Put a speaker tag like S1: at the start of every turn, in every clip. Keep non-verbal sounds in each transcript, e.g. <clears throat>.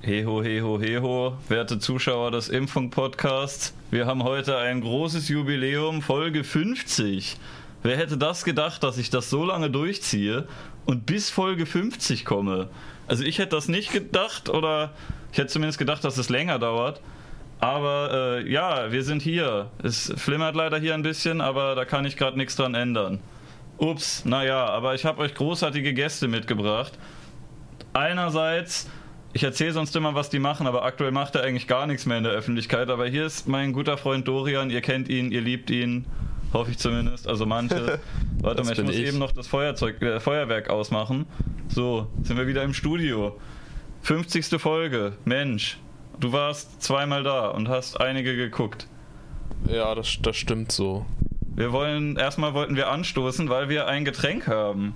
S1: Heho, heho, heho, werte Zuschauer des Impfung-Podcasts. Wir haben heute ein großes Jubiläum, Folge 50. Wer hätte das gedacht, dass ich das so lange durchziehe und bis Folge 50 komme? Also ich hätte das nicht gedacht oder ich hätte zumindest gedacht, dass es länger dauert. Aber äh, ja, wir sind hier. Es flimmert leider hier ein bisschen, aber da kann ich gerade nichts dran ändern. Ups, naja, aber ich habe euch großartige Gäste mitgebracht. Einerseits ich erzähle sonst immer, was die machen, aber aktuell macht er eigentlich gar nichts mehr in der Öffentlichkeit. Aber hier ist mein guter Freund Dorian, ihr kennt ihn, ihr liebt ihn, hoffe ich zumindest, also manche. <laughs> Warte mal, ich muss ich. eben noch das Feuerzeug, äh, Feuerwerk ausmachen. So, sind wir wieder im Studio. 50. Folge, Mensch, du warst zweimal da und hast einige geguckt.
S2: Ja, das, das stimmt so.
S1: Wir wollen, erstmal wollten wir anstoßen, weil wir ein Getränk haben.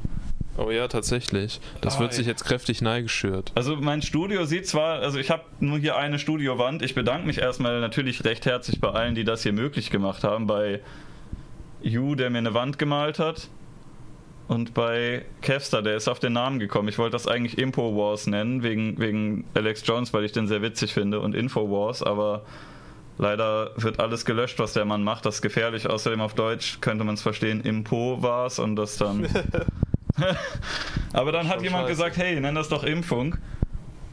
S2: Oh ja, tatsächlich. Das ah, wird sich jetzt kräftig neigeschürt.
S1: Also mein Studio sieht zwar, also ich habe nur hier eine Studiowand. Ich bedanke mich erstmal natürlich recht herzlich bei allen, die das hier möglich gemacht haben. Bei Yu, der mir eine Wand gemalt hat. Und bei Kevster, der ist auf den Namen gekommen. Ich wollte das eigentlich Impo Wars nennen, wegen, wegen Alex Jones, weil ich den sehr witzig finde und Info Wars, aber leider wird alles gelöscht, was der Mann macht. Das ist gefährlich. Außerdem auf Deutsch könnte man es verstehen, Impo Wars und das dann <laughs> <laughs> Aber dann hat jemand scheiße. gesagt, hey, nenn das doch Impfung.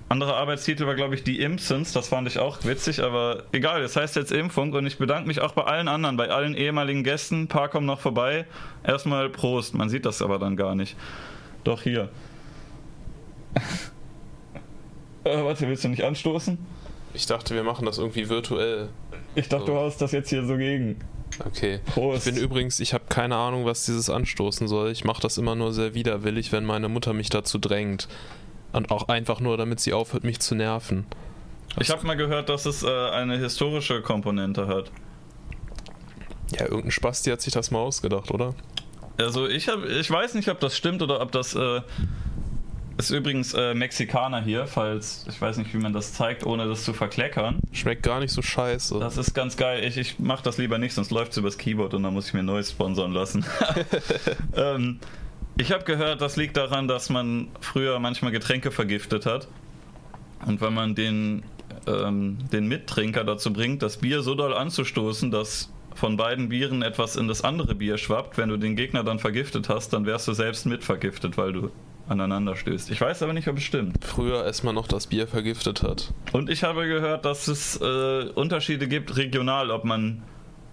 S1: Anderer Arbeitstitel war, glaube ich, die Impsons. Das fand ich auch witzig, aber egal, das heißt jetzt Impfung und ich bedanke mich auch bei allen anderen, bei allen ehemaligen Gästen. Ein paar kommen noch vorbei. Erstmal Prost. Man sieht das aber dann gar nicht. Doch hier. <laughs> äh, warte, willst du nicht anstoßen?
S2: Ich dachte, wir machen das irgendwie virtuell.
S1: Ich dachte, so. du haust das jetzt hier so gegen.
S2: Okay. Prost. Ich bin übrigens, ich habe keine Ahnung, was dieses anstoßen soll. Ich mache das immer nur sehr widerwillig, wenn meine Mutter mich dazu drängt. Und auch einfach nur, damit sie aufhört, mich zu nerven.
S1: Ich habe mal gehört, dass es äh, eine historische Komponente hat.
S2: Ja, irgendein Spasti hat sich das mal ausgedacht, oder?
S1: Also ich hab, ich weiß nicht, ob das stimmt oder ob das äh, ist übrigens äh, Mexikaner hier, falls ich weiß nicht, wie man das zeigt, ohne das zu verkleckern.
S2: Schmeckt gar nicht so scheiße.
S1: Das ist ganz geil. Ich, ich mache das lieber nicht, sonst läuft es übers Keyboard und dann muss ich mir neues sponsern lassen. <laughs> <laughs> ähm, ich habe gehört, das liegt daran, dass man früher manchmal Getränke vergiftet hat. Und wenn man den, ähm, den Mittrinker dazu bringt, das Bier so doll anzustoßen, dass von beiden Bieren etwas in das andere Bier schwappt, wenn du den Gegner dann vergiftet hast, dann wärst du selbst mitvergiftet, weil du aneinander stößt. Ich weiß aber nicht, ob es stimmt.
S2: Früher erstmal noch das Bier vergiftet hat.
S1: Und ich habe gehört, dass es äh, Unterschiede gibt regional, ob man,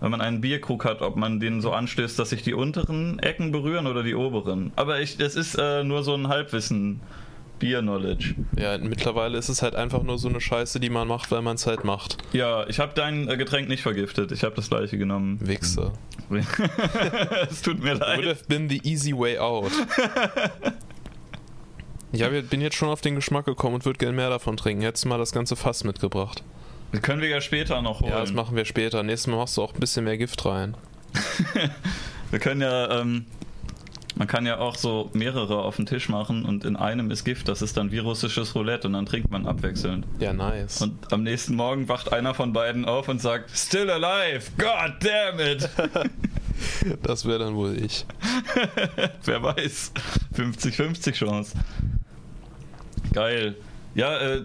S1: wenn man einen Bierkrug hat, ob man den so anstößt, dass sich die unteren Ecken berühren oder die oberen. Aber ich, das ist äh, nur so ein Halbwissen. Bier-Knowledge.
S2: Ja, mittlerweile ist es halt einfach nur so eine Scheiße, die man macht, weil man es halt macht.
S1: Ja, ich habe dein äh, Getränk nicht vergiftet. Ich habe das gleiche genommen.
S2: Wichser. <laughs>
S1: es tut mir leid.
S2: Would have been the easy way out. <laughs> Ich bin jetzt schon auf den Geschmack gekommen und würde gerne mehr davon trinken. Jetzt mal das ganze Fass mitgebracht.
S1: Das können wir ja später noch holen.
S2: Ja, das machen wir später. Nächstes Mal machst du auch ein bisschen mehr Gift rein. <laughs>
S1: wir können ja, ähm, man kann ja auch so mehrere auf den Tisch machen und in einem ist Gift. Das ist dann wie russisches Roulette und dann trinkt man abwechselnd.
S2: Ja, nice.
S1: Und am nächsten Morgen wacht einer von beiden auf und sagt, Still alive! God damn it! <laughs>
S2: das wäre dann wohl ich. <laughs>
S1: Wer weiß. 50-50 Chance. Geil. Ja, äh,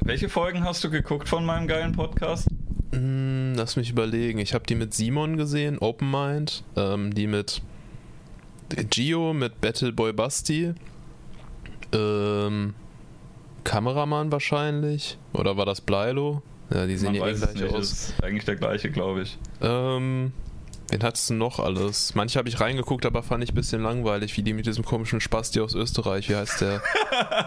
S1: welche Folgen hast du geguckt von meinem geilen Podcast?
S2: Mm, lass mich überlegen. Ich habe die mit Simon gesehen, Open Mind, ähm, die mit Gio, mit Battleboy Basti, ähm, Kameramann wahrscheinlich. Oder war das Bleilo? Ja, die sehen Man ja eh gleich
S1: aus. Ist eigentlich der gleiche, glaube ich.
S2: Ähm, Wen hattest du noch alles? Manche habe ich reingeguckt, aber fand ich ein bisschen langweilig, wie die mit diesem komischen Spasti aus Österreich. Wie heißt der?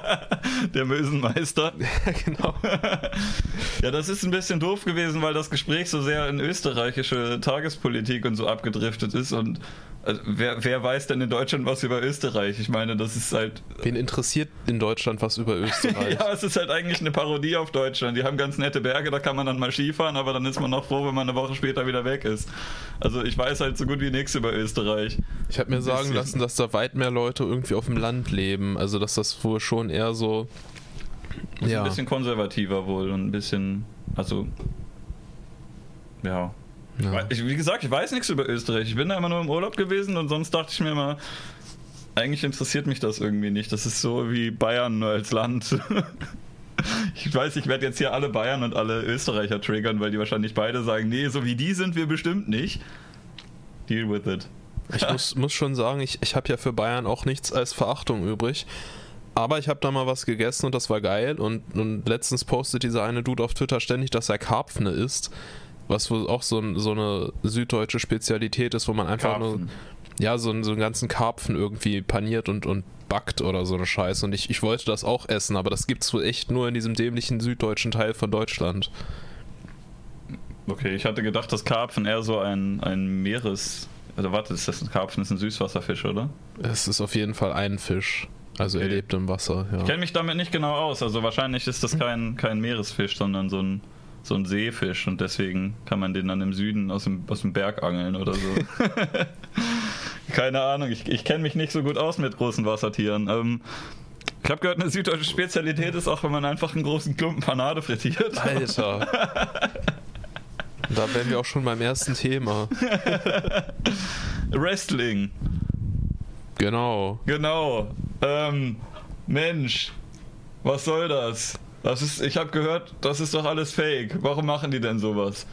S2: <laughs>
S1: der Mösenmeister. <laughs> ja, genau. <laughs> ja, das ist ein bisschen doof gewesen, weil das Gespräch so sehr in österreichische Tagespolitik und so abgedriftet ist und also wer, wer, weiß denn in Deutschland was über Österreich? Ich meine, das ist halt.
S2: Wen interessiert in Deutschland was über Österreich? <laughs>
S1: ja, es ist halt eigentlich eine Parodie auf Deutschland. Die haben ganz nette Berge, da kann man dann mal Skifahren, aber dann ist man noch froh, wenn man eine Woche später wieder weg ist. Also ich weiß halt so gut wie nichts über Österreich.
S2: Ich habe mir sagen lassen, dass da weit mehr Leute irgendwie auf dem Land leben. Also dass das wohl schon eher so.
S1: Ja. Ein bisschen konservativer wohl und ein bisschen. Also. Ja, ja. Ich, wie gesagt, ich weiß nichts über Österreich. Ich bin da immer nur im Urlaub gewesen und sonst dachte ich mir immer, eigentlich interessiert mich das irgendwie nicht. Das ist so wie Bayern nur als Land. <laughs> Ich weiß, ich werde jetzt hier alle Bayern und alle Österreicher triggern, weil die wahrscheinlich beide sagen, nee, so wie die sind wir bestimmt nicht. Deal with it.
S2: Ich muss, <laughs> muss schon sagen, ich, ich habe ja für Bayern auch nichts als Verachtung übrig. Aber ich habe da mal was gegessen und das war geil. Und, und letztens postet dieser eine Dude auf Twitter ständig, dass er Karpfne isst. Was wohl auch so, ein, so eine süddeutsche Spezialität ist, wo man einfach
S1: Karpfen.
S2: nur ja, so, einen- so einen ganzen Karpfen irgendwie paniert und, und backt oder so eine Scheiße. Und ich, ich wollte das auch essen, aber das gibt's wohl echt nur in diesem dämlichen süddeutschen Teil von Deutschland.
S1: Okay, ich hatte gedacht, dass Karpfen eher so ein, ein Meeres... Oder warte, ist das ein Karpfen? ist ein Süßwasserfisch, oder?
S2: Es ist auf jeden Fall ein Fisch. Also er
S1: Okay.
S2: lebt im Wasser, ja.
S1: Ich kenne mich damit nicht genau aus. Also wahrscheinlich ist das kein, kein Meeresfisch, sondern so ein, so ein Seefisch. Und deswegen kann man den dann im Süden aus dem, aus dem Berg angeln oder so. <laughs> Keine Ahnung, ich, ich kenne mich nicht so gut aus mit großen Wassertieren. Ähm, ich habe gehört, eine süddeutsche Spezialität ist auch, wenn man einfach einen großen Klumpen Panade frittiert.
S2: Alter. da wären wir auch schon beim ersten Thema. <laughs>
S1: Wrestling,
S2: Genau.
S1: genau. Ähm, Mensch, was soll das? Das ist, ich habe gehört, das ist doch alles Fake. Warum machen die denn sowas?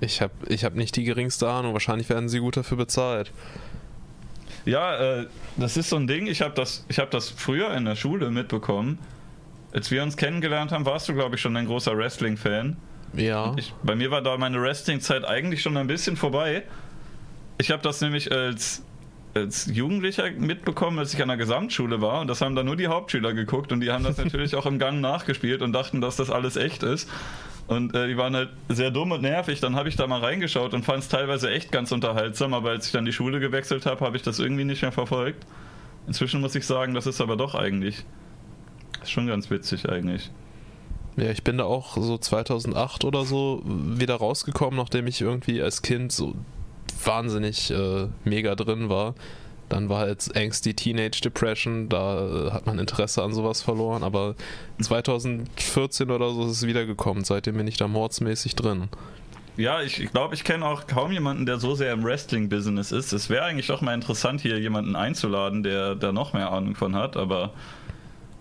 S2: Ich habe ich hab nicht die geringste Ahnung. Wahrscheinlich werden sie gut dafür bezahlt.
S1: Ja, äh, das ist so ein Ding. Ich habe das, ich hab das früher in der Schule mitbekommen. Als wir uns kennengelernt haben, warst du, glaube ich, schon ein großer Wrestling-Fan.
S2: Ja.
S1: Ich, bei mir war da meine Wrestling-Zeit eigentlich schon ein bisschen vorbei. Ich habe das nämlich als, als Jugendlicher mitbekommen, als ich an der Gesamtschule war. Und das haben dann nur die Hauptschüler geguckt. Und die haben das natürlich auch im Gang nachgespielt und dachten, dass das alles echt ist. Und äh, die waren halt sehr dumm und nervig. Dann habe ich da mal reingeschaut und fand es teilweise echt ganz unterhaltsam. Aber als ich dann die Schule gewechselt habe, habe ich das irgendwie nicht mehr verfolgt. Inzwischen muss ich sagen, das ist aber doch eigentlich. Ist schon ganz witzig eigentlich.
S2: Ja, ich bin da auch so 2008 oder so wieder rausgekommen, nachdem ich irgendwie als Kind so wahnsinnig äh, mega drin war. Dann war halt Angsty Teenage Depression, da äh, hat man Interesse an sowas verloren, aber 2014 oder so ist es wiedergekommen, seitdem bin ich da mordsmäßig drin.
S1: Ja, ich glaube, ich, ich kenne auch kaum jemanden, der so sehr im Wrestling-Business ist. Es wäre eigentlich doch mal interessant, hier jemanden einzuladen, der da noch mehr Ahnung von hat, aber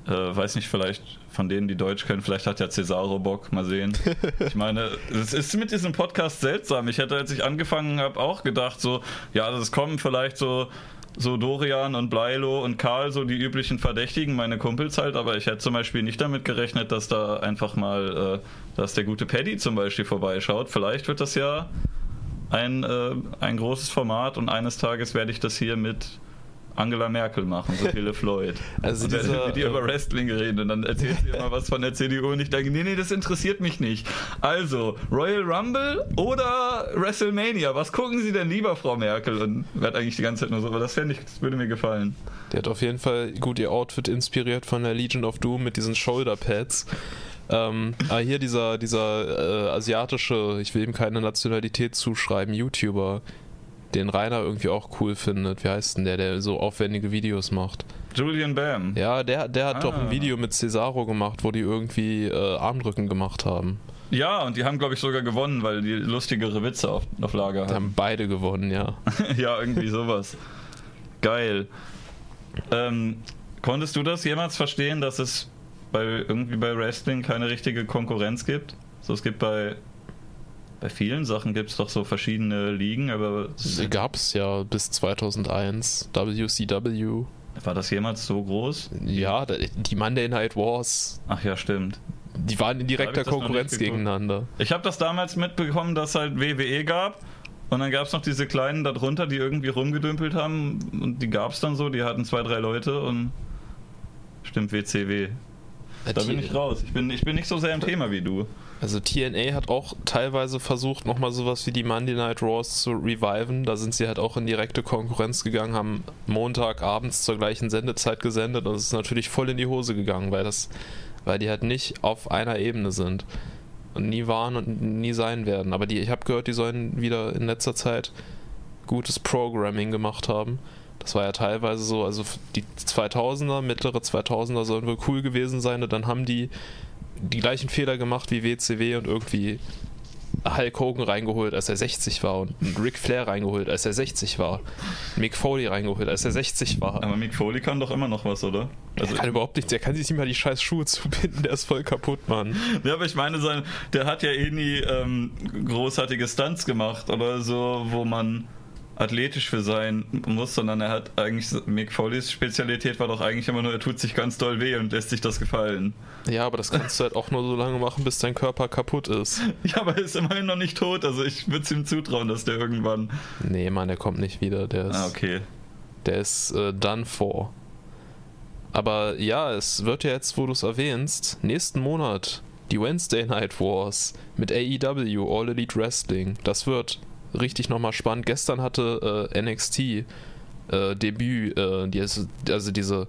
S1: äh, weiß nicht, vielleicht von denen, die Deutsch können, vielleicht hat ja Cesaro Bock, mal sehen. <laughs> Ich meine, es ist mit diesem Podcast seltsam. Ich hätte, als ich angefangen habe, auch gedacht, so, ja, es kommen vielleicht so, so Dorian und Bleilo und Karl, so die üblichen Verdächtigen, meine Kumpels halt, aber ich hätte zum Beispiel nicht damit gerechnet, dass da einfach mal, äh, dass der gute Paddy zum Beispiel vorbeischaut. Vielleicht wird das ja ein, äh, ein großes Format und eines Tages werde ich das hier mit Angela Merkel machen, so viele Floyd. <laughs>
S2: Also
S1: und dann
S2: dieser,
S1: mit ihr über Wrestling reden und dann erzählt sie immer was von der CDU und ich denke, nee, nee, das interessiert mich nicht. Also, Royal Rumble oder WrestleMania? Was gucken Sie denn lieber, Frau Merkel? Und wird eigentlich die ganze Zeit nur so, aber das fände ich, das würde mir gefallen.
S2: Der hat auf jeden Fall gut ihr Outfit inspiriert von der Legion of Doom mit diesen Shoulder-Pads. Ähm, aber hier dieser, dieser äh, asiatische, ich will ihm keine Nationalität zuschreiben, YouTuber, den Rainer irgendwie auch cool findet. Wie heißt denn der, der so aufwendige Videos macht?
S1: Julian Bam.
S2: Ja, der, der hat
S1: Ah.
S2: doch ein Video mit Cesaro gemacht, wo die irgendwie äh, Armdrücken gemacht haben.
S1: Ja, und die haben, glaube ich, sogar gewonnen, weil die lustigere Witze auf, auf Lager
S2: Die haben
S1: haben.
S2: beide gewonnen, ja. <laughs>
S1: ja, irgendwie sowas. Geil. Ähm, konntest du das jemals verstehen, dass es bei irgendwie bei Wrestling keine richtige Konkurrenz gibt? So, es gibt bei bei vielen Sachen gibt es doch so verschiedene Ligen, aber
S2: gab es ja bis 2001. WCW.
S1: war das jemals so groß?
S2: Ja, die Monday Night Wars,
S1: Ach ja, stimmt.
S2: die waren in direkter Konkurrenz gegeneinander.
S1: Ich habe das damals mitbekommen, dass halt WWE gab. Und dann gab es noch diese kleinen darunter, die irgendwie rumgedümpelt haben. Und die gab es dann so. Die hatten zwei, drei Leute und. Stimmt, WCW. Da bin ich raus. Ich bin, ich bin nicht so sehr im Thema wie du.
S2: Also TNA hat auch teilweise versucht, nochmal sowas wie die Monday Night Wars zu reviven. Da sind sie halt auch in direkte Konkurrenz gegangen, haben Montagabends zur gleichen Sendezeit gesendet und es ist natürlich voll in die Hose gegangen, weil das, weil die halt nicht auf einer Ebene sind. Und nie waren und nie sein werden. Aber die, ich habe gehört, die sollen wieder in letzter Zeit gutes Programming gemacht haben. Das war ja teilweise so, also die 2000er, mittlere 2000er sollen wohl cool gewesen sein und dann haben die die gleichen Fehler gemacht wie WCW und irgendwie Hulk Hogan reingeholt, als er 60 war und Ric Flair reingeholt, als er 60 war. Mick Foley reingeholt, als er 60 war.
S1: Aber Mick Foley kann doch immer noch was, oder?
S2: Also der kann überhaupt nichts, der kann sich nicht mal die scheiß Schuhe zubinden, der ist voll kaputt, Mann.
S1: Ja, aber ich meine, sein, der hat ja eh nie ähm, großartige Stunts gemacht oder so, wo man athletisch für sein muss, sondern er hat eigentlich, Mick Foleys Spezialität war doch eigentlich immer nur, er tut sich ganz doll weh und lässt sich das gefallen.
S2: Ja, aber das kannst du halt auch nur so lange machen, bis dein Körper kaputt ist. <laughs>
S1: Ja, aber er ist immerhin noch nicht tot, also ich würde es ihm zutrauen, dass der irgendwann...
S2: Nee, Mann, der kommt nicht wieder, der ist...
S1: Ah, okay.
S2: Der ist äh, done for. Aber ja, es wird ja jetzt, wo du es erwähnst, nächsten Monat die Wednesday Night Wars mit AEW, All Elite Wrestling. Das wird richtig nochmal spannend. Gestern hatte äh, NXT äh, Debüt, äh, die, also diese,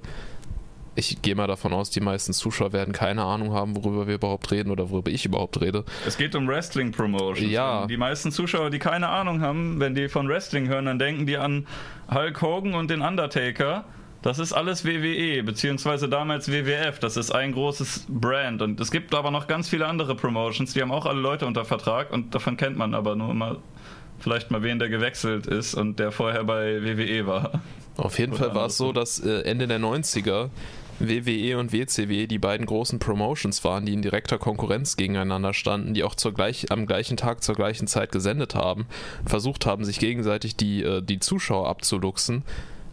S2: ich gehe mal davon aus, die meisten Zuschauer werden keine Ahnung haben, worüber wir überhaupt reden oder worüber ich überhaupt rede.
S1: Es geht um Wrestling Promotion.
S2: Ja.
S1: Die meisten Zuschauer, die keine Ahnung haben, wenn die von Wrestling hören, dann denken die an Hulk Hogan und den Undertaker. Das ist alles WWE, beziehungsweise damals WWF. Das ist ein großes Brand. Und es gibt aber noch ganz viele andere Promotions, die haben auch alle Leute unter Vertrag und davon kennt man aber nur immer vielleicht mal wen, der gewechselt ist und der vorher bei WWE war.
S2: Auf jeden Fall war es so, dass äh, Ende der 90er WWE und WCW die beiden großen Promotions waren, die in direkter Konkurrenz gegeneinander standen, die auch zur gleich, am gleichen Tag zur gleichen Zeit gesendet haben, versucht haben, sich gegenseitig die, äh, die Zuschauer abzuluxen.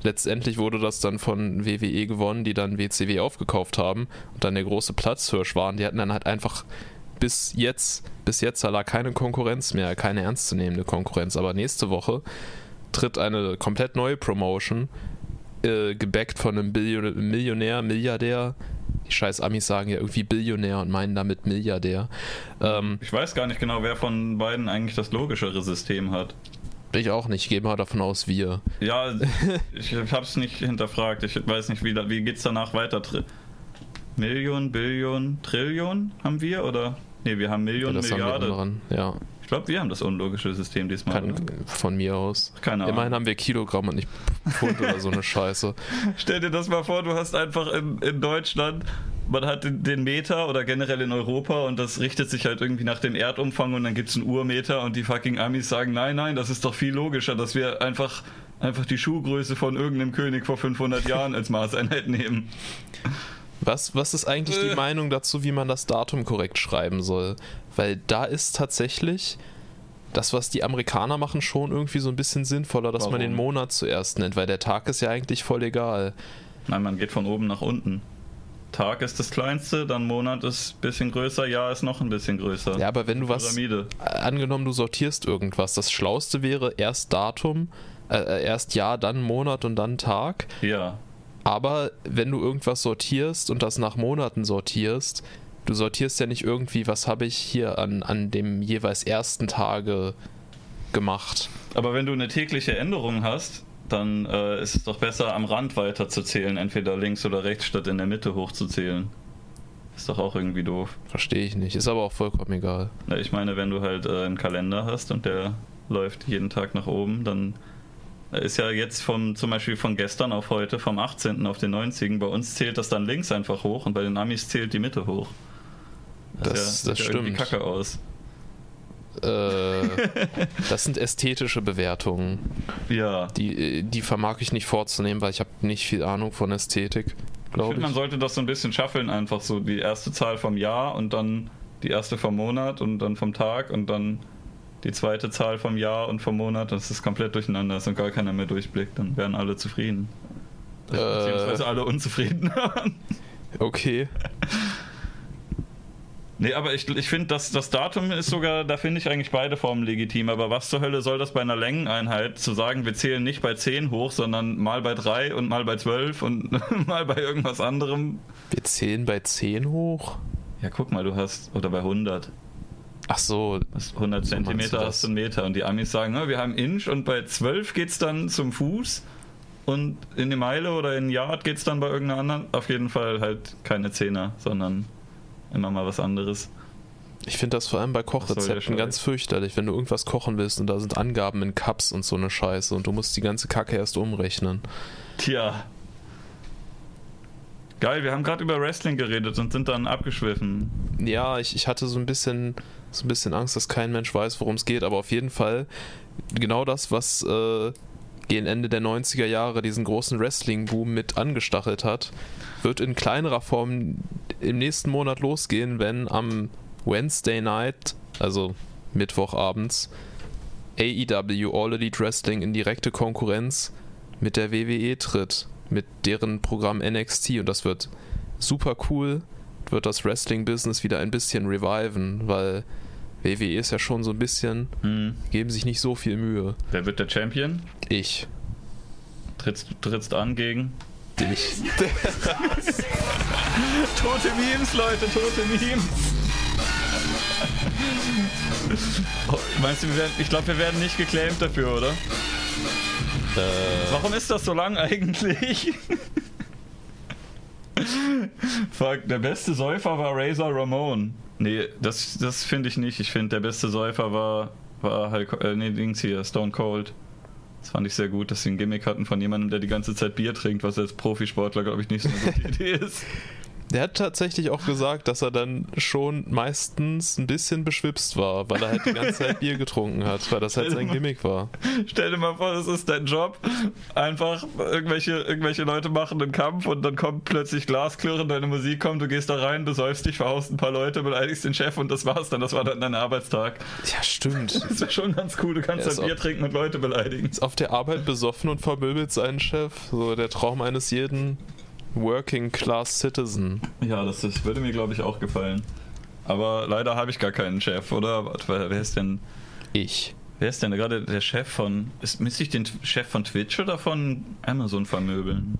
S2: Letztendlich wurde das dann von WWE gewonnen, die dann WCW aufgekauft haben und dann der große Platzhirsch waren. Die hatten dann halt einfach bis jetzt, bis jetzt lag keine Konkurrenz mehr, keine ernstzunehmende Konkurrenz. Aber nächste Woche tritt eine komplett neue Promotion, äh, gebackt von einem Billion Millionär, Milliardär. Die scheiß Amis sagen ja irgendwie Billionär und meinen damit Milliardär.
S1: Ähm, ich weiß gar nicht genau, wer von beiden eigentlich das logischere System hat.
S2: Ich auch nicht, ich gehe mal davon aus, wir.
S1: Ja, <laughs> ich habe es nicht hinterfragt. Ich weiß nicht, wie, wie geht es danach weiter? Million, Billion, Trillion haben wir oder? Ne, wir haben Millionen, ja, Milliarden.
S2: ja.
S1: Ich glaube, wir haben das unlogische System diesmal.
S2: Kann, von mir aus.
S1: Keine Ahnung.
S2: Immerhin haben wir Kilogramm und nicht Pfund oder so eine <laughs> Scheiße.
S1: Stell dir das mal vor, du hast einfach in, in Deutschland man hat den Meter oder generell in Europa und das richtet sich halt irgendwie nach dem Erdumfang und dann gibt es einen Urmeter und die fucking Amis sagen, nein, nein, das ist doch viel logischer, dass wir einfach, einfach die Schuhgröße von irgendeinem König vor 500 Jahren als Maßeinheit nehmen.
S2: Was, was ist eigentlich die äh. Meinung dazu, wie man das Datum korrekt schreiben soll? Weil da ist tatsächlich das, was die Amerikaner machen, schon irgendwie so ein bisschen sinnvoller, dass Warum? man den Monat zuerst nennt, weil der Tag ist ja eigentlich voll egal.
S1: Nein, man geht von oben nach unten. Tag ist das kleinste, dann Monat ist ein bisschen größer, Jahr ist noch ein bisschen größer.
S2: Ja, aber wenn du was. Pyramide. Angenommen, du sortierst irgendwas. Das Schlauste wäre erst Datum, äh, äh erst Jahr, dann Monat und dann Tag.
S1: Ja.
S2: Aber wenn du irgendwas sortierst und das nach Monaten sortierst, du sortierst ja nicht irgendwie, was habe ich hier an, an dem jeweils ersten Tage gemacht.
S1: Aber wenn du eine tägliche Änderung hast, dann äh, ist es doch besser, am Rand weiter zu zählen, entweder links oder rechts, statt in der Mitte hochzuzählen. Ist doch auch irgendwie doof.
S2: Verstehe ich nicht, ist aber auch vollkommen egal.
S1: Ja, ich meine, wenn du halt äh, einen Kalender hast und der läuft jeden Tag nach oben, dann ist ja jetzt vom, zum Beispiel von gestern auf heute, vom 18. auf den 90. Bei uns zählt das dann links einfach hoch und bei den Amis zählt die Mitte hoch.
S2: Das, das, ja, das ja stimmt.
S1: Kacke aus.
S2: Äh, <laughs> das sind ästhetische Bewertungen.
S1: Ja.
S2: Die, die vermag ich nicht vorzunehmen, weil ich habe nicht viel Ahnung von Ästhetik.
S1: Ich finde, man sollte das so ein bisschen schaffeln, einfach so die erste Zahl vom Jahr und dann die erste vom Monat und dann vom Tag und dann die zweite Zahl vom Jahr und vom Monat, das ist komplett durcheinander ist und gar keiner mehr durchblickt, dann wären alle zufrieden. Äh, Beziehungsweise alle unzufrieden. <laughs>
S2: okay.
S1: Nee, aber ich, ich finde, das, das Datum ist sogar, da finde ich eigentlich beide Formen legitim. Aber was zur Hölle soll das bei einer Längeneinheit, zu sagen, wir zählen nicht bei 10 hoch, sondern mal bei 3 und mal bei 12 und <laughs> mal bei irgendwas anderem?
S2: Wir zählen bei 10 hoch?
S1: Ja, guck mal, du hast, oder bei 100.
S2: Ach so.
S1: 100 Zentimeter hast du einen Meter. Und die Amis sagen, wir haben Inch und bei 12 geht es dann zum Fuß. Und in die Meile oder in Yard geht es dann bei irgendeiner anderen. Auf jeden Fall halt keine Zehner, sondern immer mal was anderes.
S2: Ich finde das vor allem bei Kochrezepten ganz fürchterlich, wenn du irgendwas kochen willst und da sind Angaben in Cups und so eine Scheiße und du musst die ganze Kacke erst umrechnen.
S1: Tja. Geil, wir haben gerade über Wrestling geredet und sind dann abgeschwiffen.
S2: Ja, ich, ich hatte so ein bisschen so ein bisschen Angst, dass kein Mensch weiß, worum es geht, aber auf jeden Fall genau das, was äh, gegen Ende der 90er Jahre diesen großen Wrestling-Boom mit angestachelt hat, wird in kleinerer Form im nächsten Monat losgehen, wenn am Wednesday Night, also Mittwochabends, AEW All Elite Wrestling in direkte Konkurrenz mit der WWE tritt, mit deren Programm NXT und das wird super cool, wird das Wrestling-Business wieder ein bisschen reviven, weil WWE ist ja schon so ein bisschen,
S1: Hm.
S2: geben sich nicht so viel Mühe.
S1: Wer wird der Champion?
S2: Ich.
S1: Trittst, trittst an gegen.
S2: Ich. <laughs>
S1: Tote Memes, Leute, tote Memes. Oh, <laughs> meinst du, wir werden, ich glaube, wir werden nicht geclaimed dafür, oder?
S2: Äh,
S1: Warum ist das so lang eigentlich? Fuck, der beste Säufer war Razor Ramon. Nee, das, das finde ich nicht. Ich finde, der beste Säufer war, war Hulk, äh, nee, Dings hier, Stone Cold. Das fand ich sehr gut, dass sie ein Gimmick hatten von jemandem, der die ganze Zeit Bier trinkt, was als Profisportler, glaube ich, nicht so eine gute <laughs> Idee ist.
S2: Der hat tatsächlich auch gesagt, dass er dann schon meistens ein bisschen beschwipst war, weil er halt die ganze Zeit Bier getrunken hat, weil das halt sein Gimmick war.
S1: Stell dir mal vor, das ist dein Job. Einfach irgendwelche, irgendwelche Leute machen einen Kampf und dann kommt plötzlich Glasklirren, deine Musik kommt, du gehst da rein, du säufst dich, verhaust ein paar Leute, beleidigst den Chef und das war's dann. Das war dann dein Arbeitstag.
S2: Ja, stimmt. <laughs>
S1: Das wäre schon ganz cool. Du kannst
S2: Ja,
S1: halt
S2: ist
S1: Bier trinken und Leute beleidigen.
S2: Ist auf der Arbeit besoffen und vermöbelt seinen Chef. So der Traum eines jeden Working Class Citizen.
S1: Ja, das, das würde mir, glaube ich, auch gefallen. Aber leider habe ich gar keinen Chef, oder? Wer ist denn.
S2: Ich.
S1: Wer ist denn gerade der Chef von. Ist, müsste ich den Chef von Twitch oder von Amazon vermöbeln?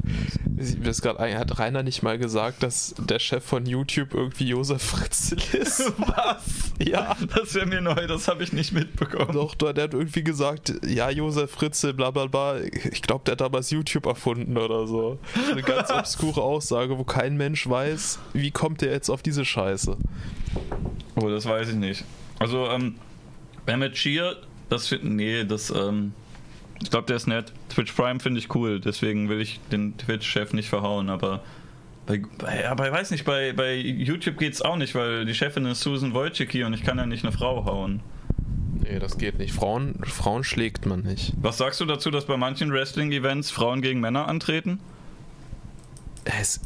S2: Ist grad Hat Rainer nicht mal gesagt, dass der Chef von YouTube irgendwie Josef Fritzl ist? <laughs>
S1: Was?
S2: Ja.
S1: Das wäre mir neu, das habe ich nicht mitbekommen.
S2: Doch, der hat irgendwie gesagt, ja, Josef Fritzl, bla bla bla. Ich glaube, der hat damals YouTube erfunden oder so. Eine ganz <laughs> obskure Aussage, wo kein Mensch weiß, wie kommt der jetzt auf diese Scheiße.
S1: Oh, das weiß ich nicht. Also, ähm, Mehmet Cheer, das find, nee, das, ähm, ich glaube, der ist nett. Twitch Prime finde ich cool, deswegen will ich den Twitch-Chef nicht verhauen, aber bei, bei, aber ich weiß nicht, bei, bei YouTube geht's auch nicht, weil die Chefin ist Susan Wojcicki und ich kann ja nicht eine Frau hauen.
S2: Nee, das geht nicht. Frauen, Frauen schlägt man nicht.
S1: Was sagst du dazu, dass bei manchen Wrestling-Events Frauen gegen Männer antreten?
S2: Es,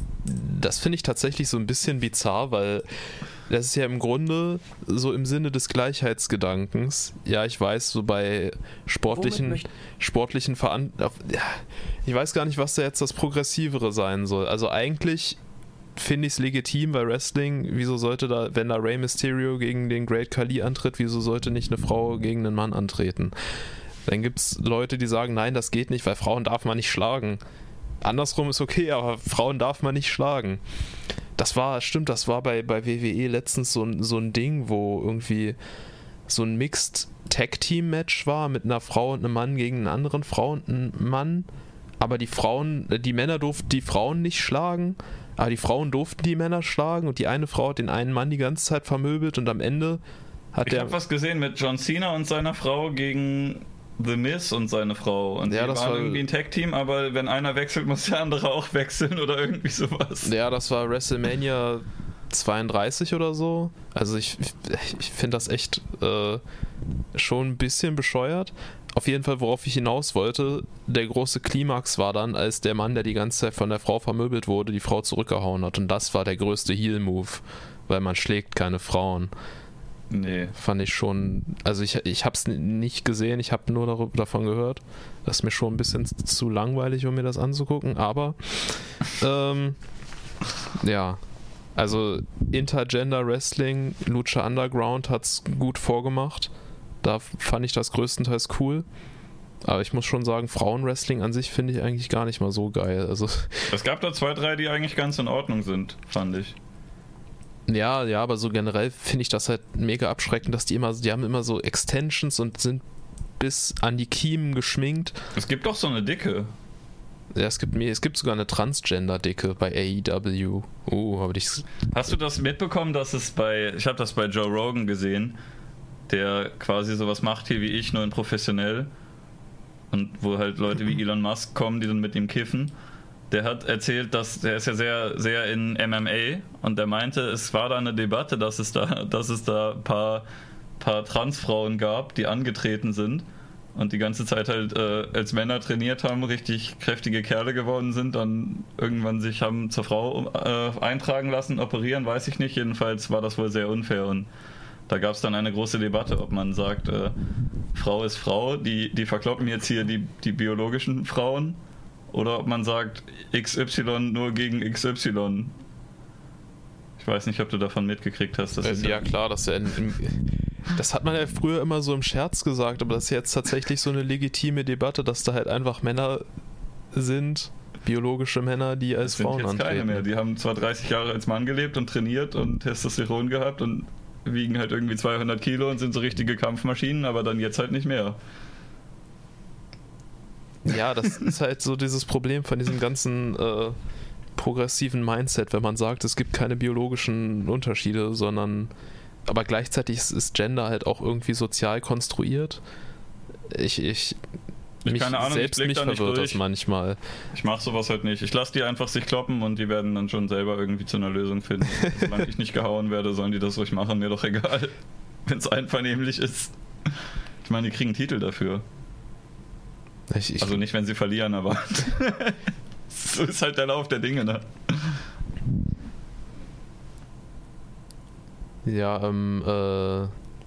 S2: das finde ich tatsächlich so ein bisschen bizarr, weil das ist ja im Grunde so im Sinne des Gleichheitsgedankens. Ja, ich weiß, so bei sportlichen, sportlichen Veran ja, ich weiß gar nicht, was da jetzt das Progressivere sein soll. Also eigentlich finde ich es legitim bei Wrestling. Wieso sollte da, wenn da Rey Mysterio gegen den Great Khali antritt, wieso sollte nicht eine Frau gegen einen Mann antreten? Dann gibt es Leute, die sagen, nein, das geht nicht, weil Frauen darf man nicht schlagen. Andersrum ist okay, aber Frauen darf man nicht schlagen. Das war, stimmt, das war bei, bei WWE letztens so, ein- so ein Ding, wo irgendwie so ein Mixed Tag Team Match war mit einer Frau und einem Mann gegen eine anderen Frau und einem Mann. Aber die Frauen, äh, die Männer durften die Frauen nicht schlagen, aber die Frauen durften die Männer schlagen und die eine Frau hat den einen Mann die ganze Zeit vermöbelt und am Ende hat
S1: Ich
S2: der.
S1: habe was gesehen mit John Cena und seiner Frau gegen The Miz und seine Frau. Und
S2: Ja,
S1: die
S2: das
S1: waren
S2: war-
S1: irgendwie ein Tag-Team, aber wenn einer wechselt, muss der andere auch <laughs> wechseln oder irgendwie sowas.
S2: Ja, das war WrestleMania 32 oder so. Also ich, ich, finde das echt äh, schon ein bisschen bescheuert. Auf jeden Fall, worauf ich hinaus wollte, der große Klimax war dann, als der Mann, der die ganze Zeit von der Frau vermöbelt wurde, die Frau zurückgehauen hat. Und das war der größte Heel-Move, weil man schlägt keine Frauen.
S1: Nee.
S2: Fand ich schon, also ich, ich habe es nicht gesehen, ich habe nur darüber, davon gehört. Das ist mir schon ein bisschen zu langweilig, um mir das anzugucken, aber ähm, ja, also Intergender Wrestling, Lucha Underground hat's gut vorgemacht. Da fand ich das größtenteils cool. Aber ich muss schon sagen, Frauenwrestling an sich finde ich eigentlich gar nicht mal so geil. Also
S1: Es gab da zwei, drei, die eigentlich ganz in Ordnung sind, fand ich.
S2: Ja, ja, aber so generell finde ich das halt mega abschreckend, dass die immer, die haben immer so Extensions und sind bis an die Kiemen geschminkt.
S1: Es gibt doch so eine dicke.
S2: Ja, es gibt mir, es gibt sogar eine Transgender-Dicke bei AEW. Oh, habe ich.
S1: Hast du das mitbekommen, dass es bei, ich habe das bei Joe Rogan gesehen, der quasi sowas macht hier wie ich, nur in professionell. Und wo halt Leute wie Elon Musk kommen, die dann mit ihm kiffen. Der hat erzählt, dass der ist ja sehr, sehr in MMA und der meinte, es war da eine Debatte, dass es da, <laughs> dass es da ein paar, paar Transfrauen gab, die angetreten sind und die ganze Zeit halt äh, als Männer trainiert haben, richtig kräftige Kerle geworden sind, dann irgendwann sich haben zur Frau äh, eintragen lassen, operieren, weiß ich nicht. Jedenfalls war das wohl sehr unfair und da gab es dann eine große Debatte, ob man sagt, äh, Frau ist Frau, die, die verkloppen jetzt hier die, die biologischen Frauen oder ob man sagt XY nur gegen XY. Ich weiß nicht, ob du davon mitgekriegt hast.
S2: Äh, ja, klar, das, ja das hat man ja früher immer so im Scherz gesagt, aber das ist jetzt tatsächlich so eine legitime Debatte, dass da halt einfach Männer sind, biologische Männer, die als das Frauen sind jetzt
S1: antreten. keine mehr. Die haben zwar 30 Jahre als Mann gelebt und trainiert und Testosteron gehabt und wiegen halt irgendwie 200 Kilo und sind so richtige Kampfmaschinen, aber dann jetzt halt nicht mehr.
S2: Ja, das ist halt so dieses Problem von diesem ganzen äh, progressiven Mindset, wenn man sagt, es gibt keine biologischen Unterschiede, sondern aber gleichzeitig ist Gender halt auch irgendwie sozial konstruiert. Ich, ich,
S1: ich mich keine Ahnung,
S2: selbst mich verwirrt das manchmal.
S1: Ich mache sowas halt nicht. Ich lasse die einfach sich kloppen und die werden dann schon selber irgendwie zu einer Lösung finden. <laughs> Solange ich nicht gehauen werde, sollen die das ruhig machen, mir doch egal. <laughs> Wenn es einvernehmlich ist. Ich meine, die kriegen einen Titel dafür. Ich, ich also nicht, wenn sie verlieren, aber <laughs> so ist halt der Lauf der Dinge, ne?
S2: Ja, ähm, äh,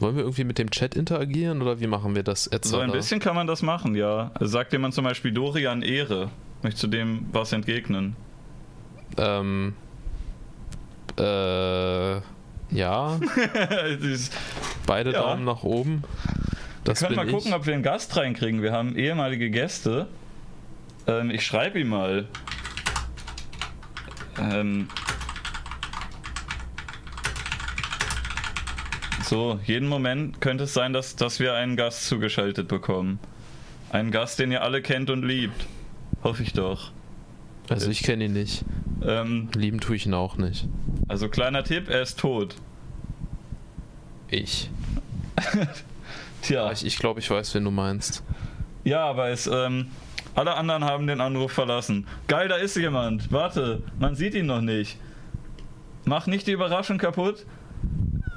S2: wollen wir irgendwie mit dem Chat interagieren oder wie machen wir das
S1: jetzt? So ein bisschen kann man das machen, ja. Sagt jemand zum Beispiel Dorian Ehre. Möchtest du dem was entgegnen?
S2: Ähm, äh, ja. <laughs> Beide ja. Daumen nach oben.
S1: Das wir können mal ich. gucken, ob wir einen Gast reinkriegen. Wir haben ehemalige Gäste. Ähm, ich schreibe ihm mal. Ähm, so, jeden Moment könnte es sein, dass, dass wir einen Gast zugeschaltet bekommen. Einen Gast, den ihr alle kennt und liebt. Hoffe ich doch.
S2: Also ich kenne ihn nicht. Ähm, Lieben tue ich ihn auch nicht.
S1: Also kleiner Tipp, er ist tot.
S2: Ich. <laughs> Tja. Ich, ich glaube, ich weiß, wen du meinst.
S1: Ja, aber es, ähm, alle anderen haben den Anruf verlassen. Geil, da ist jemand. Warte, man sieht ihn noch nicht. Mach nicht die Überraschung kaputt.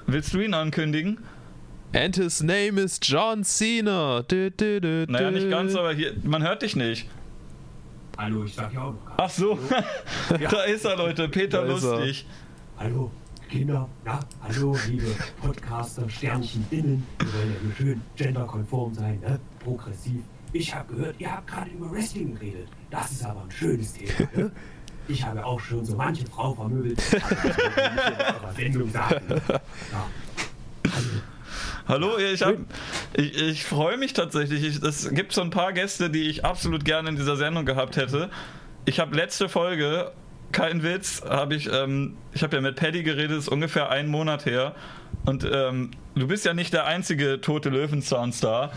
S1: Willst du ihn ankündigen?
S2: And his name is John Cena. Du, du,
S1: du, naja, nicht ganz, aber hier, man hört dich nicht.
S3: Hallo, ich sag ja auch noch.
S1: Ach so, <laughs> da ist er, Leute. Peter Lustig.
S3: Hallo. Kinder, ja, hallo, liebe Podcaster, Sternchen innen. Wir wollen ja nur schön genderkonform sein, ne? progressiv. Ich habe gehört, ihr habt gerade über Wrestling geredet. Das ist aber ein schönes Thema. Ne? Ich habe auch schon so manche Frau vermöbelt. Sendung sagen. Ja.
S1: Hallo, ich, ich, ich freue mich tatsächlich. es gibt so ein paar Gäste, die ich absolut gerne in dieser Sendung gehabt hätte. Ich habe letzte Folge kein Witz, habe ich, ähm, ich habe ja mit Paddy geredet, ist ungefähr einen Monat her. Und ähm, du bist ja nicht der einzige tote Löwenzahn-Star.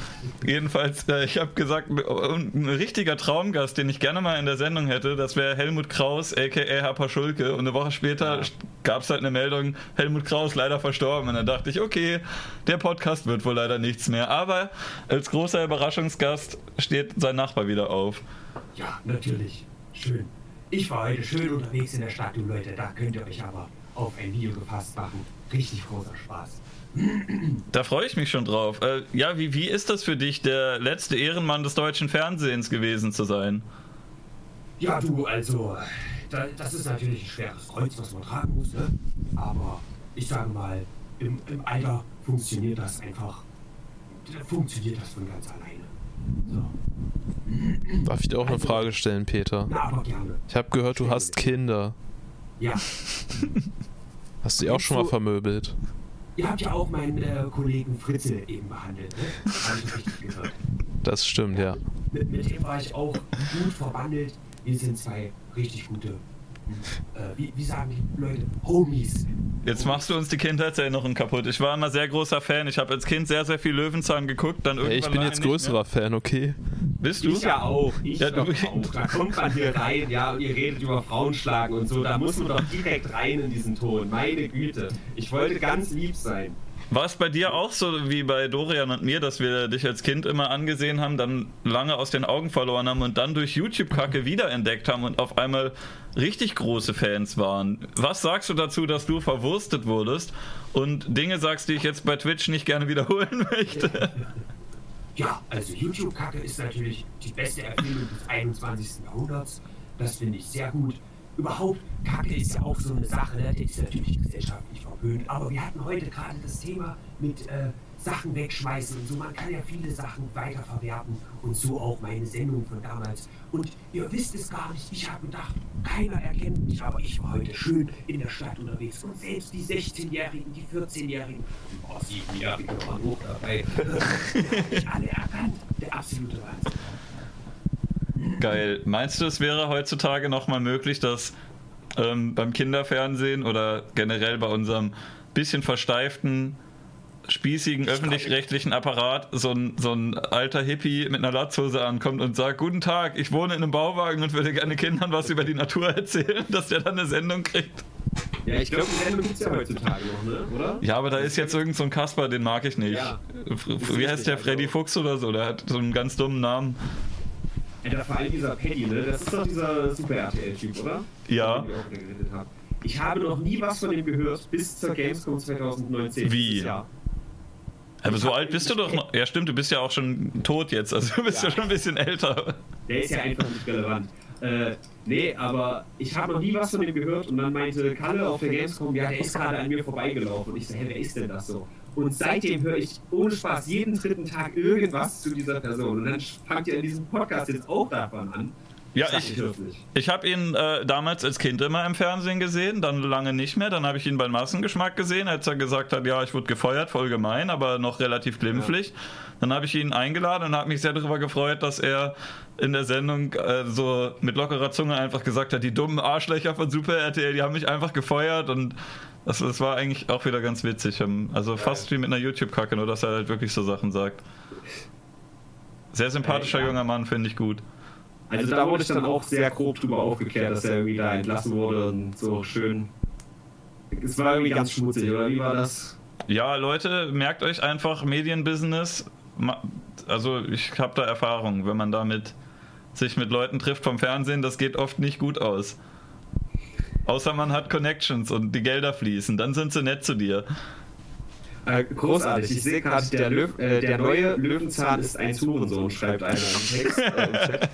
S1: Jedenfalls, äh, ich habe gesagt, ein richtiger Traumgast, den ich gerne mal in der Sendung hätte, das wäre Helmut Kraus, aka Herr Paschulke. Und eine Woche später ja. gab es halt eine Meldung, Helmut Kraus leider verstorben. Und dann dachte ich, okay, der Podcast wird wohl leider nichts mehr. Aber als großer Überraschungsgast steht sein Nachbar wieder auf.
S3: Ja, natürlich. Schön. Ich war heute schön unterwegs in der Stadt, du Leute. Da könnt ihr euch aber auf ein Video gefasst machen. Richtig großer Spaß.
S1: Da freue ich mich schon drauf. Äh, ja, wie, wie ist das für dich, der letzte Ehrenmann des deutschen Fernsehens gewesen zu sein?
S3: Ja, du, also, da, das ist natürlich ein schweres Kreuz, was man tragen muss, ne? Aber ich sage mal, im, im Alter funktioniert das einfach. Funktioniert das von ganz alleine.
S2: So. Darf ich dir auch eine Frage stellen, Peter?
S3: Na, aber gerne.
S2: Ich habe gehört, du hast Kinder.
S3: Ja. <laughs>
S2: Hast du die auch schon mal vermöbelt?
S3: Ihr habt ja auch meinen äh, Kollegen Fritze eben behandelt, ne? Habe ich richtig gehört.
S2: Das stimmt, ja. ja.
S3: Mit, mit, dem war ich auch gut verbandelt. Wir sind zwei richtig gute äh, wie, wie, sagen die Leute, Homies.
S1: Jetzt machst du uns die Kindheitserinnerung kaputt. Ich war immer sehr großer Fan. Ich habe als Kind sehr, sehr viel Löwenzahn geguckt. Dann irgendwann
S2: ich bin jetzt größerer Fan, okay?
S3: Bist du? Ich ja auch. Ich ja, du, auch. Da kommt man hier rein, ja, und ihr redet über Frauenschlagen und so. Da muss man doch direkt rein in diesen Ton. Meine Güte. Ich wollte ganz lieb sein.
S1: War es bei dir auch so wie bei Dorian und mir, dass wir dich als Kind immer angesehen haben, dann lange aus den Augen verloren haben und dann durch YouTube-Kacke wiederentdeckt haben und auf einmal richtig große Fans waren? Was sagst du dazu, dass du verwurstet wurdest und Dinge sagst, die ich jetzt bei Twitch nicht gerne wiederholen <laughs> möchte?
S4: Ja, also YouTube-Kacke ist natürlich die beste Erfindung des 21. Jahrhunderts. Das finde ich sehr gut. Überhaupt, Kacke ist ja auch so eine Sache, ne? die ist natürlich gesellschaftlich verpönt. Aber wir hatten heute gerade das Thema mit äh, Sachen wegschmeißen so. Man kann ja viele Sachen weiterverwerten und so auch meine Sendung von damals. Und ihr wisst es gar nicht, ich habe gedacht, keiner erkennt mich, aber ich war heute schön in der Stadt unterwegs und selbst die 16-Jährigen, die 14-Jährigen, die oh, 7-Jährigen waren hoch dabei, <laughs> die ich alle erkannt. Der absolute Wahnsinn.
S1: Geil. Meinst du, es wäre heutzutage nochmal möglich, dass ähm, beim Kinderfernsehen oder generell bei unserem bisschen versteiften, spießigen öffentlich-rechtlichen Apparat so ein, so ein alter Hippie mit einer Latzhose ankommt und sagt, guten Tag, ich wohne in einem Bauwagen und würde gerne Kindern was über die Natur <laughs> erzählen, dass der dann eine Sendung kriegt?
S3: Ja, ich glaube, die Sendung gibt es ja heutzutage noch, ne? oder?
S1: Ja, aber da ist jetzt irgend so ein Kasper, den mag ich nicht.
S3: Ja.
S1: Wie heißt der?
S3: Also-
S1: Freddy Fuchs oder so? Der hat so einen ganz dummen Namen.
S3: Ja, vor allem dieser Paddy, ne? Das ist doch dieser Super-RTL-Typ, oder?
S1: Ja.
S3: Ich habe noch nie was von dem gehört, bis zur Gamescom 2019.
S1: Wie?
S3: Jahr.
S1: Aber so alt bist du doch noch. Ja, stimmt, du bist ja auch schon tot jetzt. Also du bist ja,
S3: Ja.
S1: schon ein bisschen älter.
S3: Der ist ja einfach nicht relevant. Äh, nee, aber ich habe noch nie was von dem gehört und dann meinte Kalle auf der Gamescom, ja, der ist gerade an mir vorbeigelaufen. Und ich so, hä, wer ist denn das so? Und seitdem höre ich ohne Spaß jeden dritten Tag irgendwas zu dieser Person. Und dann fangt ihr in diesem Podcast jetzt auch davon an.
S1: Ja, ich, ich habe ihn äh, damals als Kind immer im Fernsehen gesehen, dann lange nicht mehr. Dann habe ich ihn beim Massengeschmack gesehen, als er gesagt hat, ja, ich wurde gefeuert, voll gemein, aber noch relativ glimpflich. Dann habe ich ihn eingeladen und habe mich sehr darüber gefreut, dass er in der Sendung äh, so mit lockerer Zunge einfach gesagt hat, die dummen Arschlöcher von Super RTL, die haben mich einfach gefeuert und das, das war eigentlich auch wieder ganz witzig. Ähm, Also fast wie mit einer YouTube-Kacke, nur dass er halt wirklich so Sachen sagt. Sehr sympathischer
S3: Äh, ja.
S1: junger Mann, finde ich gut.
S3: Also da wurde ich dann auch sehr grob drüber aufgeklärt, dass er irgendwie da entlassen wurde und so schön. Es war irgendwie ganz schmutzig, oder wie war das?
S1: Ja, Leute, merkt euch einfach Medienbusiness. Ma- Also ich habe da Erfahrung, wenn man damit sich mit Leuten trifft vom Fernsehen, das geht oft nicht gut aus. Außer man hat Connections und die Gelder fließen, dann sind sie nett zu dir.
S3: Äh, großartig. Ich sehe gerade, der, Löw, äh, der neue Löwenzahn ist ein Hurensohn, schreibt einer im Text. Äh, im Chat.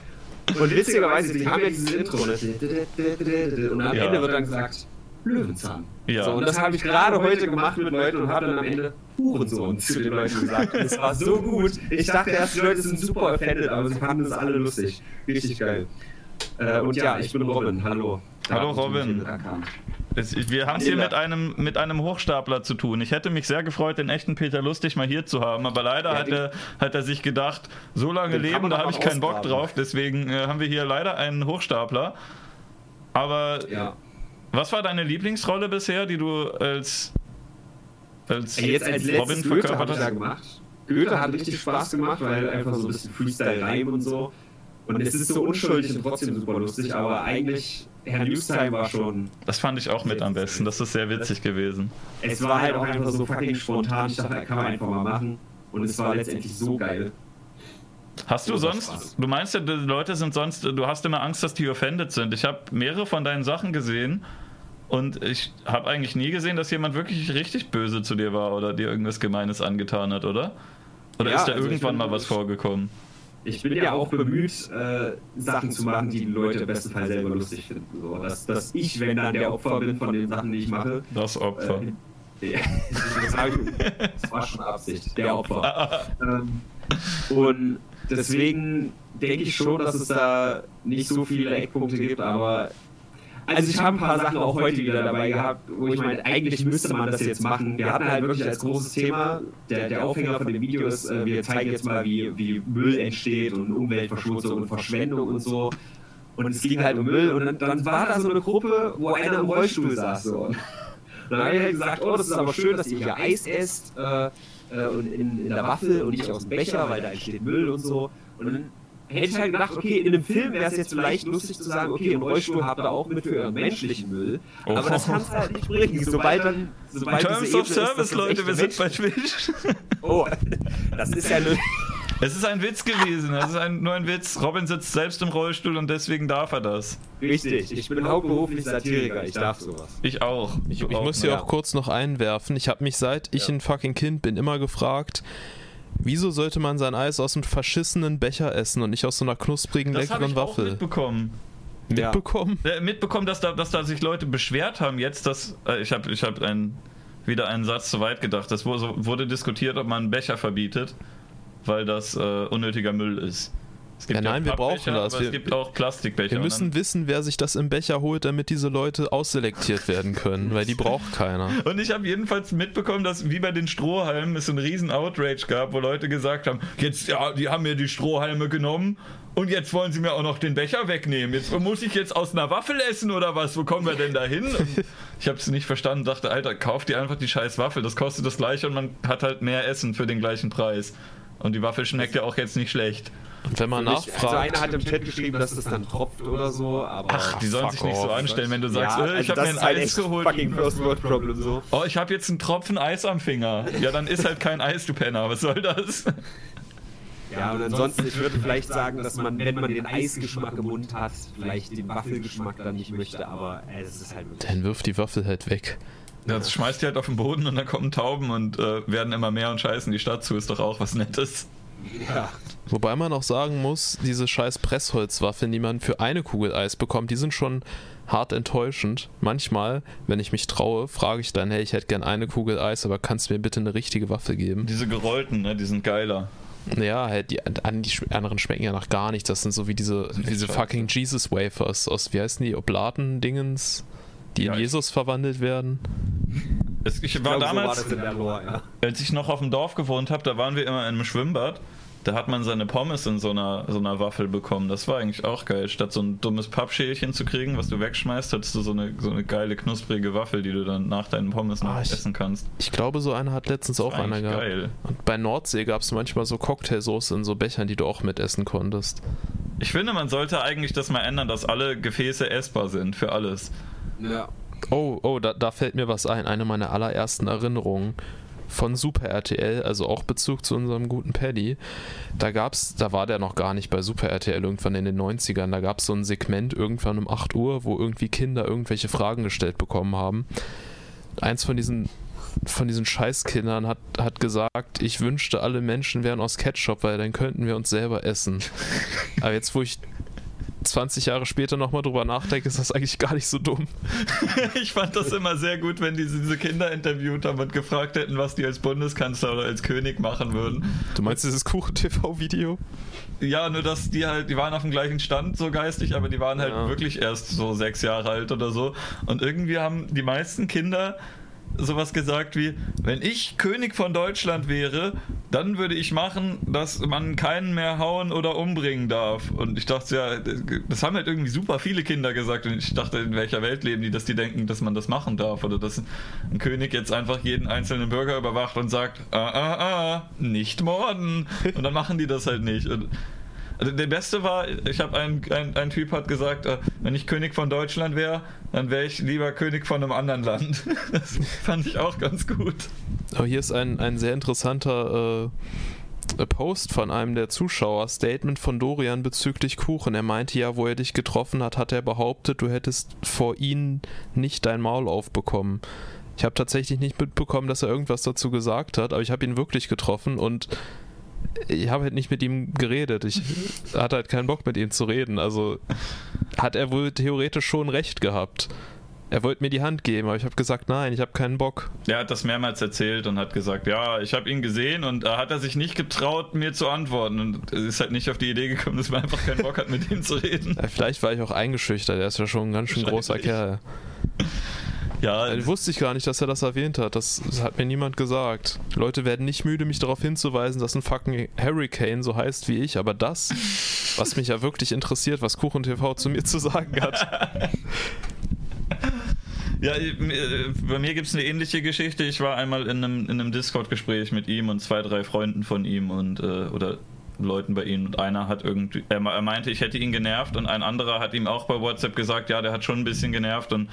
S3: Und witzigerweise, die haben ja dieses Intro. Ne? Und am
S1: Ja.
S3: Ende wird dann gesagt, Löwenzahn.
S1: Ja.
S3: So, und das habe ich gerade heute gemacht mit Leuten und habe dann am Ende Hurensohn zu den Leuten gesagt. Und es war <laughs> so gut. Ich dachte erst, die Leute sind super offended, aber sie fanden es alle lustig. Richtig geil. Äh, und ja, ich bin Robin. Hallo. Da
S1: Hallo, Robin. Es, wir haben es hier mit einem, mit einem Hochstapler zu tun. Ich hätte mich sehr gefreut, den echten Peter Lustig mal hier zu haben, aber leider
S3: Ja,
S1: hat, er, hat er sich gedacht, so lange leben, da habe ich keinen Bock
S3: ausgraben.
S1: drauf. Deswegen äh, haben wir hier leider einen Hochstapler. Aber
S3: Ja.
S1: Was war deine Lieblingsrolle bisher, die du als, als
S3: Ey, Jetzt als
S1: Robin
S3: Goethe
S1: verkörpert
S3: ich
S1: hast?
S3: gemacht. Goethe hat richtig Spaß gemacht, weil einfach so ein bisschen Freestyle-Reim und so. Und es ist so unschuldig und trotzdem super lustig, aber eigentlich, Herr Newstime war schon,
S1: Das fand ich auch mit am besten. Das ist sehr witzig gewesen.
S3: es war halt auch einfach so fucking spontan. Ich dachte, kann man einfach mal machen. Und es war letztendlich so geil.
S1: Hast du sonst, du meinst ja, die Leute sind sonst, du hast immer Angst, dass die offended sind. Ich habe mehrere von deinen Sachen gesehen und ich habe eigentlich nie gesehen, dass jemand wirklich richtig böse zu dir war oder dir irgendwas Gemeines angetan hat, oder? Oder
S3: Ja,
S1: ist da
S3: also
S1: irgendwann mal was vorgekommen?
S3: Ich bin ja auch bemüht, äh, Sachen zu machen, die die Leute im besten Fall selber lustig finden. So, dass, dass ich, wenn dann der Opfer bin von den Sachen, die ich mache,
S1: Das Opfer.
S3: Äh, <laughs> <laughs> das war schon Absicht, der Opfer. ähm, <laughs> und deswegen denke ich schon, dass es da nicht so viele Eckpunkte gibt, aber also ich habe ein paar Sachen auch heute wieder dabei gehabt, wo ich meine, eigentlich müsste man das jetzt machen. Wir hatten halt wirklich als großes Thema, der, der Aufhänger von dem Video ist, äh, wir zeigen jetzt mal, wie, wie Müll entsteht und Umweltverschmutzung und Verschwendung und so. Und es ging halt um Müll und dann, dann war da so eine Gruppe, wo einer im Rollstuhl saß. So. Und <laughs> dann habe ich halt gesagt, oh, das ist aber schön, dass ihr hier Eis esst äh, äh, und in, in der Waffel und nicht aus dem Becher, weil da entsteht Müll und so. Und dann hätte ich halt gedacht, okay, in einem Film wäre es jetzt vielleicht lustig zu sagen, okay, im Rollstuhl habt ihr auch mit für euren menschlichen Müll.
S1: Oh.
S3: Aber das kannst du halt nicht bringen. <laughs> Sobald dann. Sobald
S1: Terms
S3: diese
S1: of
S3: ist,
S1: Service,
S3: das
S1: Leute, wir sind bei Twitch. <laughs>
S3: Oh, das ist ja eine. <laughs>
S1: Es ist ein Witz gewesen. Es ist ein, nur ein Witz. Robin sitzt selbst im Rollstuhl und deswegen darf er das.
S3: Richtig, ich bin hauptberuflich Satiriker, ich darf sowas.
S1: Ich auch.
S2: Ich, ich
S1: auch,
S2: muss hier
S3: ja.
S2: auch kurz noch einwerfen. Ich habe mich seit ich
S3: Ja.
S2: ein fucking Kind bin immer gefragt, wieso sollte man sein Eis aus einem verschissenen Becher essen und nicht aus so einer knusprigen,
S1: Das
S2: leckeren
S1: ich auch
S2: Waffel?
S1: mitbekommen.
S3: Ja.
S2: Mitbekommen?
S1: Äh, mitbekommen, dass da, dass da sich Leute beschwert haben jetzt, dass äh, ich habe ich hab ein, wieder einen Satz zu weit gedacht. Es wurde, wurde diskutiert, ob man einen Becher verbietet, weil das äh, unnötiger Müll ist. Es
S2: Ja, nein, wir brauchen das. Wir-
S1: es gibt auch Plastikbecher.
S2: Wir
S1: und
S2: müssen wissen, wer sich das im Becher holt, damit diese Leute ausselektiert werden können, weil die braucht keiner. <laughs>
S1: Und ich habe jedenfalls mitbekommen, dass wie bei den Strohhalmen es einen riesen Outrage gab, wo Leute gesagt haben, jetzt, ja, die haben mir die Strohhalme genommen und jetzt wollen sie mir auch noch den Becher wegnehmen. Jetzt muss ich jetzt aus einer Waffel essen oder was? Wo kommen wir denn da hin? <laughs> Ich habe es nicht verstanden, dachte, Alter, kauft dir einfach die scheiß Waffel, das kostet das gleiche und man hat halt mehr Essen für den gleichen Preis. Und die Waffel schmeckt ja auch jetzt nicht schlecht.
S2: Und wenn man
S3: Also
S2: nachfragt,
S3: einer hat im Chat geschrieben, dass es dann tropft oder so, aber.
S1: Ach, die sollen sich nicht so anstellen, wenn du sagst,
S3: ja,
S1: äh, ich
S3: also
S1: habe
S3: das
S1: mir ein
S3: halt
S1: Eis geholt.
S3: fucking First World Problem so.
S1: Oh, ich habe jetzt einen Tropfen Eis am Finger. Ja, dann ist halt kein Eis, du Penner. Was soll das?
S3: Ja, und ansonsten, ich würde vielleicht sagen, dass man, wenn man den Eisgeschmack im Mund hat, vielleicht den Waffelgeschmack dann nicht möchte, aber äh, es ist halt
S2: dann wirft die Waffel halt weg.
S1: Ja, das schmeißt die halt auf den Boden und dann kommen Tauben und äh, werden immer mehr und scheißen die Stadt zu. Ist doch auch was Nettes.
S3: Ja.
S2: Wobei man auch sagen muss, diese scheiß Pressholzwaffeln, die man für eine Kugel Eis bekommt, die sind schon hart enttäuschend. Manchmal, wenn ich mich traue, frage ich dann, hey, ich hätte gern eine Kugel Eis, aber kannst du mir bitte eine richtige Waffel geben?
S1: Diese gerollten, ne, die sind geiler.
S2: Ja, halt, die, an- die anderen schmecken ja nach gar nicht. Das sind so wie diese, diese fucking Jesus Wafers aus, wie heißen die, Oblaten-Dingens, die
S1: Ja,
S2: in Jesus verwandelt werden.
S1: Es, ich
S3: Ich
S1: war
S3: so war
S1: damals,
S3: das in der Lore, ja.
S1: als ich noch auf dem Dorf gewohnt habe, da waren wir immer in einem Schwimmbad. Da hat man seine Pommes in so einer, so einer Waffel bekommen. Das war eigentlich auch geil. Statt so ein dummes Pappschälchen zu kriegen, was du wegschmeißt, hattest du so eine, so eine geile, knusprige Waffel, die du dann nach deinen Pommes noch
S2: Ah, ich-
S1: essen kannst.
S2: Ich glaube, so einer hat letztens auch
S1: war
S2: einer gehabt.
S1: geil.
S2: Und bei Nordsee gab es manchmal so Cocktailsoße in so Bechern, die du auch mitessen konntest.
S1: Ich finde, man sollte eigentlich das mal ändern, dass alle Gefäße essbar sind für alles.
S3: Ja.
S2: Oh, oh, da, da fällt mir was ein. Eine meiner allerersten Erinnerungen von Super RTL, also auch Bezug zu unserem guten Paddy. Da gab's, da war der noch gar nicht bei Super RTL irgendwann in den 90ern. Da gab es so ein Segment irgendwann um 8 Uhr, wo irgendwie Kinder irgendwelche Fragen gestellt bekommen haben. Eins von diesen von diesen Scheißkindern hat, hat gesagt, ich wünschte, alle Menschen wären aus Ketchup, weil dann könnten wir uns selber essen. <laughs> Aber jetzt, wo ich 20 Jahre später nochmal drüber nachdenke, ist das eigentlich gar nicht so dumm. <laughs>
S1: Ich fand das immer sehr gut, wenn die diese Kinder interviewt haben und gefragt hätten, was die als Bundeskanzler oder als König machen würden.
S2: Du meinst dieses Kuchen-TV-Video?
S1: Ja, nur dass die halt, die waren auf dem gleichen Stand so geistig, aber die waren halt
S2: Ja.
S1: wirklich erst so sechs Jahre alt oder so. Und irgendwie haben die meisten Kinder sowas gesagt wie, wenn ich König von Deutschland wäre, dann würde ich machen, dass man keinen mehr hauen oder umbringen darf. Und ich dachte ja, das haben halt irgendwie super viele Kinder gesagt und ich dachte, in welcher Welt leben die, dass die denken, dass man das machen darf oder dass ein König jetzt einfach jeden einzelnen Bürger überwacht und sagt, ah, ah, ah, nicht morden. Und dann machen die das halt nicht. Und der Beste war, ich habe ein, ein, ein Typ hat gesagt, äh, wenn ich König von Deutschland wäre, dann wäre ich lieber König von einem anderen Land. <laughs> Das fand ich auch ganz gut.
S2: Aber hier ist ein, ein sehr interessanter äh, Post von einem der Zuschauer. Statement von Dorian bezüglich Kuchen. Er meinte ja, wo er dich getroffen hat, hat er behauptet, du hättest vor ihm nicht dein Maul aufbekommen. Ich habe tatsächlich nicht mitbekommen, dass er irgendwas dazu gesagt hat, aber ich habe ihn wirklich getroffen und ich habe halt nicht mit ihm geredet. Ich hatte halt keinen Bock mit ihm zu reden. Also hat er wohl theoretisch schon recht gehabt. Er wollte mir die Hand geben, aber ich habe gesagt, nein, ich habe keinen Bock.
S1: Er hat das mehrmals erzählt und hat gesagt, ja, ich habe ihn gesehen und da hat er sich nicht getraut, mir zu antworten und ist halt nicht auf die Idee gekommen, dass man einfach keinen Bock hat, mit ihm zu reden.
S2: Ja, vielleicht war ich auch eingeschüchtert, er ist ja schon ein ganz schön großer. Kerl.
S1: Ja, <laughs>
S2: Äh, wusste ich gar nicht, dass er das erwähnt hat. Das, das hat mir niemand gesagt. Leute werden nicht müde, mich darauf hinzuweisen, dass ein fucking Hurricane so heißt wie ich, aber das, was mich ja wirklich interessiert, was Kuchen TV zu mir zu sagen hat. <laughs>
S1: Ja, bei mir gibt es eine ähnliche Geschichte. Ich war einmal in einem, in einem Discord-Gespräch mit ihm und zwei, drei Freunden von ihm und äh, oder Leuten bei ihm und einer hat irgendwie, er, er meinte, ich hätte ihn genervt und ein anderer hat ihm auch bei WhatsApp gesagt, ja, der hat schon ein bisschen genervt und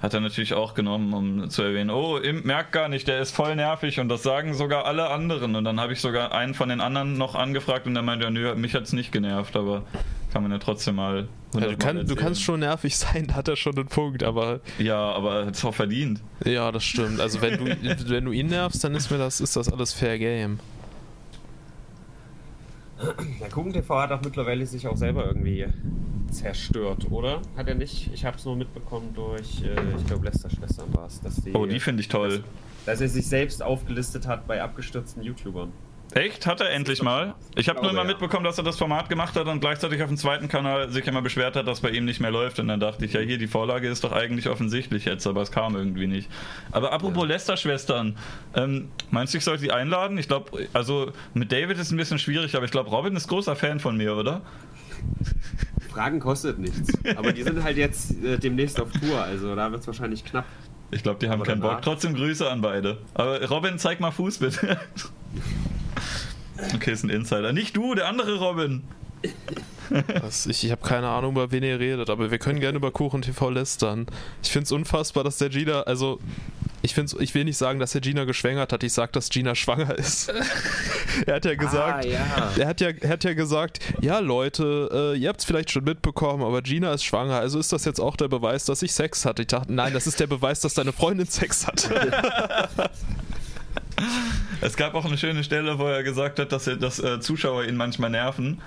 S1: hat er natürlich auch genommen, um zu erwähnen, oh, Imp merkt gar nicht, der ist voll nervig und das sagen sogar alle anderen. Und dann habe ich sogar einen von den anderen noch angefragt und der meinte, ja, nö, mich hat es nicht genervt, aber kann man ja trotzdem mal.
S2: Ja, du, kann, du, kannst schon nervig <laughs> sein, da hat er schon einen Punkt, aber.
S1: Ja, aber er hat es auch verdient.
S2: Ja, das stimmt. Also wenn du, <laughs> wenn du ihn nervst, dann ist mir das, ist das alles Fair Game.
S3: Der KuchenTV hat auch mittlerweile sich auch selber irgendwie zerstört, oder? Hat er nicht? Ich habe es nur mitbekommen durch, äh, ich glaube, Lester-Schwestern war es.
S1: Oh, die finde ich toll.
S3: Dass, dass er sich selbst aufgelistet hat bei abgestürzten YouTubern.
S1: Echt? Hat er endlich mal? Ich habe nur immer ja. mitbekommen, dass er das Format gemacht hat und gleichzeitig auf dem zweiten Kanal sich immer beschwert hat, dass bei ihm nicht mehr läuft. Und dann dachte ich, ja, hier, die Vorlage ist doch eigentlich offensichtlich jetzt, aber es kam irgendwie nicht. Aber apropos ja. Lester-Schwestern, ähm, meinst du, ich sollte die einladen? Ich glaube, also mit David ist es ein bisschen schwierig, aber ich glaube, Robin ist großer Fan von mir, oder?
S3: Fragen kostet nichts. Aber die sind halt jetzt äh, demnächst auf Tour, also da wird es wahrscheinlich knapp.
S1: Ich glaube, die haben aber keinen danach... Bock. Trotzdem Grüße an beide. Aber Robin, zeig mal Fuß bitte. Okay, ist ein Insider. Nicht du, der andere Robin. <laughs>
S2: Was, ich ich habe keine Ahnung, über wen ihr redet, aber wir können gerne über Kuchen TV lästern. Ich finde es unfassbar, dass der Gina, also ich, find's, ich will nicht sagen, dass er Gina geschwängert hat, ich sage, dass Gina schwanger ist. <laughs> er hat ja gesagt, ah, ja. Er, hat ja, er hat ja gesagt, ja Leute, äh, ihr habt es vielleicht schon mitbekommen, aber Gina ist schwanger, also ist das jetzt auch der Beweis, dass ich Sex hatte? Ich dachte, nein, das ist der Beweis, dass deine Freundin Sex hatte. <laughs>
S1: Es gab auch eine schöne Stelle, wo er gesagt hat, dass, er, dass äh, Zuschauer ihn manchmal nerven.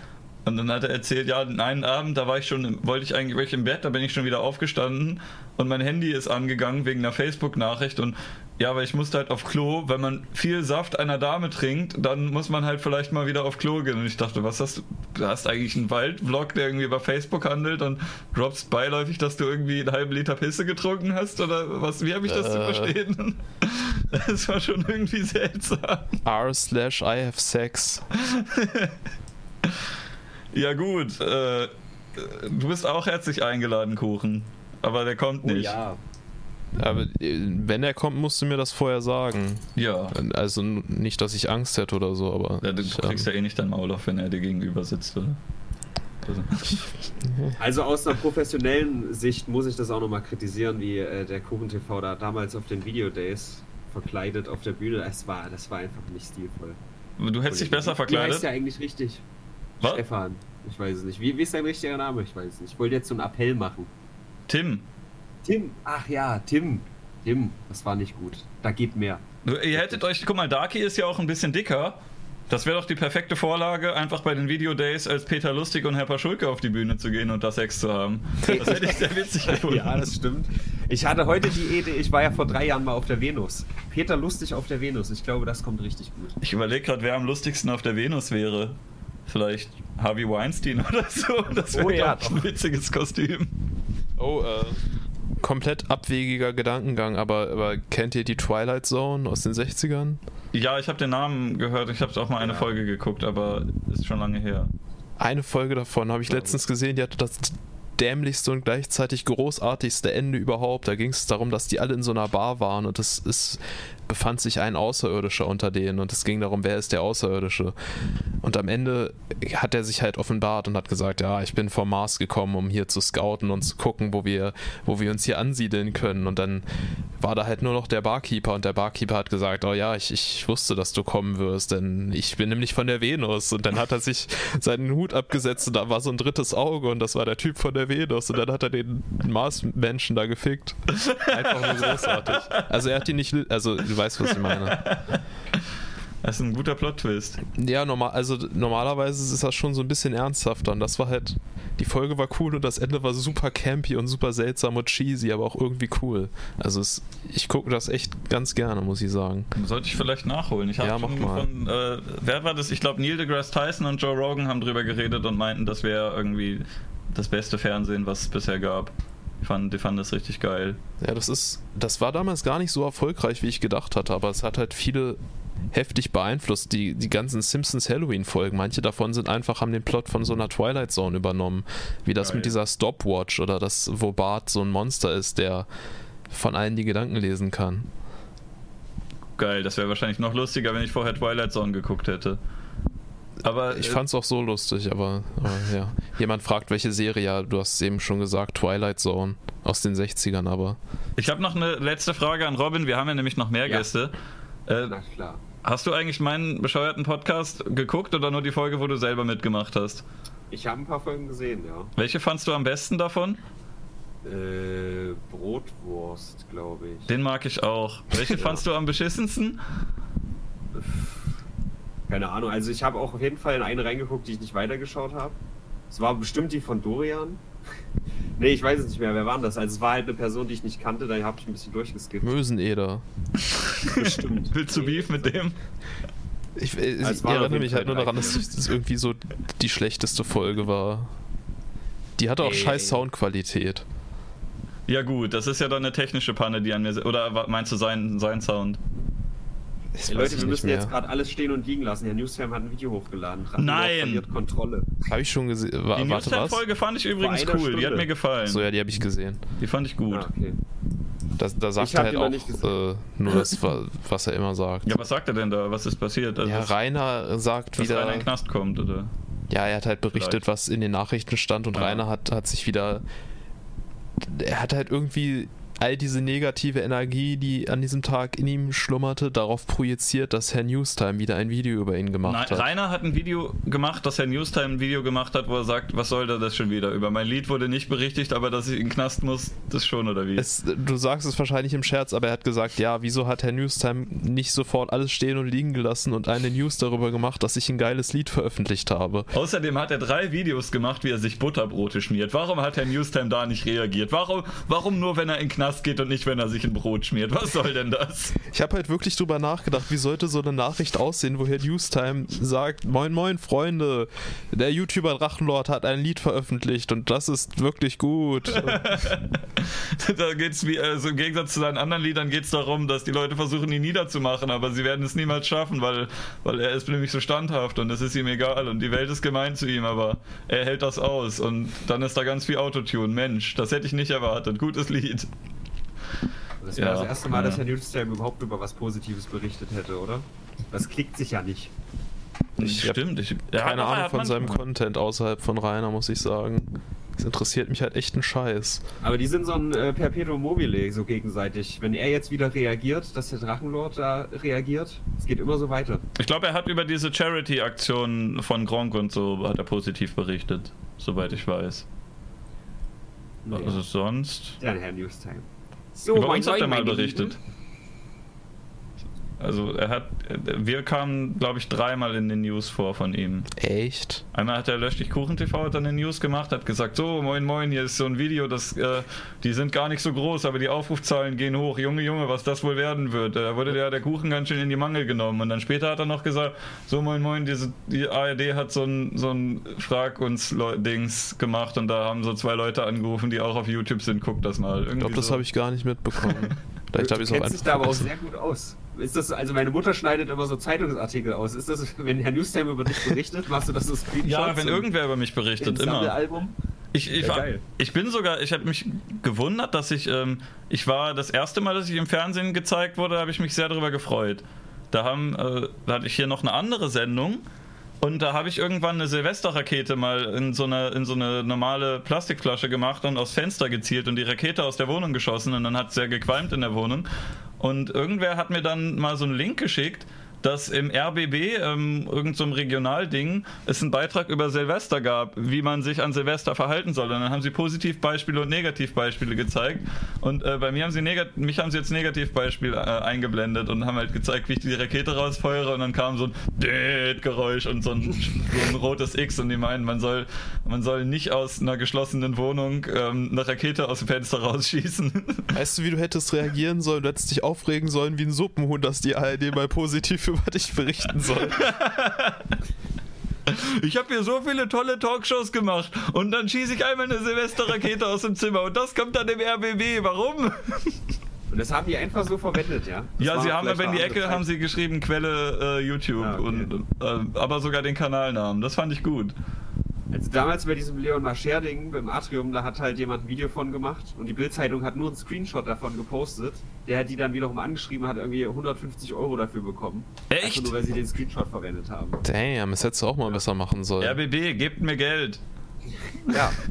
S1: Und dann hat er erzählt, ja, einen Abend, da war ich schon, wollte ich eigentlich im Bett, da bin ich schon wieder aufgestanden und mein Handy ist angegangen wegen einer Facebook-Nachricht und ja, weil ich musste halt auf Klo, wenn man viel Saft einer Dame trinkt, dann muss man halt vielleicht mal wieder auf Klo gehen. Und ich dachte, was hast du? Du hast eigentlich einen Waldvlog, der irgendwie über Facebook handelt und droppst beiläufig, dass du irgendwie einen halben Liter Pisse getrunken hast oder was? Wie habe ich das äh. zu verstehen? <laughs> Das war schon irgendwie seltsam.
S2: R slash I have sex. <laughs>
S1: Ja, gut. Äh, du bist auch herzlich eingeladen, Kuchen. Aber der kommt oh nicht.
S3: Oh, ja.
S2: Aber äh, wenn er kommt, musst du mir das vorher sagen.
S1: Ja.
S2: Also nicht, dass ich Angst hätte oder so, aber.
S1: Ja, du ich, kriegst ähm, ja eh nicht dein Maul auf, wenn er dir gegenüber sitzt, oder?
S3: Also. <laughs> also aus einer professionellen Sicht muss ich das auch nochmal kritisieren, wie äh, der Kuchen TV da damals auf den Videodays verkleidet auf der Bühne. Es war, das war einfach nicht stilvoll.
S1: Du hättest dich besser verkleidet?
S3: Wie heißt ja eigentlich richtig? Was? Stefan. Ich weiß es nicht. Wie, wie ist dein richtiger Name? Ich weiß es nicht. Ich wollte jetzt so einen Appell machen.
S1: Tim.
S3: Tim. Ach ja, Tim. Tim. Das war nicht gut. Da geht mehr.
S1: Ihr hättet euch, guck mal, Darky ist ja auch ein bisschen dicker. Das wäre doch die perfekte Vorlage, einfach bei den Videodays als Peter Lustig und Herr Paschulke auf die Bühne zu gehen und das Sex zu haben. Das hätte ich sehr witzig gefunden.
S3: ja, das stimmt. Ich hatte heute die Idee, ich war ja vor drei Jahren mal auf der Venus. Peter Lustig auf der Venus. Ich glaube, das kommt richtig gut.
S1: Ich überlege gerade, wer am lustigsten auf der Venus wäre. Vielleicht Harvey Weinstein oder so. Das wäre oh, ja, ein witziges Kostüm.
S2: Oh, äh, komplett abwegiger Gedankengang, aber, aber kennt ihr die Twilight Zone aus den 60ern?
S1: Ja, ich habe den Namen gehört, ich habe auch mal eine ja. Folge geguckt, aber ist schon lange her.
S2: Eine Folge davon habe ich letztens gesehen, die hatte das dämlichste und gleichzeitig großartigste Ende überhaupt. Da ging es darum, dass die alle in so einer Bar waren und es, es befand sich ein Außerirdischer unter denen und es ging darum, wer ist der Außerirdische. Und am Ende hat er sich halt offenbart und hat gesagt, ja, ich bin vom Mars gekommen, um hier zu scouten und zu gucken, wo wir, wo wir uns hier ansiedeln können. Und dann war da halt nur noch der Barkeeper und der Barkeeper hat gesagt, oh ja, ich, ich wusste, dass du kommen wirst, denn ich bin nämlich von der Venus. Und dann hat er sich seinen Hut abgesetzt und da war so ein drittes Auge und das war der Typ von der Venus. Und dann hat er den Mars-Menschen da gefickt. Einfach nur großartig. Also er hat ihn nicht, also du weißt, was ich meine. <laughs>
S1: Das ist ein guter Plot-Twist.
S2: Ja, normal, also normalerweise ist das schon so ein bisschen ernsthafter und das war halt, die Folge war cool und das Ende war super campy und super seltsam und cheesy, aber auch irgendwie cool. Also es, ich gucke das echt ganz gerne, muss ich sagen.
S1: Sollte ich vielleicht nachholen. Ich habe ja, schon von, äh, wer war das? Ich glaube Neil deGrasse Tyson und Joe Rogan haben drüber geredet und meinten, das wäre irgendwie das beste Fernsehen, was es bisher gab. Die fanden, die fanden das richtig geil.
S2: Ja, das ist, das war damals gar nicht so erfolgreich, wie ich gedacht hatte, aber es hat halt viele heftig beeinflusst. Die, die ganzen Simpsons Halloween-Folgen, manche davon sind einfach, haben den Plot von so einer Twilight Zone übernommen. Wie das Geil. mit dieser Stopwatch oder das, wo Bart so ein Monster ist, der von allen die Gedanken lesen kann.
S1: Geil, das wäre wahrscheinlich noch lustiger, wenn ich vorher Twilight Zone geguckt hätte. Aber
S2: Ich
S1: äh,
S2: fand's auch so lustig, aber, aber ja. Jemand fragt, welche Serie, ja, du hast es eben schon gesagt, Twilight Zone aus den 60ern, aber
S1: ich habe noch eine letzte Frage an Robin. Wir haben ja nämlich noch mehr
S3: Ja.
S1: Gäste. Äh,
S3: Na klar.
S1: hast du eigentlich meinen bescheuerten Podcast geguckt oder nur die Folge, wo du selber mitgemacht hast?
S3: Ich habe ein paar Folgen gesehen, ja.
S1: Welche fandst du am besten davon?
S3: Äh, Brotwurst, glaube ich.
S1: Den mag ich auch. Welche
S3: Ja.
S1: fandst du am beschissensten?
S3: Keine Ahnung. Also ich habe auch auf jeden Fall in eine reingeguckt, die ich nicht weitergeschaut habe. Es war bestimmt die von Dorian. <laughs> nee, ich weiß es nicht mehr. Wer war denn das? Also es war halt eine Person, die ich nicht kannte, da habe ich ein bisschen durchgeskippt.
S2: Möseneder. <laughs>
S3: Bestimmt.
S1: Willst du Beef mit dem?
S2: Ich,
S3: Es
S2: ich erinnere mich halt nur daran, dass das irgendwie so die schlechteste Folge war. Die hatte auch
S3: Ey.
S2: scheiß Soundqualität.
S1: Ja gut, das ist ja dann eine technische Panne, die an mir... Oder meinst du sein, sein Sound?
S2: Das
S3: Ey,
S2: weiß
S3: Leute, wir müssen
S2: mehr.
S3: jetzt gerade alles stehen und liegen lassen. Herr Newsfam hat ein Video hochgeladen. Rattenloch
S1: Nein!
S3: verliert Kontrolle.
S2: Habe ich schon gesehen. Wa
S1: Die
S2: warte, was?
S1: Newstime-Folge fand ich übrigens cool. Die hat
S3: Stunde.
S1: mir gefallen.
S2: So, ja, die habe ich gesehen.
S1: Die fand ich gut.
S3: Ah, okay.
S2: Da, da sagt er halt auch äh, nur das, wa- was er immer sagt.
S1: Ja, was sagt er denn da? Was ist passiert? Also,
S2: Ja,
S1: dass-
S2: Rainer sagt
S1: dass
S2: wieder.
S1: Rainer in den Knast kommt, oder?
S2: Ja, er hat halt berichtet,
S1: Vielleicht.
S2: was in den Nachrichten stand und
S1: Ja.
S2: Rainer hat, hat sich wieder. Er hat halt irgendwie all diese negative Energie, die an diesem Tag in ihm schlummerte, darauf projiziert, dass Herr Newstime wieder ein Video über ihn gemacht
S1: Nein,
S2: hat.
S1: Rainer hat ein Video gemacht, dass Herr Newstime ein Video gemacht hat, wo er sagt, was soll da das schon wieder? Über mein Lied wurde nicht berichtigt, aber dass ich in den Knast muss, das schon, oder wie?
S2: Es, du sagst es wahrscheinlich im Scherz, aber er hat gesagt, ja, wieso hat Herr Newstime nicht sofort alles stehen und liegen gelassen und eine News darüber gemacht, dass ich ein geiles Lied veröffentlicht habe.
S1: Außerdem hat er drei Videos gemacht, wie er sich Butterbrote schmiert. Warum hat Herr Newstime da nicht reagiert? Warum, warum nur, wenn er in den Knast geht und nicht, wenn er sich ein Brot schmiert? Was soll denn das?
S2: Ich habe halt wirklich drüber nachgedacht, wie sollte so eine Nachricht aussehen, wo Herr Newstime sagt, moin moin Freunde, der YouTuber Drachenlord hat ein Lied veröffentlicht und das ist wirklich gut. <laughs>
S1: da geht's wie, also im Gegensatz zu seinen anderen Liedern geht es darum, dass die Leute versuchen, ihn niederzumachen, aber sie werden es niemals schaffen, weil, weil er ist nämlich so standhaft und es ist ihm egal und die Welt ist gemein zu ihm, aber er hält das aus und dann ist da ganz viel Autotune. Mensch, das hätte ich nicht erwartet. Gutes Lied.
S3: Das
S1: Ja,
S3: wäre das erste Mal,
S1: ja.
S3: dass Herr Newsfam überhaupt über was Positives berichtet hätte, oder? Das klickt sich ja nicht.
S2: Ich
S1: Stimmt. Ich, hat-
S2: Keine Ahnung von seinem
S1: manchmal-
S2: Content außerhalb von Rainer, muss ich sagen. Das interessiert mich halt echt ein Scheiß.
S3: Aber die sind so ein äh, Perpetuum mobile, so gegenseitig. Wenn er jetzt wieder reagiert, dass der Drachenlord da reagiert, es geht immer so weiter.
S1: Ich glaube, er hat über diese Charity-Aktion von Gronk und so hat er positiv berichtet, soweit ich weiß.
S3: Naja.
S1: Also sonst.
S3: Dann Herr Newstime. So,
S1: Über uns hat er mal berichtet.
S3: Lieben.
S1: Also er hat, wir kamen, glaube ich, dreimal in den News vor von ihm.
S2: Echt?
S1: Einmal hat er Lösch dich Kuchen TV hat dann eine News gemacht, hat gesagt, so moin moin, hier ist so ein Video, das, äh, die sind gar nicht so groß, aber die Aufrufzahlen gehen hoch. Junge Junge, was das wohl werden wird. Da wurde der, der Kuchen ganz schön in die Mangel genommen. Und dann später hat er noch gesagt, so moin moin, diese, die ARD hat so ein, so ein Frag uns Dings gemacht und da haben so zwei Leute angerufen, die auch auf YouTube sind. Guck das mal.
S2: Ich glaube, das habe ich gar nicht mitbekommen. <laughs> Vielleicht habe ich es auch einfach
S3: dich da aber auch sehr gut aus. Ist das, also meine Mutter schneidet immer so Zeitungsartikel aus. Ist das, wenn Herr Newstime über dich berichtet, machst du das so Screenshots?
S1: Ja, wenn irgendwer über mich berichtet, immer.
S3: Sammelalbum?
S1: Ich, ich,
S3: Ja,
S1: war, ich bin sogar, ich habe mich gewundert, dass ich, ähm, ich war das erste Mal, dass ich im Fernsehen gezeigt wurde, habe ich mich sehr darüber gefreut. Da haben, äh, da hatte ich hier noch eine andere Sendung und da habe ich irgendwann eine Silvesterrakete mal in so eine, in so eine normale Plastikflasche gemacht und aufs Fenster gezielt und die Rakete aus der Wohnung geschossen und dann hat es sehr gequalmt in der Wohnung. Und irgendwer hat mir dann mal so einen Link geschickt, dass im RBB, ähm, irgend so Regionalding, es einen Beitrag über Silvester gab, wie man sich an Silvester verhalten soll. Und dann haben sie Positivbeispiele und Negativbeispiele gezeigt. Und äh, bei mir haben sie mich haben sie jetzt Negativbeispiel äh, eingeblendet und haben halt gezeigt, wie ich die Rakete rausfeuere und dann kam so ein Dät-Geräusch und so ein, so ein rotes X und die meinen, man soll, man soll nicht aus einer geschlossenen Wohnung ähm, eine Rakete aus dem Fenster rausschießen.
S2: Weißt du, wie du hättest reagieren sollen? Du hättest dich aufregen sollen wie ein Suppenhuhn, dass die ARD mal positiv über dich berichten soll. <laughs>
S1: Ich habe hier so viele tolle Talkshows gemacht und dann schieße ich einmal eine Silvesterrakete aus dem Zimmer und das kommt dann im RBB. Warum? <laughs>
S3: Und das haben die einfach so verwendet, ja? Das
S1: ja, sie haben aber in die Ecke haben sie geschrieben Quelle äh, YouTube
S3: Ah, okay.
S1: und äh, aber sogar den Kanalnamen. Das fand ich gut.
S3: Also damals bei diesem Leon Mascher-Ding beim Atrium, da hat halt jemand ein Video von gemacht und die Bild-Zeitung hat nur einen Screenshot davon gepostet. Der hat die dann wiederum angeschrieben, hat irgendwie 150 Euro dafür bekommen.
S1: Echt?
S3: Also nur weil sie den Screenshot verwendet haben.
S2: Damn, das hättest du auch mal besser machen sollen.
S1: RBB, gebt mir Geld.
S3: Ja. <laughs>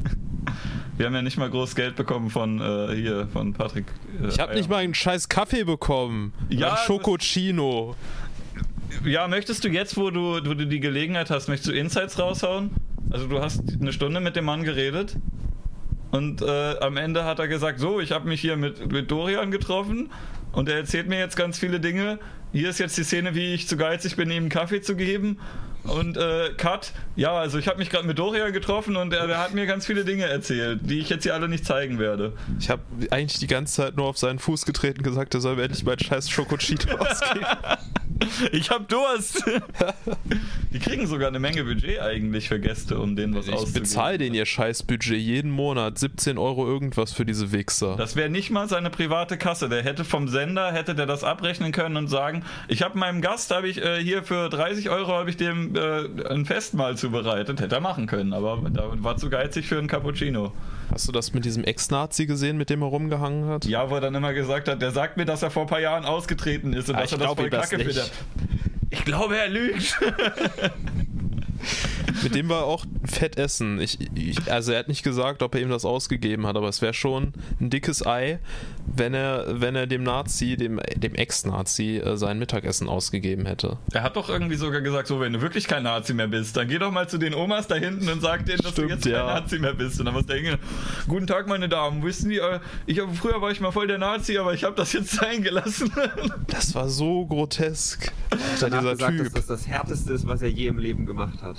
S1: Wir haben ja nicht mal groß Geld bekommen von äh, hier, von Patrick. Äh,
S2: Ich habe nicht mal einen scheiß Kaffee bekommen.
S1: Ja,
S2: Ja, Schokocino.
S1: Ja, möchtest du jetzt, wo du, wo du die Gelegenheit hast, möchtest du Insights raushauen? Also du hast eine Stunde mit dem Mann geredet und äh, am Ende hat er gesagt, so, ich habe mich hier mit, mit Dorian getroffen und er erzählt mir jetzt ganz viele Dinge. Hier ist jetzt die Szene, wie ich zu geizig bin, ihm Kaffee zu geben. Und äh, Cut, ja, also ich habe mich gerade mit Dorian getroffen und er, er hat mir ganz viele Dinge erzählt, die ich jetzt hier alle nicht zeigen werde.
S2: Ich habe eigentlich die ganze Zeit nur auf seinen Fuß getreten und gesagt, er soll mir endlich meinen scheiß Schokocino <laughs> ausgeben.
S1: Ich hab Durst. Die kriegen sogar eine Menge Budget eigentlich für Gäste, um denen was
S2: Ich
S1: auszugeben.
S2: bezahle den ihr scheiß Budget jeden Monat 17 Euro irgendwas für diese Wichser.
S1: Das wäre nicht mal seine private Kasse. Der hätte vom Sender, hätte der das abrechnen können und sagen, ich habe meinem Gast, habe ich äh, hier für 30 Euro, habe ich dem äh, ein Festmahl zubereitet. Hätte er machen können, aber da war zu geizig für einen Cappuccino.
S2: Hast du das mit diesem Ex-Nazi gesehen, mit dem er rumgehangen hat?
S1: Ja, wo er dann immer gesagt hat, der sagt mir, dass er vor ein paar Jahren ausgetreten ist und
S2: Ah,
S1: dass er das voll
S2: das
S1: kacke findet. Ich glaube, er lügt. <laughs>
S2: Mit dem war auch fett essen. Ich, ich, also er hat nicht gesagt, ob er ihm das ausgegeben hat, aber es wäre schon ein dickes Ei, wenn er, wenn er dem Nazi, dem, dem Ex-Nazi, äh, sein Mittagessen ausgegeben hätte.
S1: Er hat doch irgendwie sogar gesagt, so, wenn du wirklich kein Nazi mehr bist, dann geh doch mal zu den Omas da hinten und sag denen, dass
S2: Stimmt,
S1: du jetzt
S2: ja.
S1: kein Nazi mehr bist. Und dann muss der hingehen, guten Tag, meine Damen, wissen Sie, äh, ich hab, früher war ich mal voll der Nazi, aber ich habe das jetzt <laughs> sein gelassen.
S2: Das war so grotesk. Alter, dieser
S3: gesagt, dass
S2: Typ.
S3: das das Härteste ist, was er je im Leben gemacht hat.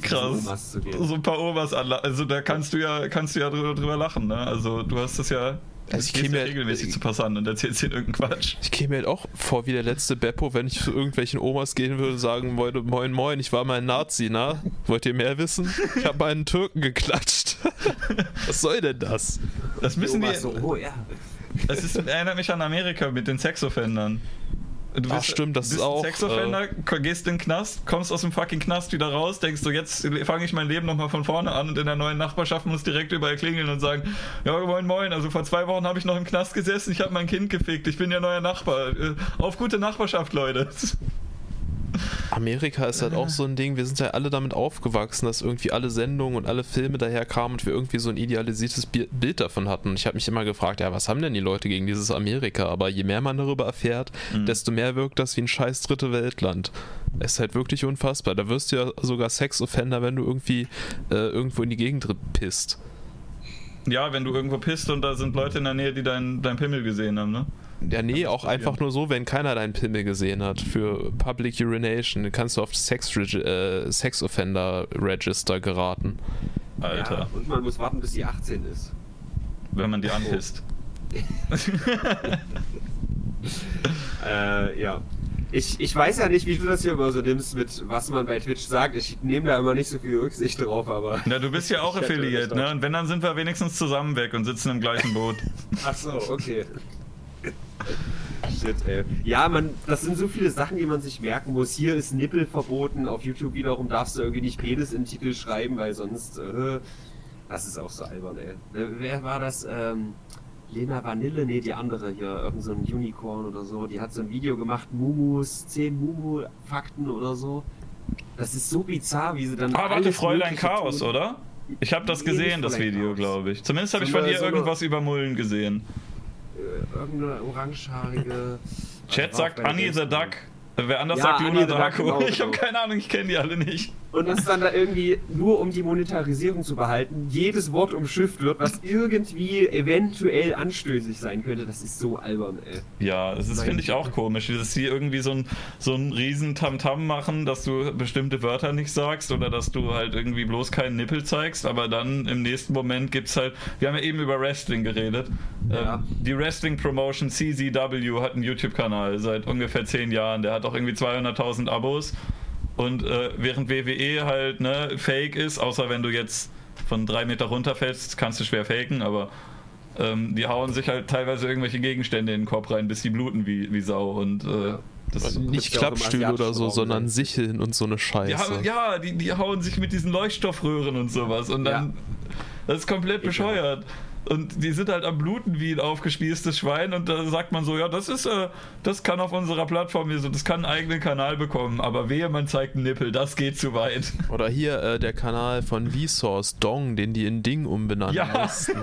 S1: Krass.
S3: Omas zu gehen.
S1: So ein paar Omas anla Also da kannst du ja, kannst du ja drüber, drüber lachen, ne? Also du hast das ja.
S2: Also ich käme mir-
S1: regelmäßig zu Passanten und erzählst ihnen irgendeinen Quatsch.
S2: Ich käme mir halt auch vor wie der letzte Beppo, wenn ich zu irgendwelchen Omas gehen würde und sagen, moin, moin, moin, ich war mal ein Nazi, na? Wollt ihr mehr wissen? Ich habe einen Türken geklatscht. <laughs> Was soll denn das?
S1: Das müssen die.
S3: Omas so, oh ja.
S1: Das ist, erinnert mich an Amerika mit den Sexoffendern. Du
S2: Ach, stimmt, das
S1: bist
S2: ist auch,
S1: Sexoffender, ko- gehst in den Knast, kommst aus dem fucking Knast wieder raus, denkst du, jetzt fange ich mein Leben nochmal von vorne an und in der neuen Nachbarschaft muss direkt überall klingeln und sagen: Ja, moin, moin, also vor zwei Wochen habe ich noch im Knast gesessen, ich habe mein Kind gefickt, ich bin ja neuer Nachbar. Äh, Auf gute Nachbarschaft, Leute. <laughs>
S2: Amerika ist halt auch so ein Ding, wir sind ja alle damit aufgewachsen, dass irgendwie alle Sendungen und alle Filme daher kamen und wir irgendwie so ein idealisiertes Bi- Bild davon hatten. Und ich habe mich immer gefragt, ja, was haben denn die Leute gegen dieses Amerika? Aber je mehr man darüber erfährt, desto mehr wirkt das wie ein scheiß dritte Weltland. Es ist halt wirklich unfassbar. Da wirst du ja sogar Sexoffender, wenn du irgendwie äh, irgendwo in die Gegend pisst.
S1: Ja, wenn du irgendwo pisst und da sind Leute in der Nähe, die dein, dein Pimmel gesehen haben, ne?
S2: Ja, nee, auch einfach nur so, wenn keiner deinen Pimmel gesehen hat. Für Public Urination kannst du auf das Sex, äh, Sex Offender Register geraten.
S1: Alter,
S3: Ja, und man muss warten, bis sie 18 ist.
S1: wenn man die anpisst. <laughs>
S3: Äh, ja. Ich, ich weiß ja nicht, wie du das hier immer so nimmst, mit was man bei Twitch sagt. Ich nehme da immer nicht so viel Rücksicht drauf, aber.
S1: Ja, du bist ja <laughs> auch
S3: das
S1: ne? Und wenn, dann sind wir wenigstens zusammen weg und sitzen im gleichen Boot.
S3: Ach so, okay. Shit, ey. Ja, man, das sind so viele Sachen, die man sich merken muss. Hier ist Nippel verboten, auf YouTube wiederum darfst du irgendwie nicht Penis den Titel schreiben, weil sonst, äh, das ist auch so albern, ey. Wer war das? Ähm, Lena Vanille? Nee, die andere hier, irgend so ein Unicorn oder so. Die hat so ein Video gemacht, Mumus, 10 Mumu-Fakten oder so. Das ist so bizarr, wie sie dann.
S1: Ah, warte, Fräulein Chaos,
S3: tun.
S1: oder? Ich habe das
S3: Nee,
S1: gesehen, das Video, glaube ich. Zumindest habe ich von
S3: so eine-
S1: irgendwas über Mullen gesehen.
S3: Irgendeine orangehaarige.
S1: Chat
S3: Also war
S1: sagt Annie the. Duck. Wer anders
S3: Ja,
S1: sagt Luna
S3: the Duck,
S1: Darko.
S3: genau,
S1: Ich habe
S3: genau.
S1: keine Ahnung, ich kenne die alle nicht.
S3: Und dass dann da irgendwie nur um die Monetarisierung zu behalten, jedes Wort umschifft wird, was irgendwie eventuell anstößig sein könnte, das ist so albern, ey.
S1: Ja, das ist, finde ich auch komisch, dass sie irgendwie so ein, so ein riesen Tamtam machen, dass du bestimmte Wörter nicht sagst oder dass du halt irgendwie bloß keinen Nippel zeigst, aber dann im nächsten Moment gibt's halt, wir haben ja eben über Wrestling geredet.
S3: Ja.
S1: Ähm, die Wrestling Promotion CZW hat einen YouTube-Kanal seit ungefähr zehn Jahren, der hat auch irgendwie 200.000 Abos und äh, während WWE halt ne, fake ist, außer wenn du jetzt von drei Meter runterfällst, kannst du schwer faken, aber ähm, die hauen sich halt teilweise irgendwelche Gegenstände in den Kopf rein, bis die bluten wie, wie Sau. Und äh,
S3: Ja.
S1: Das
S2: Nicht
S3: ja auch im
S2: Klappstühle oder so,
S3: Raum,
S2: sondern
S3: ne?
S2: Sicheln und so eine Scheiße.
S1: ja, ja die, die hauen sich mit diesen Leuchtstoffröhren und sowas und dann. Das ist komplett bescheuert. Und die sind halt am Bluten wie ein aufgespießtes Schwein und da sagt man so, ja, das ist, äh, das kann auf unserer Plattform hier so, das kann einen eigenen Kanal bekommen, aber wehe, man zeigt einen Nippel, das geht zu weit.
S2: Oder hier äh, der Kanal von Vsauce, Dong, den die in Ding umbenannt
S1: Ja.
S2: mussten. <laughs>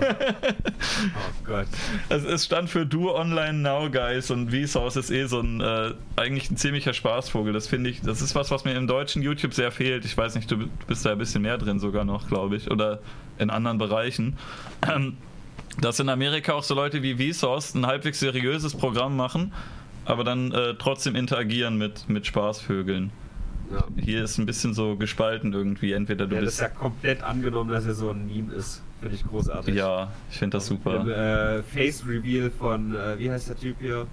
S3: Oh Gott.
S1: Also es stand für Do Online Now Guys und Vsauce ist eh so ein äh, eigentlich ein ziemlicher Spaßvogel. Das finde ich, das ist was, was mir im deutschen YouTube sehr fehlt. Ich weiß nicht, du bist da ein bisschen mehr drin sogar noch, glaube ich, oder in anderen Bereichen. Ähm, dass in Amerika auch so Leute wie Vsauce ein halbwegs seriöses Programm machen, aber dann äh, trotzdem interagieren mit, mit Spaßvögeln.
S3: Ja.
S1: Hier ist ein bisschen so gespalten irgendwie. Entweder du
S3: Der hat das
S1: bist.
S3: ja komplett angenommen, dass er so ein Meme ist. Finde ich großartig.
S1: Ja, ich finde das super.
S3: Im, äh, Face Reveal von, äh, wie heißt der Typ hier?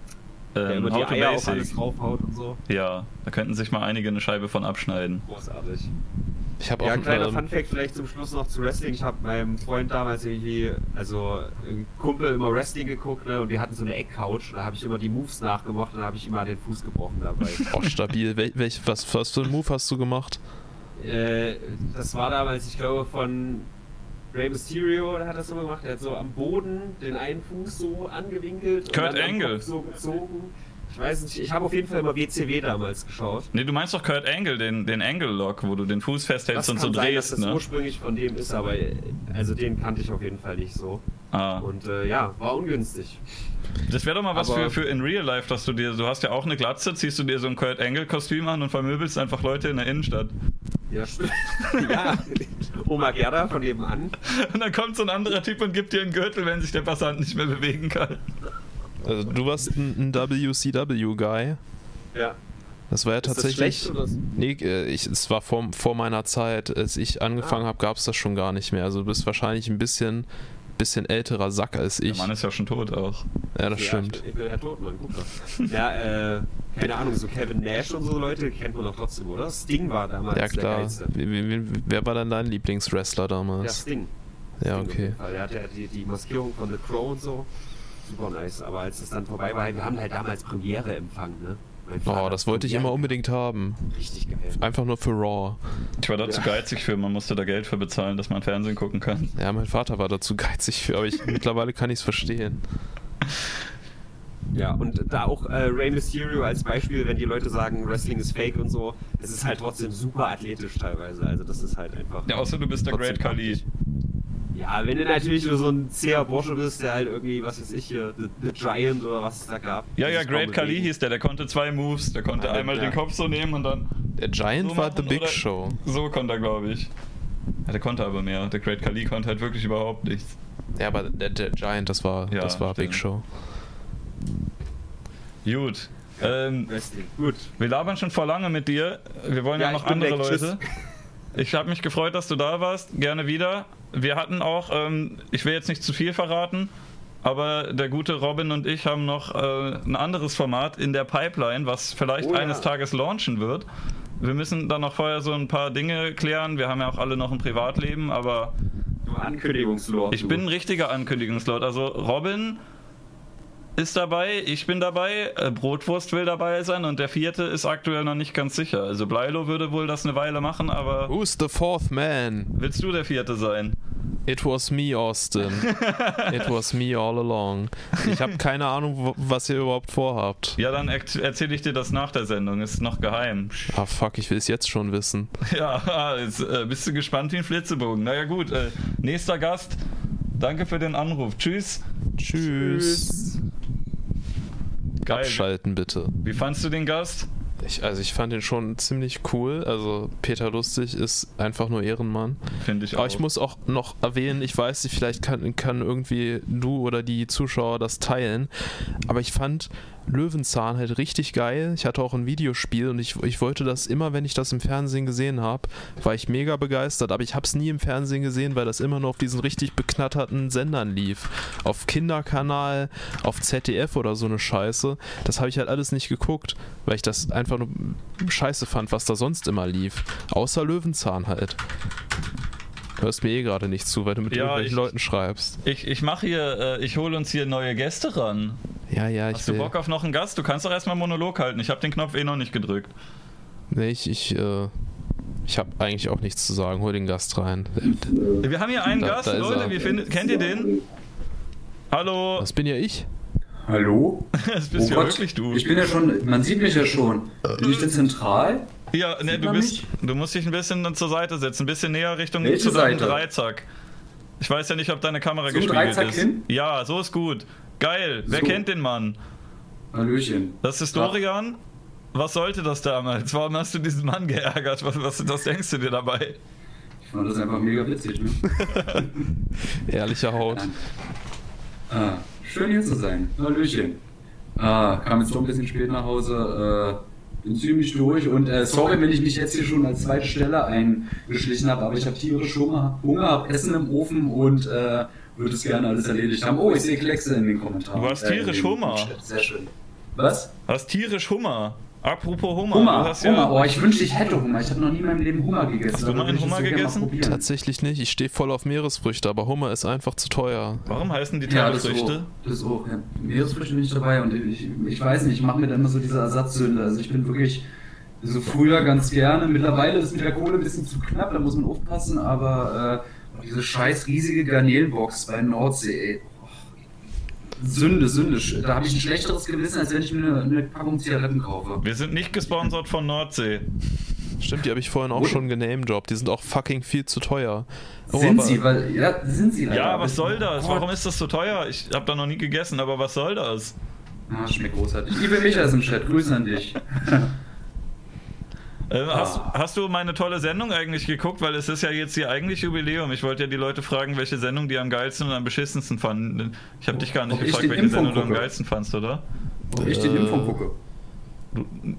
S3: Der
S1: Ähm,
S3: immer die Eier auf alles draufhaut und so.
S1: Ja, da könnten sich mal einige eine Scheibe von abschneiden.
S3: Großartig.
S2: Ich habe auch
S3: Ja, ein kleiner
S2: ähm,
S3: Funfact vielleicht zum Schluss noch zu Wrestling. Ich habe meinem Freund damals irgendwie, also ein Kumpel immer Wrestling geguckt ne, und wir hatten so eine Eckcouch. Da habe ich immer die Moves nachgemacht und dann habe ich immer den Fuß gebrochen dabei. <laughs>
S2: auch stabil. Wel welch, was, was für ein Move hast du gemacht?
S3: äh, das war damals, ich glaube, von Rey Mysterio, der hat das so gemacht. Der hat so am Boden den einen Fuß so angewinkelt
S1: Kurt
S3: und dann
S1: Angle.
S3: So gezogen. Ich weiß nicht, ich habe auf jeden Fall immer WCW damals geschaut.
S1: Nee, du meinst doch Kurt Angle, den, den Angle-Lock, wo du den Fuß festhältst und so
S3: sein,
S1: drehst,
S3: dass das
S1: ne?
S3: ursprünglich von dem ist, aber also den kannte ich auf jeden Fall nicht so.
S1: Ah.
S3: Und äh, ja, war ungünstig.
S1: Das wäre doch mal was
S3: Aber-
S1: für, für in Real Life, dass du dir, du hast ja auch eine Glatze, ziehst du dir so ein Kurt Angle-Kostüm an und vermöbelst einfach Leute in der Innenstadt.
S3: Ja, stimmt. <laughs> ja, Oma Gerda von nebenan.
S1: Und dann kommt so ein anderer Typ und gibt dir einen Gürtel, wenn sich der Passant nicht mehr bewegen kann.
S2: Also, du warst ein, ein WCW-Guy.
S3: Ja.
S2: Das war ja
S3: Ist das
S2: tatsächlich.
S3: schlecht oder?
S2: Nee, äh, ich, es war vor, vor meiner Zeit, als ich angefangen
S3: Ah.
S2: habe, gab es das schon gar nicht mehr. Also du bist wahrscheinlich ein bisschen, bisschen älterer Sack als
S1: Der
S2: ich.
S1: Mann ist ja schon tot auch.
S2: Ja, das
S3: ja,
S2: stimmt.
S3: Ich ich bin Herr Totmann, guck mal. Ja, äh, keine Ahnung, so Kevin Nash und so Leute kennt man doch trotzdem, oder? Sting war damals
S2: Ja,
S3: der
S2: klar. wer war denn dein Lieblingswrestler
S3: Der
S2: damals?
S3: Sting.
S2: Ja,
S3: Sting
S2: okay.
S3: Der hatte ja die, die Maskierung von The Crow und so. Super nice. Aber als es dann vorbei war, wir haben halt damals Premiere empfangen, ne?
S2: Oh,
S3: Vater
S2: das wollte ich
S3: Premiere
S2: immer unbedingt haben.
S3: Richtig geil.
S2: Einfach nur für Raw.
S1: Ich war da zu
S3: Ja.
S1: geizig für, man musste da Geld für bezahlen, dass man Fernsehen gucken kann.
S2: Ja, mein Vater war dazu geizig für, aber ich, <laughs> mittlerweile kann ich es verstehen.
S3: Ja, und da auch äh, Rey Mysterio als Beispiel, wenn die Leute sagen, Wrestling ist fake und so, es ist halt trotzdem super athletisch teilweise. Also das ist halt einfach.
S1: Ja, außer du bist der Great Khali.
S3: Ja, wenn du natürlich nur so ein zäher Bursche bist, der halt irgendwie, was weiß ich hier, The, The Giant oder was es da gab.
S1: Ja, ja, Great
S3: bewegen.
S1: hieß der, der konnte zwei Moves. Der konnte
S3: Ja,
S1: einmal
S3: ja.
S1: den Kopf so nehmen und dann
S2: Der Giant
S1: so
S2: war The Big Show.
S1: So konnte er, glaube ich. Ja, der konnte aber mehr. Der Great Khali konnte halt wirklich überhaupt nichts.
S2: Ja, aber der, der Giant, das war,
S1: Ja,
S2: das war Big. Show.
S1: Gut. Ähm.
S3: Gut.
S1: wir labern schon vor lange mit dir. Wir wollen ja,
S3: Ja,
S1: noch
S3: ich bin
S1: andere
S3: weg. Tschüss.
S1: Leute. Ich habe mich gefreut, dass du da warst. Gerne wieder. Wir hatten auch, ähm, ich will jetzt nicht zu viel verraten, aber der gute Robin und ich haben noch äh, ein anderes Format in der Pipeline, was vielleicht
S3: Oh ja.
S1: eines Tages launchen wird. Wir müssen dann noch vorher so ein paar Dinge klären. Wir haben ja auch alle noch ein Privatleben, aber
S3: Du Ankündigungslord.
S1: ich bin ein richtiger Ankündigungslord. Also Robin ist dabei, ich bin dabei, äh, Brotwurst will dabei sein und der vierte ist aktuell noch nicht ganz sicher. Also Bleilo würde wohl das eine Weile machen, aber
S2: Who's the fourth man?
S1: willst du der vierte sein?
S2: It was me, Austin. <laughs> It was me all along. Ich habe keine Ahnung, was ihr überhaupt vorhabt.
S1: Ja, dann erzähle ich dir das nach der Sendung. Ist noch geheim.
S2: Ah, fuck, ich will es jetzt schon wissen. <laughs>
S1: Ja, jetzt äh, bist du gespannt wie ein Flitzebogen. Naja gut, äh, nächster Gast. Danke für den Anruf. Tschüss.
S2: Tschüss.
S1: Geil.
S2: Abschalten bitte.
S1: Wie fandst du den Gast?
S2: Ich, also ich fand den schon ziemlich cool. Also Peter Lustig ist einfach nur Ehrenmann.
S1: Finde ich auch.
S2: Aber ich muss auch noch erwähnen, ich weiß nicht, vielleicht kann, kann irgendwie du oder die Zuschauer das teilen, aber ich fand Löwenzahn halt richtig geil. Ich hatte auch ein Videospiel und ich, ich wollte das immer, wenn ich das im Fernsehen gesehen habe, war ich mega begeistert, aber ich habe es nie im Fernsehen gesehen, weil das immer nur auf diesen richtig beknatterten Sendern lief. Auf Kinderkanal, auf ZDF oder so eine Scheiße. Das habe ich halt alles nicht geguckt, weil ich das einfach nur scheiße fand, was da sonst immer lief. Außer Löwenzahn halt. Hörst mir eh gerade nicht zu, weil du mit
S1: Ja,
S2: irgendwelchen
S1: ich-
S2: Leuten schreibst.
S1: Ich, ich mache hier, äh, ich hole uns hier neue Gäste ran.
S2: Ja, ja, ich
S1: Hast du
S2: will.
S1: Bock auf noch einen Gast? Du kannst doch erstmal Monolog halten. Ich habe den Knopf eh noch nicht gedrückt.
S2: Nee, ich, ich, äh, ich habe eigentlich auch nichts zu sagen. Hol den Gast rein.
S1: Wir haben hier einen
S2: Da-
S1: Gast,
S2: da
S1: Leute. Wie findet, kennt ihr den? Hallo,
S2: Das bin ja ich.
S5: Hallo? <laughs>
S1: das bist ja wirklich du.
S5: Ich bin ja schon, man sieht mich ja schon. Bin ich denn zentral?
S1: Ja, ne,
S5: Sieht
S1: du bist. Du musst dich ein bisschen zur Seite setzen, ein bisschen näher Richtung
S5: Welche
S1: zu deinem
S5: Seite?
S1: Dreizack. Ich weiß ja nicht, ob deine Kamera
S5: So
S1: gespiegelt ist.
S5: hin?
S1: Ja, so ist gut. Geil. Wer
S5: So.
S1: kennt den Mann?
S5: Hallöchen.
S1: Das ist. Dorian. Was sollte das damals? Warum hast du diesen Mann geärgert? Was, was, was denkst du dir dabei?
S5: Ich fand das einfach mega witzig, ne? <laughs>
S2: Ehrlicher Haut.
S5: Ah, schön hier zu sein. Hallöchen. Ah, kam jetzt doch ein bisschen spät nach Hause. Äh, bin ziemlich durch und äh, sorry, wenn ich mich jetzt hier schon als zweite Stelle eingeschlichen habe, aber ich habe tierisch Hunger, Hunger, hab Essen im Ofen und äh, würde es gerne alles erledigt haben. Oh, ich sehe Kleckse in den Kommentaren.
S1: Du hast
S5: Äh,
S1: tierisch Hummer.
S5: Chat. Sehr schön. Was?
S1: Hast tierisch Hummer. Apropos Hummer.
S5: Hummer,
S1: du hast
S5: Hummer.
S1: ja.
S5: Oh, ich wünschte, ich hätte Hummer. Ich habe noch nie in meinem Leben Hummer gegessen.
S1: Hast du mal einen Hummer
S5: so
S1: gegessen?
S2: Tatsächlich nicht. Ich stehe voll auf Meeresfrüchte, aber Hummer ist einfach zu teuer.
S1: Warum heißen die
S5: Ja,
S1: Teile
S5: das auch.
S1: Früchte?
S5: Das auch. Ja. Meeresfrüchte bin ich dabei und ich, ich weiß nicht, ich mache mir dann immer so diese Ersatzsünde. Also ich bin wirklich so früher ganz gerne. Mittlerweile ist mit der Kohle ein bisschen zu knapp, da muss man aufpassen, aber äh, diese scheiß riesige Garnelenbox bei Nordsee, ey. Sünde, Sünde. Da habe ich ein schlechteres Gewissen, als wenn ich mir eine, eine Packung Zigaretten kaufe.
S1: Wir sind nicht gesponsert von Nordsee.
S2: Stimmt, die habe ich vorhin auch
S5: Wo-
S2: schon genamedroppt. Die sind auch fucking viel zu teuer. Oh,
S5: sind
S2: aber-
S5: sie, weil, ja, sind sie leider.
S1: Ja, was
S5: Aber-
S1: soll das?
S5: Gott.
S1: Warum ist das so teuer? Ich habe da noch nie gegessen, aber was soll das?
S5: Ah, schmeckt großartig. Liebe Michael im Chat, Grüße an dich. <laughs>
S1: Äh, hast,
S5: Ah.
S1: hast du meine tolle Sendung eigentlich geguckt? Weil es ist ja jetzt hier eigentlich Jubiläum. Ich wollte ja die Leute fragen, welche Sendung die am geilsten und am beschissensten fanden. Ich habe dich gar nicht
S5: Ob
S1: gefragt,
S5: den
S1: welche
S5: Impfung
S1: Sendung du am
S5: gucke?
S1: geilsten fandst, oder?
S5: Ob ich die
S2: Äh,
S5: Impfung gucke.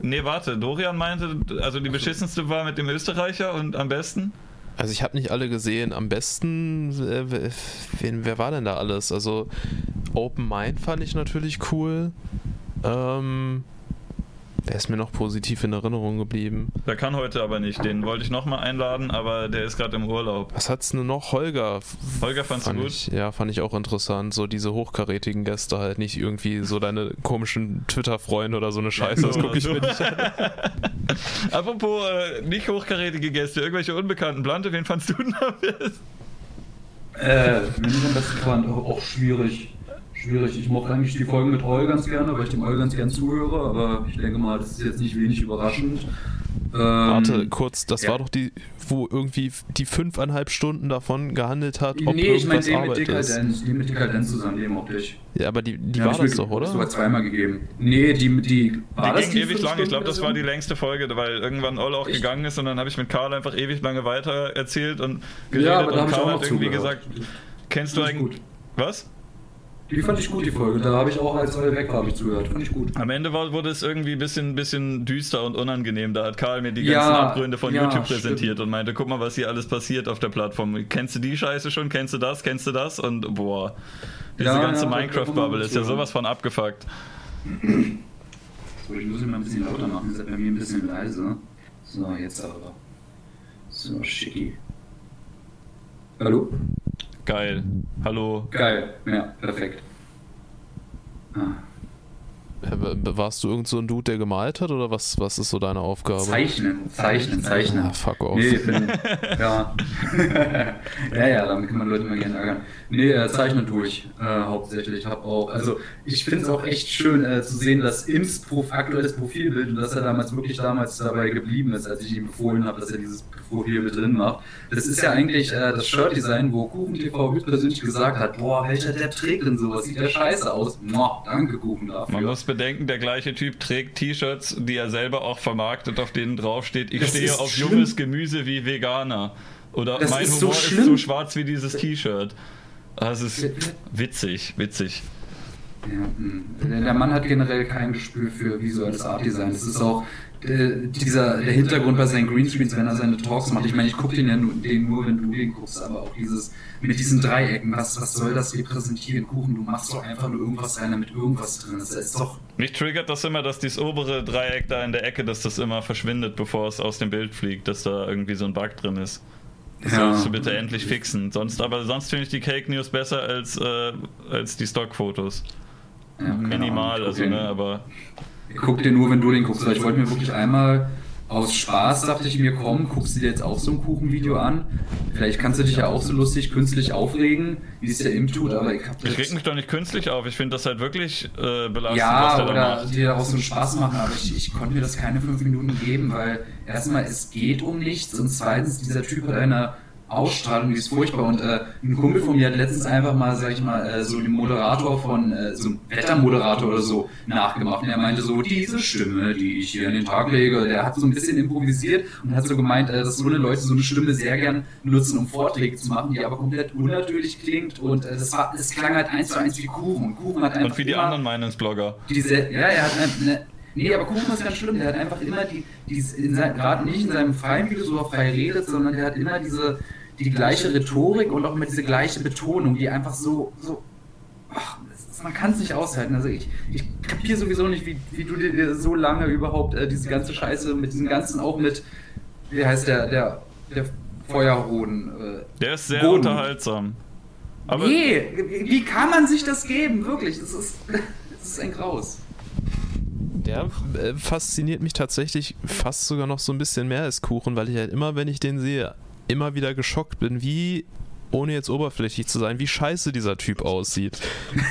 S1: Nee, warte. Dorian meinte, also die beschissenste war mit dem Österreicher und am besten?
S2: Also ich habe nicht alle gesehen. Am besten, äh, wer- wen, wer war denn da alles? Also Open Mind fand ich natürlich cool. Ähm, wer ist mir noch positiv in Erinnerung geblieben?
S1: Der kann heute aber nicht. Den wollte ich nochmal einladen, aber der ist gerade im Urlaub.
S2: Was hat's denn noch? Holger.
S1: Holger fandst du
S2: fand
S1: gut?
S2: Ich, ja, fand ich auch interessant. So diese hochkarätigen Gäste halt. Nicht irgendwie so deine komischen Twitter-Freunde oder so eine Scheiße. Das gucke ich mir nicht an. <laughs>
S1: Apropos äh, nicht hochkarätige Gäste, irgendwelche Unbekannten. Blante, wen fandst du denn am besten?
S5: Äh, am besten fand, auch, auch schwierig. Schwierig. Ich mochte eigentlich die Folgen mit Eul ganz gerne, weil ich dem Eul ganz gern zuhöre, aber ich denke mal, das ist jetzt nicht wenig überraschend. Ähm,
S2: Warte, kurz, das
S5: ja.
S2: war doch die, wo irgendwie die fünfeinhalb Stunden davon gehandelt hat, ob
S5: Nee, ich meine
S2: irgendwas
S5: den mit
S2: Arbeit ist.
S5: Dekadenz, die mit Dekadenz zusammen, den mochte ich.
S2: Ja, aber die, die
S5: Die
S2: war
S5: ich
S2: das
S5: mir
S2: doch, oder?
S5: sogar zweimal gegeben. Nee, die, die war
S1: die
S5: das
S1: ging ewig lang. Ich glaube, das war die längste Folge, weil irgendwann Oll auch
S5: Echt?
S1: gegangen ist und dann habe ich mit Karl einfach ewig lange weiter erzählt und geredet
S5: Ja, aber da
S1: und
S5: ich
S1: Karl
S5: auch noch
S1: hat irgendwie
S5: zugehört.
S1: gesagt, kennst du
S5: ich
S1: eigentlich. Was?
S5: Die fand ich gut, die Folge. Da habe ich auch, als Eul weg war, habe ich zugehört. Fand ich gut.
S1: Am Ende war, wurde es irgendwie ein bisschen, bisschen düster und unangenehm. Da hat Karl mir die
S5: Ja,
S1: ganzen Abgründe von
S5: ja,
S1: YouTube
S5: stimmt.
S1: präsentiert und meinte, guck mal, was hier alles passiert auf der Plattform. Kennst du die Scheiße schon? Kennst du das? Kennst du das? Und boah, diese
S5: Ja,
S1: ganze
S5: ja,
S1: Minecraft-Bubble ist ja sowas von abgefuckt.
S5: So, ich muss ihn mal ein bisschen lauter machen, ist ja bei mir ein bisschen leise. So, jetzt aber. So, schicki. Hallo?
S1: Geil. Hallo.
S5: Geil, ja, perfekt. Ah.
S2: Warst du irgend so ein Dude, der gemalt hat, oder was, was ist so deine Aufgabe?
S5: Zeichnen, zeichnen, zeichnen.
S2: Ah, fuck off.
S5: Nee, bin, ja. <laughs> ja, ja, damit kann man Leute mal gerne ärgern. Nee, äh, zeichnen tue ich äh, hauptsächlich. Ich habe auch, also ich finde es auch echt schön äh, zu sehen, dass Imps Prof aktuelles Profilbild und dass er damals wirklich damals dabei geblieben ist, als ich ihm befohlen habe, dass er dieses Profilbild drin macht. Das ist ja eigentlich äh, das Shirt-Design, wo Kuchen TV höchstpersönlich gesagt hat, boah, welcher Depp trägt denn sowas? Sieht ja scheiße aus. Moah, danke Kuchen dafür.
S1: Man muss bedenken, der gleiche Typ trägt T-Shirts, die er selber auch vermarktet, auf denen draufsteht, ich
S5: Das
S1: stehe
S5: ist
S1: auf
S5: schlimm.
S1: junges Gemüse wie Veganer. Oder
S5: Das
S1: mein
S5: ist so
S1: Humor ist
S5: schlimm.
S1: so schwarz wie dieses T-Shirt. Das ist witzig, witzig.
S5: Ja, mh. der, Mann hat generell kein Gespür für visuelles Art-Design. Das ist auch äh, dieser, der Hintergrund bei seinen Greenscreens, wenn er seine Talks macht. Ich meine, ich gucke den ja nur, den nur, wenn du den guckst, aber auch dieses mit diesen Dreiecken, was, was soll das repräsentieren? Kuchen, du machst doch einfach nur irgendwas rein, damit irgendwas drin ist. Das ist doch.
S1: Mich triggert das immer, dass dieses obere Dreieck da in der Ecke, dass das immer verschwindet, bevor es aus dem Bild fliegt, dass da irgendwie so ein Bug drin ist. Das
S5: Ja.
S1: solltest du bitte endlich fixen. Sonst, aber sonst finde ich die Cake News besser als, äh, als die Stockfotos.
S5: Ja,
S1: minimal, also ne, aber
S5: guck den nur, wenn du den guckst, weil ich wollte mir wirklich einmal aus Spaß, dachte ich mir, komm, guckst du dir jetzt auch so ein Kuchenvideo an. Vielleicht kannst du dich ja auch so lustig künstlich aufregen, wie es der Im tut, aber ich hab
S1: ich reg mich doch nicht künstlich auf. Ich finde das halt wirklich äh, belastend, was
S5: Ja,
S1: der da
S5: oder
S1: macht.
S5: dir auch so einen Spaß machen, aber ich, ich konnte mir das keine fünf Minuten geben, weil erstmal es geht um nichts und zweitens dieser Typ hat eine Ausstrahlung, die ist furchtbar. Und äh, ein Kumpel von mir hat letztens einfach mal, sag ich mal, äh, so den Moderator von, äh, so ein Wettermoderator oder so nachgemacht. Und er meinte so, diese Stimme, die ich hier an den Tag lege, der hat so ein bisschen improvisiert und hat so gemeint, äh, dass so eine Leute so eine Stimme sehr gern nutzen, um Vorträge zu machen, die aber komplett unnatürlich klingt. Und äh, das war, das klang halt eins zu eins wie Kuchen. Und Kuchen hat einfach
S1: Und wie die anderen Meinungsblogger.
S5: diese, ja, er hat eine, nee, aber Kuchen ist ganz schlimm, der hat einfach immer die, die gerade nicht in seinem freien Video so frei redet, sondern der hat immer diese, die gleiche Rhetorik und auch immer diese gleiche Betonung, die einfach so, so, ach, ist, man kann es nicht aushalten. Also ich, ich kapiere sowieso nicht, wie, wie du dir so lange überhaupt äh, diese ganze Scheiße mit diesem ganzen, auch mit, wie heißt der, der, der Feuerhoden, äh,
S1: Der ist sehr
S5: Boden.
S1: unterhaltsam. Aber
S5: nee, wie wie kann man sich das geben? Wirklich, das ist, <laughs> das ist ein Graus.
S2: Der äh, fasziniert mich tatsächlich fast sogar noch so ein bisschen mehr als Kuchen, weil ich halt immer, wenn ich den sehe, immer wieder geschockt bin, wie, ohne jetzt oberflächlich zu sein, wie scheiße dieser Typ aussieht.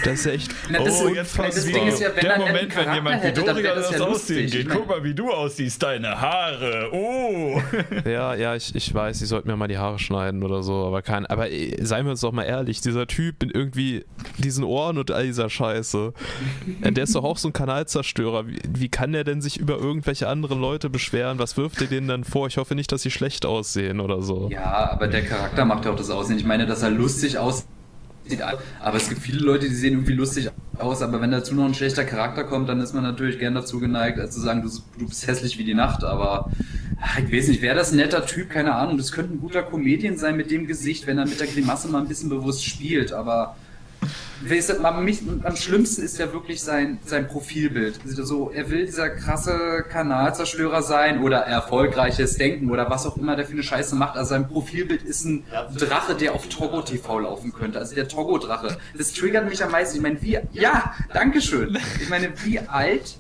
S2: Das ist ja echt.
S5: Na, das
S1: oh,
S5: ist-
S1: jetzt
S5: ist ja,
S1: Der
S5: er
S1: Moment, wenn jemand wie Dorian
S5: das
S1: das
S5: ja
S1: aussehen geht.
S5: Ich mein-
S1: Guck mal, wie du aussiehst, deine Haare. Oh. <laughs>
S2: Ja, ja, ich, ich weiß, ich sollte mir mal die Haare schneiden oder so, aber kein. Aber äh, seien wir uns doch mal ehrlich, dieser Typ mit irgendwie diesen Ohren und all dieser Scheiße, äh, der ist doch auch so ein Kanalzerstörer. Wie, wie kann der denn sich über irgendwelche anderen Leute beschweren? Was wirft ihr denen dann vor? Ich hoffe nicht, dass sie schlecht aussehen oder so.
S5: Ja, aber der Charakter macht ja auch das Aussehen. Ich meine, dass er lustig aussieht, aber es gibt viele Leute, die sehen irgendwie lustig aus, aber wenn dazu noch ein schlechter Charakter kommt, dann ist man natürlich gern dazu geneigt, äh, zu sagen, du, du bist hässlich wie die Nacht, aber ich weiß nicht, wäre das ein netter Typ, keine Ahnung, das könnte ein guter Comedian sein mit dem Gesicht, wenn er mit der Grimasse mal ein bisschen bewusst spielt, aber Am, mich- am schlimmsten ist ja wirklich sein, sein Profilbild. Also So, er will dieser krasse Kanalzerstörer sein oder erfolgreiches Denken oder was auch immer der für eine Scheiße macht. Also sein Profilbild ist ein Drache, der auf Togo TV laufen könnte. Also der Togo-Drache. Das triggert mich am meisten. Ich meine, wie, ja, Dankeschön. Ich meine, wie alt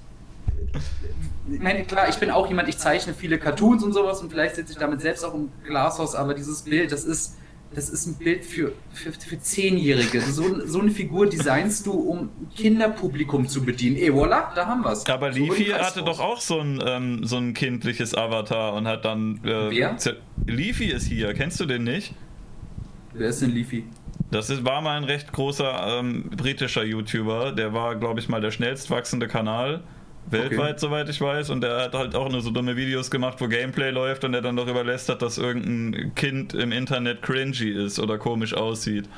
S5: ich meine, klar, ich bin auch jemand, ich zeichne viele Cartoons und sowas und vielleicht sitze ich damit selbst auch im Glashaus, aber dieses Bild, das ist, das ist ein Bild für, für, für Zehnjährige. So, so eine Figur designst du, um Kinderpublikum zu bedienen. Eh, voilà, da haben wir's.
S1: Aber
S5: So
S1: Leafy hatte
S5: raus.
S1: doch auch so ein, ähm, so ein kindliches Avatar und hat dann. Äh,
S5: Wer?
S1: Leafy ist hier, kennst du den nicht?
S5: Wer ist denn Leafy?
S1: Das ist, war mal ein recht großer ähm, britischer YouTuber. Der war, glaube ich, mal der schnellst wachsende Kanal. Weltweit, soweit ich weiß. Und der hat halt auch nur so dumme Videos gemacht, wo Gameplay läuft und der dann darüber lästert, dass irgendein Kind im Internet cringy ist oder komisch aussieht.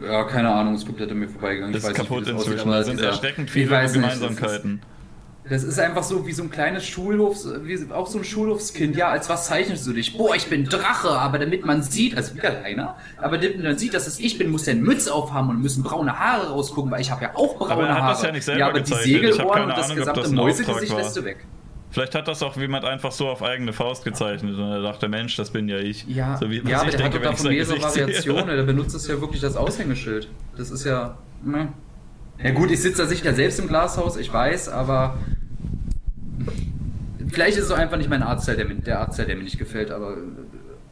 S5: Ja, keine Ahnung, ist komplett an mir vorbeigegangen.
S1: Das
S5: Ich
S1: ist
S5: weiß nicht,
S1: kaputt
S5: aussieht,
S1: inzwischen.
S5: aber
S1: Da sind erschreckend viele
S5: weiß nicht, das ist- einfach so wie so ein kleines Schulhofs, wie auch so ein Schulhofskind. Ja, als was zeichnest du dich? Boah, ich bin Drache, aber damit man sieht, also wieder keiner, aber damit man sieht, dass es ich bin, muss der eine Mütze aufhaben und müssen braune Haare rausgucken, weil ich habe ja auch braune
S1: Aber er hat
S5: Haare.
S1: das ja nicht selber
S5: ja, aber
S1: gezeichnet.
S5: Die Segelohren
S1: keine
S5: und das
S1: Ahnung,
S5: gesamte Mäusegesicht lässt du weg.
S1: Vielleicht hat das auch jemand einfach so auf eigene Faust gezeichnet und er dachte, Mensch, das bin ja ich.
S5: Ja,
S1: so wie,
S5: ja aber
S1: ich
S5: der
S1: denke,
S5: hat doch davon mehrere
S1: Gesicht sehe.
S5: Variationen. <laughs> Der benutzt das ja wirklich als Aushängeschild. Das ist ja. Ne. Ja gut, ich sitze da sicher selbst im Glashaus, ich weiß, aber vielleicht ist es auch einfach nicht mein Artstyle, der, mir- der Artstyle, der mir nicht gefällt, aber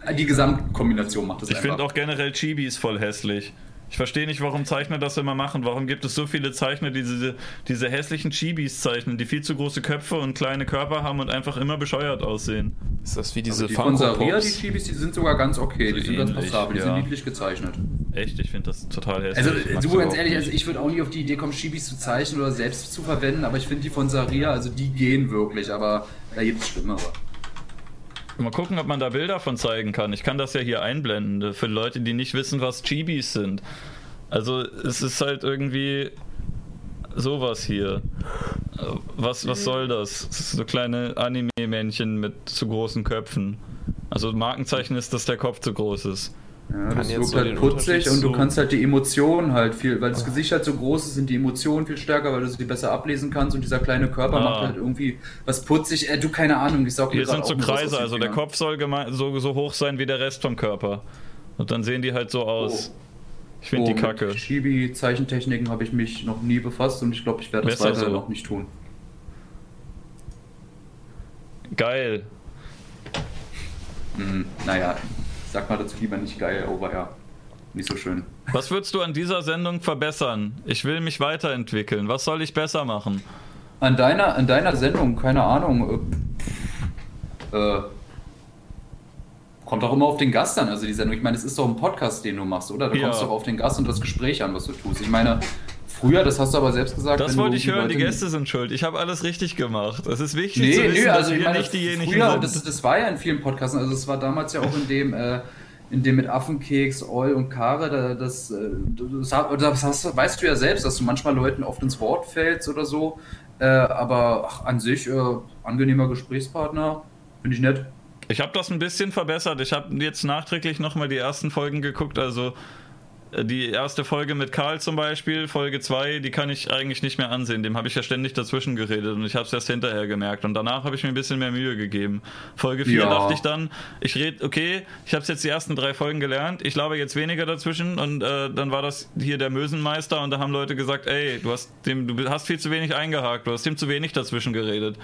S5: äh, die Gesamtkombination macht es
S1: Ich
S5: einfach.
S1: finde auch generell Chibis voll hässlich. Ich verstehe nicht, warum Zeichner das immer machen. Warum gibt es so viele Zeichner, die diese, diese hässlichen Chibis zeichnen, die viel zu große Köpfe und kleine Körper haben und einfach immer bescheuert aussehen?
S2: Ist das wie diese
S5: die von
S2: Funko
S5: Saria, die
S2: Pops?
S5: Chibis, die sind sogar ganz okay, die
S1: So
S5: sind ganz
S1: ähnlich,
S5: passabel, die
S1: ja.
S5: sind niedlich gezeichnet.
S1: Echt, ich finde das total hässlich.
S5: Also,
S1: Ich
S5: du ganz ehrlich, also ich würde auch nie auf die Idee kommen, Chibis zu zeichnen oder selbst zu verwenden, aber ich finde die von Saria, also die gehen wirklich, aber da gibt es Schlimmere.
S1: Mal gucken, ob man da Bilder von zeigen kann. Ich kann das ja hier einblenden, für Leute, die nicht wissen, was Chibis sind. Also, es ist halt irgendwie sowas hier. Äh, Was, was soll das? So kleine Anime-Männchen mit zu großen Köpfen. Also, Markenzeichen ist, dass der Kopf zu groß ist.
S5: Ja, das wirkt
S2: so
S5: halt putzig und du kannst halt die Emotionen halt viel, weil das Gesicht halt so groß ist, sind die Emotionen viel stärker, weil du sie besser ablesen kannst und dieser kleine Körper
S1: Ah.
S5: macht halt irgendwie was putzig. Äh, du, keine Ahnung, ich
S1: Hier
S5: gerade
S1: sind so Kreise, also der. Kopf soll so, so hoch sein wie der Rest vom Körper. Und dann sehen die halt so aus. Ich finde die kacke.
S5: Mit Chibi-Zeichentechniken habe ich mich noch nie befasst und ich glaube, ich werde das
S1: Besser
S5: weiter
S1: so.
S5: noch nicht tun.
S1: Geil.
S5: Hm, naja, sag mal dazu lieber nicht geil, aber ja, nicht so schön.
S1: Was würdest du an dieser Sendung verbessern? Ich will mich weiterentwickeln. Was soll ich besser machen?
S5: An deiner, an deiner Sendung, keine Ahnung. Äh, äh, kommt auch immer auf den Gast an, also die Sendung. Ich meine, es ist doch ein Podcast, den du machst, oder? Da
S1: Ja.
S5: kommst du doch auf den Gast und das Gespräch an, was du tust. Ich meine, früher, das hast du aber selbst gesagt.
S1: Das wollte ich hören, die
S5: Leute-
S1: Gäste sind schuld. Ich habe alles richtig gemacht. Es ist wichtig
S5: Nee,
S1: zu wissen,
S5: nee,
S1: dass
S5: also ich
S1: wir
S5: meine,
S1: nicht diejenigen
S5: früher,
S1: sind.
S5: das, das war ja in vielen Podcasts, also es war damals ja auch in dem, äh, in dem mit Affenkeks, Oll und Kare, da, das, äh, das, das hast, weißt du ja selbst, dass du manchmal Leuten oft ins Wort fällst oder so, äh, aber ach, an sich äh, angenehmer Gesprächspartner, finde ich nett.
S1: Ich habe das ein bisschen verbessert. Ich habe jetzt nachträglich nochmal die ersten Folgen geguckt. Also die erste Folge mit Karl zum Beispiel, Folge 2, die kann ich eigentlich nicht mehr ansehen. Dem habe ich ja ständig dazwischen geredet und ich habe es erst hinterher gemerkt. Und danach habe ich mir ein bisschen mehr Mühe gegeben. Folge 4
S5: Ja.
S1: dachte ich dann, ich rede, okay, ich habe jetzt die ersten drei Folgen gelernt, ich laber jetzt weniger dazwischen und äh, dann war das hier der Mösenmeister und da haben Leute gesagt, ey, du hast dem, du hast viel zu wenig eingehakt, du hast dem zu wenig dazwischen geredet.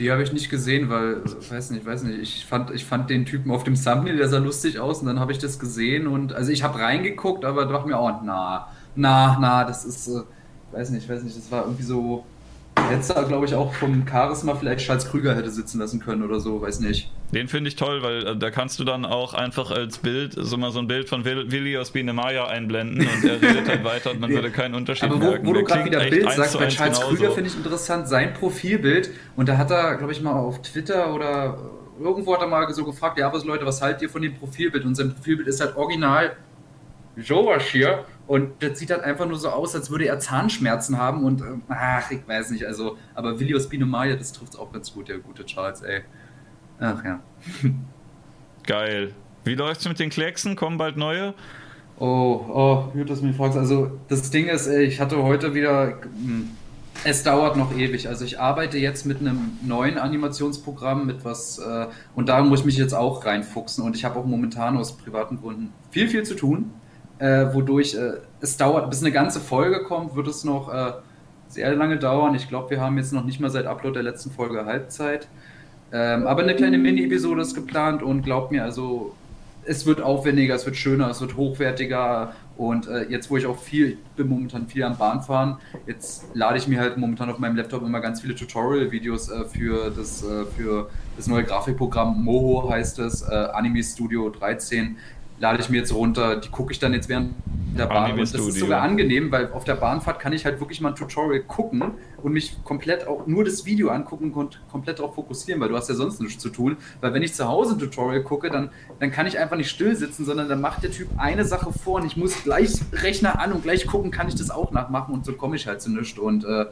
S5: Die habe ich nicht gesehen, weil, weiß nicht, weiß nicht, ich fand, ich fand den Typen auf dem Thumbnail, der sah lustig aus und dann habe ich das gesehen und, also ich habe reingeguckt, aber dachte mir, oh, na, na, na, das ist, äh, weiß nicht, weiß nicht, das war irgendwie so, hätte da, glaube ich, auch vom Charisma vielleicht Charles Krüger hätte sitzen lassen können oder so, weiß nicht.
S1: Den finde ich toll, weil äh, da kannst du dann auch einfach als Bild so mal so ein Bild von Will, Willi aus Biene Maya einblenden und er redet halt weiter und man würde keinen Unterschied
S5: Aber wo,
S1: merken.
S5: wo du gerade wieder Bild sagst, bei Charles
S1: genauso.
S5: Krüger finde ich interessant, sein Profilbild. Und da hat er, glaube ich, mal auf Twitter oder irgendwo hat er mal so gefragt, ja, was Leute, was haltet ihr von dem Profilbild? Und sein Profilbild ist halt original sowas hier. Und das sieht halt einfach nur so aus, als würde er Zahnschmerzen haben und ähm, ach, ich weiß nicht, also, aber Willi aus Biene Maya, das trifft auch ganz gut, der gute Charles, ey. Ach ja. <laughs>
S1: Geil. Wie läuft's mit den Klecksen? Kommen bald neue?
S5: Oh, oh, gut, dass du mich fragst. Also, das Ding ist, ich hatte heute wieder. hm, Es dauert noch ewig. Also, ich arbeite jetzt mit einem neuen Animationsprogramm, mit was. Äh, und da muss ich mich jetzt auch reinfuchsen. Und ich habe auch momentan aus privaten Gründen viel, viel zu tun. Äh, wodurch äh, es dauert, bis eine ganze Folge kommt, wird es noch äh, sehr lange dauern. Ich glaube, wir haben jetzt noch nicht mal seit Upload der letzten Folge Halbzeit. Ähm, aber eine kleine Mini-Episode ist geplant und glaubt mir, also es wird aufwendiger, es wird schöner, es wird hochwertiger und äh, jetzt, wo ich auch viel, ich bin momentan viel am Bahnfahren, jetzt lade ich mir halt momentan auf meinem Laptop immer ganz viele Tutorial-Videos äh, für, das, äh, für das neue Grafikprogramm Moho heißt es, äh, Anime Studio 13, lade ich mir jetzt runter, die gucke ich dann jetzt während der Bahn und das ist sogar angenehm, weil auf der Bahnfahrt kann ich halt wirklich mal ein Tutorial gucken und mich komplett auch nur das Video angucken und komplett darauf fokussieren, weil du hast ja sonst nichts zu tun. Weil wenn ich zu Hause ein Tutorial gucke, dann, dann kann ich einfach nicht still sitzen, sondern dann macht der Typ eine Sache vor und ich muss gleich Rechner an und gleich gucken, kann ich das auch nachmachen und so komme ich halt zu nichts. Und äh,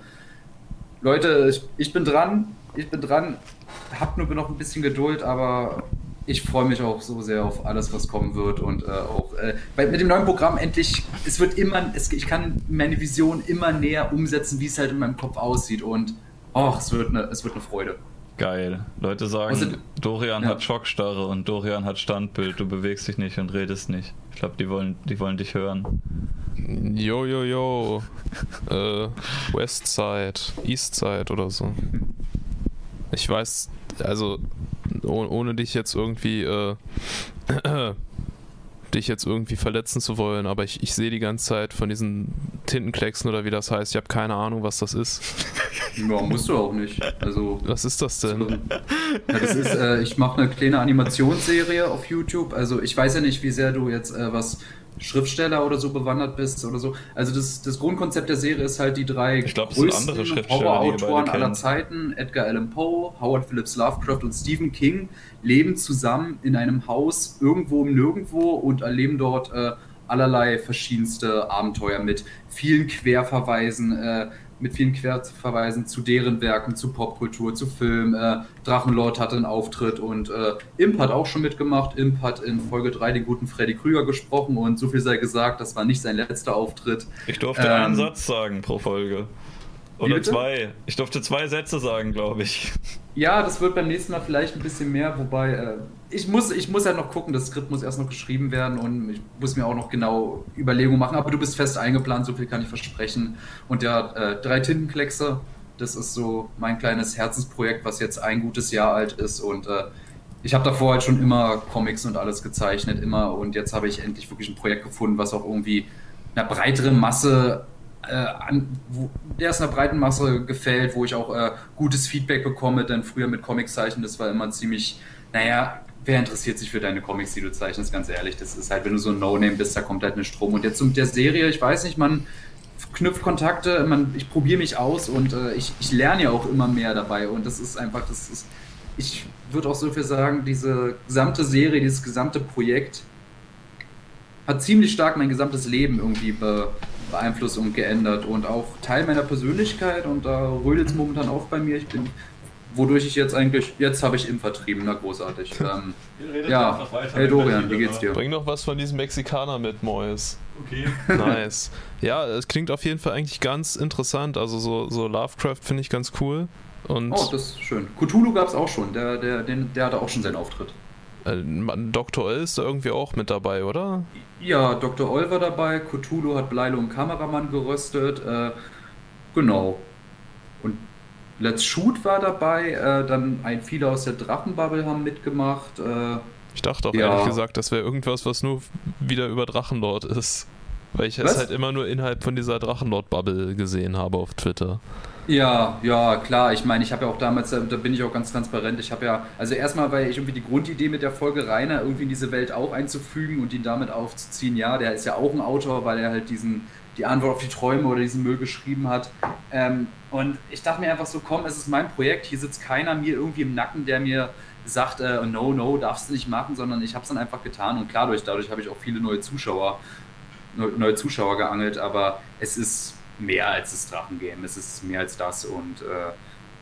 S5: Leute, ich, ich bin dran, ich bin dran, hab nur noch ein bisschen Geduld, aber ich freue mich auch so sehr auf alles, was kommen wird und äh, auch, äh, weil mit dem neuen Programm endlich, es wird immer, es, ich kann meine Vision immer näher umsetzen, wie es halt in meinem Kopf aussieht und oh, es wird eine, es wird eine Freude.
S1: Geil. Leute sagen,
S5: Also-
S1: Dorian
S5: ja.
S1: hat Schockstarre und Dorian hat Standbild. Du bewegst dich nicht und redest nicht. Ich glaube, die wollen, die wollen dich hören.
S2: Yo, yo, yo. Äh, Westside, Eastside oder so. Ich weiß, also oh, ohne dich jetzt irgendwie äh, <clears throat> dich jetzt irgendwie verletzen zu wollen, aber ich, ich sehe die ganze Zeit von diesen Tintenklecksen oder wie das heißt. Ich habe keine Ahnung, was das ist.
S5: Ja, musst du auch nicht. Also
S2: Was ist das denn?
S5: Ja, das ist, äh, ich mache eine kleine Animationsserie auf YouTube. Also ich weiß ja nicht, wie sehr du jetzt äh, was Schriftsteller oder so bewandert bist oder so. Also das, das Grundkonzept der Serie ist halt die drei
S1: Ich glaub,
S5: größten Horrorautoren aller. Zeiten, Edgar Allan Poe, Howard Phillips Lovecraft und Stephen King, leben zusammen in einem Haus irgendwo im Nirgendwo und erleben dort äh, allerlei verschiedenste Abenteuer mit vielen Querverweisen, äh, mit vielen Querverweisen zu deren Werken, zu Popkultur, zu Film. Äh, Drachenlord hatte einen Auftritt und äh, Imp hat auch schon mitgemacht. Imp hat in Folge 3 den guten Freddy Krüger gesprochen und so viel sei gesagt, das war nicht sein letzter Auftritt.
S1: Ich durfte
S5: Ähm,
S1: einen Satz sagen pro Folge. Oder zwei. Ich durfte zwei Sätze sagen, glaube ich.
S5: Ja, das wird beim nächsten Mal vielleicht ein bisschen mehr, wobei äh, ich muss, ich muss ja noch gucken, das Skript muss erst noch geschrieben werden und ich muss mir auch noch genau Überlegungen machen, aber du bist fest eingeplant, so viel kann ich versprechen. Und ja, äh, drei Tintenkleckse, das ist so mein kleines Herzensprojekt, was jetzt ein gutes Jahr alt ist. Und äh, ich habe davor halt schon immer Comics und alles gezeichnet, immer. Und jetzt habe ich endlich wirklich ein Projekt gefunden, was auch irgendwie einer breiteren Masse äh, an, wo, der ist einer breiten Masse gefällt, wo ich auch äh, gutes Feedback bekomme, denn früher mit Comics zeichnen, das war immer ziemlich, naja, wer interessiert sich für deine Comics, die du zeichnest, ganz ehrlich, das ist halt, wenn du so ein No-Name bist, da kommt halt eine Strom und jetzt mit der Serie, ich weiß nicht, man knüpft Kontakte, man, ich probiere mich aus und äh, ich, ich lerne ja auch immer mehr dabei. Und das ist einfach, das ist, ich würde auch so viel sagen, diese gesamte Serie, dieses gesamte Projekt hat ziemlich stark mein gesamtes Leben irgendwie be beeinflusst und geändert. Und auch Teil meiner Persönlichkeit und da rödelt es momentan auch bei mir. Ich bin, wodurch ich jetzt eigentlich, jetzt habe ich im vertrieben, na großartig. <laughs> Ähm, ja, hey Dorian, wie geht's dir?
S2: Bring noch was von diesem Mexikaner mit, Mois.
S1: Okay. <laughs>
S2: Nice. ja, es klingt auf jeden Fall eigentlich ganz interessant. Also so, so Lovecraft finde ich ganz cool. Und
S5: oh, das ist schön. Cthulhu gab es auch schon, der, der, den, der hatte auch schon seinen Auftritt.
S2: Äh, Dr. Oll ist da irgendwie auch mit dabei, oder?
S5: Ja, Dr. Oll war dabei, Cthulhu hat Bleilo und Kameramann geröstet, äh, genau. Let's Shoot war dabei, äh, dann ein viele aus der Drachenbubble haben mitgemacht. Äh,
S2: ich dachte auch
S5: Ja.
S2: ehrlich gesagt, das wäre irgendwas, was nur wieder über Drachenlord ist. Weil ich
S5: Was?
S2: es halt immer nur innerhalb von dieser Drachenlord-Bubble gesehen habe auf Twitter.
S5: Ja, ja, klar. Ich meine, ich habe ja auch damals, da da bin ich auch ganz transparent. Ich habe ja, also erstmal, weil ich irgendwie die Grundidee mit der Folge Rainer irgendwie in diese Welt auch einzufügen und ihn damit aufzuziehen. Ja, der ist ja auch ein Autor, weil er halt diesen, die Antwort auf die Träume oder diesen Müll geschrieben hat. Ähm, und ich dachte mir einfach so, komm, es ist mein Projekt. Hier sitzt keiner mir irgendwie im Nacken, der mir sagt, äh, no, no, darfst du nicht machen, sondern ich habe es dann einfach getan. Und klar, dadurch, dadurch habe ich auch viele neue Zuschauer, neu- neue Zuschauer geangelt, aber es ist mehr als das Drachengame, es ist mehr als das und äh,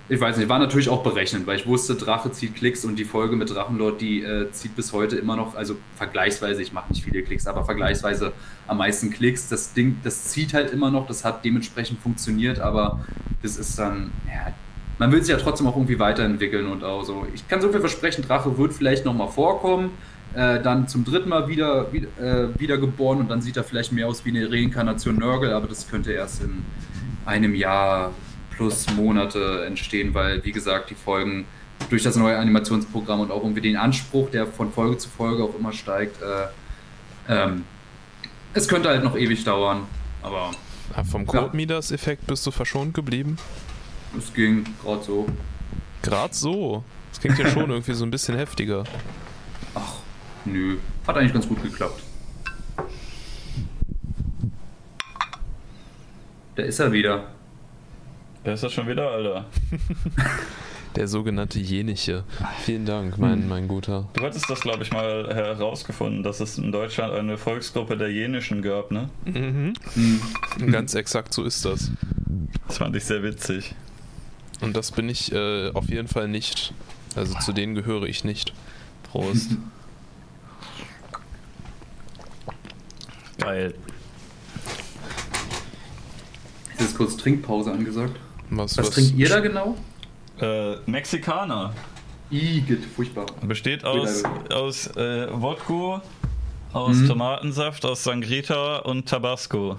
S5: ich weiß nicht, war natürlich auch berechnend, weil ich wusste, Drache zieht Klicks und die Folge mit Drachenlord, die äh, zieht bis heute immer noch, also vergleichsweise, ich mache nicht viele Klicks, aber vergleichsweise am meisten Klicks. Das Ding, das zieht halt immer noch, das hat dementsprechend funktioniert, aber das ist dann, ja, man will sich ja trotzdem auch irgendwie weiterentwickeln und auch so. Ich kann so viel versprechen, Drache wird vielleicht nochmal vorkommen, äh, dann zum dritten Mal wieder, wieder, äh, wiedergeboren und dann sieht er vielleicht mehr aus wie eine Reinkarnation Nörgel, aber das könnte erst in einem Jahr plus Monate entstehen, weil, wie gesagt, die Folgen durch das neue Animationsprogramm und auch irgendwie den Anspruch, der von Folge zu Folge auch immer steigt, äh, ähm, es könnte halt noch ewig dauern, aber
S2: Ah, Vom Code Midas-Effekt bist du verschont geblieben?
S5: es ging gerade so.
S2: Gerade so. Das klingt ja <laughs> schon irgendwie so ein bisschen heftiger.
S5: Ach, nö. Hat eigentlich ganz gut geklappt. Da ist er wieder.
S1: Wer ist das schon wieder, Alter? <laughs>
S2: Der sogenannte Jeniche. Vielen Dank, mein, mein Guter.
S1: Du hattest das, glaube ich, mal herausgefunden, dass es in Deutschland eine Volksgruppe der Jenischen gab, ne?
S2: Mhm.
S5: Hm.
S2: Ganz exakt so ist das.
S1: Das fand ich sehr witzig.
S2: Und das bin ich äh, auf jeden Fall nicht. Also zu denen gehöre ich nicht.
S1: Prost. Geil.
S5: Ist jetzt kurz Trinkpause angesagt.
S2: Was,
S5: Was, trinkt ihr da genau?
S1: Äh, Mexikaner.
S5: Igitt, furchtbar.
S1: Besteht aus, aus äh, Wodka, aus
S5: Mhm.
S1: Tomatensaft, aus Sangrita und Tabasco.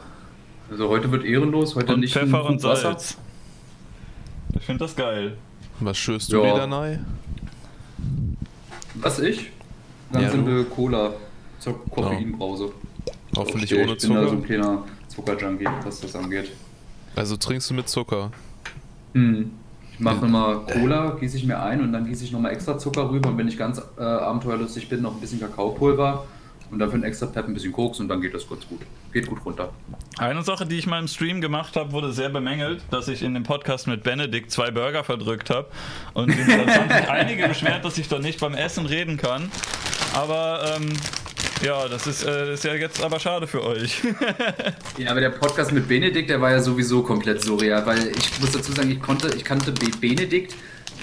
S5: Also heute wird ehrenlos, heute
S1: Und
S5: nicht
S1: Pfeffer und
S5: Wasser.
S1: Salz. Ich finde das geil.
S2: Was schürst du
S5: Ja.
S2: wieder nei?
S5: Was ich? Ganz
S2: Ja,
S5: simple Cola. Zur Koffeinbrause.
S2: Hoffentlich
S5: Ich
S2: ohne
S5: bin da so ein
S2: Zucker.
S5: kleiner Zuckerjunkie, was das angeht.
S2: Also trinkst du mit Zucker.
S5: Hm. Ich mache immer Cola, gieße ich mir ein und dann gieße ich nochmal extra Zucker rüber und wenn ich ganz äh, abenteuerlustig bin, noch ein bisschen Kakaopulver und dafür ein extra Pep, ein bisschen Koks und dann geht das ganz gut. Geht gut runter.
S1: Eine Sache, die ich mal im Stream gemacht habe, wurde sehr bemängelt, dass ich in dem Podcast mit Benedikt zwei Burger verdrückt habe. Und es haben sich <laughs> einige beschwert, dass ich doch nicht beim Essen reden kann. Aber ähm, ja, das ist, äh, ist ja jetzt aber schade für euch. <laughs>
S5: Ja, aber der Podcast mit Benedikt, der war ja sowieso komplett surreal, weil ich muss dazu sagen, ich konnte, ich kannte Be- Benedikt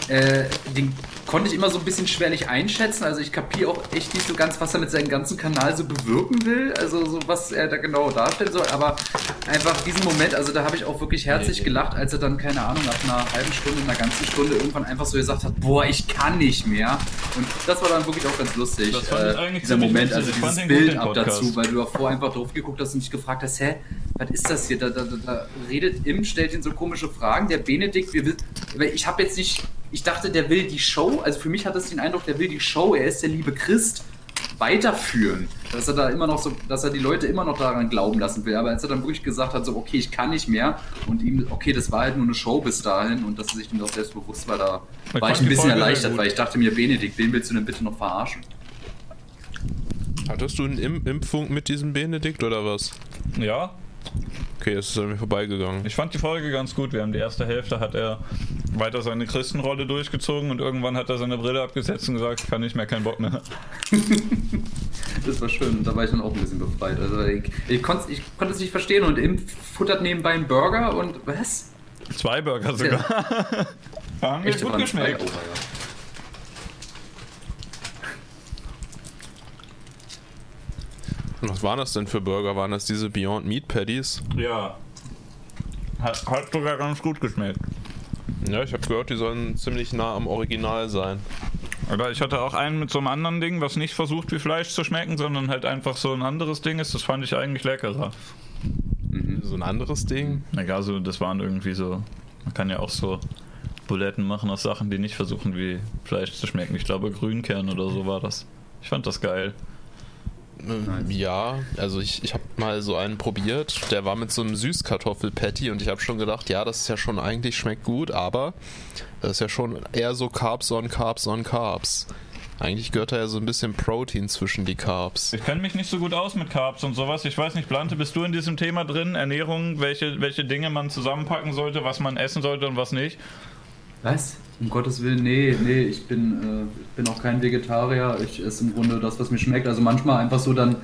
S5: äh, den konnte ich immer so ein bisschen schwerlich einschätzen. Also ich kapiere auch echt nicht so ganz, was er mit seinem ganzen Kanal so bewirken will. Also so was er da genau darstellen soll. Aber einfach diesen Moment, also da habe ich auch wirklich herzlich gelacht, als er dann, keine Ahnung, nach einer halben Stunde, einer ganzen Stunde irgendwann einfach so gesagt hat, boah, ich kann nicht mehr. Und das war dann wirklich auch ganz lustig.
S1: Das fand ich
S5: äh,
S1: eigentlich
S5: dieser Moment, also
S1: Ich
S5: dieses Bild ab dazu, weil du davor einfach drauf geguckt hast und dich gefragt hast, hä, was ist das hier? Da, da, da, da redet Im, stellt ihn so komische Fragen. Der Benedikt, wir ich habe jetzt nicht, ich dachte, der will die Show, also für mich hat es den Eindruck, der will die Show, er ist der liebe Christ, weiterführen. Dass er da immer noch so, dass er die Leute immer noch daran glauben lassen will. Aber als er dann wirklich gesagt hat, so, okay, ich kann nicht mehr und ihm, okay, das war halt nur eine Show bis dahin und dass er sich dem doch selbstbewusst war, da
S1: Ich
S5: war ich ein bisschen
S1: Folge
S5: erleichtert, weil ich dachte mir, Benedikt, wen willst du denn bitte noch verarschen?
S2: Hattest du einen Im Impfung mit diesem Benedikt oder was?
S1: Ja,
S2: Okay, es ist an mir vorbeigegangen.
S1: ich fand die Folge ganz gut. Wir haben die erste Hälfte, hat er weiter seine Christenrolle durchgezogen und irgendwann hat er seine Brille abgesetzt und gesagt, ich kann nicht mehr, kein Bock mehr. <laughs>
S5: Das war schön, da war ich dann auch ein bisschen befreit. Also ich, ich konnte ich konnte es nicht verstehen und Im futtert nebenbei einen Burger und was?
S1: Zwei Burger sogar. <laughs> Haben mir
S5: Echt,
S1: gut geschmeckt.
S5: Oh, ja.
S2: Was waren das denn für Burger? Waren das diese Beyond Meat Patties?
S1: Ja. Hat, hat sogar ganz gut geschmeckt.
S2: Ja, ich habe gehört, die sollen ziemlich nah am Original sein.
S1: Oder ich hatte auch einen mit so einem anderen Ding, was nicht versucht wie Fleisch zu schmecken, sondern halt einfach so ein anderes Ding ist. Das fand ich eigentlich leckerer.
S2: So ein anderes Ding.
S1: Egal, so, das waren irgendwie so. Man kann ja auch so Buletten machen aus Sachen, die nicht versuchen wie Fleisch zu schmecken. Ich glaube, Grünkern oder so war das. Ich fand das geil.
S2: Ähm, Ja, also ich, ich habe mal so einen probiert, der war mit so einem Süßkartoffel-Patty und ich habe schon gedacht, ja, das ist ja schon eigentlich schmeckt gut, aber das ist ja schon eher so Carbs on Carbs on Carbs. Eigentlich gehört da ja so ein bisschen Protein zwischen die Carbs.
S1: Ich kenne mich nicht so gut aus mit Carbs und sowas. Ich weiß nicht, Blante, bist du in diesem Thema drin? Ernährung, welche, welche Dinge man zusammenpacken sollte, was man essen sollte und was nicht?
S5: Was? Um Gottes Willen, nee, nee, ich bin, äh, bin auch kein Vegetarier. Ich esse im Grunde das, was mir schmeckt. Also manchmal einfach so dann.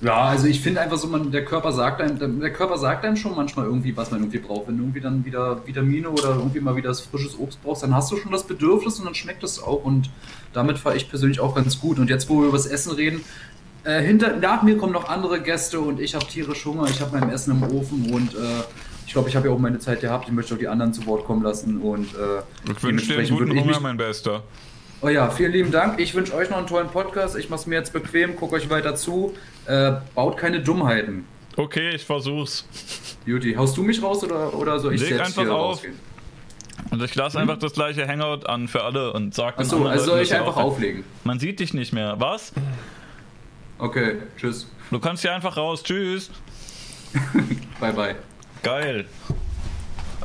S5: Ja, also ich finde einfach so, man, der Körper sagt einem, der Körper sagt einem schon manchmal irgendwie, was man irgendwie braucht. Wenn du irgendwie dann wieder Vitamine oder irgendwie mal wieder das frisches Obst brauchst, dann hast du schon das Bedürfnis und dann schmeckt es auch. Und damit fahre ich persönlich auch ganz gut. Und jetzt, wo wir über das Essen reden, äh, hinter, nach mir kommen noch andere Gäste und ich habe tierisch Hunger. Ich habe mein Essen im Ofen und äh, ich glaube, ich habe ja auch meine Zeit gehabt. Ich möchte auch die anderen zu Wort kommen lassen und äh,
S1: Ich wünsche dir einen guten Hunger,
S5: mich-
S1: mein Bester.
S5: Oh ja, vielen lieben Dank. Ich wünsche euch noch einen tollen Podcast. Ich mache es mir jetzt bequem, gucke euch weiter zu. Äh, baut keine Dummheiten.
S1: Okay, ich versuch's.
S5: Beauty, haust du mich raus oder, oder soll ich
S1: Leg
S5: selbst
S1: einfach
S5: hier
S1: auf.
S5: rausgehen?
S1: Und ich lasse einfach das gleiche Hangout an für alle und sag
S5: Achso, also soll ich einfach auflegen?
S1: Man sieht dich nicht mehr. Was?
S5: Okay, tschüss.
S1: Du kannst hier einfach raus. Tschüss. <laughs>
S5: Bye, bye.
S1: Geil.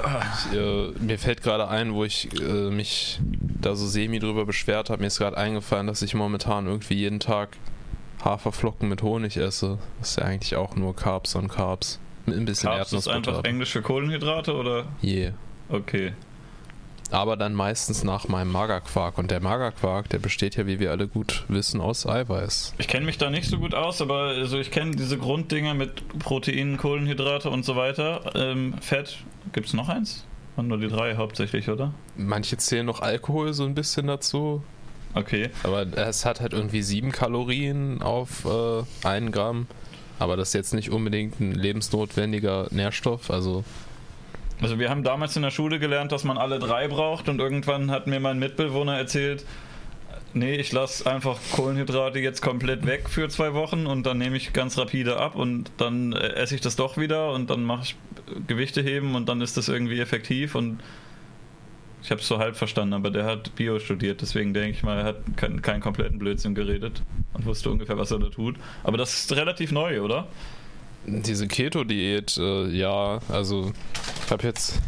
S2: Ich, äh, mir fällt gerade ein, wo ich äh, mich da so semi drüber beschwert habe. Mir ist gerade eingefallen, dass ich momentan irgendwie jeden Tag Haferflocken mit Honig esse. Das ist ja eigentlich auch nur Carbs on Carbs. Mit ein bisschen
S1: Carbs ist einfach
S2: Erdnussbutter.
S1: Englisch für Kohlenhydrate oder?
S2: Yeah.
S1: Okay.
S2: Aber dann meistens nach meinem Magerquark. Und der Magerquark, der besteht ja, wie wir alle gut wissen, aus Eiweiß.
S1: Ich kenne mich da nicht so gut aus, aber also ich kenne diese Grunddinger mit Proteinen, Kohlenhydrate und so weiter. Ähm, Fett, gibt's noch eins? Waren nur die drei hauptsächlich, oder?
S2: Manche zählen noch Alkohol so ein bisschen dazu.
S1: Okay.
S2: Aber es hat halt irgendwie sieben Kalorien auf äh, einen Gramm. Aber das ist jetzt nicht unbedingt ein lebensnotwendiger Nährstoff. Also
S1: Also wir haben damals in der Schule gelernt, dass man alle drei braucht und irgendwann hat mir mein Mitbewohner erzählt, nee, ich lasse einfach Kohlenhydrate jetzt komplett weg für zwei Wochen und dann nehme ich ganz rapide ab und dann äh, esse ich das doch wieder und dann mache ich Gewichte heben und dann ist das irgendwie effektiv und ich habe es so halb verstanden, aber der hat Bio studiert, deswegen denke ich mal, er hat keinen keinen kompletten Blödsinn geredet und wusste ungefähr, was er da tut. Aber das ist relativ neu, oder?
S2: Diese Keto-Diät, äh, ja, also ich habe jetzt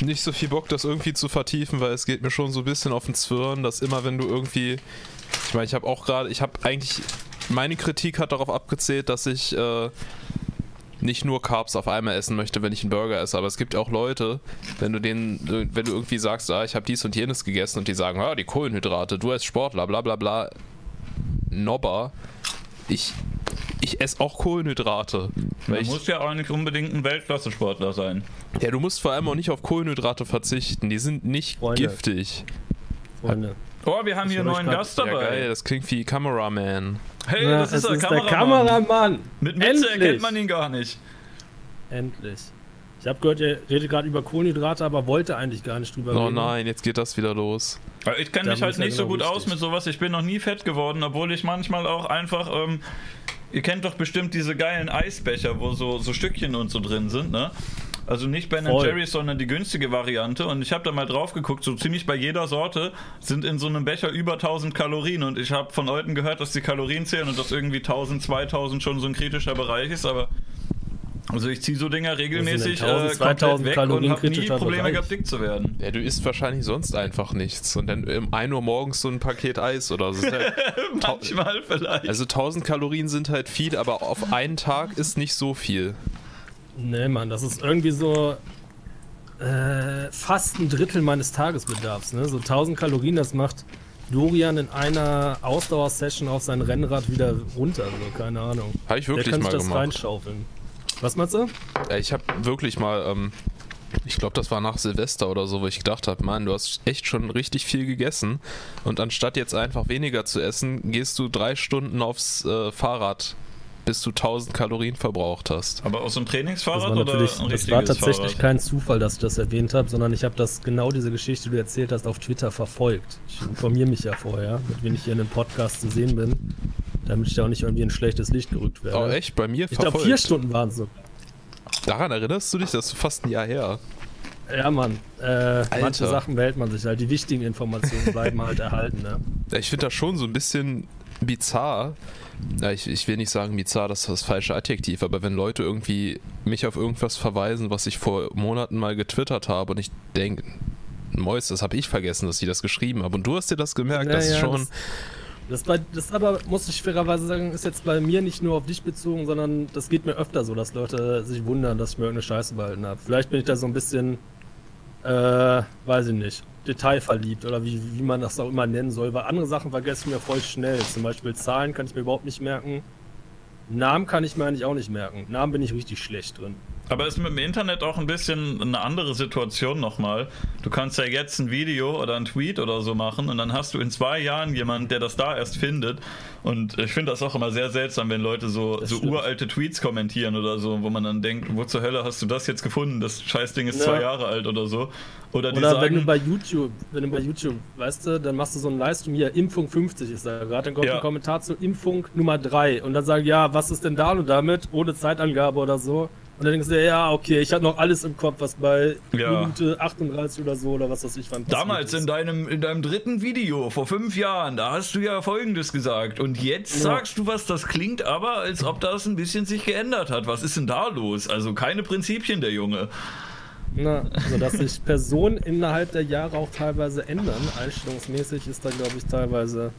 S2: nicht so viel Bock, das irgendwie zu vertiefen, weil es geht mir schon so ein bisschen auf den Zwirn, dass immer wenn du irgendwie, ich meine, ich habe auch gerade, ich habe eigentlich, meine Kritik hat darauf abgezählt, dass ich äh, nicht nur Carbs auf einmal essen möchte, wenn ich einen Burger esse, aber es gibt auch Leute, wenn du denen, wenn du irgendwie sagst, ah, ich habe dies und jenes gegessen und die sagen, ah, die Kohlenhydrate, du als Sportler, bla bla bla, Nobber, ich, ich esse auch Kohlenhydrate. Weil
S1: Man
S2: ich,
S1: muss ja auch nicht unbedingt ein Weltklasse-Sportler sein.
S2: ja, du musst vor allem auch nicht auf Kohlenhydrate verzichten. Die sind nicht
S4: Freunde.
S2: giftig.
S6: Freunde.
S1: Oh, wir haben
S6: Ich
S1: hier einen neuen Gast
S2: Ja,
S1: dabei.
S2: geil, das klingt wie Cameraman.
S1: hey,
S6: Ja,
S1: das ist, der,
S6: ist
S1: Kameramann.
S6: der Kameramann.
S1: Mit Mütze
S6: Endlich.
S1: erkennt man ihn gar nicht.
S6: Endlich. Ich habe gehört, ihr redet gerade über Kohlenhydrate, aber wollte eigentlich gar nicht drüber
S2: Oh
S6: reden.
S2: nein, jetzt geht das wieder los.
S1: Ich kenne mich halt
S6: ja
S1: nicht so
S6: genau
S1: gut aus
S6: richtig.
S1: mit sowas. Ich bin noch nie fett geworden, obwohl ich manchmal auch einfach. Ähm, ihr kennt doch bestimmt diese geilen Eisbecher, wo so, so Stückchen und so drin sind, ne? Also nicht Ben. Jerry's, sondern die günstige Variante. Und ich habe da mal drauf geguckt, so ziemlich bei jeder Sorte sind in so einem Becher über 1000 Kalorien. Und ich habe von Leuten gehört, dass die Kalorien zählen und dass irgendwie 1000, 2000 schon so ein kritischer Bereich ist. Aber also ich ziehe so Dinger regelmäßig
S6: denn 1000,
S1: äh, komplett
S6: 2000
S1: weg
S6: Kalorien
S1: und habe nie Probleme
S6: Bereich?
S1: gehabt, dick zu werden.
S2: Ja, du isst wahrscheinlich sonst einfach nichts. Und dann um 1 Uhr morgens so ein Paket Eis oder so. Halt- <laughs>
S1: Manchmal vielleicht.
S2: Also 1000 Kalorien sind halt viel, aber auf einen Tag ist nicht so viel.
S6: Nee, Mann, das ist irgendwie so äh, fast ein Drittel meines Tagesbedarfs. Ne? So 1000 Kalorien, das macht Dorian in einer Ausdauersession auf sein Rennrad wieder runter. So, keine Ahnung.
S2: Habe ich
S6: Der
S2: wirklich
S6: kann
S2: mal
S6: sich das
S2: gemacht.
S6: reinschaufeln. Was meinst du?
S2: Ja, Ich habe wirklich mal, ähm, ich glaube, das war nach Silvester oder so, wo ich gedacht habe, Mann, du hast echt schon richtig viel gegessen. Und anstatt jetzt einfach weniger zu essen, gehst du drei Stunden aufs äh, Fahrrad, bis du 1000 Kalorien verbraucht hast.
S1: Aber aus so einem
S6: Das
S1: Trainingsfahrrad
S6: war,
S1: oder
S6: natürlich,
S1: ein
S6: das war tatsächlich
S1: Fahrrad?
S6: kein Zufall, dass ich das erwähnt habe, sondern ich habe das genau diese Geschichte, die du erzählt hast, auf Twitter verfolgt. Ich informiere mich ja vorher, mit wem ich hier in einem Podcast zu sehen bin, damit ich da auch nicht irgendwie in ein schlechtes Licht gerückt werde.
S2: Oh, echt? Bei mir
S6: Ich glaube,
S2: verfolgt.
S6: vier Stunden waren es so.
S2: Daran erinnerst du dich? Das ist fast ein Jahr her.
S6: Ja, Mann. Äh, manche Sachen behält man sich halt. Die wichtigen Informationen bleiben halt erhalten. Ne?
S2: Ja, Ich finde das schon so ein bisschen bizarr. Ja, ich, ich will nicht sagen bizarr, das ist das falsche Adjektiv, aber wenn Leute irgendwie mich auf irgendwas verweisen, was ich vor Monaten mal getwittert habe und ich denke, Mäus, das habe ich vergessen, dass sie das geschrieben haben. Und du hast dir das gemerkt, das ist
S6: Ja, ja,
S2: schon.
S6: Das, das, das aber, muss ich fairerweise sagen, ist jetzt bei mir nicht nur auf dich bezogen, sondern das geht mir öfter so, dass Leute sich wundern, dass ich mir irgendeine Scheiße behalten habe. Vielleicht bin ich da so ein bisschen, äh, weiß ich nicht, detailverliebt oder wie, wie man das auch immer nennen soll, weil andere Sachen vergesse ich mir voll schnell. Zum Beispiel Zahlen kann ich mir überhaupt nicht merken. Namen kann ich mir eigentlich auch nicht merken. Namen bin ich richtig schlecht drin.
S1: Aber ist mit dem Internet auch ein bisschen eine andere Situation nochmal. Du kannst ja jetzt ein Video oder ein Tweet oder so machen und dann hast du in zwei Jahren jemanden, der das da erst findet. Und ich finde das auch immer sehr seltsam, wenn Leute so,
S6: Das
S1: so
S6: stimmt.
S1: uralte Tweets kommentieren oder so, wo man dann denkt, wo zur Hölle hast du das jetzt gefunden? Das Scheißding ist
S6: Ja.
S1: zwei Jahre alt oder so. Oder die
S6: Oder wenn du
S1: sagen,
S6: bei YouTube, wenn du bei YouTube, weißt du, dann machst du so einen Livestream hier, Impfung 50 ist da gerade, dann kommt
S1: Ja.
S6: ein Kommentar zu Impfung Nummer 3 und dann sagen, ja, was ist denn da und damit, ohne Zeitangabe oder so. Und dann denkst du, ja, okay, ich hatte noch alles im Kopf, was bei
S1: Ja.
S6: Minute 38 oder so oder was weiß ich wann
S1: Damals in deinem, in deinem dritten Video vor fünf Jahren, da hast du ja Folgendes gesagt. Und jetzt
S6: Ja.
S1: sagst du was, das klingt aber, als ob das ein bisschen sich geändert hat. Was ist denn da los? Also keine Prinzipien, der Junge.
S6: Na, also dass sich Personen innerhalb der Jahre auch teilweise ändern, einstellungsmäßig ist da, glaube ich, teilweise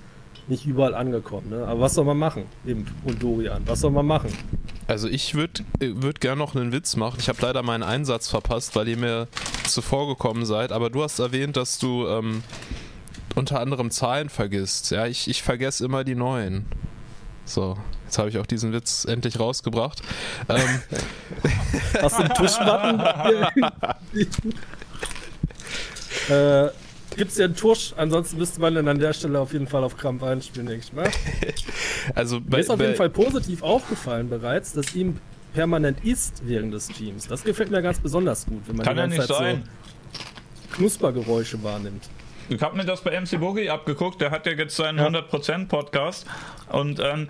S6: nicht überall angekommen. Ne? Aber was soll man machen? Eben, und Dorian, was soll man machen?
S2: Also ich würde würd gerne noch einen Witz machen. Ich habe leider meinen Einsatz verpasst, weil ihr mir zuvor gekommen seid. Aber du hast erwähnt, dass du ähm, unter anderem Zahlen vergisst. Ja, ich, ich vergesse immer die neuen. So, jetzt habe ich auch diesen Witz endlich rausgebracht. Ähm,
S6: Hast du einen Tuschbutton? <laughs> äh, gibt's ja einen Tusch, ansonsten müsste man dann an der Stelle auf jeden Fall auf Krampf einspielen, denke ich mal. <laughs>
S2: also
S6: Mir
S2: bei,
S6: ist auf jeden Fall positiv aufgefallen bereits, dass ihm permanent isst während des Streams. Das gefällt mir ganz besonders gut, wenn man
S1: Kann
S6: die
S1: ja
S6: ganze
S1: nicht
S6: Zeit
S1: sein.
S6: so Knuspergeräusche wahrnimmt.
S1: Ich habe mir das bei MC Boogie abgeguckt, der hat ja jetzt seinen
S6: Ja.
S1: 100% Podcast und ähm,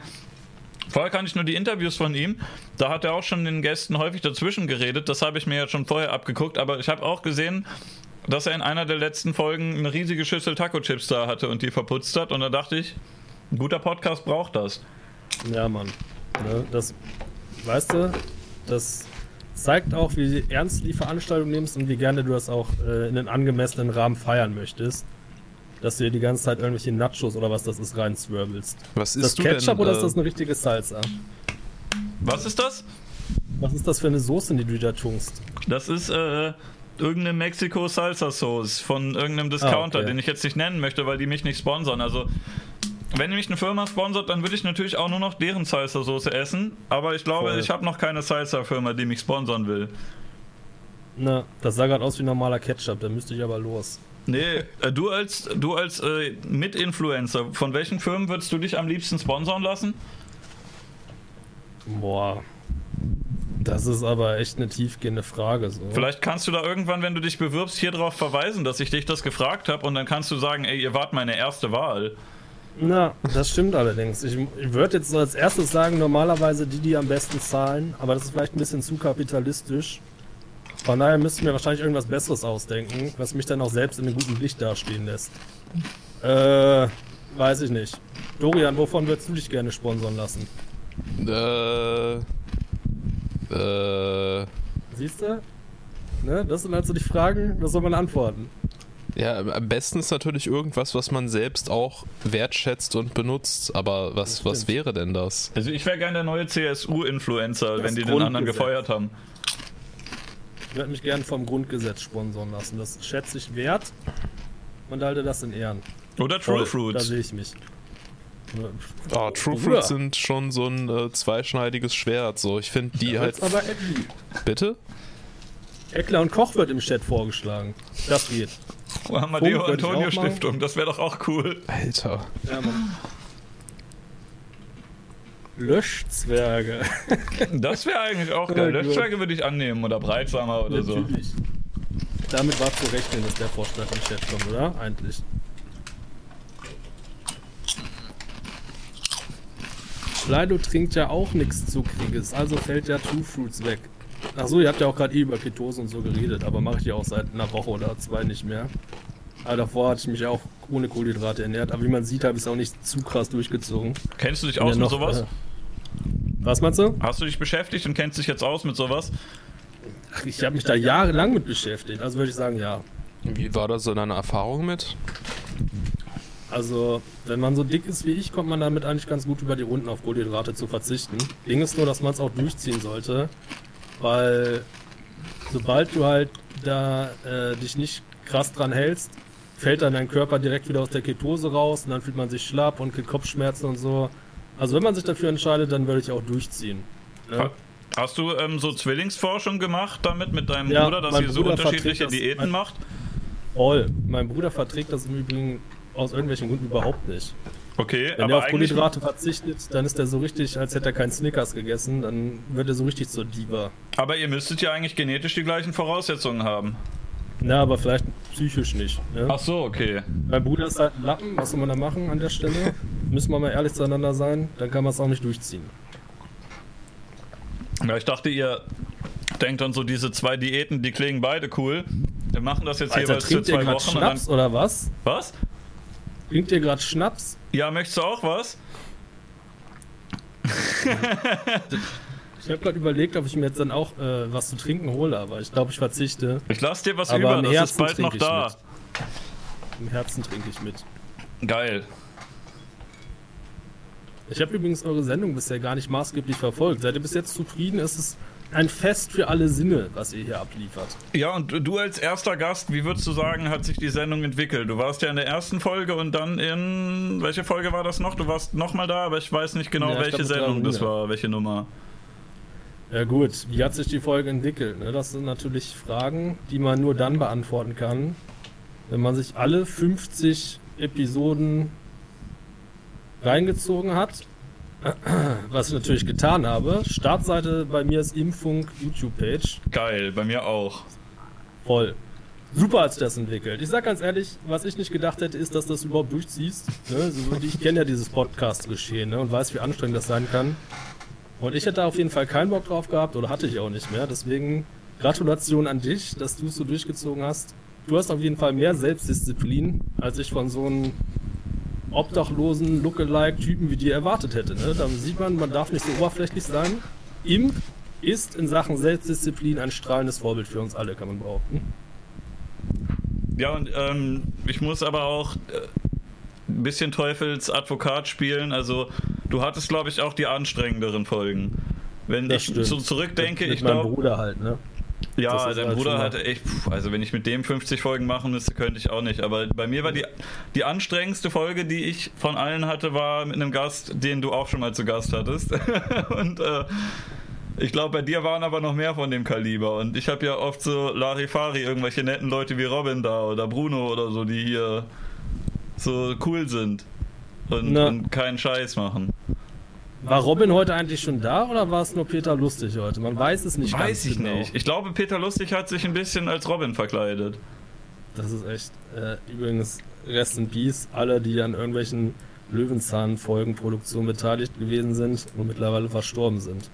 S1: vorher kann ich nur die Interviews von ihm, da hat er auch schon den Gästen häufig dazwischen geredet, das habe ich mir ja schon vorher abgeguckt, aber ich habe auch gesehen, dass er in einer der letzten Folgen eine riesige Schüssel Taco-Chips da hatte und die verputzt hat und da dachte ich, ein guter Podcast braucht das.
S6: Ja, Mann. Ne, das, weißt du, das zeigt auch, wie ernst du die Veranstaltung nimmst und wie gerne du das auch äh, in einem angemessenen Rahmen feiern möchtest. Dass du dir die ganze Zeit irgendwelche Nachos oder was das ist reinzwirbelst.
S2: was
S6: Ist das Ketchup
S2: denn?
S6: oder ist
S2: äh,
S6: das eine richtige Salsa?
S1: Was ist das?
S6: Was ist das für eine Soße, die du da tunkst?
S1: Das ist äh, irgendeine Mexiko Salsa Sauce von irgendeinem Discounter,
S6: Ah, okay.
S1: den ich jetzt nicht nennen möchte, weil die mich nicht sponsern. Also, wenn mich eine Firma sponsert, dann würde ich natürlich auch nur noch deren Salsa Soße essen. Aber ich glaube,
S6: Voll.
S1: ich habe noch keine Salsa Firma, die mich sponsern will.
S6: Na, das sah gerade aus wie normaler Ketchup, da müsste ich aber los.
S1: Nee, äh, du als, du als äh, Mitinfluencer, von welchen Firmen würdest du dich am liebsten sponsern lassen?
S6: Boah. Das ist aber echt eine tiefgehende Frage. So.
S1: Vielleicht kannst du da irgendwann, wenn du dich bewirbst, hier drauf verweisen, dass ich dich das gefragt habe und dann kannst du sagen, ey, ihr wart meine erste Wahl.
S6: Na, das stimmt allerdings. Ich, ich würde jetzt so als erstes sagen, normalerweise die, die am besten zahlen, aber das ist vielleicht ein bisschen zu kapitalistisch. Von daher müsste ich mir wahrscheinlich irgendwas Besseres ausdenken, was mich dann auch selbst in einem guten Licht dastehen lässt. Äh, weiß ich nicht. Dorian, wovon würdest du dich gerne sponsern lassen?
S2: Äh. Äh.
S6: Siehst du? Ne? Das sind halt so die Fragen, was soll man antworten?
S2: Ja, am besten ist natürlich irgendwas, was man selbst auch wertschätzt und benutzt. Aber was, was wäre denn das?
S1: Also ich wäre gerne der neue CSU-Influencer, wenn die den anderen gefeuert haben.
S6: Ich würde mich gerne vom Grundgesetz sponsern lassen. Das schätze ich wert und halte das in Ehren.
S1: Oder True
S6: Voll, Da sehe ich mich.
S2: Ah, True
S6: Bruder.
S2: Fruits sind schon so ein äh, zweischneidiges Schwert. So, ich finde die
S6: Da
S2: halt.
S6: aber.
S2: Bitte?
S6: Eckler und Koch wird im Chat vorgeschlagen. Das geht.
S1: Amadeo
S6: Funk würde ich
S1: Antonio. Stiftung, das wäre doch auch cool.
S2: Alter.
S6: Ja, Mann. Löschzwerge.
S1: Das wäre eigentlich auch <laughs> geil. Löschzwerge würde ich annehmen oder Breitsamer oder so.
S6: Natürlich. Damit war zu rechnen, dass der Vorschlag im Chat kommt, oder? Eigentlich. Slido trinkt ja auch nichts Zuckriges, also fällt ja Two Fruits weg. Achso, ihr habt ja auch gerade eh über Ketose und so geredet, aber mache ich ja auch seit einer Woche oder zwei nicht mehr. Aber davor hatte ich mich auch ohne Kohlenhydrate ernährt, aber wie man sieht, habe ich es auch nicht zu krass durchgezogen.
S1: Kennst du dich aus
S6: ja
S1: mit
S6: noch,
S1: sowas?
S6: äh, was meinst du?
S1: Hast du dich beschäftigt und kennst dich jetzt aus mit sowas?
S6: Ach, Ich habe mich da jahrelang mit beschäftigt, also würde ich sagen, ja.
S2: Wie war da so deine Erfahrung mit?
S6: Also, wenn man so dick ist wie ich, kommt man damit eigentlich ganz gut über die Runden auf Kohlenhydrate zu verzichten. Ding ist nur, dass man es auch durchziehen sollte, weil sobald du halt da äh, dich nicht krass dran hältst, fällt dann dein Körper direkt wieder aus der Ketose raus und dann fühlt man sich schlapp und kriegt Kopfschmerzen und so. Also wenn man sich dafür entscheidet, dann würde ich auch durchziehen. Ne?
S1: Ha- Hast du ähm, so Zwillingsforschung gemacht damit mit deinem
S6: Ja,
S1: Bruder, dass ihr so
S6: Bruder
S1: unterschiedliche Diäten macht?
S6: Voll. Mein Bruder verträgt das im Übrigen aus irgendwelchen Gründen überhaupt nicht.
S1: Okay,
S6: Wenn er
S1: aber
S6: auf
S1: eigentlich.
S6: Kohlenhydrate verzichtet, dann ist er so richtig, als hätte er keinen Snickers gegessen, dann wird er so richtig zur Diva.
S1: Aber ihr müsstet ja eigentlich genetisch die gleichen Voraussetzungen haben.
S6: Na, aber vielleicht psychisch nicht. Ne?
S1: Ach so, okay.
S6: Mein Bruder ist halt ein Lappen, was soll man da machen an der Stelle? <laughs> Müssen wir mal ehrlich zueinander sein, dann kann man es auch nicht durchziehen.
S1: Ja, ich dachte, ihr denkt dann so, diese zwei Diäten, die klingen beide cool. Wir machen das jetzt
S6: Alter,
S1: jeweils für zwei Wochen.
S6: Schnaps oder was?
S1: was?
S6: Trinkt ihr gerade Schnaps?
S1: Ja, möchtest du auch was?
S6: Ich habe gerade überlegt, ob ich mir jetzt dann auch äh, was zu trinken hole, aber ich glaube, ich verzichte.
S1: Ich lass dir was
S6: Aber
S1: über, das ist bald noch da.
S6: Im Herzen trinke ich mit.
S1: Geil.
S6: Ich habe übrigens eure Sendung bisher gar nicht maßgeblich verfolgt. Seid ihr bis jetzt zufrieden? Es ist ein Fest für alle Sinne, was ihr hier abliefert.
S1: Ja, und du als erster Gast, wie würdest du sagen, hat sich die Sendung entwickelt? Du warst ja in der ersten Folge und dann in. Welche Folge war das noch? Du warst nochmal da, aber ich weiß nicht genau,
S6: Ja,
S1: welche
S6: glaub,
S1: Sendung das
S6: 300.
S1: war, welche Nummer.
S6: Ja gut, wie hat sich die Folge entwickelt? Ne? Das sind natürlich Fragen, die man nur dann beantworten kann, wenn man sich alle 50 Episoden reingezogen hat. Was ich natürlich getan habe. Startseite bei mir ist Impfung YouTube-Page.
S1: Geil, bei mir auch.
S6: Voll. Super hat sich das entwickelt. Ich sag ganz ehrlich, was ich nicht gedacht hätte, ist, dass du das überhaupt durchziehst. Ne? Ich kenne ja dieses Podcast-Geschehen ne? und weiß, wie anstrengend das sein kann. Und ich hätte auf jeden Fall keinen Bock drauf gehabt oder hatte ich auch nicht mehr. Deswegen Gratulation an dich, dass du es so durchgezogen hast. Du hast auf jeden Fall mehr Selbstdisziplin, als ich von so einem obdachlosen Lookalike-Typen wie dir erwartet hätte. Ne? Da sieht man, man darf nicht so oberflächlich sein. Imp ist in Sachen Selbstdisziplin ein strahlendes Vorbild für uns alle, kann man behaupten.
S1: Ja, und ähm, ich muss aber auch äh, ein bisschen Teufels Advokat spielen. Also, du hattest, glaube ich, auch die anstrengenderen Folgen. Wenn
S6: Das
S1: ich
S6: stimmt.
S1: so zurückdenke,
S6: mit,
S1: ich glaube.
S6: Bruder halt, ne?
S1: Ja, dein
S6: halt
S1: Bruder hatte echt, also wenn ich mit dem 50 Folgen machen müsste, könnte ich auch nicht. Aber bei mir war die, die anstrengendste Folge, die ich von allen hatte, war mit einem Gast, den du auch schon mal zu Gast hattest. <laughs> Und äh, Ich glaube, bei dir waren aber noch mehr von dem Kaliber. Und ich habe ja oft so Larifari, irgendwelche netten Leute wie Robin da oder Bruno oder so, die hier so cool sind und, und keinen Scheiß machen.
S6: War Robin heute eigentlich schon da oder war es nur Peter Lustig heute? Man weiß es nicht ganz
S1: Weiß ich
S6: genau.
S1: nicht. Ich glaube, Peter Lustig hat sich ein bisschen als Robin verkleidet.
S6: Das ist echt. Äh, übrigens, Rest in Peace, alle, die an irgendwelchen Löwenzahn-Folgenproduktionen beteiligt gewesen sind und mittlerweile verstorben sind.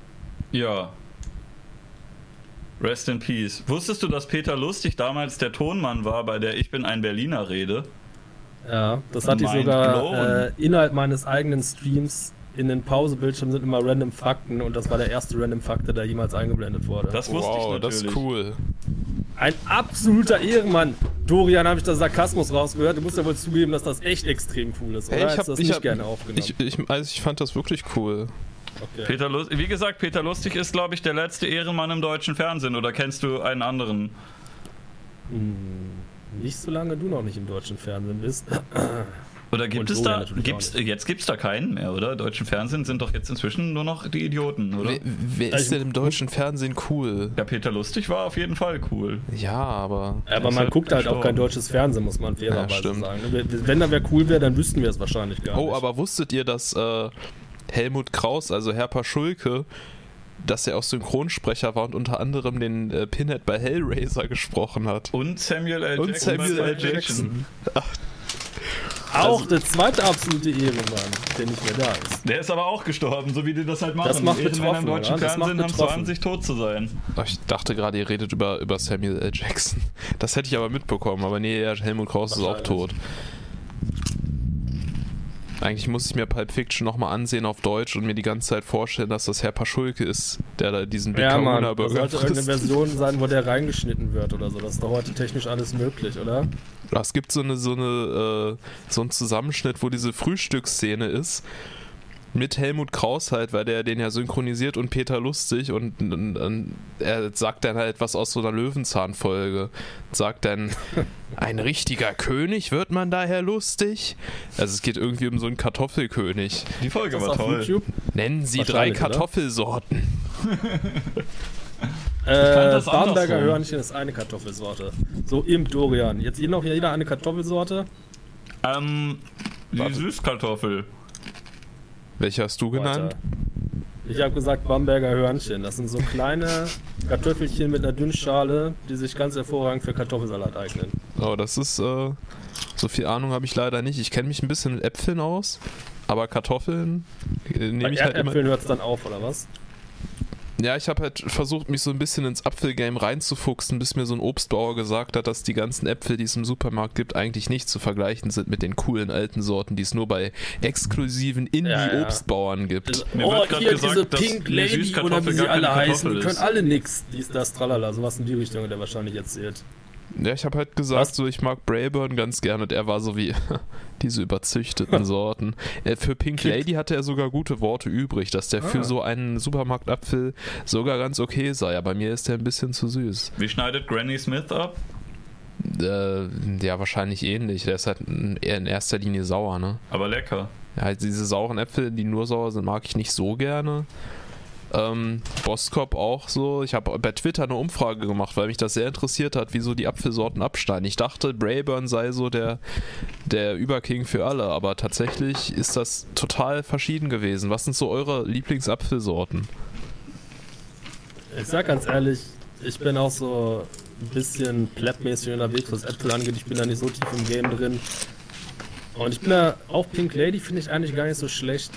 S1: Ja. Rest in Peace. Wusstest du, dass Peter Lustig damals der Tonmann war bei der Ich bin ein Berliner Rede?
S6: Ja, das hatte ich sogar äh, innerhalb meines eigenen Streams. In den Pausebildschirmen sind immer random Fakten und das war der erste random Fakte, der jemals eingeblendet wurde.
S1: Das wusste
S2: wow,
S1: ich natürlich.
S2: das ist cool.
S6: Ein absoluter Ehrenmann. Dorian, habe ich da Sarkasmus rausgehört. Du musst ja wohl zugeben, dass das echt extrem cool ist, oder?
S2: Hey, ich
S6: Hättest
S2: hab,
S6: du das
S2: ich
S6: nicht
S2: hab,
S6: gerne aufgenommen.
S2: Ich, ich, also ich fand das wirklich cool.
S6: okay.
S1: Peter Lust Wie gesagt, Peter Lustig ist, glaube ich, der letzte Ehrenmann im deutschen Fernsehen. Oder kennst du einen anderen?
S6: Hm, Nicht solange du noch nicht im deutschen Fernsehen bist.
S1: Oder gibt
S6: Und
S1: es da, gibt's, jetzt gibt es da keinen mehr, oder? Deutschen Fernsehen sind doch jetzt inzwischen nur noch die Idioten, oder?
S2: Wer, wer
S6: Also-
S2: ist denn im deutschen Fernsehen cool?
S1: Ja, Peter Lustig war auf jeden Fall cool.
S2: Ja, aber.
S6: Aber man
S1: halt
S6: guckt halt auch kein deutsches Fernsehen, muss man fairerweise
S2: Ja,
S6: sagen. Wenn da wer cool wäre, dann wüssten wir es wahrscheinlich gar nicht.
S2: Oh, aber wusstet ihr, dass äh, Helmut Kraus, also Herr Paschulke, dass er auch Synchronsprecher war und unter anderem den äh, Pinhead bei Hellraiser gesprochen hat?
S1: Und Samuel L.
S2: Und
S1: Jackson.
S2: Samuel L. Jackson.
S6: Auch der zweite absolute Ehrenmann, der nicht mehr da ist.
S1: Der ist aber auch gestorben, so wie die das halt machen.
S6: Das macht
S1: Ehrenmänner im deutschen
S6: oder?
S1: Fernsehen haben
S6: betroffen.
S1: an sich tot zu sein.
S2: Ich dachte gerade, ihr redet über, über Samuel L. Jackson. Das hätte ich aber mitbekommen, aber nee, Helmut Kraus ist auch tot. Eigentlich muss ich mir Pulp Fiction nochmal ansehen auf Deutsch und mir die ganze Zeit vorstellen, dass das Herr Paschulke ist, der da diesen Big
S6: Ja, Mann,
S2: Kahuna
S6: das
S2: Burger
S6: sollte irgendeine
S2: frisst.
S6: Version sein, wo der reingeschnitten wird oder so. Das ist doch heute technisch alles möglich, oder?
S2: Es gibt so eine, so eine, äh, so einen Zusammenschnitt, wo diese Frühstücksszene ist. Mit Helmut Kraus halt, weil der den ja synchronisiert und Peter Lustig und, und, und er sagt dann halt was aus so einer Löwenzahn-Folge. Sagt dann, <laughs> ein richtiger König wird man daher lustig? Also es geht irgendwie um so einen Kartoffelkönig.
S1: Die Folge war
S6: auf
S1: toll.
S6: YouTube.
S2: Nennen Sie drei? Kartoffelsorten. <laughs>
S6: Äh,
S1: das
S6: Bamberger. Hörnchen ist eine Kartoffelsorte. So im Dorian. Jetzt noch jeder eine Kartoffelsorte?
S1: Ähm, die
S2: Warte.
S1: Süßkartoffel.
S2: Welche hast du genannt?
S6: Ich habe gesagt Bamberger Hörnchen. Das sind so kleine <laughs> Kartoffelchen mit einer Dünnschale, die sich ganz hervorragend für Kartoffelsalat eignen.
S2: Oh, das ist, äh, so viel Ahnung habe ich leider nicht. Ich kenne mich ein bisschen mit Äpfeln aus, aber Kartoffeln äh, nehme ich halt immer.
S6: Erdäpfeln hört es dann auf, oder was?
S2: Ja, ich habe halt versucht, mich so ein bisschen ins Apfelgame reinzufuchsen, bis mir so ein Obstbauer gesagt hat, dass die ganzen Äpfel, die es im Supermarkt gibt, eigentlich nicht zu vergleichen sind mit den coolen alten Sorten, die es nur bei exklusiven
S6: Ja, ja.
S2: Indie-Obstbauern gibt.
S6: Also,
S1: Mir
S6: oh,
S1: wird grad
S6: hier
S1: gesagt,
S6: diese
S1: dass
S6: Pink Lady oder wie sie alle heißen, die können
S1: ist.
S6: alle nix. Dies, das, tralala. Sowas in die Richtung, der wahrscheinlich erzählt.
S2: Ja, ich habe halt gesagt,
S6: Was?
S2: so ich mag Brayburn ganz gerne und er war so wie <laughs> diese überzüchteten <laughs> Sorten. Äh, für Pink Lady hatte er sogar gute Worte übrig, dass der
S6: Ah.
S2: für so einen Supermarktapfel sogar ganz okay sei. Aber mir ist der ein bisschen zu süß.
S1: Wie schneidet Granny Smith ab?
S2: Äh, ja, wahrscheinlich ähnlich. Der ist halt eher in erster Linie sauer, ne?
S1: Aber lecker.
S2: Ja, halt diese sauren Äpfel, die nur sauer sind, mag ich nicht so gerne. Ähm, Boskop auch so. Ich habe bei Twitter eine Umfrage gemacht, weil mich das sehr interessiert hat, wieso die Apfelsorten abschneiden. Ich dachte, Brayburn sei so der, der Überking für alle, aber tatsächlich ist das total verschieden gewesen. Was sind so eure Lieblingsapfelsorten?
S6: Ich sag ganz ehrlich, ich bin auch so ein bisschen plebmäßig unterwegs, was Äpfel angeht. Ich bin da nicht so tief im Game drin. Und ich bin da, auch Pink Lady finde ich eigentlich gar nicht so schlecht,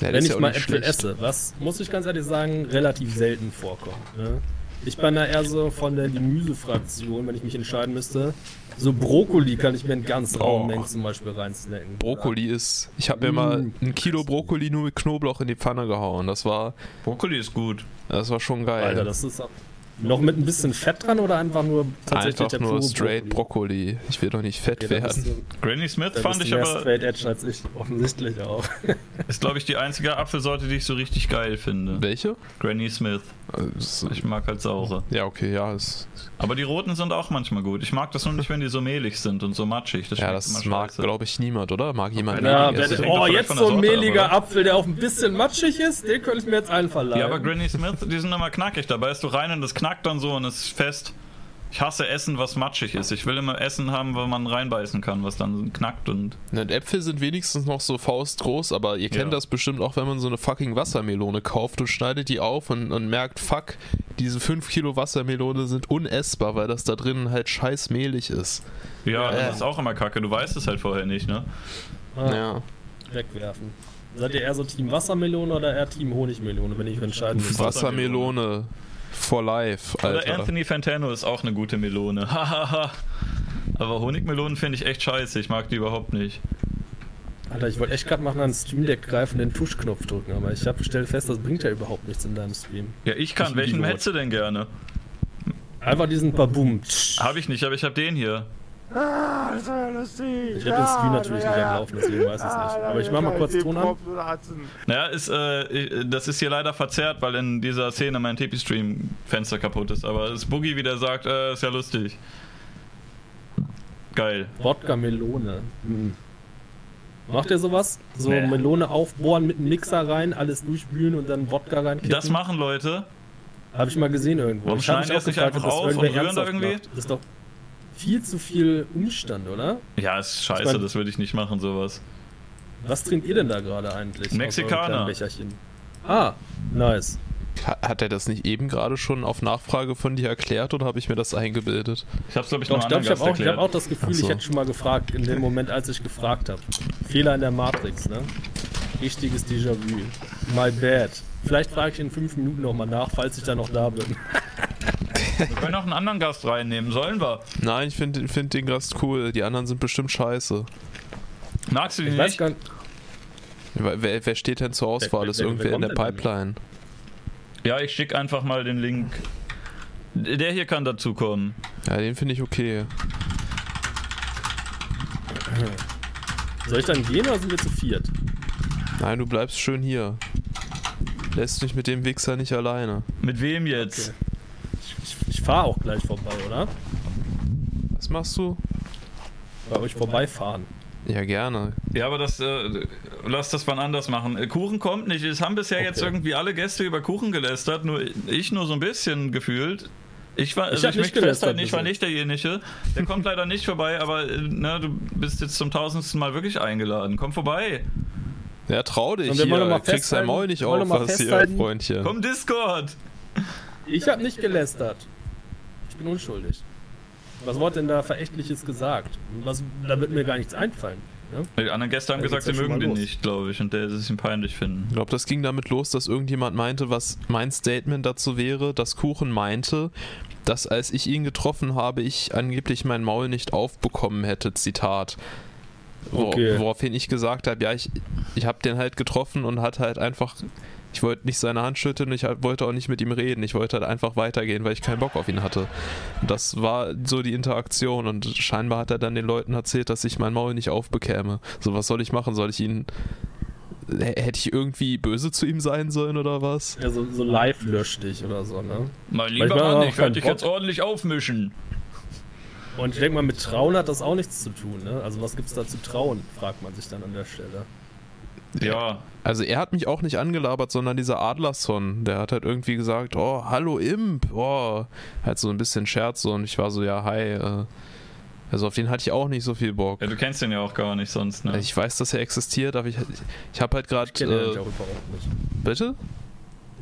S2: Ja,
S6: wenn ich
S2: ja
S6: mal Äpfel
S2: schlecht.
S6: esse. Was, muss ich ganz ehrlich sagen, relativ selten vorkommt. Ne? Ich bin da eher so von der Gemüsefraktion, wenn ich mich entscheiden müsste. So Brokkoli kann ich mir in ganz rauen
S2: Oh.
S6: Mengen zum Beispiel reinsnacken.
S2: Brokkoli ist. Ich habe mir mal
S6: Mm.
S2: ein Kilo Brokkoli nur mit Knoblauch in die Pfanne gehauen. Das war,
S1: Brokkoli ist gut.
S2: das war schon geil.
S6: Alter, das ist, Noch mit ein bisschen Fett dran oder einfach nur tatsächlich
S2: Einfach
S6: der
S2: nur
S6: pure
S2: straight Brokkoli. Ich will doch nicht fett
S6: Okay,
S2: werden.
S6: du,
S1: Granny Smith fand ich aber,
S6: straight edge als ich, offensichtlich auch. <laughs>
S1: ist glaube ich die einzige Apfelsorte, die ich so richtig geil finde.
S2: Welche?
S1: Granny Smith.
S2: Also,
S1: Ich mag halt saure.
S2: Ja, okay, ja. Es,
S1: Aber die roten sind auch manchmal gut. Ich mag das nur nicht, wenn die so mehlig sind und so matschig. Das
S2: ja, das mag, glaube ich, niemand, oder? Mag jemand
S6: Ja,
S1: hängt doch
S6: oh, jetzt so ein
S1: ab,
S6: mehliger
S1: oder?
S6: Apfel, der auch ein bisschen matschig ist, den könnte ich mir jetzt einverleiben.
S1: Ja, aber Granny Smith, die sind immer knackig. Da beißt du rein und das knackt dann so und ist fest. Ich hasse Essen, was matschig ist. Ich will immer Essen haben, wo man reinbeißen kann, was dann knackt und.
S2: Ne, Äpfel sind wenigstens noch so faustgroß, aber ihr kennt
S1: Ja.
S2: das bestimmt auch, wenn man so eine fucking Wassermelone kauft und schneidet die auf und, und merkt, fuck, diese 5 Kilo Wassermelone sind unessbar, weil das da drin halt scheiß mehlig ist.
S1: Ja,
S2: Äh.
S1: das ist auch immer kacke. Du weißt es halt vorher nicht, ne?
S6: Ah,
S2: Ja.
S6: Wegwerfen. Seid ihr eher so Team Wassermelone oder eher Team Honigmelone, wenn ich entscheiden müsste?
S2: Wassermelone for life,
S1: Oder
S2: Alter.
S1: Anthony Fantano ist auch eine gute Melone. <laughs> Hahaha. Aber Honigmelonen finde ich echt scheiße. Ich mag die überhaupt nicht.
S6: Alter, ich wollte echt gerade mal nach einem Stream Deck greifen, den Tuschknopf drücken, aber ich habe gestellt fest, das bringt ja überhaupt nichts in deinem Stream.
S1: Ja, ich kann.
S6: Ich
S1: Welchen hättest du denn gerne?
S6: Einfach diesen Babum.
S1: Habe ich nicht, aber ich habe den hier.
S6: Ich habe den Stream natürlich nicht am Laufen, deswegen weiß ich es nicht. Aber ich mach mal kurz Ton an.
S1: Naja, ist, äh, das ist hier leider verzerrt, weil in dieser Szene mein TP-Stream-Fenster kaputt ist. Aber das Boogie wieder sagt, äh, ist ja lustig. Geil.
S6: Wodka Melone. Hm. Macht ihr sowas? So
S1: Nee.
S6: Melone aufbohren mit einem Mixer rein, alles durchspülen und dann Wodka reinkippen?
S1: Das machen Leute.
S6: Habe ich mal gesehen irgendwo.
S1: Warum
S6: ich
S1: schneiden die
S6: auch
S1: das nicht
S6: gefragt, ob
S1: einfach
S6: das
S1: auf und rühren da
S6: ernsthaft
S1: irgendwie?
S6: macht. Das ist doch viel zu viel Umstand, oder?
S1: Ja, ist scheiße,
S6: Ich mein-
S1: das würde ich nicht machen, sowas.
S6: Was trinkt ihr denn da gerade eigentlich?
S1: Mexikaner.
S6: Ah, nice.
S2: Ha- Hat er das nicht eben gerade schon auf Nachfrage von dir erklärt oder habe ich mir das eingebildet?
S1: Ich hab's, glaube ich,
S6: Doch,
S1: noch
S6: ich glaube, ich habe auch, ich hab auch das Gefühl,
S2: so.
S6: ich hätte schon mal gefragt, in dem Moment, als ich gefragt habe. Fehler in der Matrix, ne? Richtiges Déjà-vu. My bad. Vielleicht frage ich in fünf Minuten nochmal nach, falls ich da noch da bin.
S1: Wir können auch einen anderen Gast reinnehmen, sollen wir?
S2: Nein, ich finde find den Gast cool. Die anderen sind bestimmt scheiße.
S1: Magst du die
S6: Ich weiß
S1: nicht?
S6: gar nicht.
S2: Wer, wer- steht denn zur Auswahl?
S6: wer-
S2: ist
S6: wer-
S2: irgendwer
S6: wer
S2: in der Pipeline?
S1: Ja, ich schicke einfach mal den Link. Der hier kann dazukommen.
S2: Ja, den finde ich okay.
S6: Soll ich dann gehen oder sind wir zu viert?
S2: Nein, du bleibst schön hier. Lässt mich mit dem Wichser nicht alleine.
S1: Mit wem jetzt?
S6: Okay. Ich, ich fahre auch gleich vorbei, oder?
S2: Was machst du?
S6: Bei euch vorbeifahren.
S2: Ja, gerne.
S1: Ja, aber das, äh, lass das wann anders machen. Äh, Kuchen kommt nicht. Es haben bisher jetzt
S6: Okay.
S1: irgendwie alle Gäste über Kuchen gelästert, nur ich nur so ein bisschen gefühlt. Ich war, also
S6: hab
S1: ich,
S6: nicht
S1: festhalten,
S6: gelästert
S1: ich war nicht derjenige. Der kommt <laughs> leider nicht vorbei, aber äh, ne, du bist jetzt zum tausendsten Mal wirklich eingeladen. Komm vorbei.
S2: Ja, trau dich
S6: Und wir wollen
S2: hier.
S6: mal
S2: Kriegst dein Maul nicht auf, was hier, Freundchen.
S1: Komm Discord.
S6: Ich habe nicht gelästert. Ich bin unschuldig. Was wurde denn da Verächtliches gesagt? Was, da wird mir gar nichts einfallen. Ne?
S1: Die anderen Gäste haben
S6: Da
S1: gesagt, sie
S6: ja
S1: mögen den
S6: los.
S1: nicht, glaube ich, und der es ihm peinlich finden.
S2: Ich glaube, das ging damit los, dass irgendjemand meinte, was mein Statement dazu wäre, dass Kuchen meinte, dass als ich ihn getroffen habe, ich angeblich mein Maul nicht aufbekommen hätte. Zitat.
S6: Okay.
S2: Woraufhin ich gesagt habe, ja, ich, ich habe den halt getroffen und hat halt einfach, ich wollte nicht seine Hand schütteln, ich halt wollte auch nicht mit ihm reden, ich wollte halt einfach weitergehen, weil ich keinen Bock auf ihn hatte. Und das war so die Interaktion und scheinbar hat er dann den Leuten erzählt, dass ich mein Maul nicht aufbekäme. So, was soll ich machen? Soll ich ihn Hätte ich irgendwie böse zu ihm sein sollen oder was?
S6: Ja, so, so live löscht dich oder so, ne?
S1: Mein
S6: ich
S1: lieber Mann, ich werde dich jetzt ordentlich aufmischen.
S6: Und ich denke mal, mit Trauen hat das auch nichts zu tun, ne? Also was gibt's da zu trauen, fragt man sich dann an der Stelle.
S1: Ja,
S2: Also er hat mich auch nicht angelabert, sondern dieser Adlerson, der hat halt irgendwie gesagt, oh, hallo Imp, oh, halt so ein bisschen Scherz so und ich war so, ja, hi, äh, also auf den hatte ich auch nicht so viel Bock.
S1: ja, du kennst den ja auch gar nicht sonst, ne?
S2: Ich weiß, dass er existiert, aber ich, ich habe halt gerade,
S6: Ich kenne den
S2: äh,
S6: nämlich auch überhaupt nicht.
S2: bitte?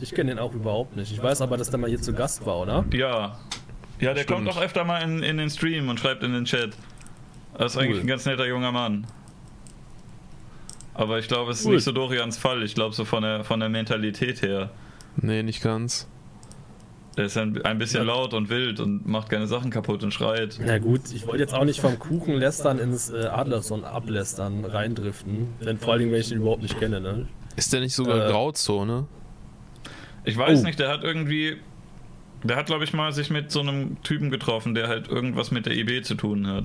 S6: Ich kenne den auch überhaupt nicht. Ich weiß aber, dass der mal hier zu Gast war, oder?
S1: Ja. Ja, der
S2: Stimmt.
S1: kommt auch öfter mal in, in den Stream und schreibt in den Chat. Das ist eigentlich
S6: Cool.
S1: ein ganz netter junger Mann. Aber ich glaube, es ist
S6: Cool.
S1: nicht so Dorians Fall. Ich glaube, so von der, von der Mentalität her.
S2: Nee, nicht ganz.
S1: Der ist ein, ein bisschen laut und wild und macht gerne Sachen kaputt und schreit.
S6: Na gut, ich wollte jetzt auch nicht vom Kuchen lästern ins äh, Adlerson ablästern, reindriften. Denn vor allen Dingen, wenn ich den überhaupt nicht kenne, ne?
S2: Ist der nicht sogar
S6: Äh,
S2: Grauzone?
S1: Ich weiß
S6: Oh.
S1: nicht, der hat irgendwie. Der hat, glaube ich, mal sich mit so einem Typen getroffen, der halt irgendwas mit der IB zu tun hat.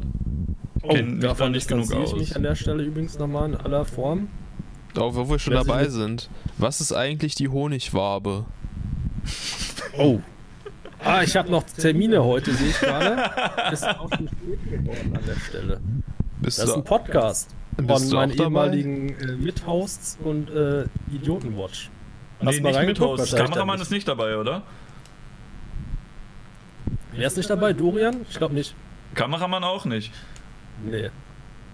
S6: Oh,
S1: Kenn mich da
S6: davon
S1: nicht genug
S6: distanziere ich
S1: aus.
S6: mich an der Stelle übrigens nochmal in aller Form.
S2: Oh, wo wir schon
S6: Wer
S2: dabei sind. Was ist eigentlich die Honigwabe?
S6: Oh. Ah, ich habe noch Termine heute, sehe ich gerade. <laughs> Ist auch schon spät geworden an der Stelle.
S2: Bist
S6: Das ist ein Podcast
S2: Bist
S6: von
S2: du auch
S6: meinen
S2: dabei?
S6: ehemaligen äh, Mithosts und äh, Idiotenwatch.
S1: Nee,
S6: Hast du mal
S1: nicht mit
S6: reingeguckt?
S1: Host.
S6: Wahrscheinlich
S1: Kameramann ist nicht dabei, oder?
S6: Wer ist nicht dabei? Dorian? Ich glaube nicht.
S1: Kameramann auch nicht.
S6: Nee.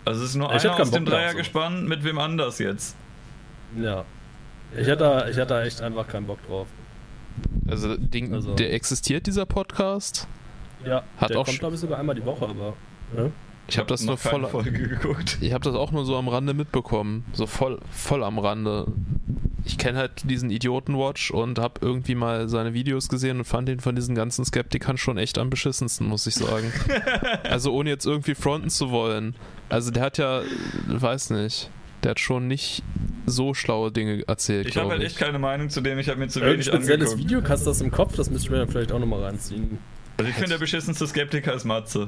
S1: Also es ist nur
S6: Ich
S1: einer aus dem
S6: Bock drauf,
S1: Dreier
S6: so.
S1: gespannt, mit wem anders jetzt.
S6: Ja. Ich hätte, da- ich hätte da echt einfach keinen Bock drauf.
S2: also, Ding,
S6: Also-
S2: der existiert, dieser Podcast?
S6: Ja,
S2: Hat
S6: der
S2: auch
S6: kommt glaube ich sogar einmal die Woche, aber. Ne?
S2: Ich habe das nur voll.
S1: Folge geguckt.
S2: Ich habe das auch nur so am Rande mitbekommen. So voll, voll am Rande. Ich kenne halt diesen Idiotenwatch und habe irgendwie mal seine Videos gesehen und fand ihn von diesen ganzen Skeptikern schon echt am beschissensten, muss ich sagen. <laughs> also ohne jetzt irgendwie fronten zu wollen. Also der hat ja, weiß nicht, der hat schon nicht so schlaue Dinge erzählt,
S1: Ich habe halt
S2: ich.
S1: echt keine Meinung zu dem, ich habe mir zu
S6: Irgendein
S1: wenig
S6: spezielles
S1: angeguckt.
S6: Video, hast du das im Kopf? Das müsste ich mir dann vielleicht auch nochmal reinziehen.
S1: Also ich finde, der beschissenste Skeptiker ist Matze.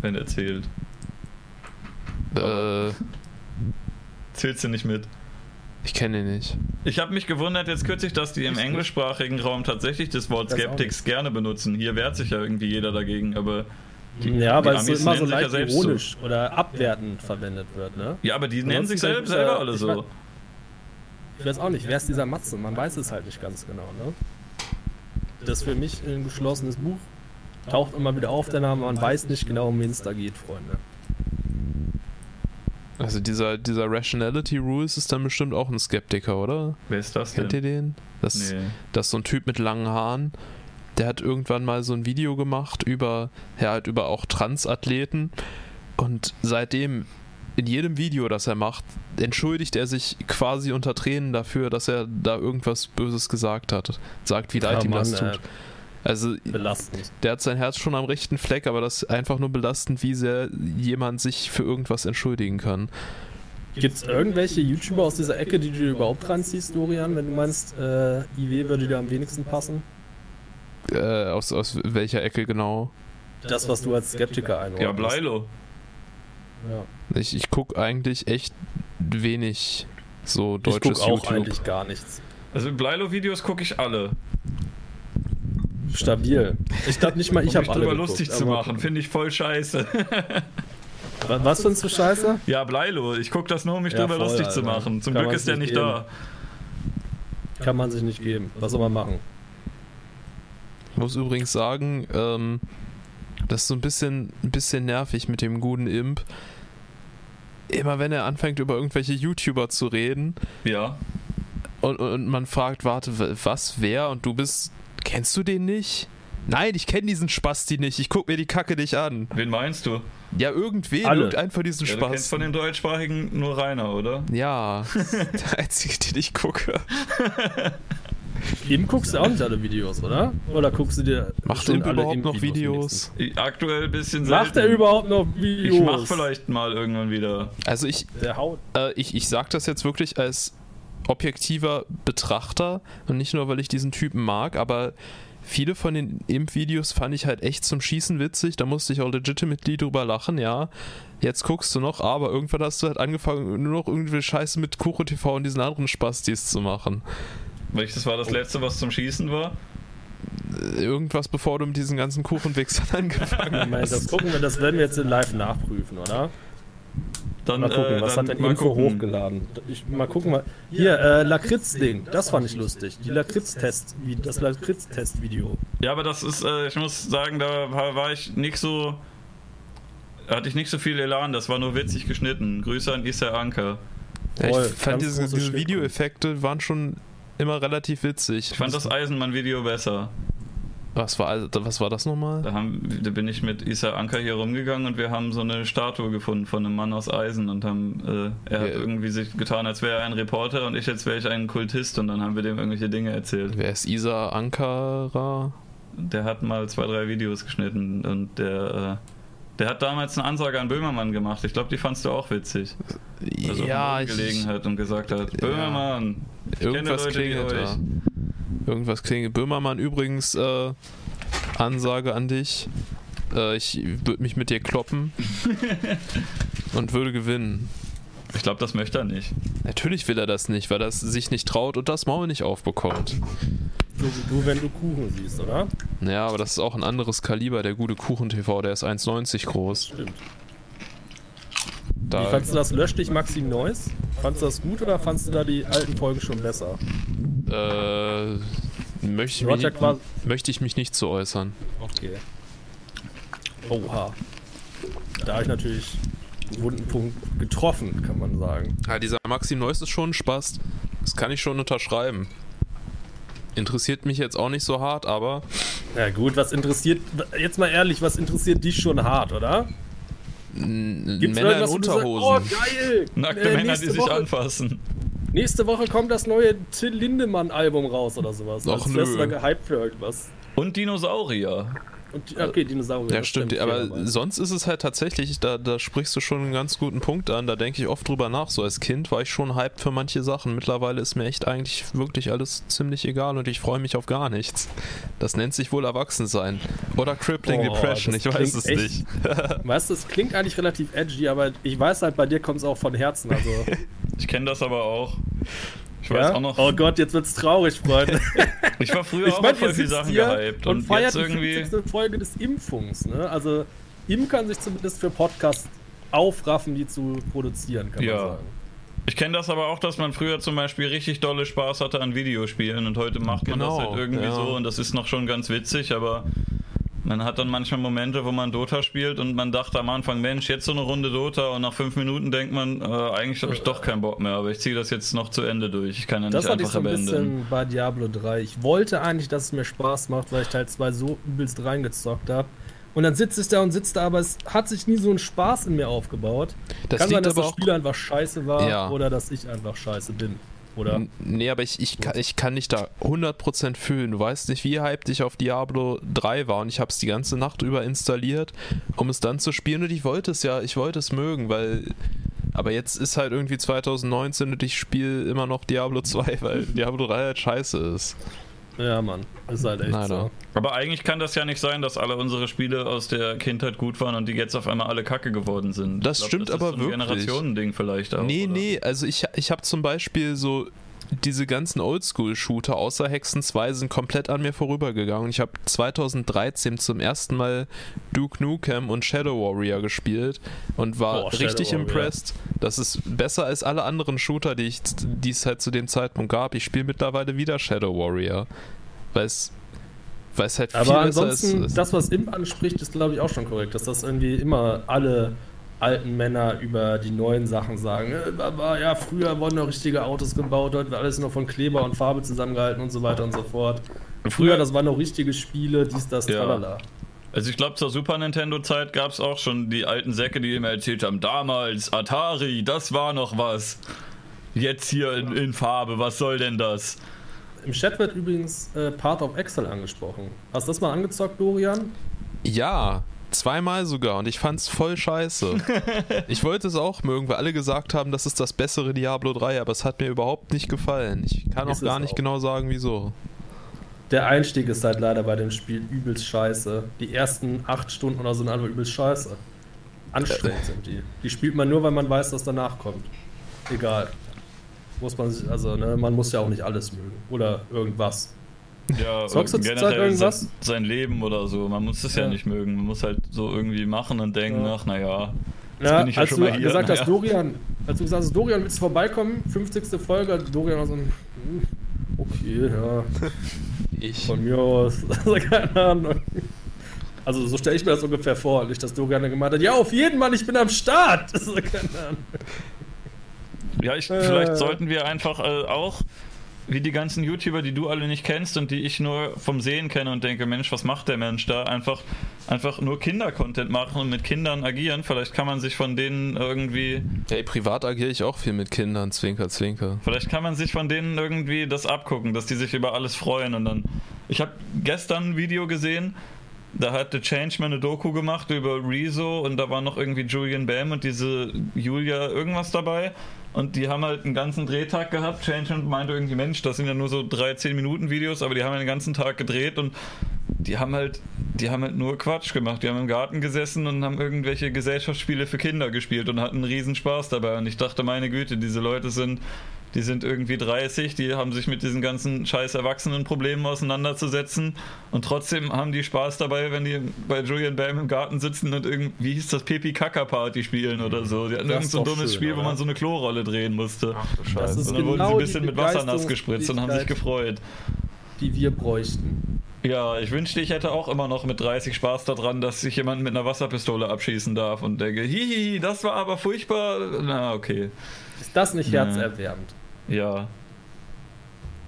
S1: Wenn er zählt.
S2: äh, <laughs>
S1: Zählst du nicht mit.
S2: ich kenne ihn nicht.
S1: Ich habe mich gewundert jetzt kürzlich, dass die im englischsprachigen Raum tatsächlich das Wort Skeptics gerne benutzen. Hier wehrt sich ja irgendwie jeder dagegen, aber Die-
S6: ja,
S1: die
S6: weil es so
S1: Amis
S6: immer so
S1: ja
S6: leicht
S1: selbst so.
S6: ironisch oder abwertend verwendet wird, ne?
S1: ja, aber die nennen sich
S6: Ansonsten
S1: selbst, selber
S6: er-
S1: alle
S6: ich
S1: so.
S6: mein- Ich weiß auch nicht, wer ist dieser Matze? Man weiß es halt nicht ganz genau, ne? Das ist für mich ein geschlossenes Buch. Taucht immer wieder auf, der Name, man weiß nicht genau, um wen es da geht, Freunde.
S2: Also dieser, dieser Rationality Rules ist dann bestimmt auch ein Skeptiker, oder?
S1: Wer ist das denn?
S2: Kennt ihr den? Das,
S1: Nee.
S2: Das ist so ein Typ mit langen Haaren. Der hat irgendwann mal so ein Video gemacht über, ja, halt über auch Transathleten. Und seitdem, in jedem Video, das er macht, entschuldigt er sich quasi unter Tränen dafür, dass er da irgendwas Böses gesagt hat. Sagt, wie leid
S6: Ja,
S2: ihm das tut. Also,
S6: belastend.
S2: der hat sein Herz schon am rechten Fleck, aber das ist einfach nur belastend, wie sehr jemand sich für irgendwas entschuldigen kann.
S6: Gibt es irgendwelche YouTuber aus dieser Ecke, die du überhaupt ranziehst, Dorian, wenn du meinst, äh, IW würde dir am wenigsten passen?
S2: Äh, aus, aus welcher Ecke genau?
S6: Das, was du als Skeptiker einordnest.
S1: Ja, Bleilo.
S6: Ja.
S2: Ich, ich gucke eigentlich echt wenig so
S6: Ich
S2: deutsches
S6: guck auch
S2: YouTube.
S6: eigentlich gar nichts.
S1: Also Bleilo-Videos gucke ich alle.
S6: Stabil. Ich glaube nicht mal, ich habe
S1: mich
S6: alle
S1: drüber
S6: geguckt,
S1: lustig zu machen, finde ich voll scheiße. <laughs>
S6: Wa- Was findest du scheiße?
S1: ja, Bleilo, ich gucke das nur, um mich
S6: Ja,
S1: drüber
S6: voll,
S1: lustig zu
S6: Alter.
S1: machen. Zum
S6: Kann
S1: Glück ist der
S6: nicht geben.
S1: da.
S6: Kann man sich nicht geben. Was soll man machen?
S2: Ich muss übrigens sagen, ähm, das ist so ein bisschen, ein bisschen nervig mit dem guten Imp. Immer wenn er anfängt, über irgendwelche YouTuber zu reden
S1: Ja.
S2: und, und man fragt, warte, was, wer? Und du bist, kennst du den nicht? Nein, ich kenne diesen Spasti nicht. Ich guck mir die Kacke nicht an.
S1: Wen meinst du?
S2: Ja, irgendwen,
S6: Alle.
S2: irgendein von diesen
S1: Ja, du kennst von den deutschsprachigen nur Rainer, oder?
S2: Ja, das <laughs> ist <laughs> der einzige, den ich gucke.
S6: Eben guckst du auch nicht alle Videos, oder? Oder guckst du dir.
S2: Macht Imp überhaupt noch Videos?
S1: Ich, aktuell ein bisschen
S6: wenigstens? Macht er
S1: selten.
S6: überhaupt noch Videos?
S1: Ich mach vielleicht mal irgendwann wieder.
S2: Also ich,
S6: Der haut.
S2: Äh, ich, ich sag das jetzt wirklich als objektiver Betrachter und nicht nur, weil ich diesen Typen mag, aber viele von den Imp-Videos fand ich halt echt zum Schießen witzig. Da musste ich auch legitimately drüber lachen, ja. Jetzt guckst du noch, aber irgendwann hast du halt angefangen, nur noch irgendwie Scheiße mit Kuro TV und diesen anderen Spastis zu machen.
S1: Welches war das letzte, was zum Schießen war?
S2: Irgendwas, bevor du mit diesen ganzen Kuchenwichsern <laughs> angefangen
S6: Moment, das
S2: hast.
S6: gucken wir, das werden wir jetzt in live nachprüfen, oder?
S1: Dann,
S6: Mal gucken,
S1: äh,
S6: was
S1: dann
S6: hat denn
S1: gucken.
S6: hochgeladen? Ich, mal gucken mal. Hier, äh, Lakritz-Ding, das fand ich lustig. Die Lakritz-Test, wie- das Lakritz-Test-Video.
S1: Ja, aber das ist, äh, ich muss sagen, da war war ich nicht so. Hatte ich nicht so viel Elan, das war nur witzig geschnitten. Grüße an Issa Anker.
S2: Ja,
S6: Voll,
S2: ich fand diese, diese. Videoeffekte waren schon immer relativ witzig.
S1: Ich fand das Eisenmann-Video besser.
S2: Was war, was war das nochmal?
S1: Da, haben, da bin ich mit Issa Anker hier rumgegangen und wir haben so eine Statue gefunden von einem Mann aus Eisen und haben, äh, er hat
S2: Ja.
S1: irgendwie sich getan, als wäre er ein Reporter und ich als wäre ich ein Kultist und dann haben wir dem irgendwelche Dinge erzählt.
S2: Wer ist Isa Ankara?
S1: Der hat mal zwei, drei Videos geschnitten und der, äh, der hat damals eine Ansage an Böhmermann gemacht. Ich glaube, die fandst du auch witzig. Also
S2: ja,
S1: ja,
S2: ich,
S1: gelegen hat und gesagt hat, Böhmermann, ich kenne
S2: irgendwas
S1: Leute
S2: klingelt
S1: euch.
S2: Irgendwas klingelt. Böhmermann übrigens, äh, Ansage an dich. Äh, ich würde mich mit dir kloppen <laughs> und würde gewinnen.
S1: Ich glaube, das möchte er nicht.
S2: Natürlich will er das nicht, weil er sich nicht traut und das Maul nicht aufbekommt.
S6: So wie du, wenn du Kuchen siehst, oder?
S2: Naja, aber das ist auch ein anderes Kaliber, der gute Kuchen-TV, der ist 1,90 groß.
S6: Stimmt.
S2: Da,
S6: Wie fandst du das Lösch dich Maxim Neuss? Fandst du das gut oder fandst du da die alten Folgen schon besser?
S2: äh, möchte, mich
S6: ja
S2: möchte ich mich nicht zu äußern.
S6: Okay. Oha. Da habe ich natürlich einen wunden Punkt getroffen, kann man sagen.
S2: Ja, dieser Maxim Neuss ist schon ein Spaß. Das kann ich schon unterschreiben. Interessiert mich jetzt auch nicht so hart, aber
S6: Ja gut, was interessiert, jetzt mal ehrlich, was interessiert dich schon hart, oder? Gibt's
S2: Männer in
S6: du
S2: Unterhosen.
S6: Oh, geil!
S1: Nackte
S6: Äh,
S1: Männer, die sich
S6: Woche,
S1: anfassen.
S6: Nächste Woche kommt das neue Till Lindemann-Album raus oder sowas.
S2: Ach,
S6: Als wärst du
S2: nö.
S6: da gehypt für irgendwas.
S1: Und Dinosaurier.
S6: Und, okay, Dinosaurier.
S2: Ja, stimmt, aber sonst ist es halt tatsächlich, da, da sprichst du schon einen ganz guten Punkt an, da denke ich oft drüber nach. So als Kind war ich schon hyped für manche Sachen. Mittlerweile ist mir echt eigentlich wirklich alles ziemlich egal und ich freue mich auf gar nichts. Das nennt sich wohl Erwachsensein. Oder Crippling
S6: Oh,
S2: Depression, ich weiß es
S6: echt-
S2: nicht. <laughs>
S6: Weißt du, es klingt eigentlich relativ edgy, aber ich weiß halt, bei dir kommt es auch von Herzen. Also, <laughs>
S1: Ich kenne das aber auch. Ich weiß
S6: ja?
S1: auch noch,
S6: Oh Gott, jetzt wird's traurig, Freunde. <laughs>
S1: ich war früher
S6: ich
S1: auch
S6: meine,
S1: auf voll
S6: sitzt
S1: Sachen gehypt.
S6: und
S1: Und,
S6: feiert
S1: jetzt
S6: die
S1: irgendwie.
S6: 50. Folge des Impfungs. Ne? Also, Im kann sich zumindest für Podcasts aufraffen, die zu produzieren, kann
S1: Ja.
S6: man sagen.
S1: Ich kenne das aber auch, dass man früher zum Beispiel richtig dolle Spaß hatte an Videospielen und heute macht man
S2: Genau,
S1: das halt irgendwie
S2: ja.
S1: so und das ist noch schon ganz witzig, aber man hat dann manchmal Momente, wo man Dota spielt und man dachte am Anfang, Mensch, jetzt so eine Runde Dota und nach fünf Minuten denkt man, äh, eigentlich habe ich doch keinen Bock mehr, aber ich ziehe das jetzt noch zu Ende durch. Ich kann ja nicht
S6: Das hatte ich
S1: einfach
S6: so ein bisschen bei Diablo 3. Ich wollte eigentlich, dass es mir Spaß macht, weil ich Teil 2 so übelst reingezockt habe. Und dann sitze ich da und sitze da, aber es hat sich nie so ein Spaß in mir aufgebaut.
S2: Das
S6: Kann sein, dass das Spiel einfach scheiße war
S2: Ja.
S6: oder dass ich einfach scheiße bin. Oder?
S2: Nee, aber ich, ich, kann, ich kann dich da 100% fühlen. Du weißt nicht, wie hyped ich auf Diablo 3 war und ich habe es die ganze Nacht über installiert, um es dann zu spielen und ich wollte es ja, ich wollte es mögen, weil. Aber jetzt ist halt irgendwie 2019 und ich spiele immer noch Diablo 2, weil <laughs> Diablo 3 halt scheiße ist.
S6: Ja, Mann. Ist halt echt
S2: Leider.
S6: so.
S1: Aber eigentlich kann das ja nicht sein, dass alle unsere Spiele aus der Kindheit gut waren und die jetzt auf einmal alle kacke geworden sind.
S2: Das
S1: glaub,
S2: stimmt
S1: das
S2: aber
S1: ist so ein
S2: wirklich.
S1: Generationending vielleicht auch.
S2: nee,
S1: oder?
S2: nee, also ich, ich habe zum Beispiel so diese ganzen Oldschool-Shooter außer Hexen 2 sind komplett an mir vorübergegangen. Ich habe 2013 zum ersten Mal Duke Nukem und Shadow Warrior gespielt und war
S6: Boah,
S2: richtig
S6: Warrior.
S2: impressed. Das ist besser als alle anderen Shooter, die, ich, die es halt zu dem Zeitpunkt gab. Ich spiele mittlerweile wieder Shadow Warrior, weil es weil es halt viel
S6: Aber ansonsten,
S2: ist.
S6: das, was Imp anspricht, ist glaube ich auch schon korrekt, dass das irgendwie immer alle alten Männer über die neuen Sachen sagen. Äh, Aber ja, früher wurden noch richtige Autos gebaut, heute wird alles nur von Kleber und Farbe zusammengehalten und so weiter und so fort. Früher, das waren noch richtige Spiele, dies, das,
S1: Ja.
S6: tralala.
S1: Also ich glaube, zur Super Nintendo-Zeit gab es auch schon die alten Säcke, die immer erzählt haben, damals Atari, das war noch was. Jetzt hier in, in Farbe, was soll denn das?
S6: Im Chat wird übrigens äh, Part of Excel angesprochen. Hast du das mal angezockt, Dorian?
S2: Ja, zweimal sogar und ich fand's voll scheiße. <laughs> ich wollte es auch mögen, weil alle gesagt haben, das ist das bessere Diablo 3, aber es hat mir überhaupt nicht gefallen. Ich kann
S6: Ist
S2: auch gar nicht
S6: auch.
S2: genau sagen, wieso.
S6: Der Einstieg ist halt leider bei dem Spiel übelst scheiße. Die ersten acht Stunden oder so sind einfach übelst scheiße. Anstrengend sind die. Die spielt man nur, weil man weiß, was danach kommt. Egal. Muss man sich, also ne, man muss ja auch nicht alles mögen. Oder irgendwas.
S1: Ja, <laughs>
S6: Zockst du
S1: generell
S6: irgendwas?
S1: se- sein Leben oder so. Man muss es ja.
S6: Ja.
S1: nicht mögen. Man muss halt so irgendwie machen und denken,
S6: Ja.
S1: ach naja. Jetzt
S6: Ja,
S1: bin ich ja
S6: als
S1: schon
S6: du
S1: mal hier,
S6: gesagt hast, <laughs>
S1: naja.
S6: Dorian, als du gesagt hast, Dorian, willst du vorbeikommen? 50. Folge, Dorian war so ein, hm, okay, ja, <laughs>
S2: Ich.
S6: von mir aus. Also keine Ahnung. Also so stelle ich mir das ungefähr vor, nicht, dass Dorian dann gemeint hat, ja, auf jeden Mann, ich bin am Start. Also, keine Ahnung.
S1: Ja, ich,
S6: Äh.
S1: vielleicht sollten wir einfach äh, auch, wie die ganzen YouTuber, die du alle nicht kennst und die ich nur vom Sehen kenne und denke, Mensch, was macht der Mensch da? Einfach, einfach nur Kinder-Content machen und mit Kindern agieren. Vielleicht kann man sich von denen irgendwie,
S2: Hey, privat agiere ich auch viel mit Kindern, Zwinker, Zwinker.
S1: vielleicht kann man sich von denen irgendwie das abgucken, dass die sich über alles freuen und dann. Ich habe gestern ein Video gesehen, da hat The Change mal eine Doku gemacht über Rezo und da war noch irgendwie Julian Bam und diese Julia irgendwas dabei. Und die haben halt einen ganzen Drehtag gehabt. Change meinte irgendwie, Mensch, das sind ja nur so drei, zehn Minuten Videos, aber die haben ja den ganzen Tag gedreht und die haben halt, die haben halt nur Quatsch gemacht. Die haben im Garten gesessen und haben irgendwelche Gesellschaftsspiele für Kinder gespielt und hatten einen riesen Spaß dabei. Und ich dachte, meine Güte, diese Leute sind, die sind irgendwie 30, die haben sich mit diesen ganzen scheiß Erwachsenenproblemen auseinanderzusetzen und trotzdem haben die Spaß dabei, wenn die bei Julian Bam im Garten sitzen und irgendwie, hieß das, Pipi Kaka Party spielen oder so. Die hatten
S6: Das
S1: irgend
S6: ist
S1: so ein dummes
S6: schön,
S1: Spiel, wo
S6: oder?
S1: man so eine Klorolle drehen musste.
S2: Ach du
S6: Das
S2: Scheiße.
S6: ist
S1: Und dann wurden sie
S6: genau
S1: ein bisschen mit Wasser nass gespritzt und haben sich gefreut.
S6: die wir bräuchten.
S1: Ja, ich wünschte, ich hätte auch immer noch mit 30 Spaß daran, dass ich jemanden mit einer Wasserpistole abschießen darf und denke, hihi, das war aber furchtbar. Na, okay.
S6: Ist das nicht herzerwärmend?
S1: Ja.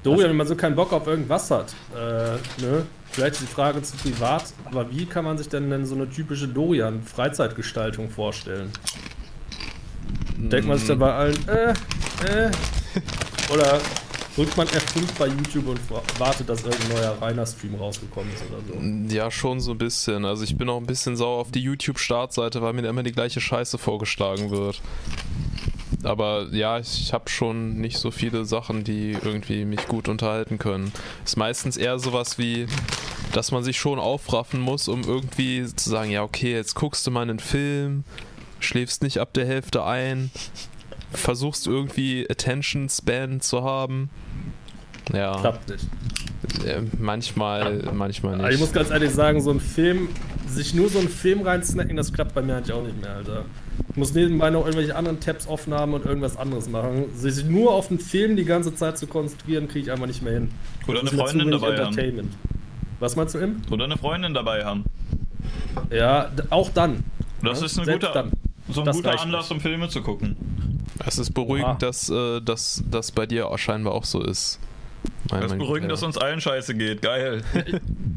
S6: Dorian, wenn man so keinen Bock auf irgendwas hat, äh, ne? Vielleicht ist die Frage zu privat, aber wie kann man sich denn, denn so eine typische Dorian-Freizeitgestaltung vorstellen? Denkt man sich dann bei allen, äh, äh, oder drückt man F5 bei YouTube und wartet, dass irgendein neuer Rainer-Stream rausgekommen ist oder so?
S2: Ja, schon so ein bisschen. Also ich bin auch ein bisschen sauer auf die YouTube-Startseite, weil mir da immer die gleiche Scheiße vorgeschlagen wird. Aber ja, ich habe schon nicht so viele Sachen, die irgendwie mich gut unterhalten können. Ist meistens eher sowas wie, dass man sich schon aufraffen muss, um irgendwie zu sagen, ja okay, jetzt guckst du mal einen Film, schläfst nicht ab der Hälfte ein, versuchst irgendwie Attention Span zu haben. Ja,
S6: Klappt nicht.
S2: äh, manchmal, manchmal
S6: Aber ich
S2: nicht.
S6: muss ganz ehrlich sagen, so ein Film, sich nur so einen Film reinsnacken, das klappt bei mir eigentlich auch nicht mehr, Alter. Ich muss nebenbei noch irgendwelche anderen Tabs offen haben und irgendwas anderes machen. Sich nur auf den Film die ganze Zeit zu konzentrieren, kriege ich einfach nicht mehr hin.
S1: Oder eine Freundin dabei haben.
S6: Was meinst du, Im?
S1: Oder eine Freundin dabei haben.
S6: Ja, auch dann.
S1: Das
S6: Ja,
S1: ist ein guter,
S6: dann.
S1: so ein
S6: Das
S1: guter Anlass,
S6: nicht.
S1: um Filme zu gucken.
S2: Es ist beruhigend, dass äh, dass das bei dir auch scheinbar auch so ist. Mein-
S1: Das ist beruhigend,
S2: ja.
S1: dass uns allen scheiße geht. Geil.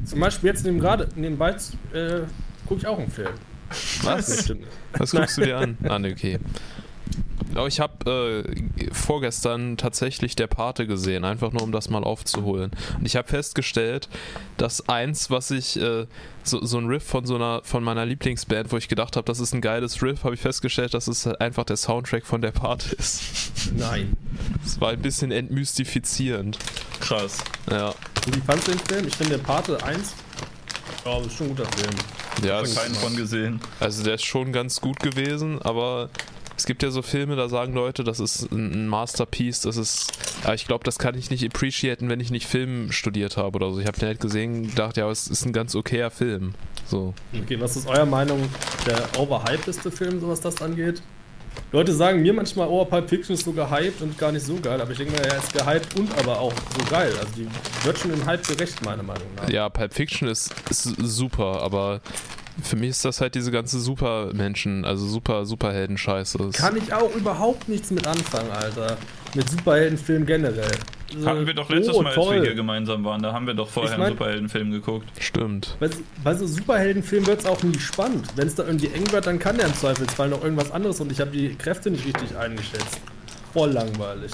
S6: Zum Beispiel jetzt neben gerade nebenbei äh, gucke ich auch einen Film.
S2: Was? Was guckst du dir an? Ah, ne, okay. Aber ich habe äh, vorgestern tatsächlich der Pate gesehen, einfach nur um das mal aufzuholen. Und ich habe festgestellt, dass eins, was ich äh, so, so ein Riff von so einer von meiner Lieblingsband, wo ich gedacht habe, das ist ein geiles Riff, habe ich festgestellt, dass es einfach der Soundtrack von der Pate ist.
S6: Nein.
S2: Es war ein bisschen entmystifizierend.
S1: Krass.
S2: Ja,
S6: wie fandst du den Film? Ich finde der Pate 1. Ja, das ist schon ein guter Film.
S2: ja.
S1: Hab
S2: es-
S1: keinen von gesehen.
S2: Also der ist schon ganz gut gewesen, aber es gibt ja so Filme, da sagen Leute, das ist ein ein Masterpiece, das ist. Aber ich glaube, das kann ich nicht appreciaten, wenn ich nicht Film studiert habe oder so. Ich habe den halt gesehen und gedacht, ja, es ist ein ganz okayer Film. So.
S6: Okay, was ist eurer Meinung der overhypedeste Film, so was das angeht? Leute sagen mir manchmal, oh, Pulp Fiction ist so gehypt und gar nicht so geil, aber ich denke mir, er ist gehypt und aber auch so geil. Also die wird schon im Hype gerecht, meiner Meinung nach.
S2: Ja, Pulp Fiction ist, ist super, aber für mich ist das halt diese ganze Supermenschen, also super Superhelden-Scheiße.
S6: Kann ich auch überhaupt nichts mit anfangen, Alter. Mit Superheldenfilmen generell. So,
S1: Hatten wir doch letztes
S6: oh,
S1: Mal, als wir hier gemeinsam waren. Da haben wir doch vorher
S6: Ich mein-
S1: einen Superheldenfilm geguckt.
S2: Stimmt.
S6: Bei, bei so Superheldenfilmen wird es auch nie spannend. Wenn es da irgendwie eng wird, dann kann der im Zweifelsfall noch irgendwas anderes und ich habe die Kräfte nicht richtig eingeschätzt. Voll langweilig.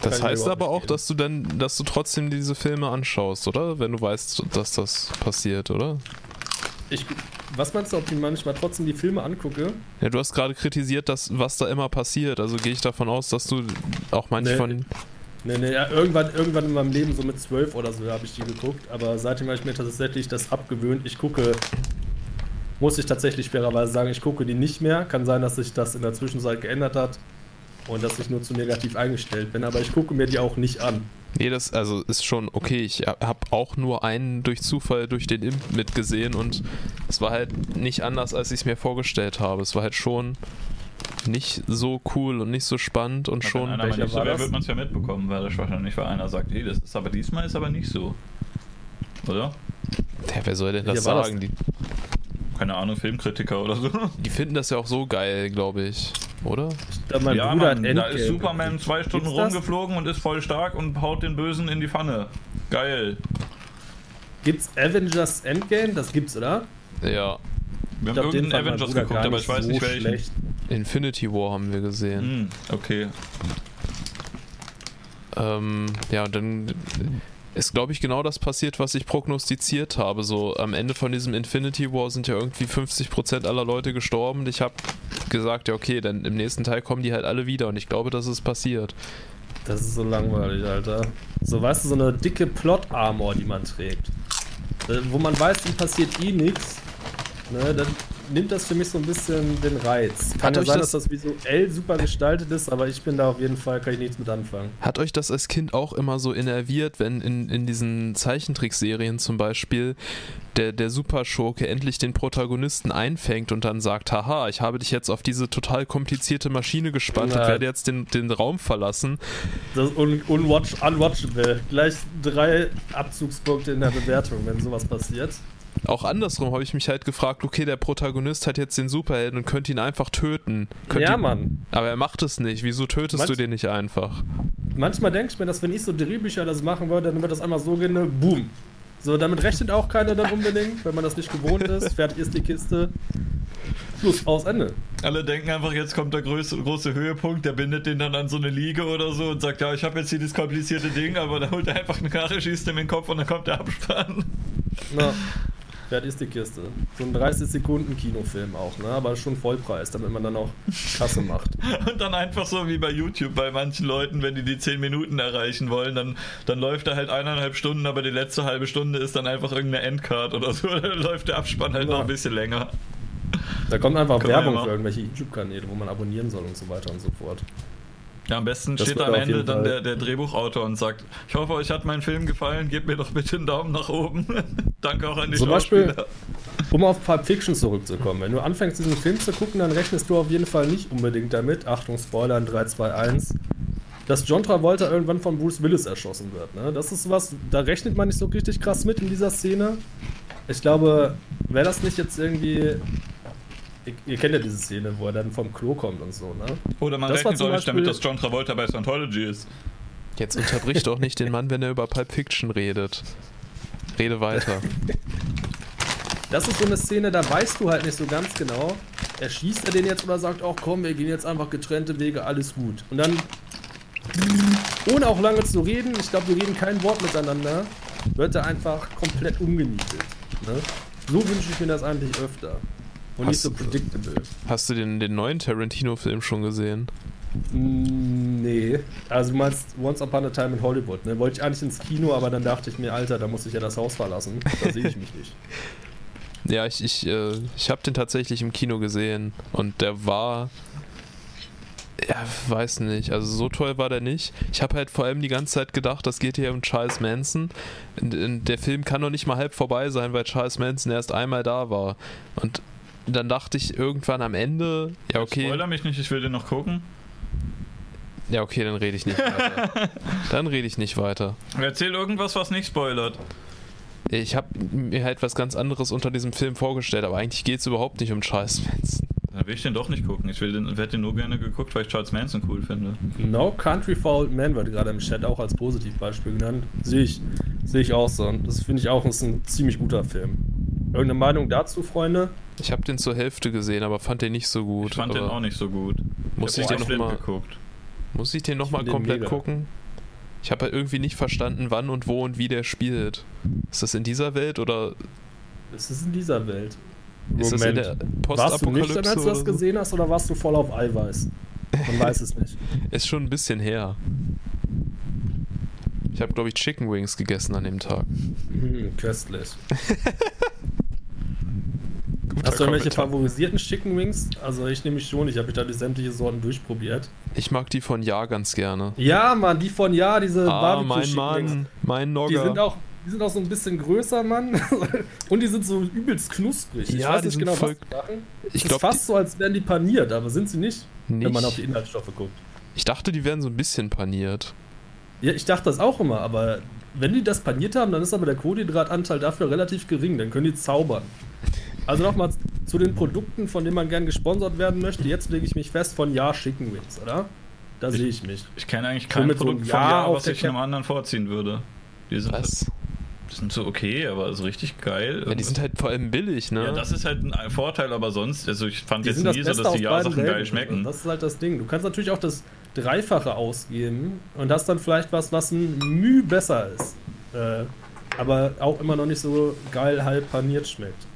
S2: Das
S6: Kann
S2: heißt aber auch, dass du dann, dass du trotzdem diese Filme anschaust, oder? Wenn du weißt, dass das passiert, oder?
S6: Ich, was meinst du, ob ich manchmal trotzdem die Filme angucke?
S2: Ja, du hast gerade kritisiert, dass was da immer passiert. Also gehe ich davon aus, dass du auch manche
S6: Nee.
S2: von.
S6: Nee, nee, ja, irgendwann, irgendwann in meinem Leben, so mit zwölf oder so, habe ich die geguckt. Aber seitdem habe ich mir tatsächlich das abgewöhnt. Ich gucke, muss ich tatsächlich fairerweise sagen, ich gucke die nicht mehr. Kann sein, dass sich das in der Zwischenzeit geändert hat und dass ich nur zu negativ eingestellt bin. Aber ich gucke mir die auch nicht an.
S2: Nee, das also ist schon okay. Ich habe auch nur einen durch Zufall durch den Imp mitgesehen und es war halt nicht anders, als ich es mir vorgestellt habe. Es war halt schon nicht so cool und nicht so spannend und
S1: Wenn
S2: schon.
S1: einer mal
S6: welcher
S1: nicht so
S6: war
S1: wäre,
S6: das?
S1: wird man es ja mitbekommen, weil das wahrscheinlich, weil einer sagt, hey, das ist aber diesmal ist aber nicht so. Oder?
S2: Ja, wer soll denn das
S6: war das
S2: sagen? Die,
S1: Keine Ahnung, Filmkritiker oder so.
S2: die finden das ja auch so geil, glaube ich. Oder?
S6: Da mein
S1: ja,
S6: Bruder
S1: Mann, da ist Superman zwei Stunden
S6: Gibt's das?
S1: rumgeflogen und ist voll stark und haut den Bösen in die Pfanne. Geil.
S6: Gibt's Avengers Endgame? Das gibt's, oder?
S2: Ja.
S1: Wir haben irgendeinen Avengers geguckt, aber ich weiß
S6: so
S1: nicht welchen.
S6: schlecht.
S2: Infinity War haben wir gesehen.
S1: Hm, okay.
S2: Ähm, ja, und dann. Ist, glaube ich, genau das passiert, was ich prognostiziert habe. So am Ende von diesem Infinity War sind ja irgendwie 50% aller Leute gestorben. Ich habe gesagt, ja, okay, dann im nächsten Teil kommen die halt alle wieder. Und ich glaube, das ist passiert.
S6: Das ist so langweilig, Alter. So, weißt du, so eine dicke Plot-Armor, die man trägt. Äh, Wo man weiß, ihm passiert eh nichts. Ne, dann nimmt das für mich so ein bisschen den Reiz. Kann ja
S2: euch
S6: sein,
S2: das-
S6: dass das visuell super gestaltet ist, aber ich bin da auf jeden Fall, kann ich nichts mit anfangen.
S2: Hat euch das als Kind auch immer so innerviert, wenn in, in diesen Zeichentrickserien zum Beispiel der, der Superschurke endlich den Protagonisten einfängt und dann sagt, haha, ich habe dich jetzt auf diese total komplizierte Maschine gespannt und werde jetzt den, den Raum verlassen.
S6: Das ist un unwatch unwatchable. Gleich drei Abzugspunkte in der Bewertung, wenn sowas passiert.
S2: Auch andersrum habe ich mich halt gefragt, okay, der Protagonist hat jetzt den Superhelden und könnte ihn einfach töten. Könnte
S6: ja,
S2: ihn,
S6: Mann.
S2: Aber er macht es nicht. Wieso tötest
S6: Manch-
S2: du den nicht einfach?
S6: Manchmal denke ich mir, dass wenn ich so Drehbücher das machen würde, dann wird das einmal so gehen, ne, boom. So, damit rechnet auch keiner dann unbedingt, wenn man das nicht gewohnt ist. <laughs> Fertig ist die Kiste. Schluss, aus, Ende.
S1: Alle denken einfach, jetzt kommt der große, große Höhepunkt, der bindet den dann an so eine Liege oder so und sagt, ja, ich habe jetzt hier dieses komplizierte Ding, aber da holt er einfach eine Karre, schießt ihm in den Kopf und dann kommt der Abspann.
S6: Na, <laughs> fertig ist die Kiste. So ein 30 Sekunden Kinofilm auch, ne? Aber schon Vollpreis, damit man dann auch Kasse macht. <laughs>
S1: Und dann einfach so wie bei YouTube bei manchen Leuten, wenn die die 10 Minuten erreichen wollen, dann, dann läuft er halt eineinhalb Stunden, aber die letzte halbe Stunde ist dann einfach irgendeine Endcard oder so. <laughs> Dann läuft der Abspann halt
S6: Ja.
S1: noch ein bisschen länger.
S6: Da kommt einfach
S1: wir
S6: Werbung für irgendwelche YouTube-Kanäle, wo man abonnieren soll und so weiter und so fort.
S1: Ja, am besten
S6: Das
S1: steht am Ende dann der, der Drehbuchautor und sagt, ich hoffe, euch hat mein Film gefallen, gebt mir doch bitte einen Daumen nach oben. <laughs> Danke auch an die
S6: Zum Beispiel-. Um auf Pulp Fiction zurückzukommen, wenn du anfängst, diesen Film zu gucken, dann rechnest du auf jeden Fall nicht unbedingt damit, Achtung, Spoiler in 3, 2, 1, dass John Travolta irgendwann von Bruce Willis erschossen wird. Ne? Das ist was, da rechnet man nicht so richtig krass mit in dieser Szene. Ich glaube, wäre das nicht jetzt irgendwie. Ihr, ihr kennt ja diese Szene, wo er dann vom Klo kommt und so, ne?
S1: Oder man
S6: Das
S1: rechnet nicht damit, dass John Travolta bei Scientology ist.
S2: Jetzt unterbricht doch nicht den Mann, wenn er über Pulp Fiction redet. Rede weiter. <laughs>
S6: Das ist so eine Szene, da weißt du halt nicht so ganz genau, erschießt er den jetzt oder sagt auch, komm, wir gehen jetzt einfach getrennte Wege, alles gut. Und dann, ohne auch lange zu reden, ich glaube, wir reden kein Wort miteinander, wird er einfach komplett umgenietet. Ne? So wünsche ich mir das eigentlich öfter. Und nicht
S2: Hast
S6: so
S2: du-
S6: predictable.
S2: Hast du den, den neuen Tarantino-Film schon gesehen?
S6: Mm, Nee. Also du meinst Once Upon a Time in Hollywood, ne? Wollte ich eigentlich ins Kino, aber dann dachte ich mir, Alter, da muss ich ja das Haus verlassen. Da sehe ich mich nicht. <laughs>
S2: Ja, ich, ich, äh, ich habe den tatsächlich im Kino gesehen und der war. Ja, weiß nicht. Also so toll war der nicht. Ich habe halt vor allem die ganze Zeit gedacht, das geht hier um Charles Manson. In, in, der Film kann noch nicht mal halb vorbei sein, weil Charles Manson erst einmal da war. Und dann dachte ich irgendwann am Ende, ja okay,
S1: Spoiler mich nicht, ich will den noch gucken.
S2: ja okay, dann rede ich nicht weiter. <laughs> dann rede ich nicht weiter.
S1: Erzähl irgendwas, was nicht spoilert.
S2: Ich habe mir halt was ganz anderes unter diesem Film vorgestellt, aber eigentlich geht es überhaupt nicht um Charles Manson.
S1: Dann will ich den doch nicht gucken. Ich will den, werde den nur gerne geguckt, weil ich Charles Manson cool finde.
S6: No Country for Old Men wird gerade im Chat auch als Positivbeispiel genannt. Sehe ich, sehe ich auch so. Und das finde ich auch ist ein ziemlich guter Film. Irgendeine Meinung dazu, Freunde?
S2: Ich habe den zur Hälfte gesehen, aber fand den nicht so gut.
S1: Ich fand den auch nicht so gut.
S2: Muss ich den nochmal
S1: geguckt.
S2: muss ich den noch
S6: Ich
S2: mal
S6: find den
S2: komplett
S6: mega.
S2: gucken? Ich habe halt irgendwie nicht verstanden, wann und wo und wie der spielt. Ist das in dieser Welt oder
S6: Es ist in dieser Welt.
S2: ist das in der
S6: Warst du nüchtern,
S2: Postapokalypse?
S6: als du das
S2: so?
S6: gesehen hast, oder warst du voll auf Eiweiß? Man weiß es nicht. <laughs>
S2: Ist schon ein bisschen her. Ich habe, glaube ich, Chicken Wings gegessen an dem Tag.
S6: Hm, köstlich. <laughs> Hast du irgendwelche favorisierten Chicken Wings? Also ich nehme mich schon, ich habe da die sämtliche Sorten durchprobiert.
S2: Ich mag die von Ja ganz gerne.
S6: Ja, Mann, die von ja, diese
S2: Ah, mein
S6: Barbecue-Chicken Wings.
S2: Mann, mein
S6: Die sind
S2: Nogger.
S6: auch, die sind auch so ein bisschen größer, Mann. <laughs> Und die sind so übelst knusprig. Ich
S2: Ja,
S6: weiß nicht genau,
S2: voll-
S6: was die machen.
S2: Ich
S6: ist
S2: glaube,
S6: fast so, als wären die paniert, aber sind sie nicht, wenn man auf die
S2: nicht.
S6: Inhaltsstoffe guckt.
S2: Ich dachte, die wären so ein bisschen paniert.
S6: Ja, ich dachte das auch immer, aber wenn die das paniert haben, dann ist aber der Kohlenhydratanteil dafür relativ gering, dann können die zaubern. Also nochmal zu den Produkten, von denen man gern gesponsert werden möchte. Jetzt lege ich mich fest von Ja Chicken Wings, oder? Da sehe ich mich.
S1: Ich kenne eigentlich
S6: So
S1: kein
S6: mit so
S1: Produkt
S6: einem
S1: von
S6: Ja
S1: was ich einem anderen vorziehen würde. Die sind,
S2: Was?
S1: die sind so okay, aber so richtig geil.
S2: Ja, die sind halt vor allem billig, ne?
S1: Ja, das ist halt ein Vorteil, aber sonst, also ich fand
S6: Die
S1: jetzt nie so, dass die Ja-Sachen geil schmecken.
S6: Das ist halt das Ding. Du kannst natürlich auch das Dreifache ausgeben und hast dann vielleicht was, was ein Mühe besser ist. Äh, aber auch immer noch nicht so geil halb paniert schmeckt.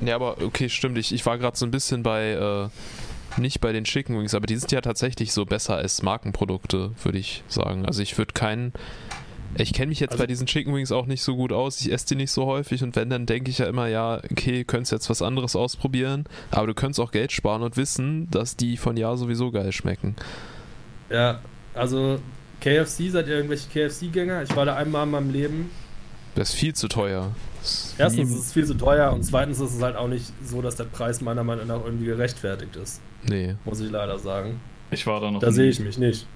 S2: Ja, aber okay, stimmt. Ich, ich war gerade so ein bisschen bei, äh, nicht bei den Chicken Wings, aber die sind ja tatsächlich so besser als Markenprodukte, würde ich sagen. Also ich würde keinen. Ich kenne mich jetzt
S6: Also-
S2: bei diesen Chicken Wings auch nicht so gut aus. Ich esse die nicht so häufig und wenn, dann denke ich ja immer, ja, okay, könntest jetzt was anderes ausprobieren, aber du könntest auch Geld sparen und wissen, dass die von Jahr sowieso geil schmecken.
S6: Ja, also KFC, seid ihr irgendwelche KFC-Gänger? Ich war da einmal in meinem Leben.
S2: Das ist viel zu teuer.
S6: Erstens ist es viel zu teuer und zweitens ist es halt auch nicht so, dass der Preis meiner Meinung nach irgendwie gerechtfertigt ist.
S2: Nee.
S6: Muss ich leider sagen.
S1: Ich war da noch.
S6: Da sehe ich mich nicht.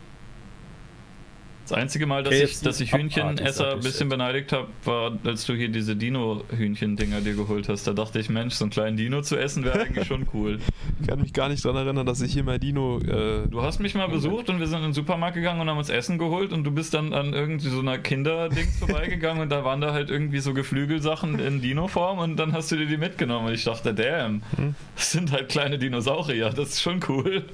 S1: Das einzige Mal, dass ich, dass ich Hühnchenesser ein bisschen beneidigt habe, war, als du hier diese Dino-Hühnchen-Dinger dir geholt hast. Da dachte ich, Mensch, so einen kleinen Dino zu essen wäre eigentlich schon cool.
S2: Ich <laughs> kann mich gar nicht daran erinnern, dass ich hier mal Dino. Äh,
S1: Du hast mich mal besucht und wir sind in den Supermarkt gegangen und haben uns Essen geholt und du bist dann an irgendwie so einer Kinderdings vorbeigegangen und da waren da halt irgendwie so Geflügelsachen in Dino-Form und dann hast du dir die mitgenommen und ich dachte, damn,
S2: Hm.
S1: das sind halt kleine Dinosaurier, das ist schon cool.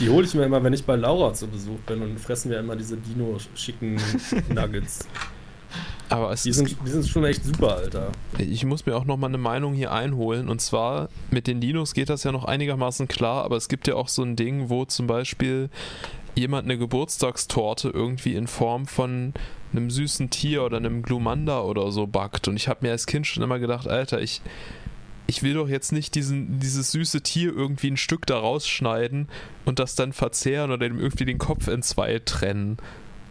S6: Die hole ich mir immer, wenn ich bei Laura zu Besuch bin und fressen wir immer diese Dino-schicken <laughs> Nuggets.
S2: aber es
S6: Die sind, die sind schon echt super, Alter.
S2: Ich muss mir auch noch mal eine Meinung hier einholen. Und zwar, mit den Dinos geht das ja noch einigermaßen klar, aber es gibt ja auch so ein Ding, wo zum Beispiel jemand eine Geburtstagstorte irgendwie in Form von einem süßen Tier oder einem Glumanda oder so backt. Und ich habe mir als Kind schon immer gedacht, Alter, ich, ich will doch jetzt nicht diesen, dieses süße Tier irgendwie ein Stück da rausschneiden und das dann verzehren oder dem irgendwie den Kopf in zwei trennen.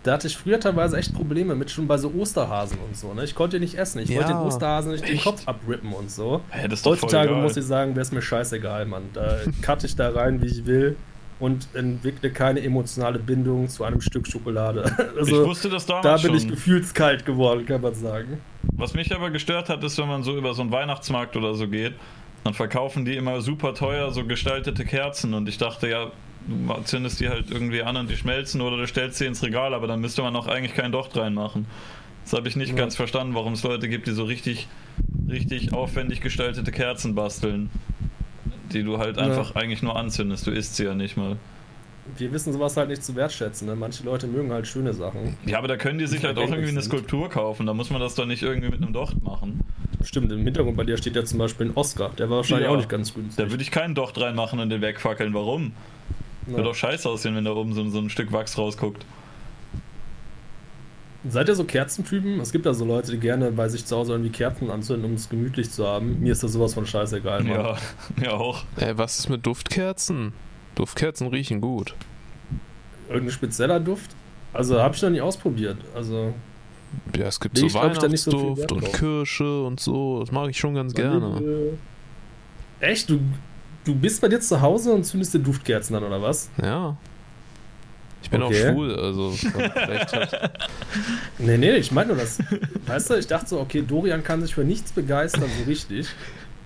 S6: Da hatte ich früher teilweise echt Probleme mit, schon bei so Osterhasen und so. Ne? Ich konnte die nicht essen. Ich
S2: Ja,
S6: wollte den Osterhasen nicht den
S1: echt?
S6: Kopf abrippen und so.
S1: Hä, das ist doch voll
S6: Heutzutage
S1: egal.
S6: muss ich sagen, wäre es mir scheißegal, Mann. Da cutte ich da rein, wie ich will und entwickle keine emotionale Bindung zu einem Stück Schokolade. <laughs>
S1: ich
S6: Also,
S1: wusste das damals
S6: da bin
S1: schon.
S6: ich gefühlskalt geworden, kann man sagen.
S1: Was mich aber gestört hat, ist, wenn man so über so einen Weihnachtsmarkt oder so geht, dann verkaufen die immer super teuer so gestaltete Kerzen und ich dachte, ja, du zündest die halt irgendwie an und die schmelzen oder du stellst sie ins Regal, aber dann müsste man auch eigentlich kein Docht reinmachen. Das habe ich nicht
S6: Ja.
S1: ganz verstanden, warum es Leute gibt, die so richtig, richtig aufwendig gestaltete Kerzen basteln, die du halt
S6: Ja.
S1: einfach eigentlich nur anzündest. Du isst sie ja nicht mal.
S6: Wir wissen sowas halt nicht zu wertschätzen. Ne? Manche Leute mögen halt schöne Sachen.
S1: Ja, aber da können die sich halt auch irgendwie eine. Skulptur kaufen. Da muss man das doch nicht irgendwie mit einem Docht machen.
S6: Stimmt, im Hintergrund bei dir steht ja zum Beispiel ein Oscar. Der war wahrscheinlich
S1: Ja.
S6: auch nicht ganz günstig.
S1: Da würde ich keinen Docht reinmachen und den wegfackeln. Warum?
S6: Ja.
S1: Würde doch scheiße aussehen, wenn da oben so, so ein Stück Wachs rausguckt.
S6: Seid ihr so Kerzentypen? Es gibt ja so Leute, die gerne bei sich zu Hause irgendwie Kerzen anzünden, um es gemütlich zu haben. Mir ist das sowas von scheißegal, Mann.
S1: Ja, <laughs> ja auch.
S2: Äh, was ist mit Duftkerzen? Duftkerzen riechen gut.
S6: Irgendein spezieller Duft? Also habe ich noch nie ausprobiert. Also
S2: Ja, es gibt so
S6: da so
S2: Weihnachtsduft
S6: Wert
S2: und. Kirsche und so. Das mag ich schon ganz gerne.
S6: Echt? Du, du bist bei dir zu Hause und zündest dir Duftkerzen an, oder was?
S2: Ja. Ich bin
S6: Okay.
S2: auch schwul, also vielleicht hat, <laughs>
S6: Nee, nee, ich meine nur das. weißt du, ich dachte so, okay, Dorian kann sich für nichts begeistern, so richtig.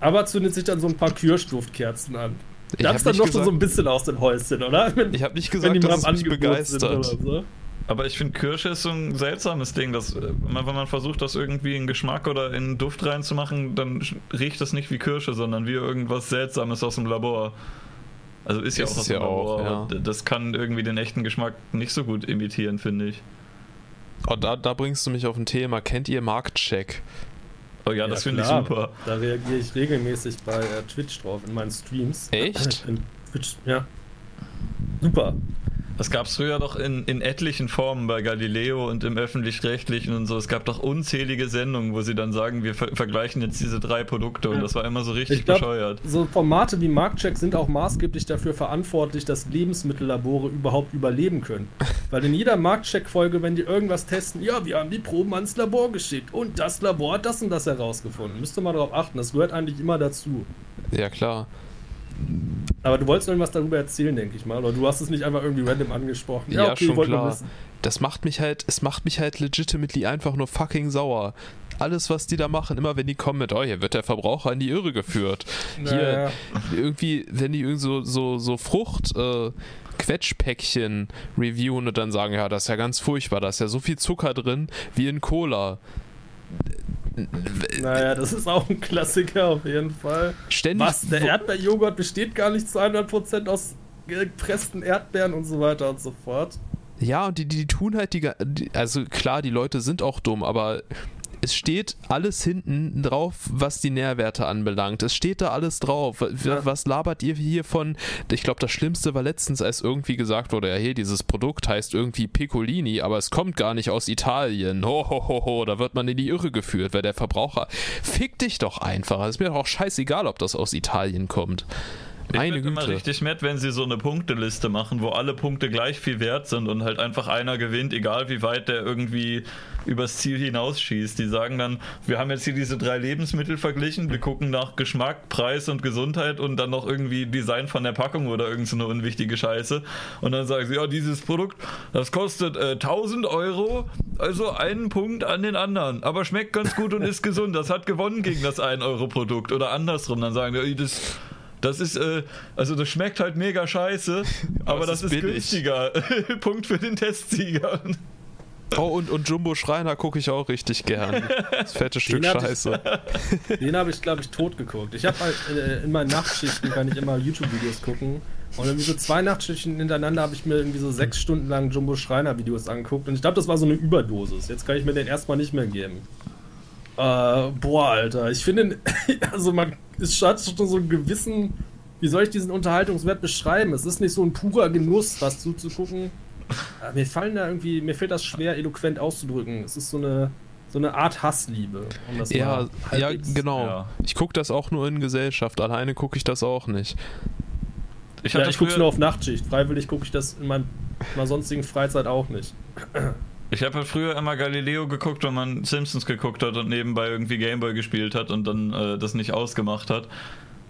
S6: Aber zündet sich dann so ein paar Kirschduftkerzen an.
S2: ich
S6: Da
S2: habe
S6: ist dann
S2: nicht,
S6: doch schon so
S2: gesagt,
S6: ein bisschen aus den Häuschen, oder? Wenn,
S2: ich hab nicht gesagt,
S6: die
S2: dass
S6: am
S2: es mich begeistert.
S6: oder so.
S1: Aber ich finde, Kirsche ist so ein seltsames Ding. Dass, äh, wenn man versucht, das irgendwie in Geschmack oder in Duft reinzumachen, dann riecht das nicht wie Kirsche, sondern wie irgendwas Seltsames aus dem Labor. Also ist ja
S2: Ist
S1: auch aus
S2: ja auch,
S1: Labor,
S2: ja.
S1: das kann irgendwie den echten Geschmack nicht so gut imitieren, finde ich.
S2: Oh, da, da bringst du mich auf ein Thema. Kennt ihr Marktcheck?
S1: Oh ja, das finde ich super.
S6: Da reagiere ich regelmäßig bei äh, Twitch drauf, in meinen Streams.
S2: Echt?
S6: In Twitch, ja. Super.
S1: Das gab es früher doch in, in etlichen Formen bei Galileo und im Öffentlich-Rechtlichen und so. Es gab doch unzählige Sendungen, wo sie dann sagen, wir ver vergleichen jetzt diese drei Produkte und das war immer so richtig
S6: Ich glaub-
S1: bescheuert.
S6: So Formate wie Marktcheck sind auch maßgeblich dafür verantwortlich, dass Lebensmittellabore überhaupt überleben können. Weil in jeder Marktcheck-Folge, wenn die irgendwas testen, ja, wir haben die Proben ans Labor geschickt und das Labor hat das und das herausgefunden. Müsst ihr mal darauf achten, das gehört eigentlich immer dazu.
S2: Ja, klar.
S6: Aber du wolltest irgendwas darüber erzählen, denke ich mal. Oder du hast es nicht einfach irgendwie random angesprochen.
S2: Ja,
S6: ich
S2: schon
S6: wollte nur
S2: klar. Das macht mich halt, es macht mich halt legitimately einfach nur fucking sauer. Alles, was die da machen, immer wenn die kommen mit, oh, hier wird der Verbraucher in die Irre geführt. Hier,
S6: Naja.
S2: irgendwie, wenn die irgendwie so, so, so Frucht, äh, Quetschpäckchen reviewen und dann sagen, ja, das ist ja ganz furchtbar, da ist ja so viel Zucker drin wie in Cola.
S6: Naja, das ist auch ein Klassiker auf jeden Fall.
S2: Ständig.
S6: Was? Der Erdbeerjoghurt besteht gar nicht zu 100% aus gepressten Erdbeeren und so weiter und so fort.
S2: Ja, und die, die tun halt die, die, also klar, die Leute sind auch dumm, aber es steht alles hinten drauf, was die Nährwerte anbelangt. Es steht da alles drauf. Was,
S6: Ja.
S2: was labert ihr hier von? Ich glaube, das Schlimmste war letztens, als irgendwie gesagt wurde, ja, hier, dieses Produkt heißt irgendwie Piccolini, aber es kommt gar nicht aus Italien. Ho, ho, ho, ho, da wird man in die Irre geführt, weil der Verbraucher. Fick dich doch einfach. Es ist mir doch auch scheißegal, ob das aus Italien kommt. Meine
S1: ich bin immer
S2: Güte.
S1: richtig nett, wenn sie so eine Punkteliste machen, wo alle Punkte gleich viel wert sind und halt einfach einer gewinnt, egal wie weit der irgendwie übers Ziel hinausschießt. Die sagen dann, wir haben jetzt hier diese drei Lebensmittel verglichen, wir gucken nach Geschmack, Preis und Gesundheit und dann noch irgendwie Design von der Packung oder irgend so eine unwichtige Scheiße. Und dann sagen sie, ja, dieses Produkt, das kostet äh, 1000 Euro, also einen Punkt an den anderen, aber schmeckt ganz gut und ist gesund. Das hat gewonnen gegen das 1-Euro-Produkt oder andersrum. Dann sagen die, das das ist, äh, also das schmeckt halt mega scheiße, <laughs> aber
S2: es
S1: das
S2: ist
S1: ist, günstiger. <laughs> Punkt für den Testsieger.
S2: Oh, und, und Jumbo Schreiner gucke ich auch richtig gern. Das fette Stück <laughs>
S6: Den hab ich-
S2: Scheiße.
S6: Den habe ich, glaube ich, tot geguckt. Ich habe halt äh, in meinen Nachtschichten kann ich immer YouTube-Videos gucken. Und irgendwie so zwei Nachtschichten hintereinander habe ich mir irgendwie so sechs Stunden lang Jumbo Schreiner Videos angeguckt. Und ich glaube, das war so eine Überdosis. Jetzt kann ich mir den erstmal nicht mehr geben. Äh, boah, Alter. Ich finde, <laughs> also man, es hat schon so einen gewissen, wie soll ich diesen Unterhaltungswert beschreiben? Es ist nicht so ein purer Genuss, was zuzugucken. Äh, mir fallen da irgendwie, mir fällt das schwer, eloquent auszudrücken. Es ist so eine, so eine Art Hassliebe. Um das
S2: Ja, ja, genau.
S1: Ja.
S2: Ich gucke das auch nur in Gesellschaft. Alleine gucke ich das auch nicht.
S1: Ich
S6: Ja, ich gucke
S1: früher,
S6: nur auf Nachtschicht. Freiwillig gucke ich das in mein, meiner sonstigen Freizeit auch nicht.
S1: Ich habe halt früher immer Galileo geguckt, wenn man Simpsons geguckt hat und nebenbei irgendwie Gameboy gespielt hat und dann äh, das nicht ausgemacht hat.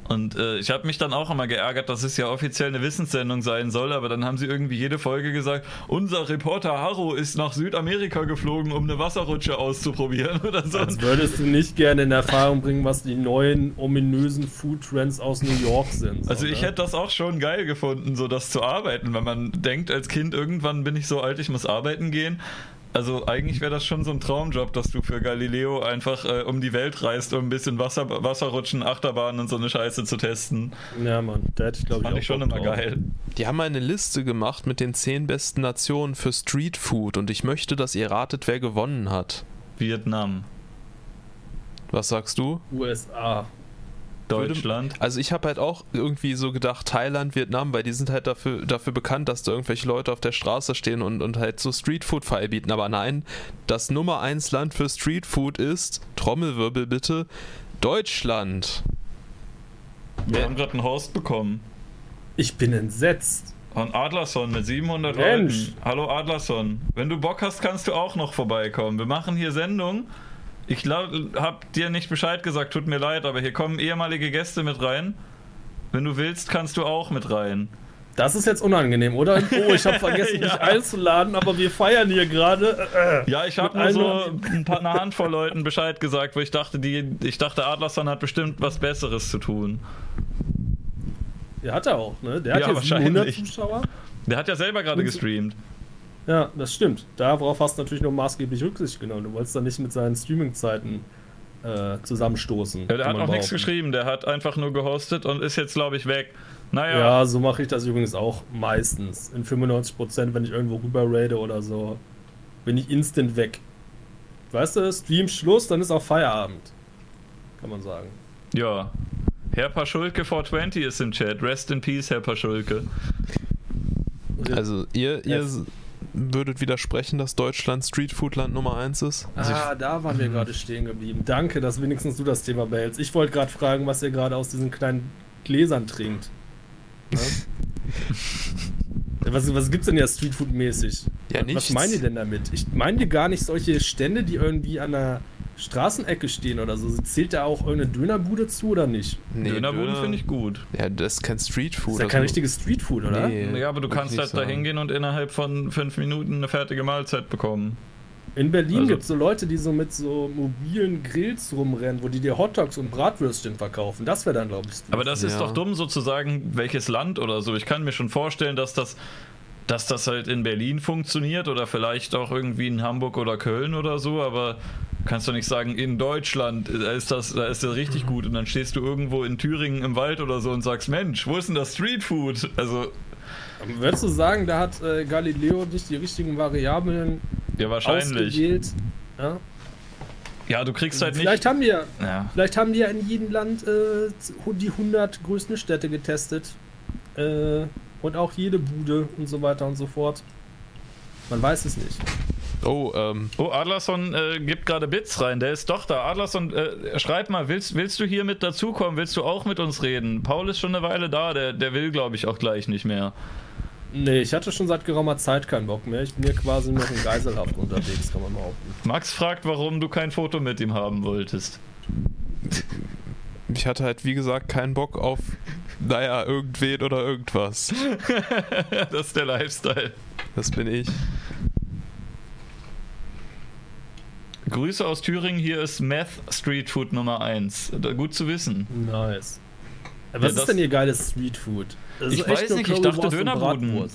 S1: Und äh, ich habe mich dann auch immer geärgert, dass es ja offiziell eine Wissenssendung sein soll, aber dann haben sie irgendwie jede Folge gesagt, unser Reporter Harro ist nach Südamerika geflogen, um eine Wasserrutsche auszuprobieren <laughs> oder so.
S6: Als würdest du nicht gerne in Erfahrung bringen, was die neuen ominösen Food Trends aus New York sind. so,
S1: Also ich
S6: ne?
S1: hätte das auch schon geil gefunden, so das zu arbeiten, wenn man denkt als Kind, irgendwann bin ich so alt, ich muss arbeiten gehen. Also eigentlich wäre das schon so ein Traumjob, dass du für Galileo einfach äh, um die Welt reist, um ein bisschen Wasser, Wasserrutschen, Achterbahnen und so eine Scheiße zu testen.
S6: Ja, Mann, da hätte ich glaube ich
S1: Fand
S6: auch
S1: ich schon immer
S6: drauf.
S1: geil.
S2: Die haben eine Liste gemacht mit den zehn besten Nationen für Street Food und ich möchte, dass ihr ratet, wer gewonnen hat.
S1: Vietnam,
S2: Was sagst du?
S6: USA.
S1: Deutschland.
S2: Also ich habe halt auch irgendwie so gedacht, Thailand, Vietnam, weil die sind halt dafür, dafür bekannt, dass da irgendwelche Leute auf der Straße stehen und, und halt so Streetfood feilbieten. Aber nein, das Nummer 1 Land für Streetfood ist, Trommelwirbel bitte, Deutschland.
S1: Wir haben gerade einen Horst bekommen.
S6: Ich bin entsetzt.
S1: Von Adlerson mit 700
S6: Mensch.
S1: Leuten. Hallo Adlerson. Wenn du Bock hast, kannst du auch noch vorbeikommen. Wir machen hier Sendung. Ich hab dir nicht Bescheid gesagt, tut mir leid, aber hier kommen ehemalige Gäste mit rein. Wenn du willst, kannst du auch mit rein.
S6: Das ist jetzt unangenehm, oder? Oh, ich habe <laughs> vergessen,
S1: Ja.
S6: dich einzuladen, aber wir feiern hier gerade. Äh,
S1: Ja, ich habe nur so ein paar eine Handvoll Leuten Bescheid gesagt, wo ich dachte, die, ich dachte, Adlerson hat bestimmt was Besseres zu tun.
S6: Der hat er auch, ne? Der hat
S1: Ja,
S6: 700
S1: wahrscheinlich.
S6: Zuschauer.
S1: Der hat ja selber gerade gestreamt.
S6: Ja, das stimmt. Darauf hast du natürlich nur maßgeblich Rücksicht genommen. Du wolltest da nicht mit seinen Streaming-Zeiten äh, zusammenstoßen.
S1: Ja, der hat auch nichts geschrieben, der hat einfach nur gehostet und ist jetzt, glaube ich, weg. Naja,
S6: Ja, so mache ich das übrigens auch meistens. In 95%, wenn ich irgendwo rüber raide oder so, bin ich instant weg. Weißt du, Stream Schluss, dann ist auch Feierabend. Kann man sagen.
S1: ja. Herr Paschulke 420 ist im Chat. Rest in Peace, Herr Paschulke.
S2: Also ihr, ihr. Würdet widersprechen, dass Deutschland Streetfoodland Nummer 1 ist?
S6: ah, da waren wir gerade stehen geblieben. Danke, dass wenigstens du das Thema behältst. Ich wollte gerade fragen, was ihr gerade aus diesen kleinen Gläsern trinkt. Ne? Ja, <laughs> was, was gibt's denn ja Streetfood-mäßig?
S2: Ja,
S6: Was
S2: nichts.
S6: meint ihr denn damit? Ich meine gar nicht solche Stände, die irgendwie an der Straßenecke stehen oder so. Zählt da auch irgendeine Dönerbude zu oder nicht?
S2: Nee,
S1: Dönerboden
S2: Döner-
S1: finde ich gut.
S2: Ja, das ist kein Streetfood.
S6: ist ja kein richtiges Streetfood, oder?
S2: Nee.
S1: Ja, aber du kannst halt da hingehen und innerhalb von fünf Minuten eine fertige Mahlzeit bekommen.
S6: In Berlin
S1: Also-
S6: gibt es so Leute, die so mit so mobilen Grills rumrennen, wo die dir Hotdogs und Bratwürstchen verkaufen. Das wäre dann, glaube ich, Streetfood.
S1: Aber das ist
S2: Ja.
S1: doch dumm sozusagen, welches Land oder so. Ich kann mir schon vorstellen, dass das, dass das halt in Berlin funktioniert oder vielleicht auch irgendwie in Hamburg oder Köln oder so, aber kannst du nicht sagen, in Deutschland ist das, da ist das richtig gut und dann stehst du irgendwo in Thüringen im Wald oder so und sagst, Mensch, wo ist denn das Streetfood? Also
S6: Würdest du sagen, da hat äh, Galileo nicht die richtigen Variablen
S1: Ja, wahrscheinlich.
S6: ausgewählt? Ja?
S1: Ja, du kriegst halt nicht.
S6: Vielleicht haben die ja,
S1: Ja.
S6: vielleicht haben die ja in jedem Land äh, die 100 größten Städte getestet. Äh, und auch jede Bude und so weiter und so fort. Man weiß es nicht.
S2: Oh, ähm,
S1: Oh, Adlerson äh, gibt gerade Bits rein. Der ist doch da. Adlerson, äh, schreib mal, willst, willst du hier mit dazukommen? Willst du auch mit uns reden? Paul ist schon eine Weile da. Der, der will, glaube ich, auch gleich nicht mehr.
S6: Nee, ich hatte schon seit geraumer Zeit keinen Bock mehr. Ich bin hier quasi noch in Geiselhaft <laughs> unterwegs, kann man behaupten.
S1: Max fragt, warum du kein Foto mit ihm haben wolltest.
S2: ich hatte halt, wie gesagt, keinen Bock auf, naja, irgendwen oder irgendwas. <laughs>
S1: das ist der Lifestyle.
S2: Das bin ich.
S1: Grüße aus Thüringen. Hier ist Meth Street Food Nummer 1. Gut zu wissen.
S6: Nice. Was
S1: Ja,
S6: ist denn hier geiles Streetfood? Das
S1: Ich weiß nicht, ich dachte Dönerbuden.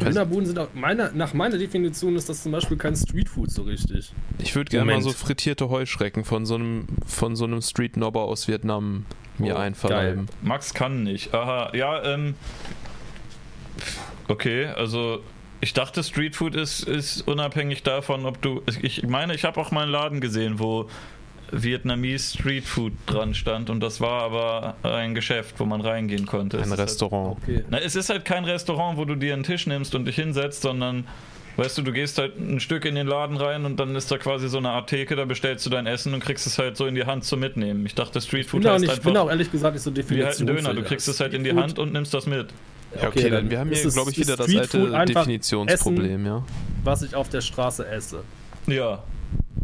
S6: Dönerbuden sind auch, meiner, nach meiner Definition ist das zum Beispiel kein Streetfood so richtig.
S2: Ich würde gerne mal so frittierte Heuschrecken von so einem, von so einem Street Nobber aus Vietnam mir
S6: Oh,
S2: einverleiben.
S1: Max kann nicht. Aha, ja, ähm. Okay, also ich dachte, Street Food ist, ist unabhängig davon, ob du. Ich meine, ich habe auch mal einen Laden gesehen, wo Vietnamese Street Food dran stand und das war aber ein Geschäft, wo man reingehen konnte. Es
S2: Ein
S1: ist halt-
S2: Restaurant.
S6: Okay.
S1: Na, es ist halt kein Restaurant, wo du dir einen Tisch nimmst und dich hinsetzt, sondern, weißt du, du gehst halt ein Stück in den Laden rein und dann ist da quasi so eine Art Theke, da bestellst du dein Essen und kriegst es halt so in die Hand zum Mitnehmen. Ich dachte, Street
S6: Ich
S1: Food
S6: bin, auch
S1: heißt
S6: nicht, ich bin
S1: einfach
S6: auch ehrlich gesagt nicht so
S1: wie halt ein. Döner. Du kriegst es halt in die
S6: Streetfood-
S1: Hand und nimmst das mit.
S2: Ja, okay,
S6: Okay,
S2: dann,
S6: dann
S2: wir haben hier, glaube ich, wieder das alte Definitionsproblem, ja.
S6: Was ich auf der Straße esse.
S1: Ja.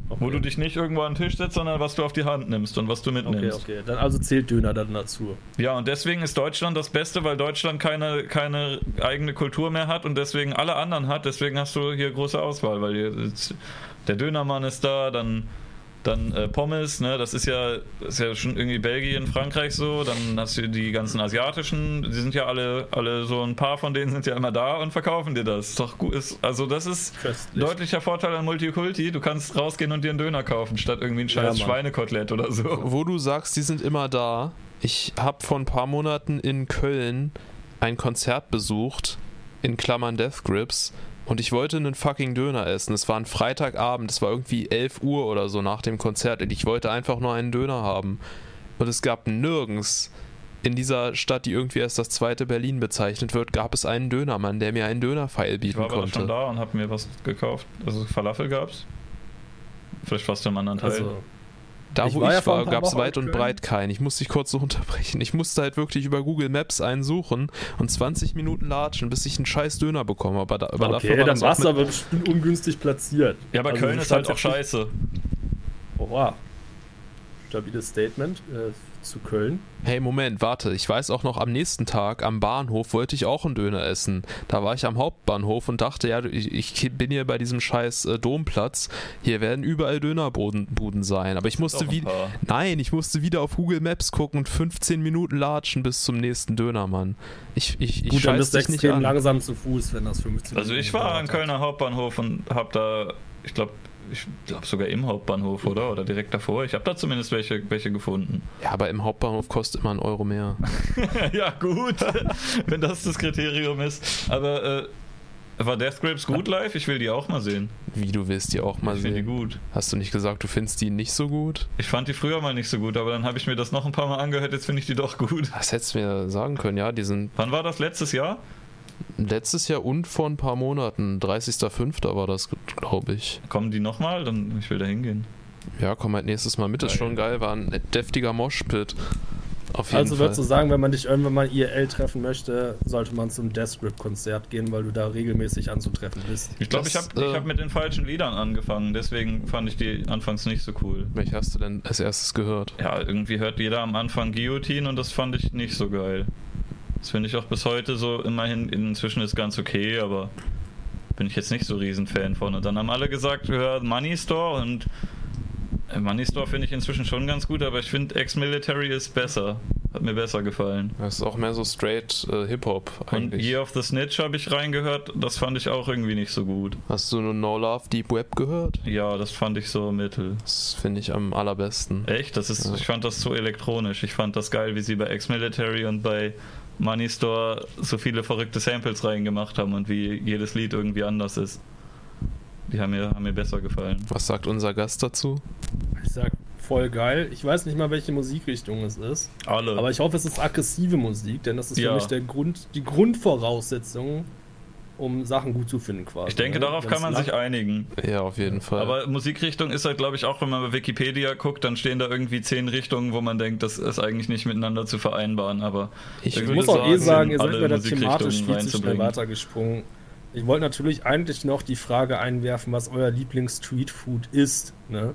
S6: Okay.
S1: Wo du dich nicht irgendwo an den Tisch setzt, sondern was du auf die Hand nimmst und was du
S6: Okay,
S1: mitnimmst.
S6: okay. Dann also zählt Döner dann dazu.
S1: Ja, und deswegen ist Deutschland das Beste, weil Deutschland keine, keine eigene Kultur mehr hat und deswegen alle anderen hat. Deswegen hast du hier große Auswahl, weil hier der Dönermann ist da, dann, dann äh, Pommes, ne? Das ist ja, ist ja schon irgendwie Belgien, Frankreich so. Dann hast du die ganzen asiatischen, die sind ja alle, alle so ein paar von denen sind ja immer da und verkaufen dir das. Ist doch gut. Ist, also das ist
S6: Köstlich.
S1: deutlicher Vorteil an Multikulti. Du kannst rausgehen und dir einen Döner kaufen, statt irgendwie ein scheiß
S6: Mann.
S1: Schweinekotelett oder so.
S2: Wo du sagst, die sind immer da. Ich habe vor ein paar Monaten in Köln ein Konzert besucht, in Klammern Death Grips, und ich wollte einen fucking Döner essen. Es war ein Freitagabend, es war irgendwie 11 Uhr oder so nach dem Konzert und ich wollte einfach nur einen Döner haben. Und es gab nirgends in dieser Stadt, die irgendwie als das zweite Berlin bezeichnet wird, gab es einen Dönermann, der mir einen Dönerpfeil
S1: Ich
S2: bieten
S1: war aber schon
S2: konnte.
S1: da und habe mir was gekauft. Also Falafel gab's. Vielleicht fast im anderen Teil.
S6: Also,
S2: Da,
S6: Ich
S2: wo
S6: war ja
S2: ich
S6: vor
S2: war, gab es weit und breit keinen. Ich musste dich kurz so unterbrechen. Ich musste halt wirklich über Google Maps einen suchen und 20 Minuten latschen, bis ich einen scheiß Döner bekomme. Aber, da, aber dafür
S6: okay, dann warst du aber bestimmt ungünstig platziert.
S1: ja, aber
S6: Also,
S1: Köln ist halt auch scheiße.
S6: Oha. Stabiles Statement äh, zu Köln.
S2: Hey, Moment, warte. Ich weiß auch noch, am nächsten Tag am Bahnhof wollte ich auch einen Döner essen. Da war ich am Hauptbahnhof und dachte, ja, ich, ich bin hier bei diesem scheiß äh, Domplatz. Hier werden überall Dönerbuden Buden sein. Aber ich musste
S1: Doch ein
S2: wie,
S1: paar.
S2: Nein, ich musste wieder auf Google Maps gucken und 15 Minuten latschen bis zum nächsten Dönermann. Ich, ich, ich
S6: Gut, dann bist du
S2: dich nicht an.
S6: langsam zu Fuß, wenn das 15
S1: Also ich
S6: Minuten
S1: war am. Kölner Hauptbahnhof und habe da, ich glaube, ich glaube sogar im Hauptbahnhof, oder? Oder direkt davor. Ich habe da zumindest welche, welche gefunden.
S2: Ja, aber im Hauptbahnhof kostet immer ein Euro mehr. <laughs>
S1: ja, gut. <laughs> Wenn das das Kriterium ist. Aber äh, war Death Grips gut live? Ich will die auch mal sehen.
S2: Wie du willst die auch mal
S1: ich finde die
S2: sehen.
S1: gut.
S2: Hast du nicht gesagt, du findest die nicht so gut?
S1: Ich fand die früher mal nicht so gut, aber dann habe ich mir das noch ein paar Mal angehört, jetzt finde ich die doch gut.
S2: Das hättest du mir sagen können, ja. Die sind
S1: Wann war das? Letztes Jahr?
S2: Letztes Jahr und vor ein paar Monaten, 30.05. war das, glaube ich.
S1: Kommen die nochmal? Dann ich will da hingehen.
S2: Ja, komm halt nächstes Mal mit. Ist
S1: Geil.
S2: schon geil, war ein deftiger Moshpit. Auf jeden
S6: Also würdest du sagen, wenn man dich irgendwann mal IRL treffen möchte, sollte man zum Death Grip Konzert gehen, weil du da regelmäßig anzutreffen bist.
S1: Ich glaube, ich habe ich
S2: äh,
S1: hab mit den falschen Liedern angefangen, deswegen fand ich die anfangs nicht so cool.
S2: Welche hast du denn als erstes gehört?
S1: Ja, irgendwie hört jeder am Anfang Guillotine und das fand ich nicht so geil. Das finde ich auch bis heute so immerhin, inzwischen ist ganz okay, aber bin ich jetzt nicht so riesen Fan von. Und dann haben alle gesagt, hör Money Store und äh, Money Store finde ich inzwischen schon ganz gut, aber ich finde Ex-Military ist besser. Hat mir besser gefallen.
S2: Das ist auch mehr so straight äh, Hip-Hop
S1: Und
S2: eigentlich.
S1: Year of the Snitch habe ich reingehört, das fand ich auch irgendwie nicht so gut.
S2: Hast du nur No Love Deep Web gehört?
S1: Ja, das fand ich so mittel.
S2: Das finde ich am allerbesten.
S1: Echt? Das ist,
S2: Ja.
S1: Ich fand das so elektronisch. Ich fand das geil, wie sie bei Ex-Military und bei Money Store so viele verrückte Samples reingemacht haben und wie jedes Lied irgendwie anders ist. Die haben mir, haben mir besser gefallen.
S2: Was sagt unser Gast dazu?
S6: Ich sag, voll geil. Ich weiß nicht mal, welche Musikrichtung es ist.
S1: Alle.
S6: Aber ich hoffe, es ist aggressive Musik, denn das ist
S1: Ja.
S6: für mich der Grund, die Grundvoraussetzung, um Sachen gut zu finden quasi.
S1: ich denke,
S6: ne?
S1: darauf
S6: Wenn's
S1: kann man sich einigen.
S2: Ja, auf jeden Fall.
S1: Aber Musikrichtung ist halt, glaube ich, auch wenn man bei Wikipedia guckt, dann stehen da irgendwie zehn Richtungen, wo man denkt, das ist eigentlich nicht miteinander zu vereinbaren. Aber
S2: Ich
S6: muss auch eh
S1: sagen,
S6: ihr seid
S1: alle
S6: mir da
S1: Musikrichtungen
S6: thematisch viel zu schnell weitergesprungen. Ich wollte natürlich eigentlich noch die Frage einwerfen, was euer Lieblings-Streetfood ist. Ne?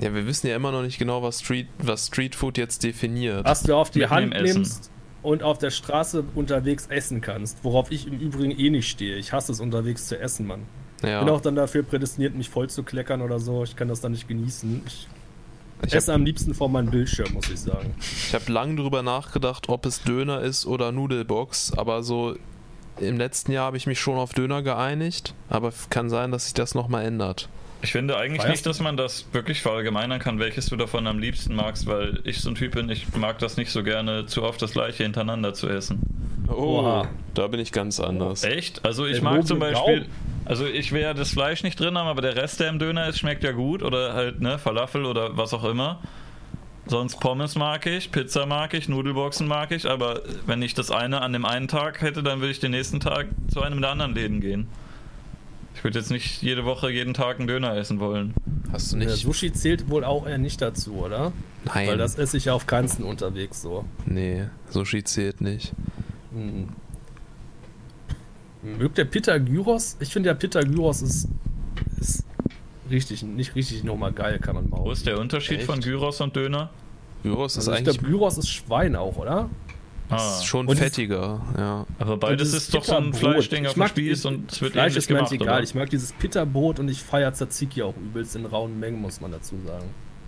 S2: ja, wir wissen ja immer noch nicht genau, was Street, was Streetfood jetzt definiert.
S6: Was du auf die
S1: Mitnehmen
S6: Hand
S1: essen.
S6: nimmst und auf der Straße unterwegs essen kannst. Worauf ich im Übrigen eh nicht stehe. Ich hasse es, unterwegs zu essen, Mann.
S2: ja.
S6: Bin auch dann dafür prädestiniert, mich voll zu kleckern oder so. Ich kann das dann nicht genießen. Ich
S2: ich
S6: esse
S2: habe
S6: am liebsten vor meinem Bildschirm, muss ich sagen.
S2: hab lange drüber nachgedacht, ob es Döner ist oder Nudelbox, aber so im letzten Jahr habe ich mich schon auf Döner geeinigt, aber kann sein, dass sich das nochmal ändert.
S1: Ich finde eigentlich
S6: Feierst
S1: nicht, dass man das wirklich verallgemeinern kann, welches du davon am liebsten magst, weil ich so ein Typ bin, ich mag das nicht so gerne, zu oft das gleiche hintereinander zu essen.
S2: Oh,
S6: Oha.
S2: da bin ich ganz anders.
S1: Echt? Also ich
S6: Der
S1: mag zum Beispiel,
S6: Gaumen.
S1: also ich will ja das Fleisch nicht drin haben, aber der Rest, der im Döner ist, schmeckt ja gut oder halt, ne, Falafel oder was auch immer. Sonst Pommes mag ich, Pizza mag ich, Nudelboxen mag ich, aber wenn ich das eine an dem einen Tag hätte, dann würde ich den nächsten Tag zu einem der anderen Läden gehen. Ich würde jetzt nicht jede Woche, jeden Tag einen Döner essen wollen.
S2: Hast du
S6: Der
S2: nicht?
S6: Sushi zählt wohl auch eher nicht dazu, oder?
S2: Nein.
S6: Weil das esse ich ja auf keinsten unterwegs so.
S2: nee, Sushi zählt nicht.
S6: Hm. Mögt der Peter Gyros? Ich finde, der Peter Gyros ist, ist richtig, nicht richtig nochmal geil, kann man
S1: Wo
S6: behaupten.
S1: ist der Unterschied
S2: Echt?
S1: von Gyros und Döner?
S2: Gyros ist
S6: Also ich
S2: eigentlich
S6: glaube, Gyros ist Schwein auch, oder?
S1: Ah,
S2: ist schon
S6: Und
S2: fettiger, ja.
S1: aber beides ist doch so ein. Fleischding
S6: Ich
S1: auf dem
S6: mag
S1: Spieß und es wird
S6: Fleisch ist mir
S1: gemacht,
S6: egal.
S1: oder?
S6: Ich mag dieses Pitterbrot und ich feiere Tzatziki auch übelst in rauen Mengen, muss man dazu sagen.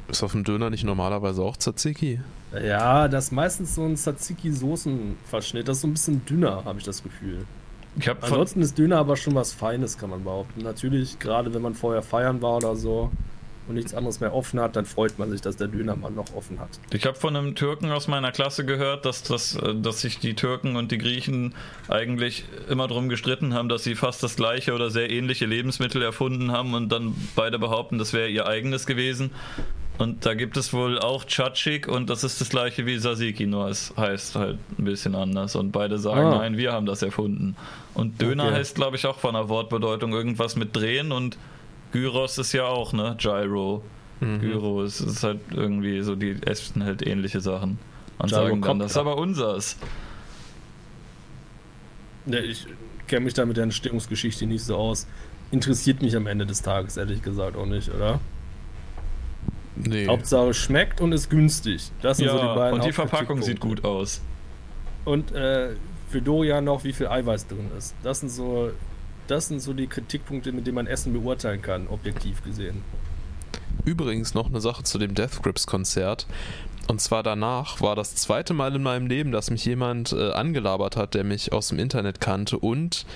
S2: Ist auf dem Döner nicht normalerweise auch Tzatziki?
S6: Ja, das ist meistens so ein Tzatziki-Soßenverschnitt. Das ist so ein bisschen dünner, habe ich das Gefühl.
S1: Ich habe von,
S6: Ansonsten ist Döner aber schon was Feines, kann man behaupten. Natürlich, gerade wenn man vorher feiern war oder so und nichts anderes mehr offen hat, dann freut man sich, dass der Dönermann noch offen hat.
S1: Ich habe von einem Türken aus meiner Klasse gehört, dass, das, äh, dass sich die Türken und die Griechen eigentlich immer darum gestritten haben, dass sie fast das gleiche oder sehr ähnliche Lebensmittel erfunden haben und dann beide behaupten, das wäre ihr eigenes gewesen. Und da gibt es wohl auch Tschatschik und das ist das gleiche wie Sasiki, nur es heißt halt ein bisschen anders. Und beide sagen,
S6: Ah.
S1: nein, wir haben das erfunden. Und Döner
S6: Okay.
S1: heißt, glaube ich, auch von der Wortbedeutung irgendwas mit Drehen und Gyros ist ja auch, ne? Gyro.
S2: Mhm.
S1: Gyro ist, ist halt irgendwie so, die essen halt ähnliche Sachen. Und
S6: Gyrocopter.
S1: sagen dann, das ist aber unsers.
S6: Ja, ich kenne mich da mit der Entstehungsgeschichte nicht so aus. Interessiert mich am Ende des Tages, ehrlich gesagt, auch nicht, oder?
S2: Nee.
S6: Hauptsache schmeckt und ist günstig. Das sind
S1: Ja,
S6: so die beiden
S1: und die Verpackung sieht gut aus.
S6: Und äh, für Dorian noch, wie viel Eiweiß drin ist. Das sind so, das sind so die Kritikpunkte, mit denen man Essen beurteilen kann, objektiv gesehen.
S2: Übrigens noch eine Sache zu dem Death Grips Konzert. Und zwar danach war das zweite Mal in meinem Leben, dass mich jemand äh, angelabert hat, der mich aus dem Internet kannte und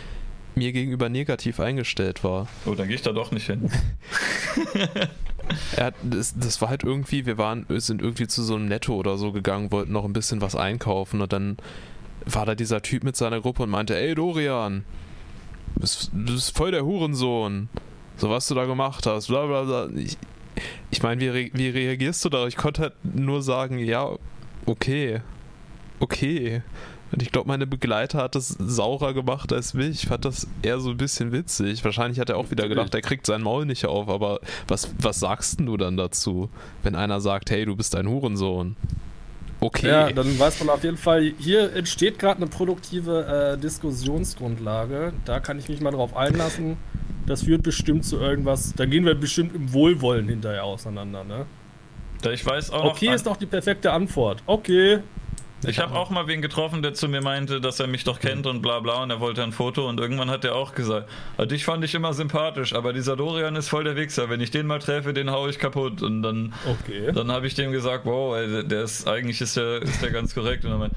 S2: mir gegenüber negativ eingestellt war.
S1: Oh, dann gehe ich da doch nicht hin. <laughs>
S2: Er hat, das, das war halt irgendwie, wir waren, wir sind irgendwie zu so einem Netto oder so gegangen, wollten noch ein bisschen was einkaufen und dann war da dieser Typ mit seiner Gruppe und meinte, ey Dorian, bist, du bist voll der Hurensohn. So was du da gemacht hast, bla bla bla. Ich, ich meine, wie, re- wie reagierst du da? Ich konnte halt nur sagen, ja, okay. Okay. Und ich glaube, meine Begleiter hat das saurer gemacht als mich. Ich fand das eher so ein bisschen witzig. Wahrscheinlich hat er auch wieder gedacht, er kriegt sein Maul nicht auf. Aber was, was sagst du dann dazu, wenn einer sagt, hey, du bist ein Hurensohn? Okay.
S6: Ja, dann weiß man auf jeden Fall, hier entsteht gerade eine produktive äh, Diskussionsgrundlage. Da kann ich mich mal drauf einlassen. Das führt bestimmt zu irgendwas. Da gehen wir bestimmt im Wohlwollen hinterher auseinander, ne?
S1: Ich weiß auch noch,
S6: Okay ist doch die perfekte Antwort. Okay.
S1: Ich habe auch mal wen getroffen, der zu mir meinte, dass er mich doch kennt und bla bla und er wollte ein Foto und irgendwann hat er auch gesagt, "Ah, dich fand ich immer sympathisch, aber dieser Dorian ist voll der Wichser, wenn ich den mal treffe, den hau ich kaputt und dann
S6: Okay.
S1: Dann habe ich dem gesagt, wow, ey, der- ist eigentlich ist der, ist der ganz korrekt. Und dann meint,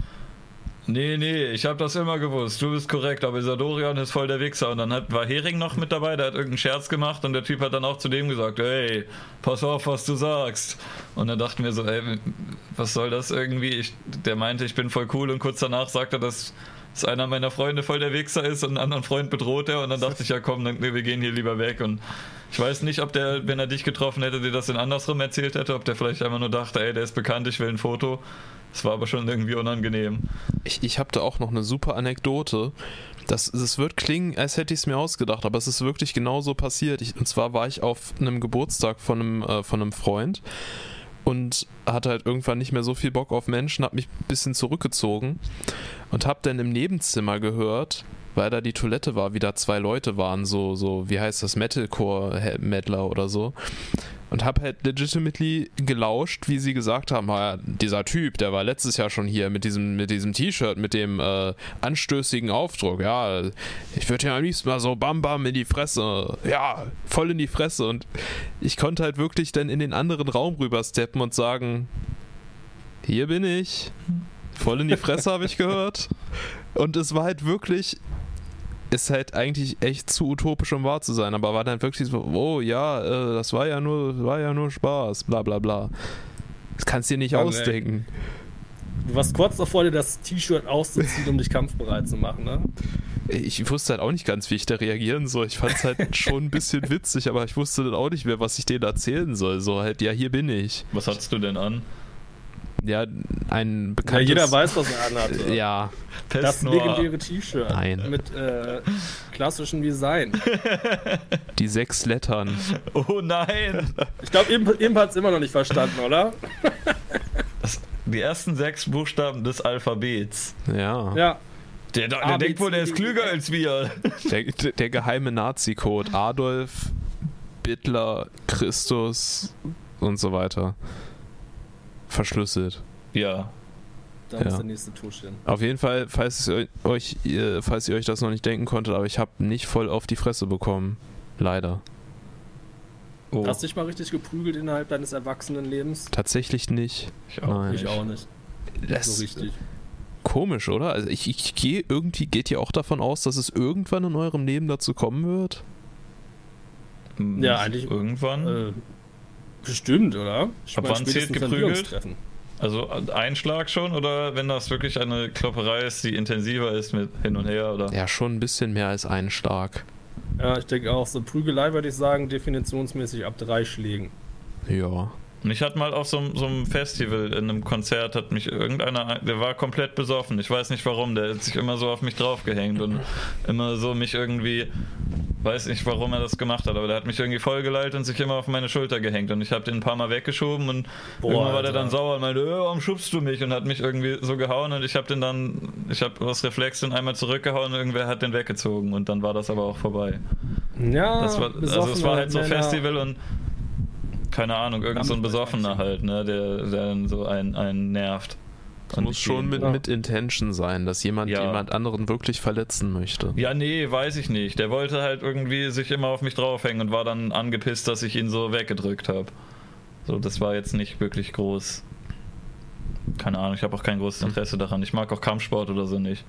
S1: Nee, nee, ich habe das immer gewusst. Du bist korrekt, aber dieser Dorian ist voll der Wichser. Und dann hat, war Hering noch mit dabei, der hat irgendeinen Scherz gemacht und der Typ hat dann auch zu dem gesagt, ey, pass auf, was du sagst. Und dann dachten wir so, ey, was soll das irgendwie? Ich, der meinte, ich bin voll cool und kurz danach sagt er, dass, dass einer meiner Freunde voll der Wichser ist und einen anderen Freund bedroht er. Und dann dachte ich, ja komm, dann, wir gehen hier lieber weg. Und ich weiß nicht, ob der, wenn er dich getroffen hätte, dir das denn andersrum erzählt hätte, ob der vielleicht einfach nur dachte, ey, der ist bekannt, ich will ein Foto. Es war aber schon irgendwie unangenehm.
S2: Ich, ich habe da auch noch eine super Anekdote. Das, das wird klingen, als hätte ich es mir ausgedacht, aber es ist wirklich genauso passiert. Ich, und zwar war ich auf einem Geburtstag von einem, äh, von einem Freund und hatte halt irgendwann nicht mehr so viel Bock auf Menschen, habe mich ein bisschen zurückgezogen und habe dann im Nebenzimmer gehört, weil da die Toilette war, wie da zwei Leute waren, so, so wie heißt das, Metalcore-Meddler oder so und habe halt legitimately gelauscht, wie sie gesagt haben, ja, dieser Typ, der war letztes Jahr schon hier mit diesem mit diesem T-Shirt mit dem äh, anstößigen Aufdruck. Ja, ich würde ja am liebsten mal so bam bam in die Fresse. Ja, voll in die Fresse und ich konnte halt wirklich dann in den anderen Raum rübersteppen und sagen, hier bin ich. Voll in die Fresse habe ich gehört. Und es war halt wirklich ist halt eigentlich echt zu utopisch, um wahr zu sein, aber war dann wirklich so, oh ja, äh, das war ja nur, war ja nur Spaß, bla bla bla. Das kannst du dir nicht ja, ausdenken.
S6: Du warst kurz davor, dir das T-Shirt auszuziehen, um dich kampfbereit zu machen, ne?
S2: Ich wusste halt auch nicht ganz, wie ich da reagieren soll. Ich fand es halt <laughs> schon ein bisschen witzig, aber ich wusste dann auch nicht mehr, was ich denen erzählen soll. So halt, ja, hier bin ich.
S1: Was hattest du denn an?
S2: Ja, ein bekanntes...
S6: Ja, jeder weiß, was er anhat.
S2: Ja.
S6: Das legendäre T-Shirt.
S2: Nein.
S6: Mit äh, klassischem Design. <laughs>
S2: Die sechs Lettern.
S1: Oh nein!
S6: Ich glaube, Imp, hat es immer noch nicht verstanden, oder? <laughs>
S1: Das, die ersten sechs Buchstaben des Alphabets.
S2: Ja.
S6: Ja.
S1: Der, der, der denkt wohl, der ist klüger als wir.
S2: Der, der geheime Nazi-Code. Adolf, Hitler, Christus und so weiter verschlüsselt.
S1: Ja.
S6: Da ja. muss der nächste Tusch hin.
S2: Auf jeden Fall, falls, euch, falls ihr euch das noch nicht denken konntet, aber ich habe nicht voll auf die Fresse bekommen. Leider.
S6: Oh. Hast du dich mal richtig geprügelt innerhalb deines Erwachsenenlebens?
S2: Tatsächlich nicht.
S6: Ich auch, Nein. Ich auch nicht.
S2: Das so richtig. Komisch, oder? Also ich, ich gehe irgendwie, geht ihr auch davon aus, dass es irgendwann in eurem Leben dazu kommen wird?
S6: Ja, eigentlich.
S1: Irgendwann? Äh,
S6: Bestimmt, oder?
S1: Ich Ab wann zählt geprügelt? Also Einschlag schon oder wenn das wirklich eine Klopperei ist, die intensiver ist mit hin und her oder?
S2: Ja, schon ein bisschen mehr als Einschlag.
S6: Ja, ich denke auch, so Prügelei würde ich sagen, definitionsmäßig ab drei Schlägen.
S2: Ja.
S1: Und ich hatte mal auf so, so, einem Festival, in einem Konzert, hat mich irgendeiner, der war komplett besoffen. Ich weiß nicht warum, der hat sich immer so auf mich draufgehängt und immer so mich irgendwie, weiß nicht warum er das gemacht hat, aber der hat mich irgendwie vollgeleitet und sich immer auf meine Schulter gehängt. Und ich habe den ein paar Mal weggeschoben und Boah, irgendwann war der dann sauer und meinte, äh, warum schubst du mich? Und hat mich irgendwie so gehauen und ich habe den dann, ich habe aus Reflex den einmal zurückgehauen und irgendwer hat den weggezogen und dann war das aber auch vorbei.
S6: Ja,
S1: das war, also es war halt so Festival und keine Ahnung, irgend so ein Besoffener halt, ne, der, der dann so einen, einen nervt.
S2: Das muss schon mit, mit Intention sein, dass jemand ja. jemand anderen wirklich verletzen möchte.
S1: Ja, nee, weiß ich nicht. Der wollte halt irgendwie sich immer auf mich draufhängen und war dann angepisst, dass ich ihn so weggedrückt habe. So, das war jetzt nicht wirklich groß. Keine Ahnung, ich habe auch kein großes hm. Interesse daran. Ich mag auch Kampfsport oder so nicht.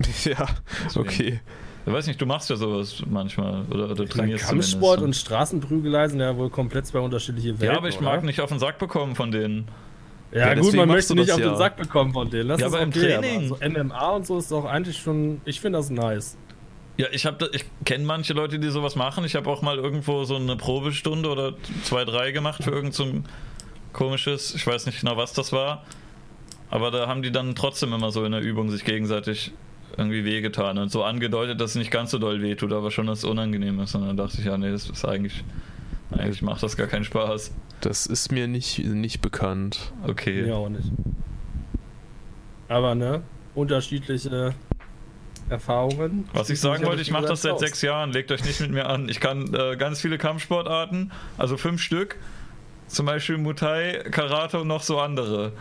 S1: <laughs>
S2: Ja, Deswegen. okay.
S1: Ich weiß nicht, du machst ja sowas manchmal oder, oder trainierst
S6: Kampfsport und Straßenprügelei sind ja wohl komplett zwei unterschiedliche Welten.
S1: Ja, aber ich oder? mag nicht auf den Sack bekommen von denen.
S6: Ja, ja gut, man möchte nicht auf ja. den Sack bekommen von denen. Das
S1: ja, aber okay, im Training.
S6: Aber also MMA und so ist doch eigentlich schon, ich finde das nice.
S1: Ja, ich habe, ich kenne manche Leute, die sowas machen. Ich habe auch mal irgendwo so eine Probestunde oder zwei, drei gemacht für irgend so ein komisches, ich weiß nicht genau, was das war. Aber da haben die dann trotzdem immer so in der Übung sich gegenseitig irgendwie wehgetan und so angedeutet, dass es nicht ganz so doll wehtut, aber schon, dass es unangenehm ist. Und dann dachte ich, ja, nee, das ist eigentlich, eigentlich macht das gar keinen Spaß.
S2: Das ist mir nicht, nicht bekannt.
S1: Okay.
S6: Mir auch nicht. Aber ne, unterschiedliche Erfahrungen.
S1: Was ich sagen wollte, ich mache das seit sechs Jahren, legt euch nicht mit mir an. Ich kann äh, ganz viele Kampfsportarten, also fünf Stück. Zum Beispiel Muay, Karate und noch so andere.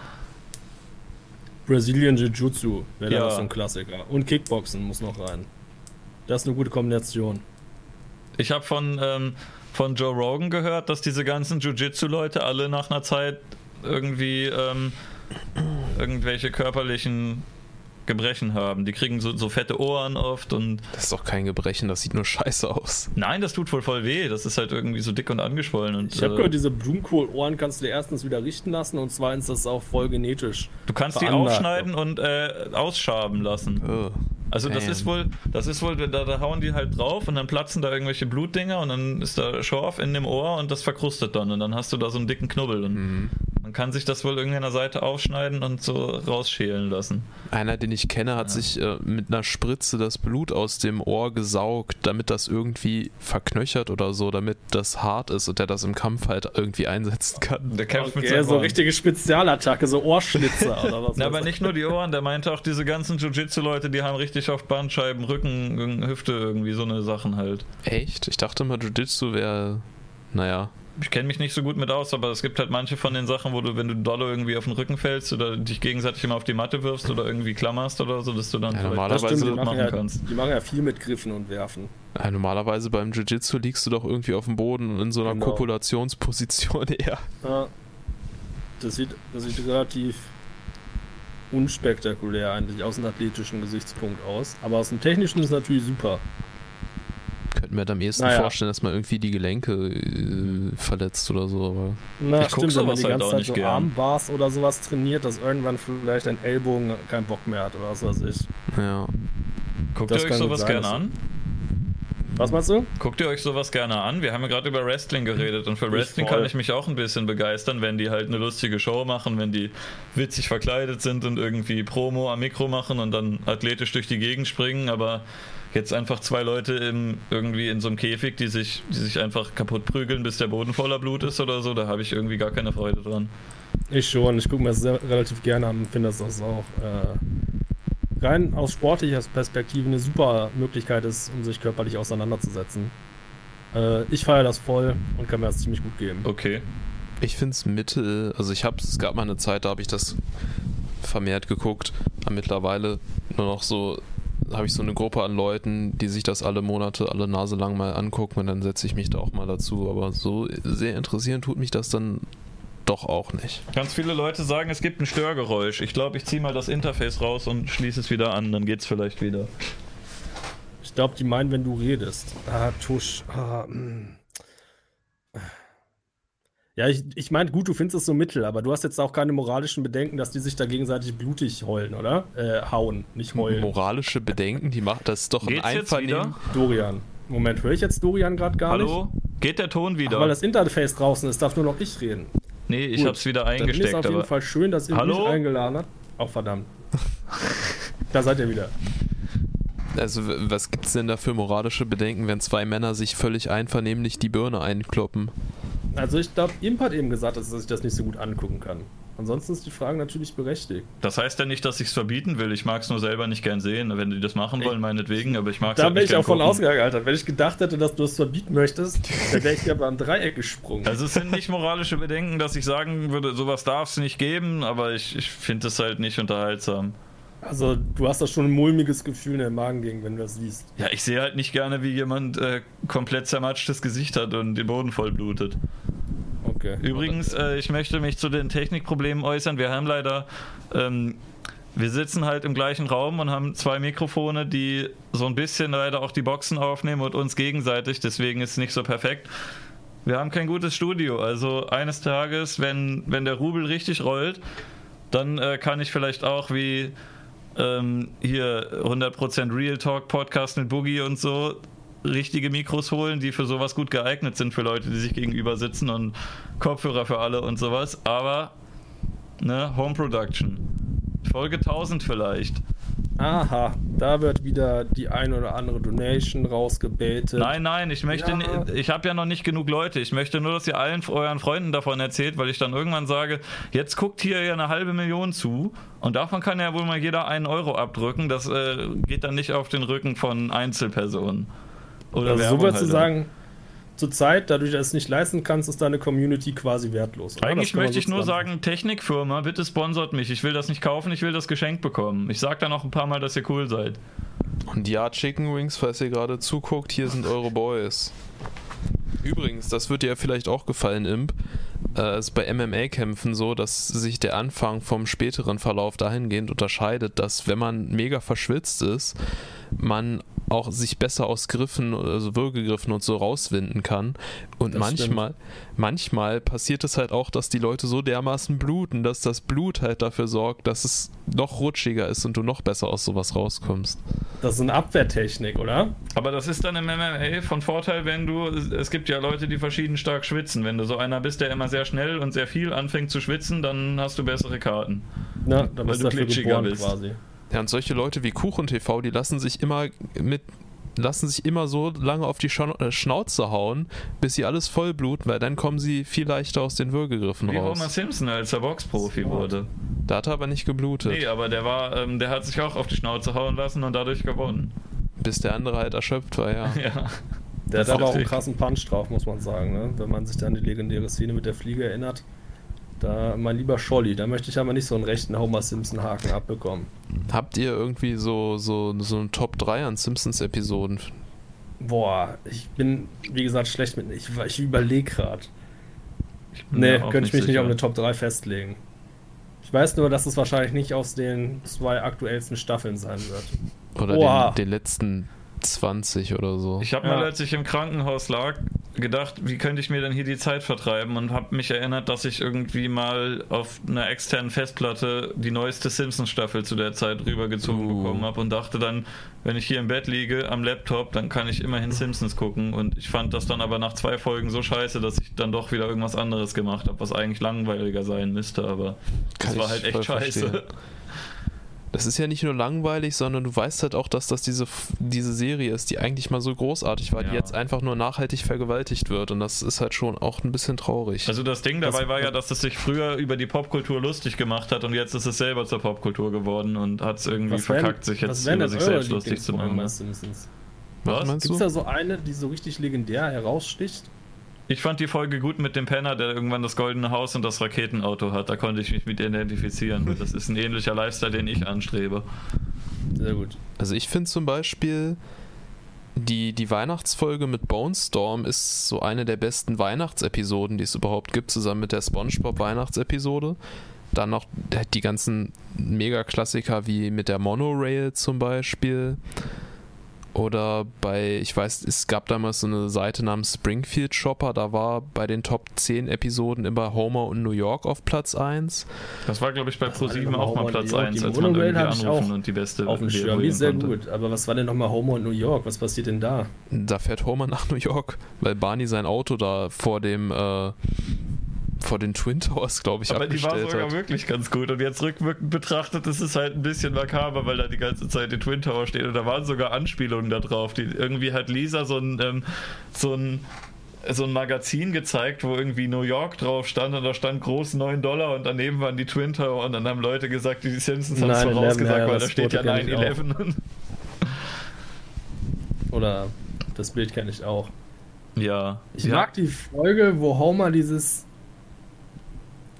S6: Brazilian Jiu-Jitsu wäre ja. so ein Klassiker. Und Kickboxen muss noch rein. Das ist eine gute Kombination.
S1: Ich habe von, ähm, von Joe Rogan gehört, dass diese ganzen Jiu-Jitsu-Leute alle nach einer Zeit irgendwie ähm, irgendwelche körperlichen Gebrechen haben. Die kriegen so, so fette Ohren oft und.
S2: Das ist doch kein Gebrechen, das sieht nur scheiße aus.
S1: Nein, das tut wohl voll weh. Das ist halt irgendwie so dick und angeschwollen. Und,
S6: Ich habe
S1: äh,
S6: gehört, diese Blumenkohlohren kannst du dir erstens wieder richten lassen und zweitens das ist auch voll genetisch.
S1: du kannst die aufschneiden und äh, ausschaben lassen.
S2: Oh.
S1: Also das ist wohl, das ist wohl, da, da hauen die halt drauf und dann platzen da irgendwelche Blutdinger und dann ist da Schorf in dem Ohr und das verkrustet dann und dann hast du da so einen dicken Knubbel und
S2: Mhm.
S1: Kann sich das wohl der Seite aufschneiden und so rausschälen lassen.
S2: Einer, den ich kenne, hat sich äh, mit einer Spritze das Blut aus dem Ohr gesaugt, damit das irgendwie verknöchert oder so, damit das hart ist und der das im Kampf halt irgendwie einsetzen kann.
S1: Der kämpft mit
S6: Okay,
S1: seinem
S6: so
S1: Ohr.
S6: richtige Spezialattacke, so Ohrschlitzer <laughs> oder was.
S1: Na, aber nicht nur die Ohren, der meinte auch diese ganzen Jiu-Jitsu-Leute, die haben richtig oft Bandscheiben, Rücken, Hüfte, irgendwie so eine Sachen halt.
S2: Echt? Ich dachte mal, Jiu-Jitsu wäre, naja,
S1: Ich kenne mich nicht so gut mit aus, aber es gibt halt manche von den Sachen, wo du, wenn du dolle irgendwie auf den Rücken fällst oder dich gegenseitig immer auf die Matte wirfst oder irgendwie klammerst oder so, dass du dann
S2: Ja, normalerweise
S6: das stimmt, die
S1: machen
S6: ja,
S1: kannst.
S6: die machen ja viel mit Griffen und Werfen.
S2: Ja, normalerweise beim Jiu-Jitsu liegst du doch irgendwie auf dem Boden in so einer
S6: Genau.
S2: Kopulationsposition <laughs> eher.
S6: Ja, das sieht, das sieht relativ unspektakulär eigentlich aus einem athletischen Gesichtspunkt aus. Aber aus dem technischen ist es natürlich super.
S2: Könnte mir am ehesten
S6: Naja.
S2: vorstellen, dass man irgendwie die Gelenke äh, verletzt oder so, aber
S6: Na,
S1: Ich guck
S6: stimmt, wenn man
S1: sowas
S6: die
S1: halt
S6: ganze
S1: auch
S6: Zeit
S1: nicht
S6: so
S1: gern.
S6: Armbars oder sowas trainiert, dass irgendwann vielleicht ein Ellbogen keinen Bock mehr hat oder was weiß ich.
S2: ja.
S1: Guckt
S6: Das
S1: ihr euch sowas
S6: sein,
S1: gerne an?
S6: Was meinst du?
S1: Guckt ihr euch sowas gerne an? Wir haben ja gerade über Wrestling geredet und für Wrestling kann ich mich auch ein bisschen begeistern, wenn die halt eine lustige Show machen, wenn die witzig verkleidet sind und irgendwie Promo am Mikro machen und dann athletisch durch die Gegend springen, aber jetzt einfach zwei Leute im, irgendwie in so einem Käfig, die sich, die sich einfach kaputt prügeln, bis der Boden voller Blut ist oder so, da habe ich irgendwie gar keine Freude dran.
S6: Ich schon. Ich gucke mir das sehr, relativ gerne an und finde, dass das auch äh, rein aus sportlicher Perspektive eine super Möglichkeit ist, um sich körperlich auseinanderzusetzen. Äh, ich feiere das voll und kann mir das ziemlich gut geben.
S1: Okay.
S2: Ich finde es mittel, also ich habe es gab mal eine Zeit, da habe ich das vermehrt geguckt, aber mittlerweile nur noch so habe ich so eine Gruppe an Leuten, die sich das alle Monate, alle Nase lang mal angucken und dann setze ich mich da auch mal dazu, aber so sehr interessieren tut mich das dann doch auch nicht.
S1: Ganz viele Leute sagen, es gibt ein Störgeräusch. Ich glaube, ich ziehe mal das Interface raus und schließe es wieder an, dann geht's vielleicht wieder.
S6: Ich glaube, die meinen, wenn du redest. Ah, Tusch. Ah, mm. Ja, ich, ich meine, gut, du findest es so mittel, aber du hast jetzt auch keine moralischen Bedenken, dass die sich da gegenseitig blutig heulen, oder? Äh, hauen, nicht heulen.
S2: Moralische Bedenken, die macht das ist doch ein
S1: Geht's jetzt
S2: Einvernehmen.
S6: Dorian. Moment, höre ich jetzt Dorian gerade gar
S1: Hallo?
S6: nicht?
S1: Geht der Ton wieder?
S6: Ach, weil das Interface draußen ist, darf nur noch ich reden.
S1: nee, ich
S6: Gut,
S1: hab's wieder
S6: Dann ist
S1: eingesteckt,
S6: auf jeden. Fall schön, dass ihr
S1: Hallo?
S6: mich eingeladen habt. Auch verdammt. da seid ihr wieder.
S2: Also was gibt's denn da für moralische Bedenken, wenn zwei Männer sich völlig einvernehmlich die Birne einkloppen?
S6: Also ich glaube, Imp hat eben gesagt, dass er sich das nicht so gut angucken kann. Ansonsten ist die Frage natürlich berechtigt.
S1: Das heißt ja nicht, dass ich es verbieten will. Ich mag es nur selber nicht gern sehen. Wenn die das machen wollen, meinetwegen, aber ich mag es
S6: Da
S1: halt
S6: bin
S1: nicht
S6: ich
S1: gern
S6: auch von ausgegangen, Alter. Wenn ich gedacht hätte, dass du es verbieten möchtest, dann wäre ich ja beim Dreieck gesprungen.
S1: Also es sind nicht moralische Bedenken, dass ich sagen würde, sowas darf es nicht geben, aber ich, ich finde es halt nicht unterhaltsam.
S6: Also, du hast da schon ein mulmiges Gefühl in der Magengegend, wenn du das siehst.
S1: Ja, ich sehe halt nicht gerne, wie jemand äh, komplett zermatschtes Gesicht hat und den Boden voll blutet.
S6: Okay.
S1: Übrigens, äh, ich möchte mich zu den Technikproblemen äußern. Wir haben leider, ähm, wir sitzen halt im gleichen Raum und haben zwei Mikrofone, die so ein bisschen leider auch die Boxen aufnehmen und uns gegenseitig. Deswegen ist es nicht so perfekt. Wir haben kein gutes Studio. Also eines Tages, wenn, wenn der Rubel richtig rollt, dann äh, kann ich vielleicht auch wie ähm, hier 100% Real Talk Podcast mit Boogie und so richtige Mikros holen, die für sowas gut geeignet sind für Leute, die sich gegenüber sitzen und Kopfhörer für alle und sowas. Aber, ne, Home Production. Folge 1000 vielleicht.
S6: Aha, da wird wieder die ein oder andere Donation rausgebetet.
S1: Nein, nein, ich möchte,
S6: Ja.
S1: ni- ich habe ja noch nicht genug Leute. Ich möchte nur, dass ihr allen euren Freunden davon erzählt, weil ich dann irgendwann sage, jetzt guckt hier ja eine halbe Million zu und davon kann ja wohl mal jeder einen Euro abdrücken. Das äh, geht dann nicht auf den Rücken von Einzelpersonen. Oder
S6: also so du
S1: halt.
S6: sagen, zur Zeit, dadurch, dass du es nicht leisten kannst, ist deine Community quasi wertlos. oder?
S1: Eigentlich möchte ich nur sagen, Technikfirma, bitte sponsort mich. Ich will das nicht kaufen, ich will das Geschenk bekommen. Ich sag dann auch ein paar Mal, dass ihr cool seid.
S2: Und ja, Chicken Wings, falls ihr gerade zuguckt, hier sind eure Boys. Übrigens, das wird dir vielleicht auch gefallen, Imp. Äh, ist bei MMA-Kämpfen so, dass sich der Anfang vom späteren Verlauf dahingehend unterscheidet, dass wenn man mega verschwitzt ist, man auch sich besser aus Griffen, also Würgegriffen und so rauswinden kann. Und
S6: Das
S2: manchmal, manchmal passiert es halt auch, dass die Leute so dermaßen bluten, dass das Blut halt dafür sorgt, dass es noch rutschiger ist und du noch besser aus sowas rauskommst.
S6: Das ist eine Abwehrtechnik, oder?
S1: Aber das ist dann im MMA von Vorteil, wenn du, es gibt ja Leute, die verschieden stark schwitzen. Wenn du so einer bist, der immer sehr schnell und sehr viel anfängt zu schwitzen, dann hast du bessere Karten.
S6: Ja, da
S1: Weil
S6: bist
S1: du glitschiger bist.
S6: quasi.
S2: Ja, und solche Leute wie Kuchen TV, die lassen sich immer mit lassen sich immer so lange auf die äh, Schnauze hauen, bis sie alles voll bluten, weil dann kommen sie viel leichter aus den Würgegriffen
S1: Wie
S2: raus.
S1: Homer Simpson, als er Boxprofi wurde.
S2: Da hat er aber nicht geblutet,
S1: Nee, aber der war, ähm, der hat sich auch auf die Schnauze hauen lassen und dadurch gewonnen.
S2: bis der andere halt erschöpft war, ja. <laughs>
S1: Ja.
S6: Der hat aber auch einen krassen Punch drauf, muss man sagen. Ne? Wenn man sich da an die legendäre Szene mit der Fliege erinnert. Da, mein lieber Scholli, da möchte ich aber nicht so einen rechten Homer Simpson-Haken abbekommen.
S2: Habt ihr irgendwie so, so, so einen Top 3 an Simpsons-Episoden?
S6: Boah, ich bin, wie gesagt, schlecht mit. Ich, ich überlege gerade. Nee, könnte ich mich nicht
S1: sicher.
S6: auf eine Top 3 festlegen. Ich weiß nur, dass es wahrscheinlich nicht aus den zwei aktuellsten Staffeln sein wird.
S2: Oder den, den letzten 20 oder so?
S1: Ich habe
S6: Ja.
S1: mal, als ich im Krankenhaus lag, gedacht, wie könnte ich mir denn hier die Zeit vertreiben und habe mich erinnert, dass ich irgendwie mal auf einer externen Festplatte die neueste Simpsons-Staffel zu der Zeit rübergezogen
S2: Uh.
S1: bekommen habe und dachte dann, wenn ich hier im Bett liege am Laptop, dann kann ich immerhin Simpsons gucken und ich fand das dann aber nach zwei Folgen so scheiße, dass ich dann doch wieder irgendwas anderes gemacht habe, was eigentlich langweiliger sein müsste, aber das war halt echt scheiße.
S2: verstehen. <laughs> Das ist ja nicht nur langweilig, sondern du weißt halt auch, dass das diese, diese Serie ist, die eigentlich mal so großartig war, die
S1: Ja.
S2: jetzt einfach nur nachhaltig vergewaltigt wird. Und das ist halt schon auch ein bisschen traurig.
S1: Also das Ding dabei
S6: Das-
S1: war ja, dass es sich früher über die Popkultur lustig gemacht hat und jetzt ist es selber zur Popkultur geworden und hat es irgendwie verkackt, sich jetzt über sich selbst lustig zu machen. Was?
S2: meinst
S6: Gibt es
S2: du?
S6: da so eine, die so richtig legendär heraussticht?
S1: Ich fand die Folge gut mit dem Penner, der irgendwann das goldene Haus und das Raketenauto hat. Da konnte ich mich mit identifizieren, das ist ein ähnlicher Lifestyle, den ich anstrebe.
S6: Sehr gut.
S2: Also ich finde zum Beispiel, die, die Weihnachtsfolge mit Bone Storm ist so eine der besten Weihnachtsepisoden, die es überhaupt gibt, zusammen mit der SpongeBob Weihnachtsepisode. Dann noch die ganzen Mega-Klassiker wie mit der Monorail zum Beispiel. Oder bei, ich weiß, es gab damals so eine Seite namens Springfield Shopper, da war bei den Top 10 Episoden immer Homer und New York auf Platz 1.
S1: Das war, glaube ich, bei ProSieben
S6: nochmal
S1: auch mal
S6: Homer
S1: Platz
S6: New York?
S1: 1,
S6: Die
S1: als man irgendwie anrufen
S6: auch
S1: und die beste
S6: Auf dem Schirm, sehr
S1: konnte.
S6: gut. Aber was war denn nochmal Homer und New York? Was passiert denn da?
S2: Da fährt Homer nach New York, weil Barney sein Auto da vor dem äh, vor den Twin Towers, glaube ich,
S1: Aber die war
S2: abgestellt
S1: sogar
S2: hat.
S1: wirklich ganz gut. Und jetzt rückwirkend betrachtet ist es halt ein bisschen makaber, weil da die ganze Zeit die Twin Tower stehen. Und da waren sogar Anspielungen da drauf. Die, irgendwie hat Lisa so ein, ähm, so ein so ein Magazin gezeigt, wo irgendwie New York drauf stand und da stand groß 9 Dollar und daneben waren die Twin Tower und dann haben Leute gesagt, die Simpsons haben es
S6: 9/11,
S1: vorausgesagt,
S6: ja,
S1: weil da steht ja
S6: Foto kenn ich
S1: 9-11.
S6: Oder das Bild kenne ich auch.
S1: Ja.
S6: Ich
S1: ja.
S6: mag die Folge, wo Homer dieses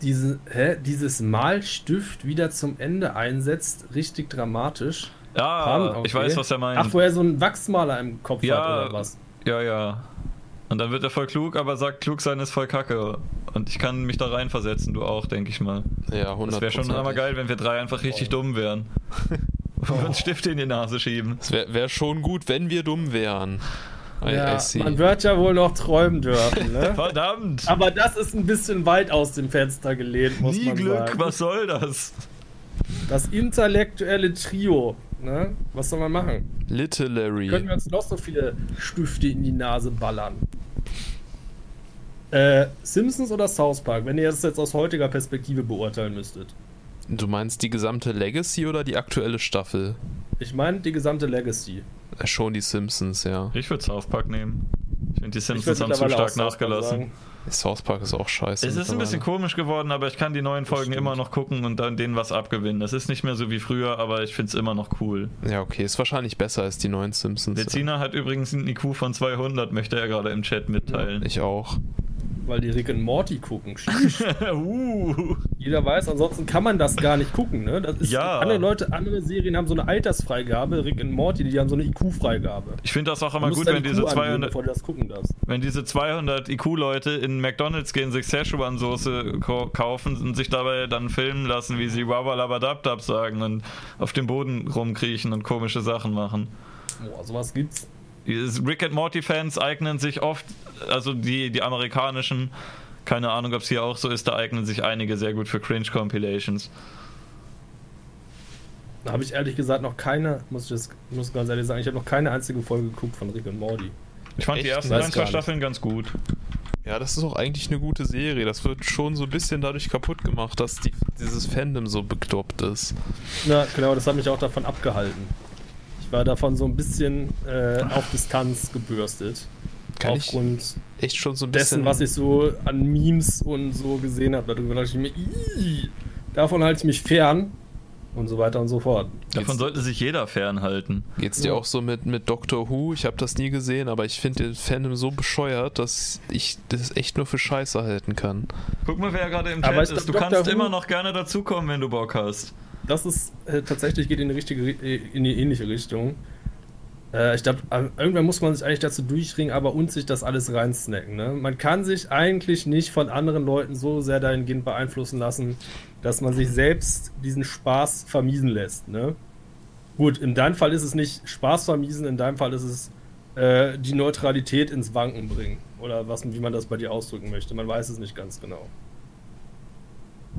S6: diese, hä, dieses Malstift wieder zum Ende einsetzt, richtig dramatisch.
S1: Ja,
S6: Pardon,
S1: Ah, ich
S6: okay.
S1: weiß, was er meint.
S6: Ach, wo er so einen Wachsmaler im Kopf
S1: Ja,
S6: hat oder was?
S1: Ja, ja. Und dann wird er voll klug, aber sagt, klug sein ist voll kacke. Und ich kann mich da reinversetzen, du auch, denke ich mal.
S2: Ja, 100
S1: Das wäre schon hammer geil, wenn wir drei einfach richtig dumm wären. <laughs> Und uns Stifte in die Nase schieben.
S2: Es wäre wär schon gut, wenn wir dumm wären.
S6: Ja, man wird ja wohl noch träumen dürfen, ne? <laughs>
S1: Verdammt!
S6: Aber das ist ein bisschen weit aus dem Fenster gelehnt, muss
S1: Nie
S6: man
S1: Glück,
S6: sagen.
S1: was soll das?
S6: Das intellektuelle Trio, ne? Was soll man machen?
S2: Literary.
S6: Können wir uns noch so viele Stifte in die Nase ballern? Äh, Simpsons oder South Park, wenn ihr das jetzt aus heutiger Perspektive beurteilen müsstet?
S2: Du meinst die gesamte Legacy oder die aktuelle Staffel?
S6: Ich meine die gesamte Legacy.
S2: Äh, Schon die Simpsons, ja.
S1: Ich würde South Park nehmen. Ich finde, die Simpsons haben zu stark nachgelassen.
S2: South Park ist auch scheiße.
S1: Es ist ein bisschen komisch geworden, aber ich kann die neuen Folgen immer noch gucken und dann denen was abgewinnen. Das ist nicht mehr so wie früher, aber ich finde es immer noch cool.
S2: Ja, okay, ist wahrscheinlich besser als die neuen Simpsons.
S1: Lezina hat übrigens einen IQ von 200, möchte er gerade im Chat mitteilen.
S2: Ich auch.
S6: Weil die Rick and Morty gucken. <laughs>
S1: uh.
S6: Jeder weiß, ansonsten kann man das gar nicht gucken. Ne? Das ist,
S1: Ja.
S6: Andere Leute, andere Serien haben so eine Altersfreigabe. Rick and Morty, die haben so eine IQ-Freigabe.
S1: Ich finde das auch immer gut, wenn diese
S6: IQ angeben,
S1: 200,
S6: bevor du das gucken darfst.
S1: wenn diese 200 IQ-Leute in McDonalds gehen, sich Szechuan-Soße kaufen und sich dabei dann filmen lassen, wie sie Wabalabadabdab sagen und auf dem Boden rumkriechen und komische Sachen machen.
S6: Boah, sowas gibt's.
S1: Rick and Morty-Fans eignen sich oft, also die, die amerikanischen, keine Ahnung, ob es hier auch so ist, da eignen sich einige sehr gut für Cringe-Compilations.
S6: Da habe ich ehrlich gesagt noch keine, muss ich das, muss ganz ehrlich sagen, ich habe noch keine einzige Folge geguckt von Rick and Morty.
S1: Ich fand die
S2: Echt?
S1: ersten
S6: Weiß
S1: ein, zwei. Staffeln ganz gut.
S2: Ja, das ist auch eigentlich eine gute Serie. Das wird schon so ein bisschen dadurch kaputt gemacht, dass die, dieses Fandom so bekloppt ist.
S6: Na, genau, das hat mich auch davon abgehalten. Ich war davon so ein bisschen äh, auf Distanz gebürstet.
S2: Kann ich
S6: aufgrund
S2: echt schon so ein bisschen.
S6: dessen, was ich so an Memes und so gesehen habe. Darüber dachte ich mir, "Ih, davon halte ich mich fern und so weiter und so fort.
S1: Davon sollte sich jeder fernhalten.
S2: Geht's dir
S6: Ja.
S2: auch so mit, mit Doctor Who? Ich habe das nie gesehen, aber ich finde den Fandom so bescheuert, dass ich das echt nur für Scheiße halten kann.
S1: Guck mal, wer gerade im Chat
S6: ich
S1: ist. Du
S6: glaub,
S1: kannst
S6: Dr. Who-
S1: immer noch gerne dazukommen, wenn du Bock hast.
S6: Das ist äh, tatsächlich geht in die richtige, Ri- äh, in die ähnliche Richtung. Äh, ich glaube, irgendwann muss man sich eigentlich dazu durchringen, aber und sich das alles reinsnacken. Ne? Man kann sich eigentlich nicht von anderen Leuten so sehr dahingehend beeinflussen lassen, dass man sich selbst diesen Spaß vermiesen lässt. Ne? Gut, in deinem Fall ist es nicht Spaß vermiesen, in deinem Fall ist es äh, die Neutralität ins Wanken bringen. Oder was, wie man das bei dir ausdrücken möchte. Man weiß es nicht ganz genau.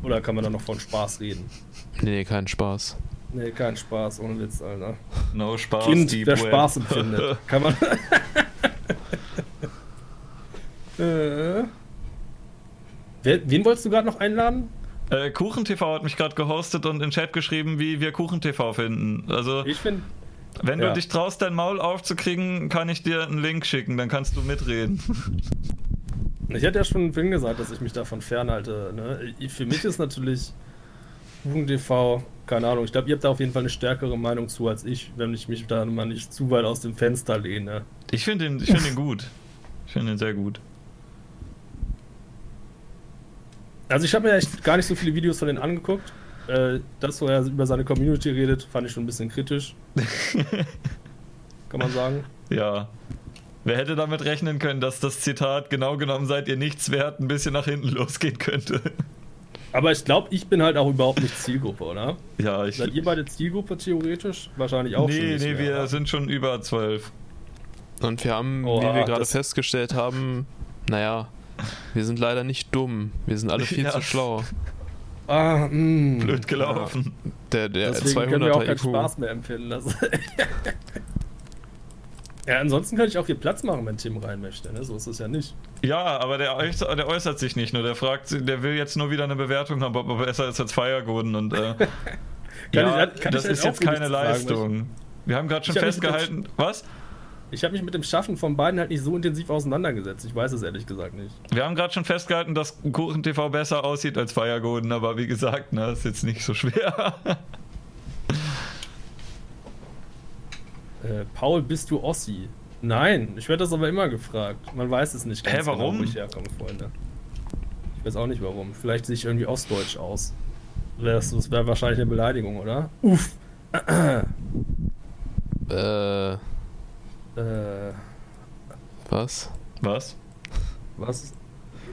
S6: Oder kann man da noch von Spaß reden?
S2: Nee, kein Spaß.
S6: Nee, kein Spaß, ohne Witz, Alter.
S1: No Spaß,
S6: Kind,
S1: Deep
S6: der
S1: Web.
S6: Spaß empfindet. <laughs> Kann man. äh. Wen wolltest du gerade noch einladen?
S1: Äh, KuchenTV hat mich gerade gehostet und in Chat geschrieben, wie wir KuchenTV finden. Also,
S6: Ich finde.
S1: wenn
S6: ja.
S1: du dich traust, dein Maul aufzukriegen, kann ich dir einen Link schicken, dann kannst du mitreden. <laughs>
S6: Ich hatte ja schon vorhin gesagt, dass ich mich davon fernhalte. Ne? Für mich ist natürlich TV, keine Ahnung, ich glaube, ihr habt da auf jeden Fall eine stärkere Meinung zu als ich, wenn ich mich da mal nicht zu weit aus dem Fenster lehne.
S1: Ich finde ihn, ich find gut. Ich finde ihn sehr gut.
S6: Also ich habe mir echt gar nicht so viele Videos von denen angeguckt. Äh, das, wo er über seine Community redet, fand ich schon ein bisschen kritisch. <laughs> Kann man sagen.
S1: Ja. Wer hätte damit rechnen können, dass das Zitat genau genommen seid ihr nichts wert ein bisschen nach hinten <laughs> losgehen könnte?
S6: Aber ich glaube, ich bin halt auch überhaupt nicht Zielgruppe, oder?
S1: Ja, ich.
S6: Seid ihr beide Zielgruppe theoretisch? Wahrscheinlich auch
S1: Nee,
S6: nicht
S1: nee,
S6: mehr,
S1: wir
S6: oder?
S1: sind schon über zwölf.
S2: Und wir haben,
S6: Oha,
S2: wie wir gerade
S6: das-
S2: festgestellt haben, naja, wir sind leider nicht dumm. Wir sind alle <laughs> viel
S1: Ja.
S2: zu schlau.
S6: Ah, mh.
S1: Blöd gelaufen.
S2: Der, der
S6: Deswegen können wir auch
S2: 200er
S6: keinen
S2: IQ.
S6: Spaß mehr empfinden. Das <laughs> ja, ansonsten könnte ich auch hier Platz machen, wenn Tim rein möchte. Ne? So ist es ja nicht.
S1: Ja, aber der, äuß- der äußert sich nicht nur. Der fragt, der will jetzt nur wieder eine Bewertung haben, ob er besser ist als Feiergoden und äh, <laughs> ja,
S6: ich-
S1: das
S6: ich
S1: ist
S6: halt
S1: jetzt keine
S6: nichts sagen,
S1: Leistung. Wir haben gerade schon
S6: mit dem
S1: festgehalten. Was?
S6: Ich habe mich mit dem Schaffen von beiden halt nicht so intensiv auseinandergesetzt. Ich weiß es ehrlich gesagt nicht.
S1: Wir haben gerade schon festgehalten, dass Kuchen TV besser aussieht als Feiergoden, aber wie gesagt, ne, ist jetzt nicht so schwer. <laughs>
S6: Äh, Paul, bist du Ossi? Nein, ich werde das aber immer gefragt. Man weiß es nicht
S1: Hä,
S6: genau,
S1: warum?
S6: wo ich herkomme, Freunde. Ich weiß auch nicht warum. Vielleicht sehe ich irgendwie ostdeutsch aus. Das, das wäre wahrscheinlich eine Beleidigung, oder? Uff. <clears throat>
S2: Äh,
S6: Äh,
S2: was?
S1: Was?
S6: was?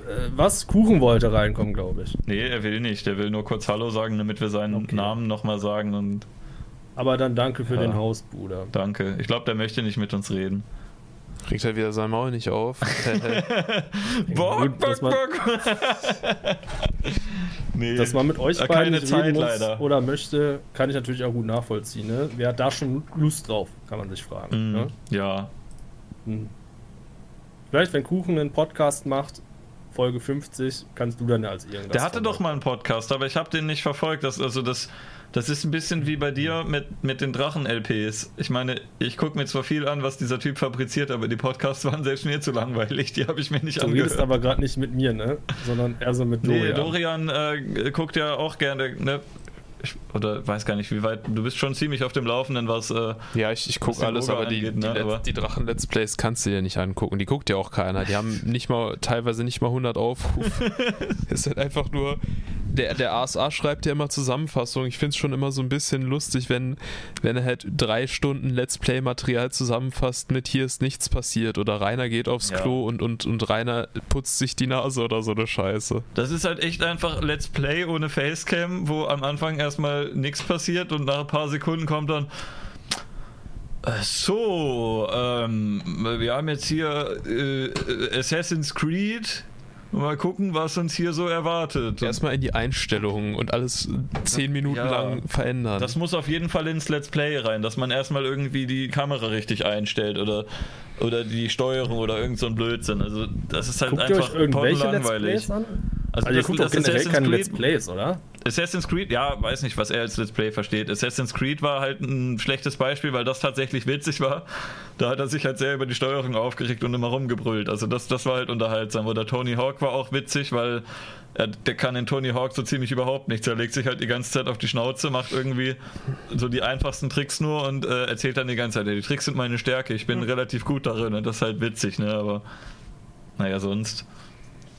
S6: Äh, was? Kuchen wollte reinkommen, glaube ich.
S1: Nee, er will nicht. Der will nur kurz Hallo sagen, damit wir seinen
S6: Okay.
S1: Namen nochmal sagen und
S6: Aber dann danke für
S1: Ja.
S6: den Hausbruder.
S1: danke. Ich glaube, der möchte nicht mit uns reden.
S2: Kriegt halt wieder sein Maul nicht auf. <laughs> <laughs>
S6: Gut, dass man- <laughs>
S1: nee,
S6: Dass man mit euch
S1: äh,
S6: beiden
S1: keine Zeit
S6: reden muss
S1: leider.
S6: oder möchte, kann ich natürlich auch gut nachvollziehen. Ne? Wer hat da schon Lust drauf, kann man sich fragen.
S1: Mm,
S6: Ne?
S1: Ja,
S6: Hm. Vielleicht, wenn Kuchen einen Podcast macht, Folge 50, kannst du dann ja als irgendwas.
S1: Der hatte doch mal einen Podcast, aber ich habe den nicht verfolgt. Das, also das, das ist ein bisschen wie bei dir mit, mit den Drachen-LPs. Ich meine, ich gucke mir zwar viel an, was dieser Typ fabriziert, aber die Podcasts <laughs> waren selbst mir zu langweilig. Die habe ich mir nicht
S6: Du redest
S1: angehört.
S6: aber gerade nicht mit mir, ne? Sondern eher so mit
S1: Nee,
S6: Dorian.
S1: Dorian äh, guckt ja auch gerne. Ne? ich, oder weiß gar nicht, wie weit. Du bist schon ziemlich auf dem Laufenden, was. Äh,
S2: Ja, ich, ich gucke alles, aber die,
S1: angeht,
S2: die,
S1: ne,
S2: Letz-
S1: aber-
S2: die Drachen-Let's Plays kannst du dir nicht angucken. Die guckt ja auch keiner. Die haben <laughs> nicht mal, teilweise nicht mal 100 Aufrufe. <laughs> ist halt einfach nur. Der, der ASA schreibt ja immer Zusammenfassungen. Ich finde es schon immer so ein bisschen lustig, wenn, wenn er halt drei Stunden Let's Play-Material zusammenfasst mit hier ist nichts passiert oder Rainer geht aufs
S1: Ja.
S2: Klo und, und, und Rainer putzt sich die Nase oder so eine Scheiße.
S1: Das ist halt echt einfach Let's Play ohne Facecam, wo am Anfang erstmal nichts passiert und nach ein paar Sekunden kommt dann. "Ach So, ähm, wir haben jetzt hier äh, Assassin's Creed. Mal gucken, was uns hier so erwartet.
S2: Erstmal in die Einstellungen und alles zehn Minuten
S1: Ja.
S2: lang verändern.
S1: Das muss auf jeden Fall ins Let's Play rein, dass man erstmal irgendwie die Kamera richtig einstellt oder, oder die Steuerung oder irgend so ein Blödsinn. Also das ist halt
S6: Guckt ihr
S1: einfach
S6: euch irgendwelche Let's
S1: langweilig.
S6: Plays an?
S1: Also,
S6: Also ihr
S1: das,
S6: guckt
S1: das
S6: generell
S1: Assassin's
S6: keine
S1: Creed,
S6: Let's Plays, oder?
S1: Assassin's Creed, ja, weiß nicht, was er als Let's Play versteht. Assassin's Creed war halt ein schlechtes Beispiel, weil das tatsächlich witzig war. Da hat er sich halt sehr über die Steuerung aufgeregt und immer rumgebrüllt. Also das, das war halt unterhaltsam. Oder Tony Hawk war auch witzig, weil er, der kann in Tony Hawk so ziemlich überhaupt nichts. Er legt sich halt die ganze Zeit auf die Schnauze, macht irgendwie so die einfachsten Tricks nur und äh, erzählt dann die ganze Zeit, ja, die Tricks sind meine Stärke, ich bin relativ gut darin. Und das ist halt witzig, ne? Aber naja, sonst.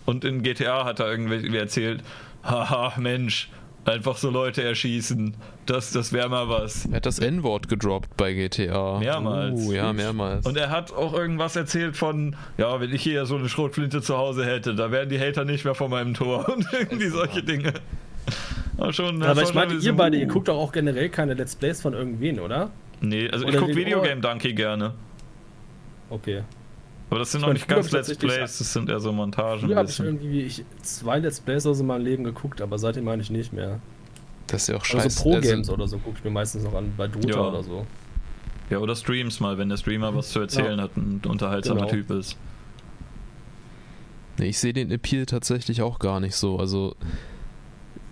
S1: Und in GTA hat er irgendwie erzählt, haha, Mensch, einfach so Leute erschießen. Das, das wäre mal was.
S2: Er hat das N-Wort gedroppt bei GTA.
S1: Mehrmals.
S2: Uh, ja, mehrmals.
S1: Und er hat auch irgendwas erzählt von, ja, wenn ich hier so eine Schrotflinte zu Hause hätte, da wären die Hater nicht mehr vor meinem Tor <laughs> und irgendwie solche Dinge. War schon, das
S6: Aber ich meine,
S1: ein
S6: ihr beide, ihr guckt doch auch generell keine Let's Plays von irgendwen, oder?
S1: Nee, also ich
S6: Oder
S1: gucke
S6: wegen
S1: Videogame Donkey gerne.
S6: Okay.
S1: Aber das sind
S6: Ich
S1: noch nicht ganz Let's Plays, das sind eher so Montagen.
S6: Früher habe ich irgendwie ich, zwei Let's Plays aus in meinem Leben geguckt, aber seitdem meine ich nicht mehr.
S2: das ist ja auch
S6: Also
S2: scheiße.
S6: Pro-Games oder so gucke ich mir meistens noch an, bei Dota
S1: Ja.
S6: oder so.
S1: Ja, oder Streams mal, wenn der Streamer was zu erzählen hat und ein unterhaltsamer
S6: Genau.
S1: Typ ist.
S2: Nee, ich sehe den Appeal tatsächlich auch gar nicht so. Also,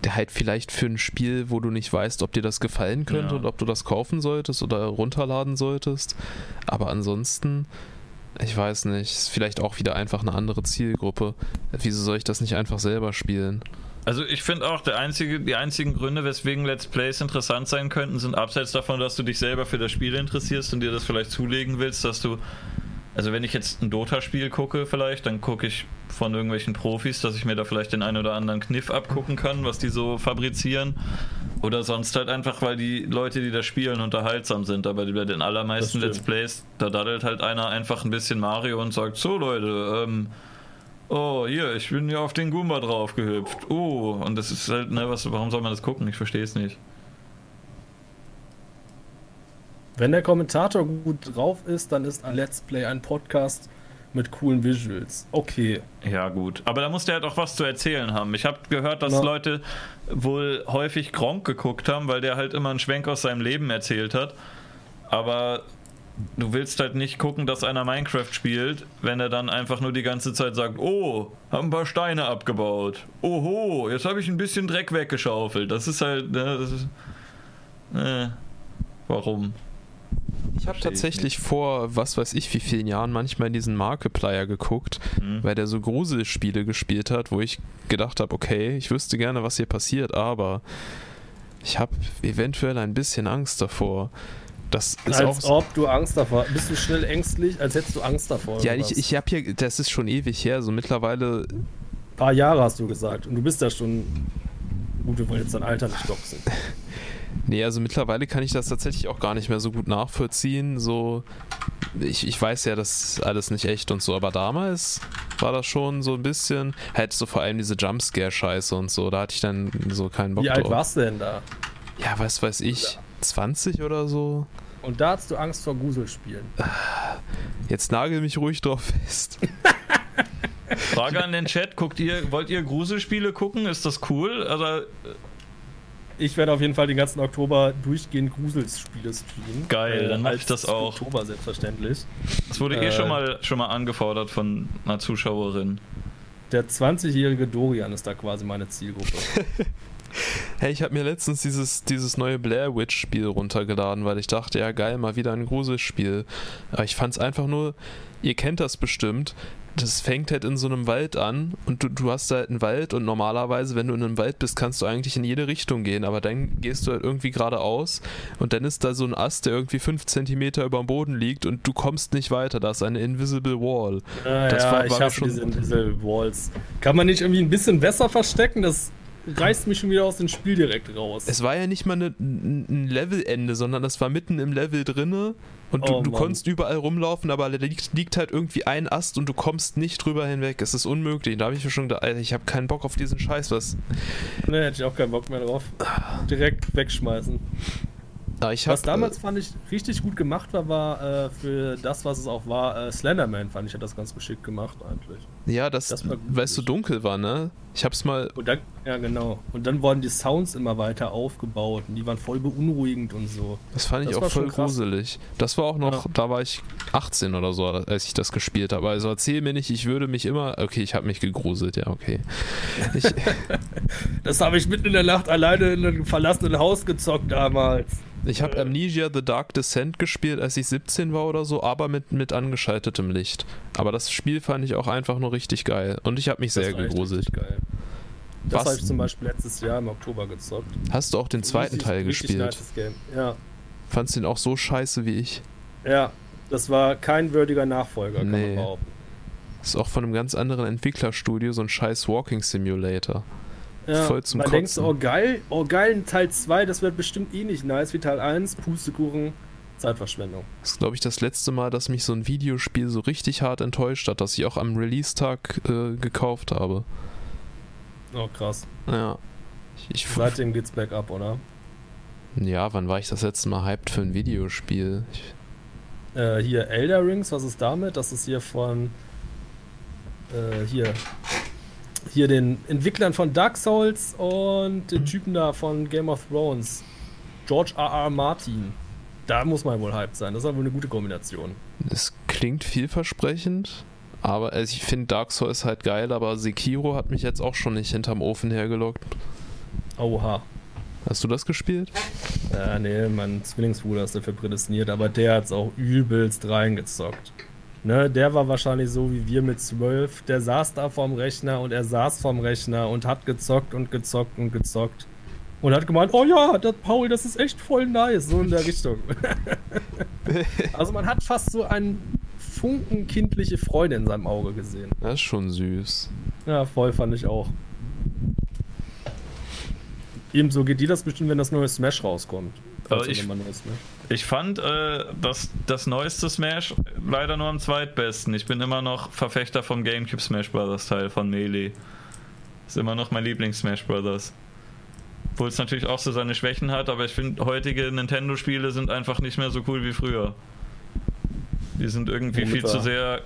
S2: der halt vielleicht für ein Spiel, wo du nicht weißt, ob dir das gefallen könnte
S1: Ja.
S2: und ob du das kaufen solltest oder runterladen solltest. Aber ansonsten, ich weiß nicht, ist vielleicht auch wieder einfach eine andere Zielgruppe. Wieso soll ich das nicht einfach selber spielen?
S1: Also ich finde auch, einzige, die einzigen Gründe, weswegen Let's Plays interessant sein könnten, sind abseits davon, dass du dich selber für das Spiel interessierst und dir das vielleicht zulegen willst, dass du, also wenn ich jetzt ein Dota-Spiel gucke vielleicht, dann gucke ich von irgendwelchen Profis, dass ich mir da vielleicht den einen oder anderen Kniff abgucken kann, was die so fabrizieren. Oder sonst halt einfach, weil die Leute, die da spielen, unterhaltsam sind. Aber bei den allermeisten
S6: Das
S1: Let's. Plays, da daddelt halt einer einfach ein bisschen Mario und sagt, so Leute, ähm, Oh, hier, ich bin ja auf den Goomba drauf gehüpft. Oh, und das ist halt, ne, was, warum soll man das gucken? Ich verstehe es nicht.
S6: Wenn der Kommentator gut drauf ist, dann ist ein Let's Play ein Podcast mit coolen Visuals. Okay.
S1: Ja, gut. Aber da muss der halt auch was zu erzählen haben. Ich habe gehört, dass
S6: Ja.
S1: Leute wohl häufig Gronk geguckt haben, weil der halt immer einen Schwenk aus seinem Leben erzählt hat. Aber du willst halt nicht gucken, dass einer Minecraft spielt, wenn er dann einfach nur die ganze Zeit sagt, oh, hab ein paar Steine abgebaut. Oho, jetzt habe ich ein bisschen Dreck weggeschaufelt. Das ist halt, ne, das ist, äh, warum?
S2: Ich habe tatsächlich vor, was weiß ich, wie vielen Jahren manchmal in diesen Markiplier geguckt,
S1: Hm.
S2: weil der so Gruselspiele gespielt hat, wo ich gedacht habe, okay, ich wüsste gerne, was hier passiert, aber ich habe eventuell ein bisschen Angst davor. Das ist
S6: Als
S2: auch.
S6: ob du Angst davor Bist du schnell ängstlich, als hättest du Angst davor.
S2: Ja, ich, ich habe hier, das ist schon ewig her, so mittlerweile,
S6: Ein paar Jahre hast du gesagt. Und du bist ja schon. Gut, wir wollen jetzt dein Alter nicht doxen. <laughs>
S2: nee, also mittlerweile kann ich das tatsächlich auch gar nicht mehr so gut nachvollziehen. So, ich, ich weiß ja, das ist alles nicht echt und so, aber damals war das schon so ein bisschen, halt so vor allem diese Jumpscare-Scheiße und so, da hatte ich dann so keinen Bock
S6: Wie alt
S2: drauf.
S6: warst du denn da?
S2: Ja, was weiß ich, 20 oder so?
S6: Und da hast du Angst vor Gruselspielen.
S2: Jetzt nagel mich ruhig drauf fest. <laughs>
S1: Frage an den Chat, guckt ihr, wollt ihr Gruselspiele gucken? Ist das cool? Also,
S6: Ich werde auf jeden Fall den ganzen Oktober durchgehend Gruselspiele streamen.
S1: Geil, dann mach ich das auch.
S6: Oktober selbstverständlich.
S1: das wurde eh
S6: Äh.
S1: schon mal, schon mal angefordert von einer Zuschauerin.
S6: Der 20-jährige Dorian ist da quasi meine Zielgruppe. <laughs>
S2: Hey, ich habe mir letztens dieses, dieses neue Blair Witch Spiel runtergeladen, weil ich dachte, ja geil, mal wieder ein Gruselspiel. Aber ich fand es einfach nur, ihr kennt das bestimmt, das fängt halt in so einem Wald an und du, du hast halt einen Wald und normalerweise, wenn du in einem Wald bist, kannst du eigentlich in jede Richtung gehen, aber dann gehst du halt irgendwie geradeaus und dann ist da so ein Ast, der irgendwie 5 cm über dem Boden liegt und du kommst nicht weiter, da ist eine Invisible Wall.
S6: Ah, das ja, war, war ich hasse schon diese Invisible Walls. Kann man nicht irgendwie ein bisschen besser verstecken? Das reißt mich schon wieder aus dem Spiel direkt raus.
S2: Es war ja nicht mal eine, ein Levelende, sondern das war mitten im Level drinne und du, oh, du konntest überall rumlaufen, aber da liegt, liegt, halt irgendwie ein Ast und du kommst nicht drüber hinweg. Es ist unmöglich. Da habe ich mir schon gedacht, Alter, ich habe keinen Bock auf diesen Scheiß. Was?
S6: Ne, hätte ich auch keinen Bock mehr drauf. Direkt wegschmeißen.
S2: Ah, hab,
S6: was damals äh, fand ich richtig gut gemacht war, war äh, für das, was es auch war, äh, Slenderman fand ich hat das ganz geschickt gemacht eigentlich.
S2: Ja, das, das weil es so dunkel war, ne? Ich hab's mal.
S6: Dann, ja, genau. Und dann wurden die Sounds immer weiter aufgebaut und die waren voll beunruhigend und so.
S2: Das fand ich das auch voll gruselig. Das war auch noch, ja. da war ich 18 oder so, als ich das gespielt habe. Also erzähl mir nicht, ich würde mich immer. Okay, ich habe mich gegruselt, ja, okay. Ich, <laughs>
S6: das habe ich mitten in der Nacht alleine in einem verlassenen Haus gezockt damals.
S2: Ich habe Amnesia The Dark Descent gespielt, als ich 17 war oder so, aber mit, mit angeschaltetem Licht. Aber das Spiel fand ich auch einfach nur richtig geil. Und ich habe mich das sehr gegruselt.
S6: Das habe ich zum Beispiel letztes Jahr im Oktober gezockt.
S2: Hast du auch den zweiten richtig, Teil richtig gespielt? Nice Game.
S6: Ja.
S2: Fandst du den auch so scheiße wie ich?
S6: Ja, das war kein würdiger Nachfolger, kann nee. man behaupten.
S2: Das ist auch von einem ganz anderen Entwicklerstudio, so ein scheiß Walking Simulator.
S6: Ja, Voll zum man denkt oh geil, oh geil, Teil 2, das wird bestimmt eh nicht nice wie Teil 1, Pustekuchen, Zeitverschwendung.
S2: Das ist, glaube ich, das letzte Mal, dass mich so ein Videospiel so richtig hart enttäuscht hat, dass ich auch am Release-Tag äh, gekauft habe.
S6: Oh, krass.
S2: Ja.
S6: Ich, ich Seitdem geht's bergab, oder?
S2: Ja, wann war ich das letzte Mal hyped für ein Videospiel? Ich
S6: äh, hier Elder Rings, was ist damit? Das ist hier von äh, hier hier den Entwicklern von Dark Souls und den Typen da von Game of Thrones. George R. R. Martin. Da muss man wohl hyped sein. Das ist aber eine gute Kombination.
S2: Das klingt vielversprechend, aber also ich finde Dark Souls halt geil, aber Sekiro hat mich jetzt auch schon nicht hinterm Ofen hergelockt.
S6: Oha.
S2: Hast du das gespielt?
S6: Ja, nee, mein Zwillingsbruder ist dafür prädestiniert, aber der hat es auch übelst reingezockt. Ne, der war wahrscheinlich so wie wir mit zwölf. Der saß da vorm Rechner und er saß vorm Rechner und hat gezockt und gezockt und gezockt. Und hat gemeint, oh ja, das, Paul, das ist echt voll nice, so in der Richtung. <laughs> also man hat fast so einen Funken kindliche Freude in seinem Auge gesehen.
S2: Das ist schon süß.
S6: Ja, voll fand ich auch. Ebenso geht dir das bestimmt, wenn das neue Smash rauskommt.
S1: Also ich, ich fand äh, das, das neueste Smash leider nur am zweitbesten. Ich bin immer noch Verfechter vom GameCube Smash Brothers Teil von Melee. Ist immer noch mein Lieblings Smash Brothers. Obwohl es natürlich auch so seine Schwächen hat, aber ich finde, heutige Nintendo-Spiele sind einfach nicht mehr so cool wie früher. Die sind irgendwie Womit viel zu sehr.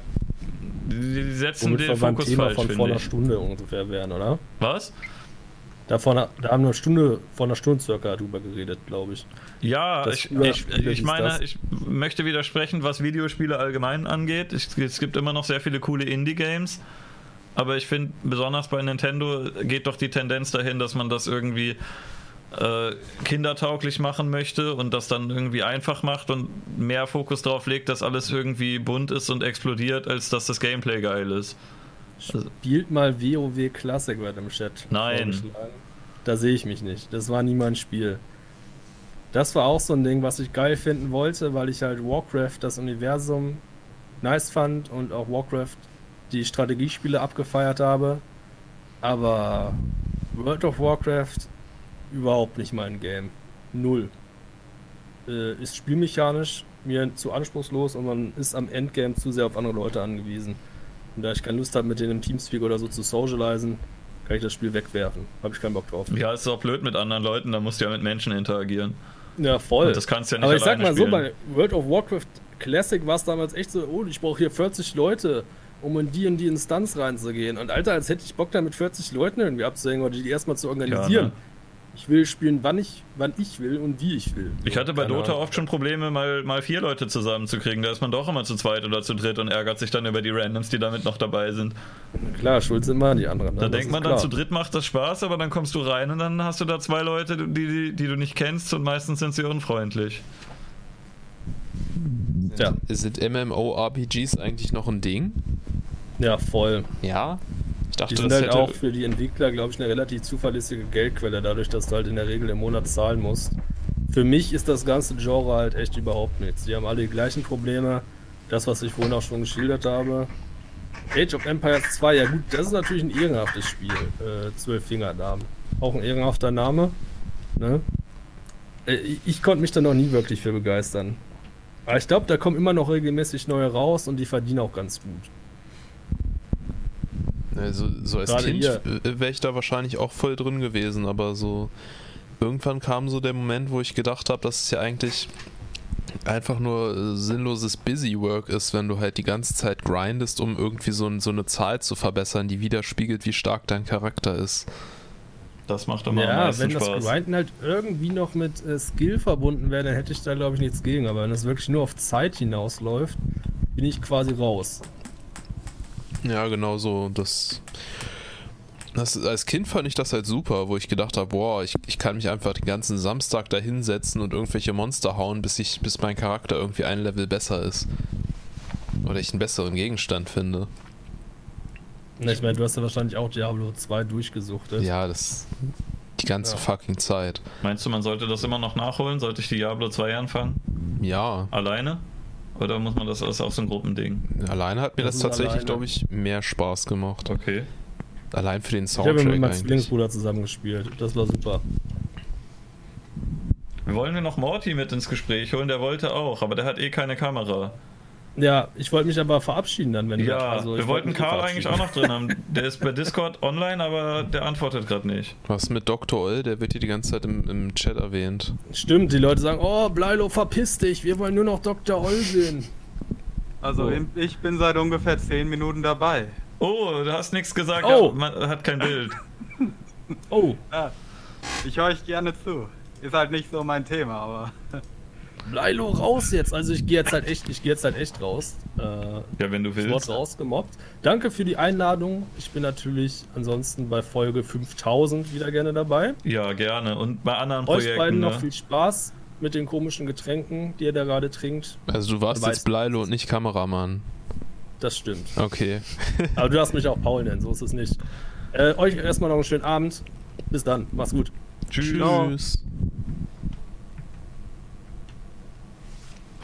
S1: Die, die setzen
S6: den Fokus falsch, von vor einer Stunde ungefähr werden, oder?
S1: Was?
S6: Da, vor einer, da haben wir eine Stunde, vor einer Stunde circa drüber geredet, glaube ich.
S1: Ja, ich, ich, ich meine, das? ich möchte widersprechen, was Videospiele allgemein angeht. Ich, es gibt immer noch sehr viele coole Indie-Games. Aber ich finde, besonders bei Nintendo geht doch die Tendenz dahin, dass man das irgendwie äh, kindertauglich machen möchte und das dann irgendwie einfach macht und mehr Fokus darauf legt, dass alles irgendwie bunt ist und explodiert, als dass das Gameplay geil ist.
S6: Spielt mal WoW Classic wird im Chat.
S1: Nein.
S6: Da sehe ich mich nicht. Das war nie mein Spiel. Das war auch so ein Ding, was ich geil finden wollte, weil ich halt Warcraft, das Universum, nice fand und auch Warcraft die Strategiespiele abgefeiert habe. Aber World of Warcraft überhaupt nicht mein Game. Null. Äh, ist spielmechanisch mir zu anspruchslos und man ist am Endgame zu sehr auf andere Leute angewiesen. Und da ich keine Lust habe, mit denen im Teamspeak oder so zu socialisen, kann ich das Spiel wegwerfen. Habe ich keinen Bock drauf.
S1: Ja, ist auch blöd mit anderen Leuten, da musst du ja mit Menschen interagieren.
S6: Ja, voll. Und
S1: das kannst du ja nicht
S6: Aber ich sag mal
S1: spielen.
S6: so, bei World of Warcraft Classic war es damals echt so, oh, ich brauche hier 40 Leute, um in die und die Instanz reinzugehen. Und Alter, als hätte ich Bock da mit 40 Leuten irgendwie abzuhängen oder die erstmal zu organisieren. Ja, ne? Ich will spielen, wann ich, wann ich will und wie ich will.
S1: Ich hatte bei
S6: Keine
S1: Dota
S6: Ahnung.
S1: oft schon Probleme, mal, mal vier Leute zusammenzukriegen. Da ist man doch immer zu zweit oder zu dritt und ärgert sich dann über die Randoms, die damit noch dabei sind.
S6: Klar, schuld sind mal die anderen. ne?
S1: Da
S6: Das
S1: denkt man dann,
S6: klar.
S1: zu dritt macht das Spaß, aber dann kommst du rein und dann hast du da zwei Leute, die, die, die du nicht kennst und meistens sind sie unfreundlich.
S6: Ja,
S2: Sind MMORPGs eigentlich noch ein Ding?
S6: ja, voll.
S2: Ja. Ich dachte,
S6: Die sind
S2: das
S6: halt auch für die Entwickler, glaube ich, eine relativ zuverlässige Geldquelle, dadurch, dass du halt in der Regel im Monat zahlen musst. Für mich ist das ganze Genre halt echt überhaupt nichts. Die haben alle die gleichen Probleme. Das, was ich vorhin auch schon geschildert habe. Age of Empires 2, ja gut, das ist natürlich ein ehrenhaftes Spiel. Äh, Zwölf Fingerdamen. Auch ein ehrenhafter Name. Ne? Äh, ich, ich konnte mich da noch nie wirklich für begeistern. Aber ich glaube, da kommen immer noch regelmäßig neue raus und die verdienen auch ganz gut.
S2: Also, so als
S6: Gerade
S2: Kind
S6: ihr.
S2: wäre ich da wahrscheinlich auch voll drin gewesen, aber so irgendwann kam so der Moment, wo ich gedacht habe, dass es ja eigentlich einfach nur äh, sinnloses Busywork ist, wenn du halt die ganze Zeit grindest, um irgendwie so, so eine Zahl zu verbessern, die widerspiegelt, wie stark dein Charakter ist.
S1: Das macht immer am
S6: Ja, wenn das
S1: Spaß.
S6: Grinden halt irgendwie noch mit äh, Skill verbunden wäre, dann hätte ich da glaube ich nichts gegen. Aber wenn es wirklich nur auf Zeit hinausläuft, bin ich quasi raus.
S2: Ja, genau so. Das, das, als Kind fand ich das halt super, wo ich gedacht habe, boah, ich, ich kann mich einfach den ganzen Samstag da hinsetzen und irgendwelche Monster hauen, bis, ich, bis mein Charakter irgendwie ein Level besser ist. Oder ich einen besseren Gegenstand finde.
S6: Na, ich meine, du hast ja wahrscheinlich auch Diablo 2 durchgesuchtet.
S2: Ja, das die ganze
S6: Ja.
S2: fucking Zeit.
S1: Meinst du, man sollte das immer noch nachholen? Sollte ich Diablo 2 anfangen?
S2: Ja,
S1: Alleine? Oder muss man das ist auch so ein Gruppending?
S2: alleine hat mir
S6: Das
S2: das, tatsächlich, glaube ich, mehr Spaß gemacht.
S1: Okay.
S2: Allein für den
S6: ich habe
S2: Soundtrack
S6: mit meinem
S2: eigentlich.
S6: Zwillingsbruder zusammengespielt. Das war super.
S1: Wir wollen wir noch Morty mit ins Gespräch holen, der wollte auch, aber der hat eh keine Kamera.
S6: Ja, ich wollte mich aber verabschieden dann, wenn
S1: Ja,
S6: also, ich
S1: wir
S6: wollte
S1: wollten Karl eigentlich auch noch drin haben. <laughs> Der ist bei Discord online, aber der antwortet gerade nicht.
S2: Was mit Dr. Oll? Der wird hier die ganze Zeit im, im Chat erwähnt.
S6: Stimmt, die Leute sagen, oh, Bleilo, verpiss dich, wir wollen nur noch Dr. Oll sehen.
S7: Also
S6: So.
S7: ich bin seit ungefähr 10 Minuten dabei.
S1: Oh, du hast nichts gesagt,
S6: Oh.
S1: ja, man hat kein Bild.
S6: Oh,
S7: Ich höre euch gerne zu. Ist halt nicht so mein Thema, aber
S6: Bleilo, raus jetzt. Also ich gehe jetzt halt echt, ich gehe jetzt halt echt raus. Äh,
S1: Ja, wenn du willst.
S6: rausgemobbt. Danke für die Einladung. Ich bin natürlich ansonsten bei Folge 5000 wieder gerne dabei.
S1: Ja, gerne. Und bei anderen
S6: Euch
S1: Projekten.
S6: beiden noch
S1: Ne?
S6: viel Spaß mit den komischen Getränken, die ihr da gerade trinkt.
S2: Also du warst
S6: Du
S2: jetzt Bleilo und nicht Kameramann.
S6: Das stimmt.
S2: Okay. <laughs>
S6: Aber du darfst mich auch Paul nennen, so ist es nicht. Äh, euch erstmal noch einen schönen Abend. Bis dann. Mach's gut.
S1: Tschüss.
S2: Tschüss.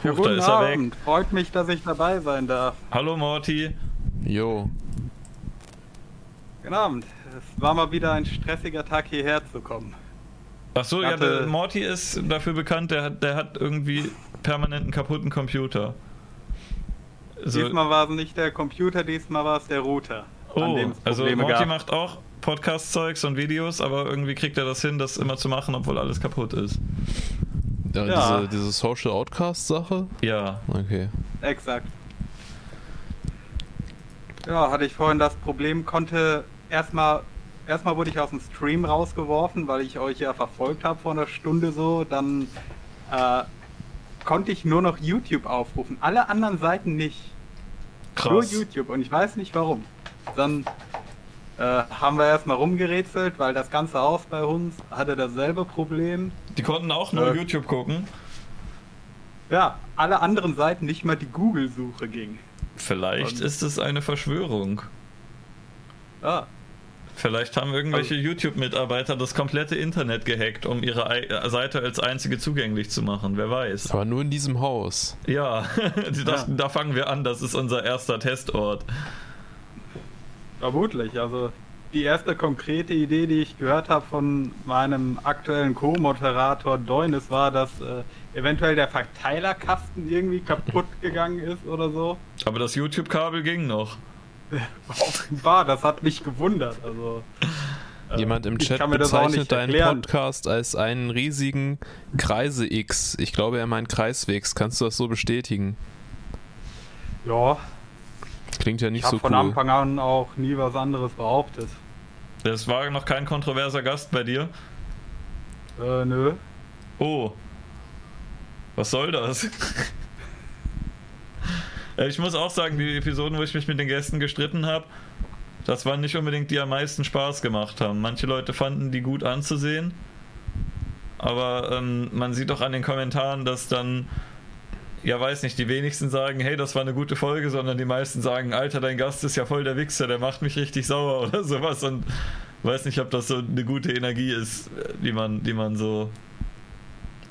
S1: Huch, da
S7: guten
S1: ist er weg.
S7: Abend. Freut mich, dass ich dabei sein darf.
S1: Hallo Morty.
S2: Jo.
S7: Guten Abend. Es war mal wieder ein stressiger Tag hierher zu kommen.
S1: Achso, ja,
S7: Hatte-
S1: der Morty ist dafür bekannt, der hat, der hat irgendwie permanent einen kaputten Computer. So,
S7: Diesmal war es nicht der Computer, diesmal war es der Router.
S1: oh, also Morty
S7: gab.
S1: macht auch Podcast-Zeugs und Videos, aber irgendwie kriegt er das hin, das immer zu machen, obwohl alles kaputt ist.
S2: Ja,
S7: Ja.
S2: Diese, diese Social Outcast-Sache?
S1: Ja,
S2: Okay.
S7: Exakt. Ja, hatte ich vorhin das Problem, konnte erstmal erstmal wurde ich aus dem Stream rausgeworfen, weil ich euch ja verfolgt habe vor einer Stunde so, dann äh, konnte ich nur noch YouTube aufrufen, alle anderen Seiten nicht. Nur
S1: krass.
S7: YouTube und ich weiß nicht warum. Dann äh, haben wir erstmal rumgerätselt, weil das ganze Haus bei uns hatte dasselbe Problem.
S1: Die konnten auch nur
S7: Äh.
S1: YouTube gucken.
S7: Ja, alle anderen Seiten nicht mal die Google-Suche ging.
S1: Vielleicht
S7: Und-
S1: ist es eine Verschwörung.
S7: Ja,
S1: Vielleicht haben irgendwelche
S7: Also-
S1: YouTube-Mitarbeiter das komplette Internet gehackt, um ihre äh, Seite als einzige zugänglich zu machen. Wer weiß.
S2: Aber nur in diesem Haus.
S1: Ja, <laughs> das,
S7: Ja.
S1: da fangen wir an. Das ist unser erster Testort.
S7: Vermutlich. Also die erste konkrete Idee, die ich gehört habe von meinem aktuellen Co-Moderator Deunis, war, dass äh, eventuell der Verteilerkasten irgendwie kaputt gegangen ist oder so.
S1: Aber das YouTube-Kabel ging noch. <laughs>
S7: Offenbar, das hat mich gewundert. Also äh,
S2: Jemand im Chat bezeichnet deinen
S7: erklären.
S2: Podcast als einen riesigen Kreise X. Ich glaube, er meint Kreiswegs. Kannst du das so bestätigen?
S7: Ja,
S2: Klingt ja
S7: ich
S2: nicht
S7: habe
S2: so
S7: von
S2: cool.
S7: Anfang an auch nie was anderes behauptet.
S1: Das war noch kein kontroverser Gast bei dir.
S7: Äh, nö.
S1: Oh. Was soll das? <laughs> Äh, ich muss auch sagen, die Episoden, wo ich mich mit den Gästen gestritten habe, das waren nicht unbedingt die am meisten Spaß gemacht haben. Manche Leute fanden die gut anzusehen, aber ähm, man sieht auch an den Kommentaren, dass dann, ja weiß nicht, die wenigsten sagen, hey, das war eine gute Folge, sondern die meisten sagen, Alter, dein Gast ist ja voll der Wichser, der macht mich richtig sauer <laughs> oder sowas und weiß nicht, ob das so eine gute Energie ist, die man, die man so,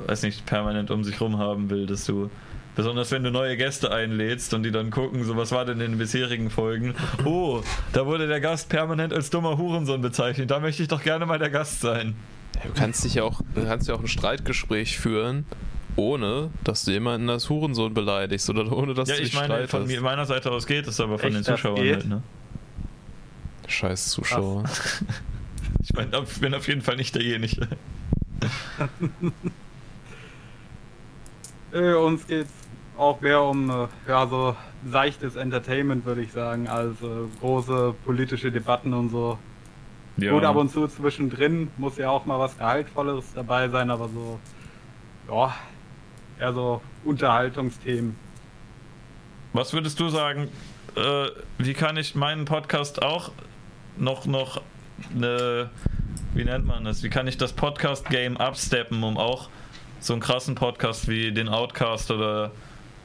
S1: weiß nicht, permanent um sich rum haben will, dass du Besonders wenn du neue Gäste einlädst und die dann gucken, so was war denn in den bisherigen Folgen. Oh, da wurde der Gast permanent als dummer Hurensohn bezeichnet. Da möchte ich doch gerne mal der Gast sein.
S2: Du kannst dich ja auch, du kannst ja auch ein Streitgespräch führen, ohne dass du jemanden als Hurensohn beleidigst oder ohne dass
S1: ja,
S2: du dich
S1: ich meine,
S2: streitest.
S1: von mir, meiner Seite aus geht es, aber von
S7: Echt,
S1: den Zuschauern halt, ne?
S2: Scheiß Zuschauer. <laughs>
S1: Ich meine, ich bin auf jeden Fall nicht derjenige. <laughs>
S7: Äh, uns geht's auch mehr um äh, ja, so seichtes Entertainment, würde ich sagen, als äh, große politische Debatten und so.
S1: Ja.
S7: Gut, ab und zu zwischendrin muss ja auch mal was Gehaltvolleres dabei sein, aber so, ja, eher so Unterhaltungsthemen.
S1: Was würdest du sagen, äh, wie kann ich meinen Podcast auch noch, noch eine, wie nennt man das, wie kann ich das Podcast-Game upsteppen, um auch so einen krassen Podcast wie den Outcast oder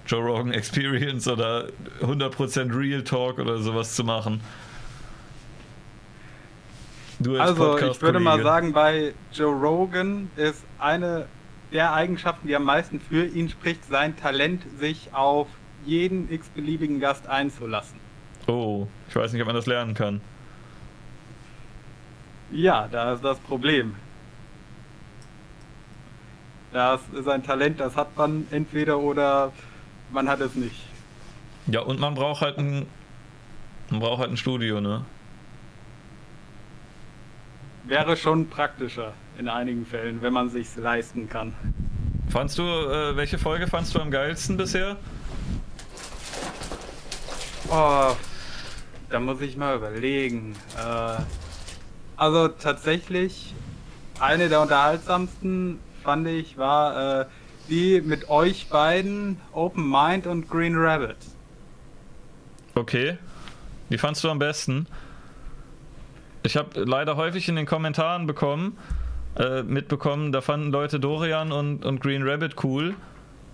S1: Joe Rogan Experience oder 100% Real Talk oder sowas zu machen?
S7: Also, ich würde mal sagen, bei Joe Rogan ist eine der Eigenschaften, die am meisten für ihn spricht, sein Talent, sich auf jeden x-beliebigen Gast einzulassen.
S1: Oh, ich weiß nicht, ob man das lernen kann.
S7: Ja, da ist das Problem. Das ist ein Talent, das hat man entweder oder man hat es nicht.
S1: Ja, und man braucht halt ein, man braucht halt ein Studio, ne?
S7: Wäre schon praktischer in einigen Fällen, wenn man sich's leisten kann.
S1: Fandst du, äh, welche Folge fandst du am geilsten bisher?
S7: Oh, da muss ich mal überlegen. Äh, also tatsächlich, eine der unterhaltsamsten fand ich war äh, die mit euch beiden, Open Mind und Green Rabbit.
S1: Okay. Die fandst du am besten? Ich habe leider häufig in den Kommentaren bekommen, äh, mitbekommen, da fanden Leute Dorian und, und Green Rabbit cool.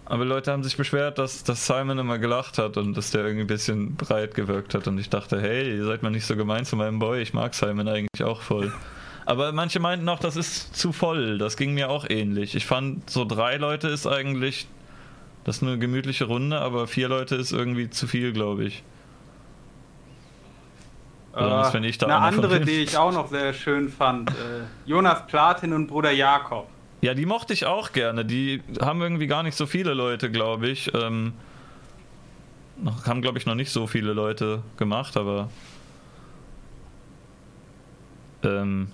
S1: Aber Leute haben sich beschwert, dass, dass Simon immer gelacht hat und dass der irgendwie ein bisschen breit gewirkt hat. Und ich dachte, hey, ihr seid mal nicht so gemein zu meinem Boy. Ich mag Simon eigentlich auch voll. Aber manche meinten auch, das ist zu voll. Das ging mir auch ähnlich. Ich fand, so drei Leute ist eigentlich, das ist eine gemütliche Runde, aber vier Leute ist irgendwie zu viel, glaube ich. Wenn ich da
S7: eine andere, die ich auch noch sehr schön fand, äh, Jonas Platin und Bruder Jakob.
S1: Ja, die mochte ich auch gerne. Die haben irgendwie gar nicht so viele Leute, glaube ich. Ähm, haben, glaube ich, noch nicht so viele Leute gemacht, aber. Ähm,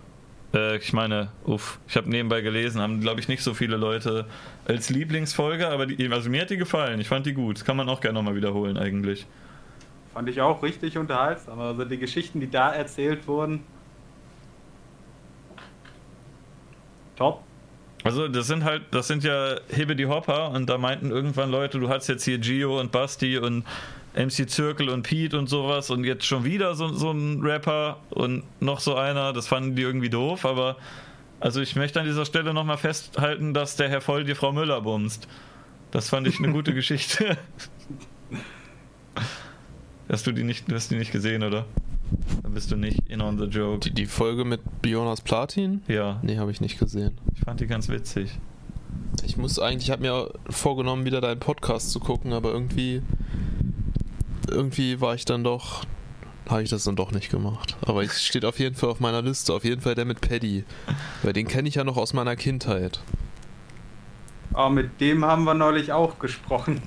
S1: äh, ich meine, uff, ich habe nebenbei gelesen, haben, glaube ich, nicht so viele Leute als Lieblingsfolge, aber die, also mir hat die gefallen. Ich fand die gut. Kann man auch gerne nochmal wiederholen, eigentlich.
S7: Fand ich auch richtig unterhaltsam. Also die Geschichten, die da erzählt wurden. Top.
S1: Also das sind halt, das sind ja Hibbe die Hopper und da meinten irgendwann Leute, du hast jetzt hier Gio und Basti und MC Zirkel und Pete und sowas und jetzt schon wieder so, so ein Rapper und noch so einer, das fanden die irgendwie doof, aber also ich möchte an dieser Stelle nochmal festhalten, dass der Herr Voll die Frau Müller bumst. Das fand ich eine gute <laughs> Geschichte. Hast du die nicht, du hast die nicht gesehen, oder? Dann bist du nicht in on the joke.
S2: Die, die Folge mit Jonas Platin?
S1: Ja,
S2: Nee, habe ich nicht gesehen.
S1: ich fand die ganz witzig.
S2: Ich muss eigentlich, ich habe mir vorgenommen, wieder deinen Podcast zu gucken, aber irgendwie, irgendwie war ich dann doch, habe ich das dann doch nicht gemacht. Aber es steht auf jeden Fall auf meiner Liste, auf jeden Fall der mit Paddy. Weil den kenne ich ja noch aus meiner Kindheit.
S7: Aber mit dem haben wir neulich auch gesprochen.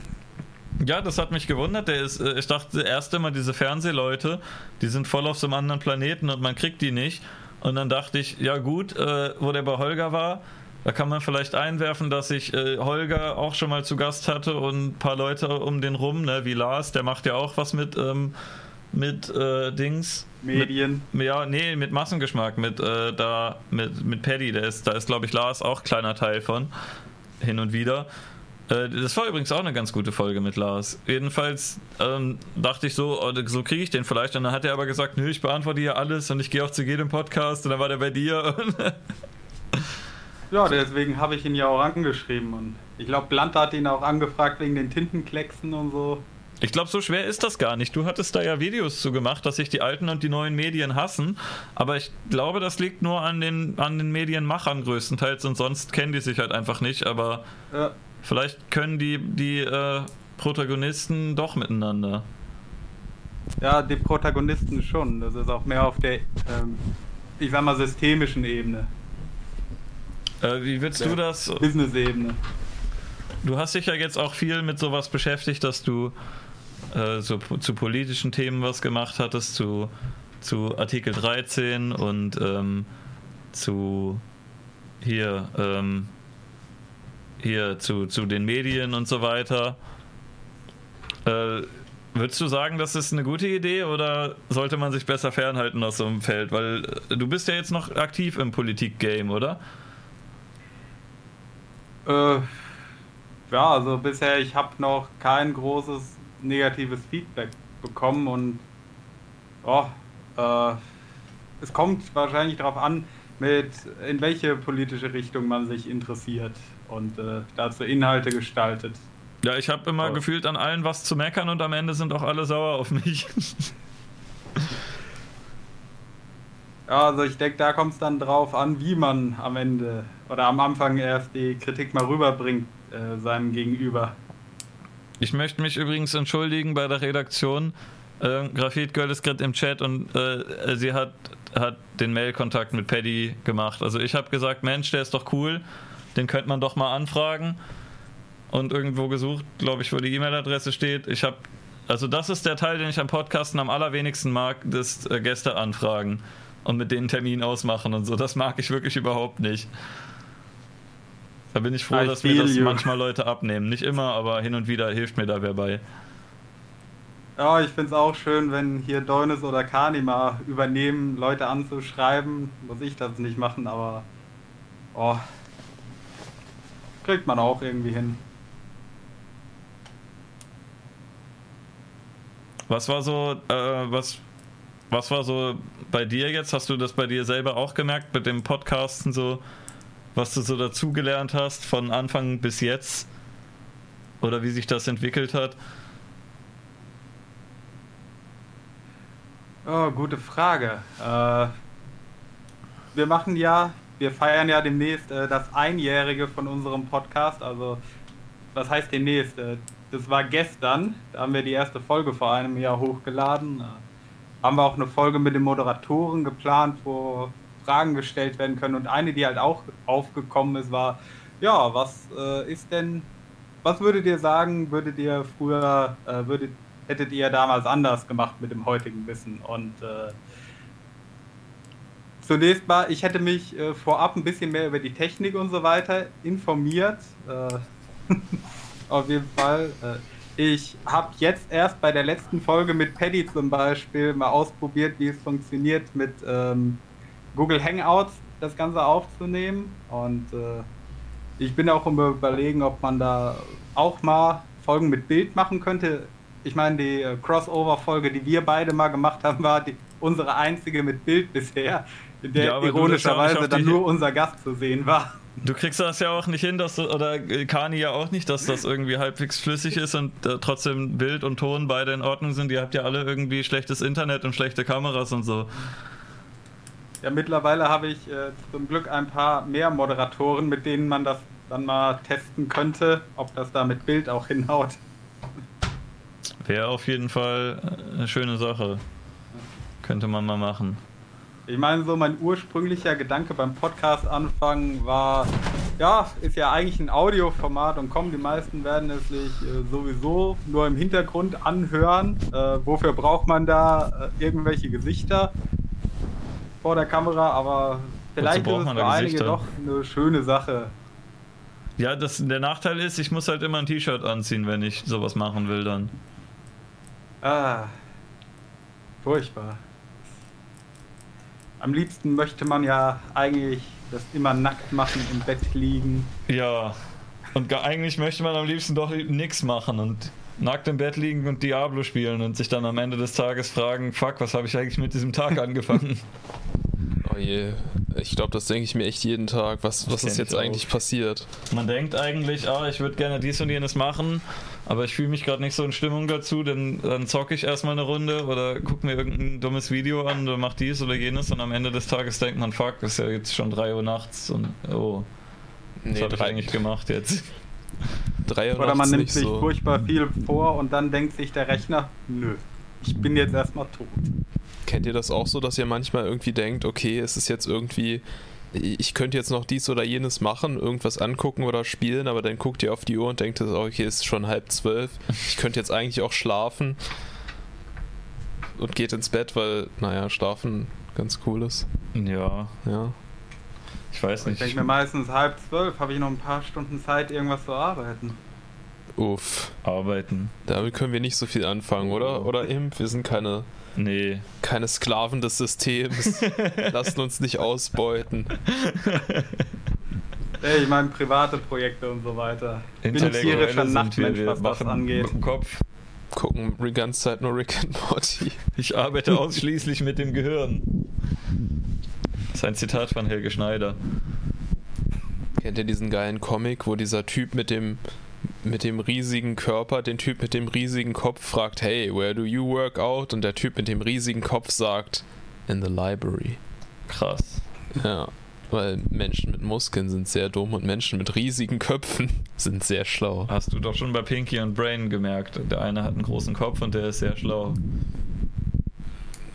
S1: Ja, das hat mich gewundert. Der ist, äh, ich dachte erst immer, diese Fernsehleute, die sind voll auf so einem anderen Planeten und man kriegt die nicht. Und dann dachte ich, ja gut, äh, wo der bei Holger war, da kann man vielleicht einwerfen, dass ich äh, Holger auch schon mal zu Gast hatte und ein paar Leute um den rum, ne, wie Lars, der macht ja auch was mit, ähm, mit äh, Dings.
S7: Medien.
S1: Mit, ja, nee, mit Massengeschmack, mit äh, da, mit, mit Paddy, der ist, da ist, glaube ich, Lars auch kleiner Teil von. Hin und wieder. Äh, das war übrigens auch eine ganz gute Folge mit Lars. Jedenfalls ähm, dachte ich so, oh, so kriege ich den vielleicht. Und dann hat er aber gesagt, nö, ich beantworte hier alles und ich gehe auch zu jedem Podcast. Und dann war der bei dir. <laughs>
S7: ja, deswegen habe ich ihn ja auch angeschrieben. Und ich glaube, Blunt hat ihn auch angefragt wegen den Tintenklecksen und so.
S1: Ich glaube, so schwer ist das gar nicht. Du hattest da ja Videos zu gemacht, dass sich die alten und die neuen Medien hassen. Aber ich glaube, das liegt nur an den, an den Medienmachern größtenteils und sonst kennen die sich halt einfach nicht. Aber ja. Vielleicht können die, die äh, Protagonisten doch miteinander.
S7: Ja, die Protagonisten schon. Das ist auch mehr auf der, ähm, ich sag mal, systemischen Ebene.
S1: Äh, wie willst du das?
S7: Business-Ebene.
S1: Du hast dich ja jetzt auch viel mit sowas beschäftigt, dass du äh, so zu politischen Themen was gemacht hattest, zu, zu Artikel 13 und ähm, zu hier, ähm, hier zu, zu den Medien und so weiter. Äh, würdest du sagen, das ist eine gute Idee oder sollte man sich besser fernhalten aus so einem Feld? Weil äh, du bist ja jetzt noch aktiv im Politik-Game, oder?
S7: Äh, ja, also bisher, ich habe noch kein großes negatives Feedback bekommen und oh, äh, es kommt wahrscheinlich darauf an, mit in welche politische Richtung man sich interessiert und äh, dazu Inhalte gestaltet.
S1: Ja, ich habe immer oh. gefühlt an allen was zu meckern und am Ende sind auch alle sauer auf mich. <laughs>
S7: ja, also ich denke, da kommt es dann drauf an, wie man am Ende oder am Anfang erst die Kritik mal rüberbringt äh, seinem Gegenüber.
S1: Ich möchte mich übrigens entschuldigen bei der Redaktion. Äh, Graphit Girl ist gerade im Chat und äh, sie hat, hat den Mailkontakt mit Paddy gemacht. Also ich habe gesagt, Mensch, der ist doch cool, den könnte man doch mal anfragen. Und irgendwo gesucht, glaube ich, wo die E-Mail-Adresse steht. Ich habe, also das ist der Teil, den ich am Podcasten am allerwenigsten mag, das äh, Gäste anfragen und mit denen Termin ausmachen und so. Das mag ich wirklich überhaupt nicht. Da bin ich froh, I dass mir das you. manchmal Leute abnehmen. Nicht immer, aber hin und wieder hilft mir da wer bei.
S7: Ja, ich finde es auch schön, wenn hier Deunis oder Kanima übernehmen, Leute anzuschreiben. Muss ich das nicht machen, aber oh, kriegt man auch irgendwie hin.
S1: Was war so, äh, was, was war so bei dir jetzt? Hast du das bei dir selber auch gemerkt mit dem Podcasten so? was du so dazugelernt hast von Anfang bis jetzt oder wie sich das entwickelt hat?
S7: Oh, gute Frage. Äh, wir machen ja, wir feiern ja demnächst äh, das Einjährige von unserem Podcast. Also, was heißt demnächst? Äh, das war gestern. Da haben wir die erste Folge vor einem Jahr hochgeladen. Äh, haben wir auch eine Folge mit den Moderatoren geplant, wo Fragen gestellt werden können. Und eine, die halt auch aufgekommen ist, war, ja, was äh, ist denn, was würdet ihr sagen, würdet ihr früher, äh, würdet, hättet ihr damals anders gemacht mit dem heutigen Wissen? Und äh, zunächst mal, ich hätte mich äh, vorab ein bisschen mehr über die Technik und so weiter informiert. Äh, <laughs> auf jeden Fall. Äh, ich habe jetzt erst bei der letzten Folge mit Paddy zum Beispiel mal ausprobiert, wie es funktioniert mit ähm, Google Hangouts das Ganze aufzunehmen. Und äh, ich bin auch immer überlegen, ob man da auch mal Folgen mit Bild machen könnte. Ich meine, die äh, Crossover-Folge, die wir beide mal gemacht haben, war die, unsere einzige mit Bild bisher, der ja, ironischerweise dann nur unser Gast zu sehen war.
S1: Du kriegst das ja auch nicht hin, dass du, oder Kani ja auch nicht, dass das irgendwie halbwegs flüssig ist und äh, trotzdem Bild und Ton beide in Ordnung sind. Ihr habt ja alle irgendwie schlechtes Internet und schlechte Kameras und so.
S7: Ja, mittlerweile habe ich äh, zum Glück ein paar mehr Moderatoren, mit denen man das dann mal testen könnte, ob das da mit Bild auch hinhaut.
S1: Wäre auf jeden Fall eine schöne Sache. Könnte man mal machen.
S7: Ich meine, so mein ursprünglicher Gedanke beim Podcast anfangen war, ja, ist ja eigentlich ein Audioformat und kommen, die meisten werden es sich äh, sowieso nur im Hintergrund anhören. Äh, wofür braucht man da äh, irgendwelche Gesichter? vor der Kamera, aber vielleicht ist es für einige doch eine schöne Sache.
S1: Ja, das, der Nachteil ist, ich muss halt immer ein T-Shirt anziehen, wenn ich sowas machen will dann.
S7: Ah. Furchtbar. Am liebsten möchte man ja eigentlich das immer nackt machen, im Bett liegen.
S1: Ja. Und eigentlich möchte man am liebsten doch nichts machen und nackt im Bett liegen und Diablo spielen und sich dann am Ende des Tages fragen, fuck, was habe ich eigentlich mit diesem Tag angefangen? <laughs>
S2: Oh je. Ich glaube, das denke ich mir echt jeden Tag. Was, was ist jetzt
S1: auch.
S2: eigentlich passiert?
S1: Man denkt eigentlich, ah, ich würde gerne dies und jenes machen, aber ich fühle mich gerade nicht so in Stimmung dazu, denn dann zocke ich erstmal eine Runde oder gucke mir irgendein dummes Video an oder mach dies oder jenes und am Ende des Tages denkt man, fuck, ist ja jetzt schon 3 Uhr nachts und oh, was
S2: Nee,
S1: habe ich eigentlich gemacht jetzt?
S2: drei Uhr
S7: Oder man nimmt sich
S2: so.
S7: furchtbar viel vor und dann denkt sich der Rechner, nö, ich bin jetzt erstmal tot.
S2: Kennt ihr das auch so, dass ihr manchmal irgendwie denkt, okay, es ist jetzt irgendwie, ich könnte jetzt noch dies oder jenes machen, irgendwas angucken oder spielen, aber dann guckt ihr auf die Uhr und denkt, okay, es ist schon halb zwölf, ich könnte jetzt eigentlich auch schlafen und geht ins Bett, weil, naja, schlafen ganz cool ist.
S1: Ja,
S2: Ja.
S1: ich weiß
S7: Ich
S1: nicht.
S7: denke mir meistens halb zwölf, habe ich noch ein paar Stunden Zeit, irgendwas zu arbeiten.
S2: Uff.
S1: Arbeiten.
S2: Damit können wir nicht so viel anfangen, oder? Oder Imp? Wir sind keine,
S1: Nee.
S2: keine Sklaven des Systems. <laughs> Lassen uns nicht ausbeuten. <laughs>
S7: Ey, ich meine private Projekte und so weiter.
S1: Intellektuelle
S7: Nachtmensch, was das angeht.
S1: mit dem Kopf.
S2: Gucken die ganze Zeit nur Rick and Morty.
S1: Ich arbeite ausschließlich mit dem Gehirn. Das ist ein Zitat von Helge Schneider.
S2: Kennt ihr diesen geilen Comic, wo dieser Typ mit dem mit dem riesigen Körper den Typ mit dem riesigen Kopf fragt, hey, where do you work out? Und der Typ mit dem riesigen Kopf sagt, in the library.
S1: Krass.
S2: Ja, weil Menschen mit Muskeln sind sehr dumm und Menschen mit riesigen Köpfen <laughs> sind sehr schlau.
S1: Hast du doch schon bei Pinky und Brain gemerkt. Der eine hat einen großen Kopf und der ist sehr schlau.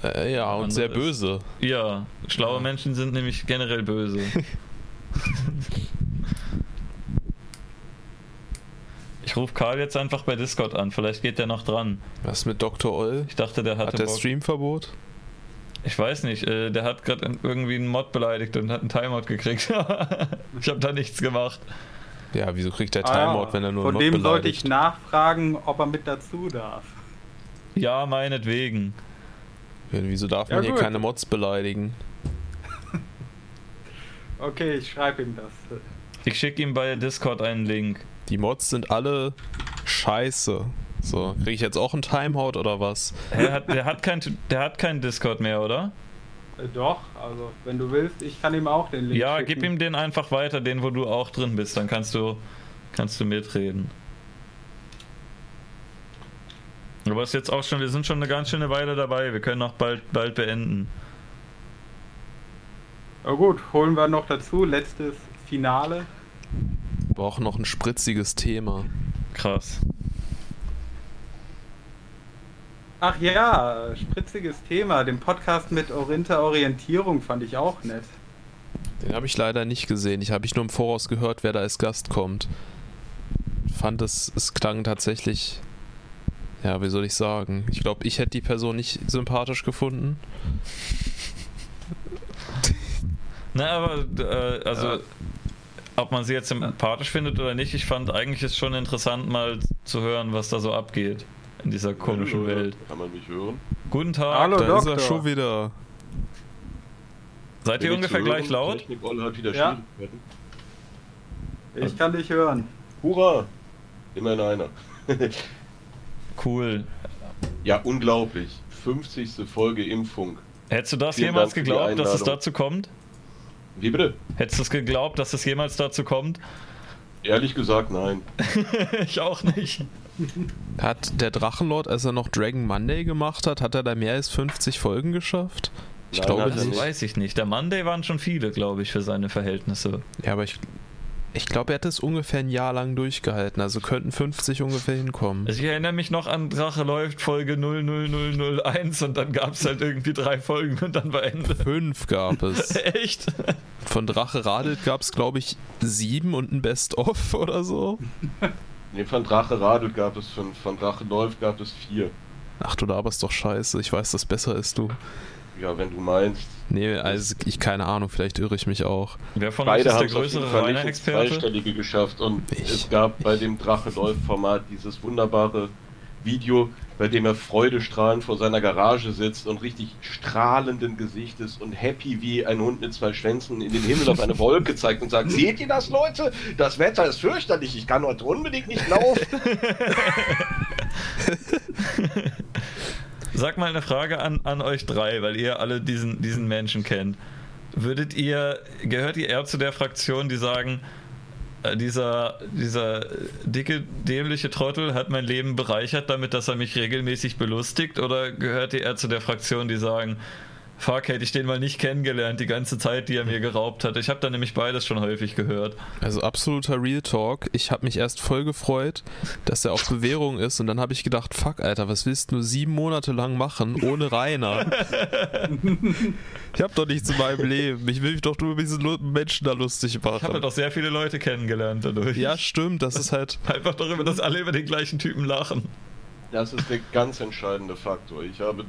S2: Äh, ja, und sehr
S1: ist-
S2: böse.
S1: Ja, schlaue
S2: Ja.
S1: Menschen sind nämlich generell böse. <laughs> ich rufe Karl jetzt einfach bei Discord an, vielleicht geht der noch dran.
S2: Was mit Dr. Oll?
S1: Ich dachte, der hatte
S2: Hat der
S1: Bock.
S2: Streamverbot?
S1: Ich weiß nicht, äh, der hat gerade irgendwie einen Mod beleidigt und hat einen Timeout gekriegt. <laughs> ich habe da nichts gemacht.
S2: Ja, wieso kriegt der
S7: Ah
S2: Timeout, wenn er nur
S7: Von
S2: Mod
S7: dem sollte ich
S2: beleidigt?
S7: nachfragen, ob er mit dazu darf.
S1: Ja, meinetwegen.
S2: Ja, wieso darf
S7: Ja,
S2: man hier
S7: gut.
S2: keine Mods beleidigen? <laughs>
S7: Okay, ich schreibe ihm das.
S1: Ich schicke ihm bei Discord einen Link.
S2: Die Mods sind alle scheiße. So, kriege ich jetzt auch einen Timeout oder was?
S1: Er hat, der, hat kein, der hat kein Discord mehr, oder?
S7: Äh, doch, also wenn du willst, ich kann ihm auch den Link
S1: Ja,
S7: schicken.
S1: gib ihm den einfach weiter, den, wo du auch drin bist. Dann kannst du, kannst du mitreden. Aber es ist jetzt auch schon, wir sind schon eine ganz schöne Weile dabei. Wir können auch bald, bald beenden.
S7: Na gut, holen wir noch dazu. Letztes Finale.
S2: Wir brauchen noch ein spritziges Thema.
S1: Krass.
S7: Ach ja, spritziges Thema. Den Podcast mit Orinta Orientierung fand ich auch nett.
S2: Den habe ich leider nicht gesehen. Ich habe ich nur im Voraus gehört, wer da als Gast kommt. Fand es, es klang tatsächlich. Ja, wie soll ich sagen? Ich glaube, ich hätte die Person nicht sympathisch gefunden.
S1: Na, aber, äh, also,
S2: Ja.
S1: Ob man sie jetzt sympathisch findet oder nicht, ich fand eigentlich ist schon interessant, mal zu hören, was da so abgeht in dieser komischen
S8: Hallo,
S1: Welt.
S8: Kann man mich hören?
S1: Guten Tag.
S7: Hallo,
S2: da ist er
S7: Doktor.
S2: schon wieder.
S1: Seid ihr
S8: Bin ich
S1: ungefähr gleich laut?
S8: Technik Olle hat wieder
S7: Ja.
S8: Schwierigkeiten.
S7: Ich kann dich hören.
S8: Hurra! Immerhin einer. <laughs>
S1: Cool.
S8: Ja, unglaublich. 50. Folge Impfung.
S1: Hättest du das
S8: Vielen
S1: jemals
S8: Dank
S1: geglaubt, dass es dazu kommt?
S8: Wie bitte?
S1: Hättest du es geglaubt, dass es jemals dazu kommt?
S8: Ehrlich gesagt, nein. <laughs>
S1: ich auch nicht.
S2: Hat der Drachenlord, als er noch Dragon Monday gemacht hat, hat er da mehr als 50 Folgen geschafft? Ich
S8: Nein,
S2: glaube
S8: er
S1: Das
S2: nicht.
S1: weiß ich nicht. Der Monday waren schon viele, glaube ich, für seine Verhältnisse.
S2: Ja, aber ich, ich glaube, er hat es ungefähr ein Jahr lang durchgehalten. Also könnten 50 ungefähr hinkommen.
S1: Also ich erinnere mich noch an Drache läuft Folge 00001 und dann gab es halt irgendwie drei Folgen und dann war Ende.
S2: Fünf gab es. <laughs>
S1: Echt?
S2: Von Drache radelt gab es, glaube ich, sieben und ein Best-of <laughs> oder so.
S8: Nee, von Drache radelt gab es fünf, von Drache läuft gab es vier.
S2: Ach, du laberst doch scheiße. Ich weiß, das besser ist du.
S8: Ja, wenn du meinst.
S2: Nee, also ich keine Ahnung, vielleicht irre ich mich auch.
S1: Wer von
S8: Beide
S1: euch ist
S8: haben
S1: der größere Rainer-Experte?
S8: Zweistellige geschafft und
S2: Ich.
S8: es gab bei dem Drache läuft Format dieses wunderbare Video, bei dem er freudestrahlend vor seiner Garage sitzt und richtig strahlenden Gesichtes und happy wie ein Hund mit zwei Schwänzen in den Himmel auf eine Wolke zeigt und sagt, seht ihr das, Leute? Das Wetter ist fürchterlich, ich kann heute unbedingt nicht laufen. <laughs> <laughs> <laughs>
S1: Sag mal eine Frage an, an euch drei, weil ihr alle diesen, diesen Menschen kennt. Würdet ihr, gehört ihr eher zu der Fraktion, die sagen, äh, dieser, dieser dicke, dämliche Trottel hat mein Leben bereichert, damit dass er mich regelmäßig belustigt? Oder gehört ihr eher zu der Fraktion, die sagen, Fuck, hätte ich den mal nicht kennengelernt, die ganze Zeit, die er mir geraubt hat. Ich habe da nämlich beides schon häufig gehört.
S2: Also absoluter Real Talk. Ich habe mich erst voll gefreut, dass er auf Bewährung ist und dann habe ich gedacht, fuck, Alter, was willst du sieben Monate lang machen ohne Rainer? ich habe doch nichts in meinem Leben. Ich will mich doch nur über diese Menschen da lustig machen.
S1: Ich habe doch sehr viele Leute kennengelernt dadurch.
S2: Ja, stimmt. Das ist halt... <laughs>
S1: Einfach darüber, dass alle über den gleichen Typen lachen.
S8: Das ist der ganz entscheidende Faktor. Ich habe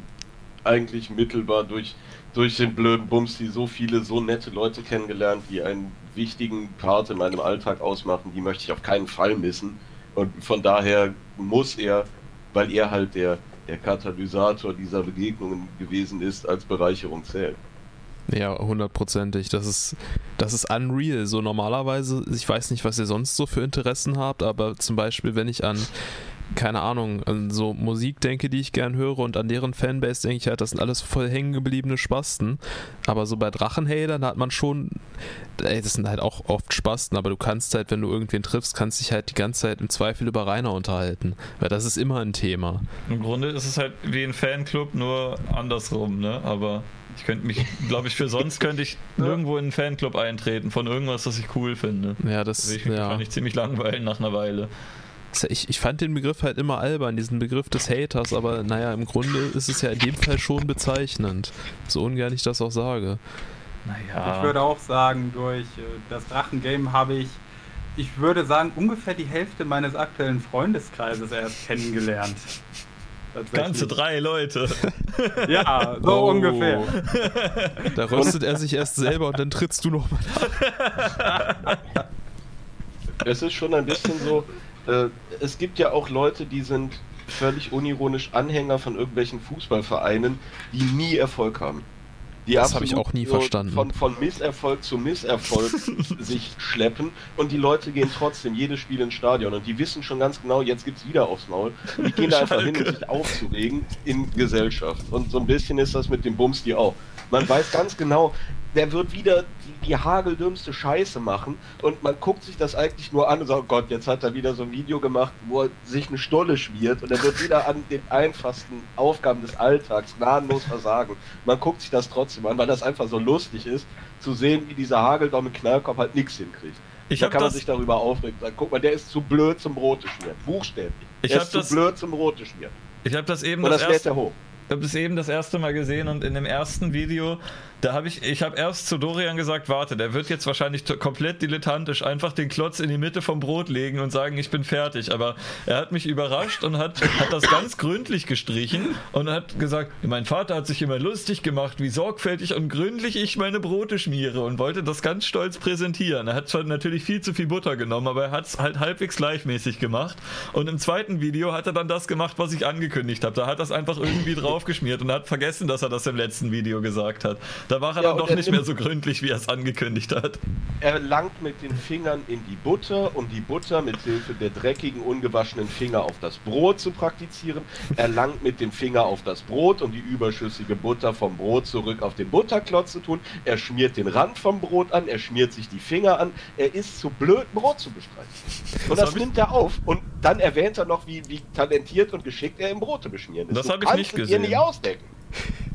S8: eigentlich mittelbar durch, durch den blöden Bums, die so viele, so nette Leute kennengelernt, die einen wichtigen Part in meinem Alltag ausmachen, die möchte ich auf keinen Fall missen. Und von daher muss er, weil er halt der, der Katalysator dieser Begegnungen gewesen ist, als Bereicherung zählen.
S2: Ja, hundertprozentig. Das ist, das ist unreal. So normalerweise, ich weiß nicht, was ihr sonst so für Interessen habt, aber zum Beispiel, wenn ich an keine Ahnung, an so Musik denke, die ich gern höre und an deren Fanbase denke ich halt, das sind alles voll hängen gebliebene Spasten. Aber so bei Drachenhatern hat man schon, ey, das sind halt auch oft Spasten, aber du kannst halt, wenn du irgendwen triffst, kannst dich halt die ganze Zeit im Zweifel über Rainer unterhalten. Weil das ist immer ein Thema.
S1: Im Grunde ist es halt wie ein Fanclub, nur andersrum, ne? Aber ich könnte mich, glaube ich, für sonst könnte ich <laughs> nirgendwo in einen Fanclub eintreten von irgendwas, was ich cool finde.
S2: Ja, das
S1: Also ich
S2: ja.
S1: kann ich ziemlich langweilen nach einer Weile.
S2: Ich, ich fand den Begriff halt immer albern, diesen Begriff des Haters, aber naja, im Grunde ist es ja in dem Fall schon bezeichnend. So ungern ich das auch sage.
S1: Naja.
S7: Ich würde auch sagen, durch äh, das Drachengame habe ich, ich würde sagen, ungefähr die Hälfte meines aktuellen Freundeskreises erst kennengelernt. <laughs>
S1: Ganze drei Leute. <laughs>
S7: Ja, so
S2: Oh.
S7: ungefähr.
S2: Da röstet er sich erst selber und dann trittst du nochmal. <laughs>
S8: Es ist schon ein bisschen so, äh, es gibt ja auch Leute, die sind völlig unironisch Anhänger von irgendwelchen Fußballvereinen, die nie Erfolg haben. Die
S2: Das habe ich auch nie verstanden.
S8: Von, von Misserfolg zu Misserfolg <laughs> sich schleppen und die Leute gehen trotzdem jedes Spiel ins Stadion und die wissen schon ganz genau, jetzt gibt's wieder aufs Maul. Die gehen da einfach hin, um sich aufzuregen in Gesellschaft. Und so ein bisschen ist das mit dem Bums die auch. Man weiß ganz genau, der wird wieder die, hageldümmste Scheiße machen und man guckt sich das eigentlich nur an und sagt, oh Gott, jetzt hat er wieder so ein Video gemacht, wo er sich eine Stolle schmiert und er wird wieder an den einfachsten Aufgaben des Alltags gnadenlos versagen. Man guckt sich das trotzdem an, weil das einfach so lustig ist, zu sehen, wie dieser Hageldom mit Knallkopf halt nichts hinkriegt.
S1: Ich
S8: da
S1: habe
S8: kann man sich darüber aufregen. Sagen, guck mal, der ist zu blöd zum Brote schmieren. Buchstäblich.
S1: Ich
S8: der ist zu blöd zum Brote schmieren.
S1: ich hab das eben
S8: Und
S1: das
S8: das
S1: erste,
S8: er hoch.
S1: Ich habe das eben das erste Mal gesehen und in dem ersten Video, da habe ich, ich habe erst zu Dorian gesagt, warte, der wird jetzt wahrscheinlich komplett dilettantisch einfach den Klotz in die Mitte vom Brot legen und sagen, ich bin fertig. Aber er hat mich überrascht und hat, hat das ganz gründlich gestrichen und hat gesagt, mein Vater hat sich immer lustig gemacht, wie sorgfältig und gründlich ich meine Brote schmiere und wollte das ganz stolz präsentieren. Er hat zwar natürlich viel zu viel Butter genommen, aber er hat es halt halbwegs gleichmäßig gemacht. Und im zweiten Video hat er dann das gemacht, was ich angekündigt habe. Da hat er es einfach irgendwie draufgeschmiert und hat vergessen, dass er das im letzten Video gesagt hat. Da war er
S8: Ja,
S1: dann doch nicht mehr so gründlich, wie er es angekündigt hat.
S8: Er langt mit den Fingern in die Butter, um die Butter mit Hilfe der dreckigen, ungewaschenen Finger auf das Brot zu praktizieren. Er langt mit dem Finger auf das Brot, um die überschüssige Butter vom Brot zurück auf den Butterklotz zu tun. Er schmiert den Rand vom Brot an, er schmiert sich die Finger an. Er ist zu blöd, Brot zu bestreiten. Und das,
S1: ich-
S8: nimmt er auf. Und dann erwähnt er noch, wie, wie talentiert und geschickt er im Brote beschmieren ist.
S1: Das
S8: Du
S1: hab ich nicht
S8: es
S1: gesehen.
S8: dir nicht ausdenken.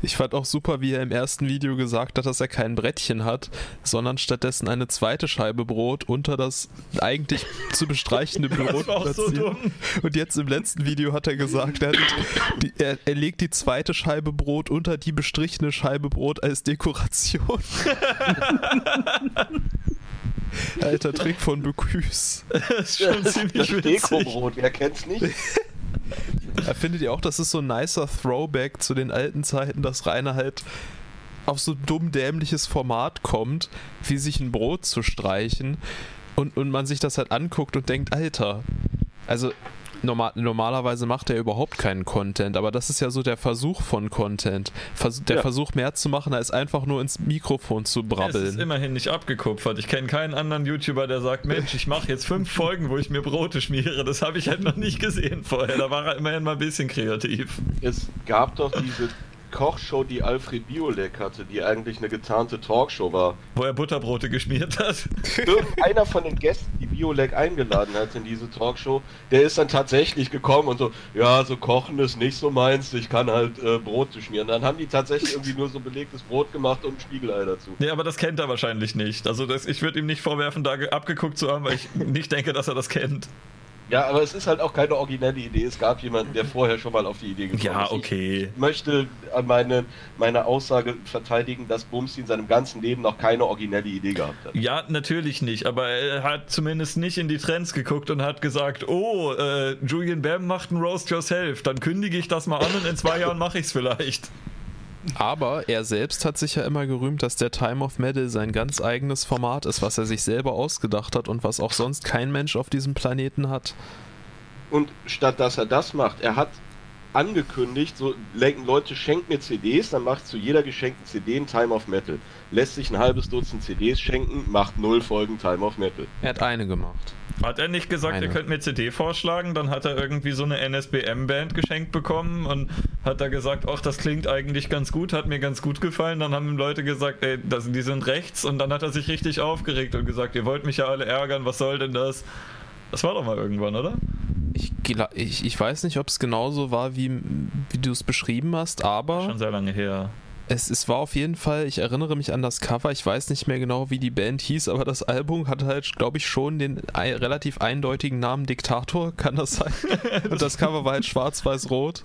S2: Ich fand auch super, wie er im ersten Video gesagt hat, dass er kein Brettchen hat, sondern stattdessen eine zweite Scheibe Brot unter das eigentlich zu bestreichende <laughs> Brot
S1: war auch so
S2: platziert.
S1: dumm.
S2: Und jetzt im letzten Video hat er gesagt, er, hat die, er, er legt die zweite Scheibe Brot unter die bestrichene Scheibe Brot als Dekoration. <laughs> Alter Trick von Bocuse.
S1: Das ist schon ziemlich
S8: Das
S1: witzig.
S8: Dekobrot, wer kennt's nicht? <laughs>
S2: Findet ihr auch, das ist so ein nicer Throwback zu den alten Zeiten, dass Rainer halt auf so dumm dämliches Format kommt, wie sich ein Brot zu streichen und, und man sich das halt anguckt und denkt, Alter, also normal, normalerweise macht er überhaupt keinen Content, aber das ist ja so der Versuch von Content. Vers der
S8: Ja.
S2: Versuch mehr zu machen, als einfach nur ins Mikrofon zu
S1: Es ist
S2: brabbeln.
S1: immerhin nicht abgekupfert. Ich kenne keinen anderen YouTuber, der sagt, Mensch, ich mache jetzt fünf Folgen, wo ich mir Brote schmiere. Das habe ich halt noch nicht gesehen vorher. Da war er immerhin mal ein bisschen kreativ.
S8: Es gab doch diese Kochshow, die Alfred Biolek hatte, die eigentlich eine getarnte Talkshow war.
S1: Wo er Butterbrote geschmiert hat.
S8: Irgendeiner von den Gästen, die Biolek eingeladen hat in diese Talkshow, der ist dann tatsächlich gekommen und so, ja, so kochen ist nicht so meins, ich kann halt äh, Brote schmieren. Dann haben die tatsächlich irgendwie nur so belegtes Brot gemacht und ein Spiegelei dazu.
S1: Nee, aber das kennt er wahrscheinlich nicht. Also das, ich würde ihm nicht vorwerfen, da ge- abgeguckt zu haben, weil ich nicht denke, dass er das kennt.
S8: Ja, aber es ist halt auch keine originelle Idee. Es gab jemanden, der vorher schon mal auf die Idee gekommen
S1: Ja,
S8: ist.
S1: okay.
S8: Ich möchte an meine, meine Aussage verteidigen, dass Bumsi in seinem ganzen Leben noch keine originelle Idee gehabt hat.
S1: Ja, natürlich nicht, aber er hat zumindest nicht in die Trends geguckt und hat gesagt, oh, äh, Julian Bam macht ein Roast Yourself, dann kündige ich das mal an und in zwei <laughs> Jahren mache ich es vielleicht.
S2: Aber er selbst hat sich ja immer gerühmt, dass der Time of Metal sein ganz eigenes Format ist, was er sich selber ausgedacht hat und was auch sonst kein Mensch auf diesem Planeten hat.
S8: Und statt dass er das macht, er hat angekündigt, so Le- Leute schenkt mir CDs, dann macht zu jeder geschenkten CD ein Time of Metal. Lässt sich ein halbes Dutzend CDs schenken, macht null Folgen Time of Metal.
S2: Er hat eine gemacht.
S1: Hat er nicht gesagt,
S2: Eine.
S1: ihr könnt mir CD vorschlagen? Dann hat er irgendwie so eine NSBM-Band geschenkt bekommen und hat da gesagt, ach, das klingt eigentlich ganz gut, hat mir ganz gut gefallen. Dann haben ihm Leute gesagt, ey, das, die sind rechts und dann hat er sich richtig aufgeregt und gesagt, ihr wollt mich ja alle ärgern, was soll denn das? Das war doch mal irgendwann, oder?
S2: Ich, ich, ich weiß nicht, ob es genauso war, wie, wie du es beschrieben hast, aber
S1: Schon sehr lange her.
S2: es, es war auf jeden Fall, ich erinnere mich an das Cover, ich weiß nicht mehr genau, wie die Band hieß, aber das Album hatte halt, glaube ich, schon den relativ eindeutigen Namen Diktator, <laughs> kann das sein? <laughs> Und das Cover war halt schwarz-weiß-rot.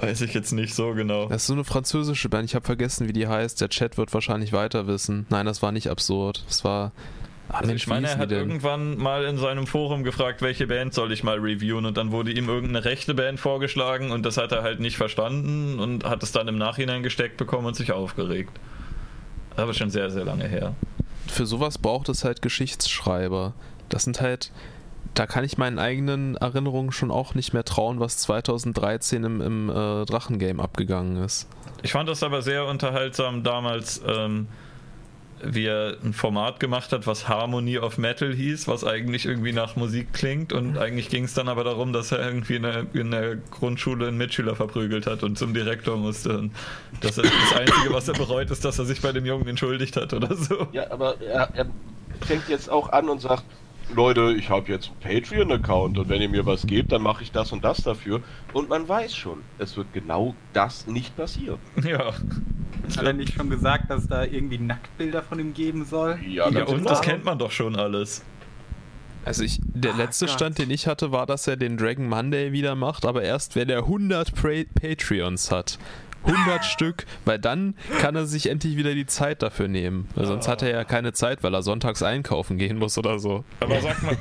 S1: Weiß ich jetzt nicht so genau.
S2: Das ist so eine französische Band, ich habe vergessen, wie die heißt. Der Chat wird wahrscheinlich weiter wissen. Nein, das war nicht absurd. Das war.
S1: Also
S2: Mensch,
S1: ich meine, er hat irgendwann mal in seinem Forum gefragt, welche Band soll ich mal reviewen und dann wurde ihm irgendeine rechte Band vorgeschlagen und das hat er halt nicht verstanden und hat es dann im Nachhinein gesteckt bekommen und sich aufgeregt. Aber schon sehr, sehr lange her.
S2: Für sowas braucht es halt Geschichtsschreiber. Das sind halt. Da kann ich meinen eigenen Erinnerungen schon auch nicht mehr trauen, was 2013 im, im äh, Drachengame abgegangen ist.
S1: Ich fand das aber sehr unterhaltsam damals, ähm, wie er ein Format gemacht hat, was Harmony of Metal hieß, was eigentlich irgendwie nach Musik klingt und eigentlich ging es dann aber darum, dass er irgendwie in der, in der Grundschule einen Mitschüler verprügelt hat und zum Direktor musste. Und das, das Einzige, was er bereut, ist, dass er sich bei dem Jungen entschuldigt hat oder so.
S8: Ja, aber er, er fängt jetzt auch an und sagt, Leute, ich habe jetzt einen Patreon-Account und wenn ihr mir was gebt, dann mache ich das und das dafür. Und man weiß schon, es wird genau das nicht passieren. <laughs>
S1: Ja.
S7: Hat er nicht schon gesagt, dass da irgendwie Nacktbilder von ihm geben soll?
S8: Ja,
S1: Ja, und
S8: genau.
S1: das kennt man doch schon alles.
S2: Also ich, der
S7: Ah,
S2: letzte
S7: Gott.
S2: Stand, den ich hatte, war, dass er den Dragon Monday wieder macht, aber erst, wenn er 100 pra Patreons hat. 100 Stück, weil dann kann er sich endlich wieder die Zeit dafür nehmen. Weil sonst hat er ja keine Zeit, weil er sonntags einkaufen gehen muss oder so.
S1: Aber sag mal,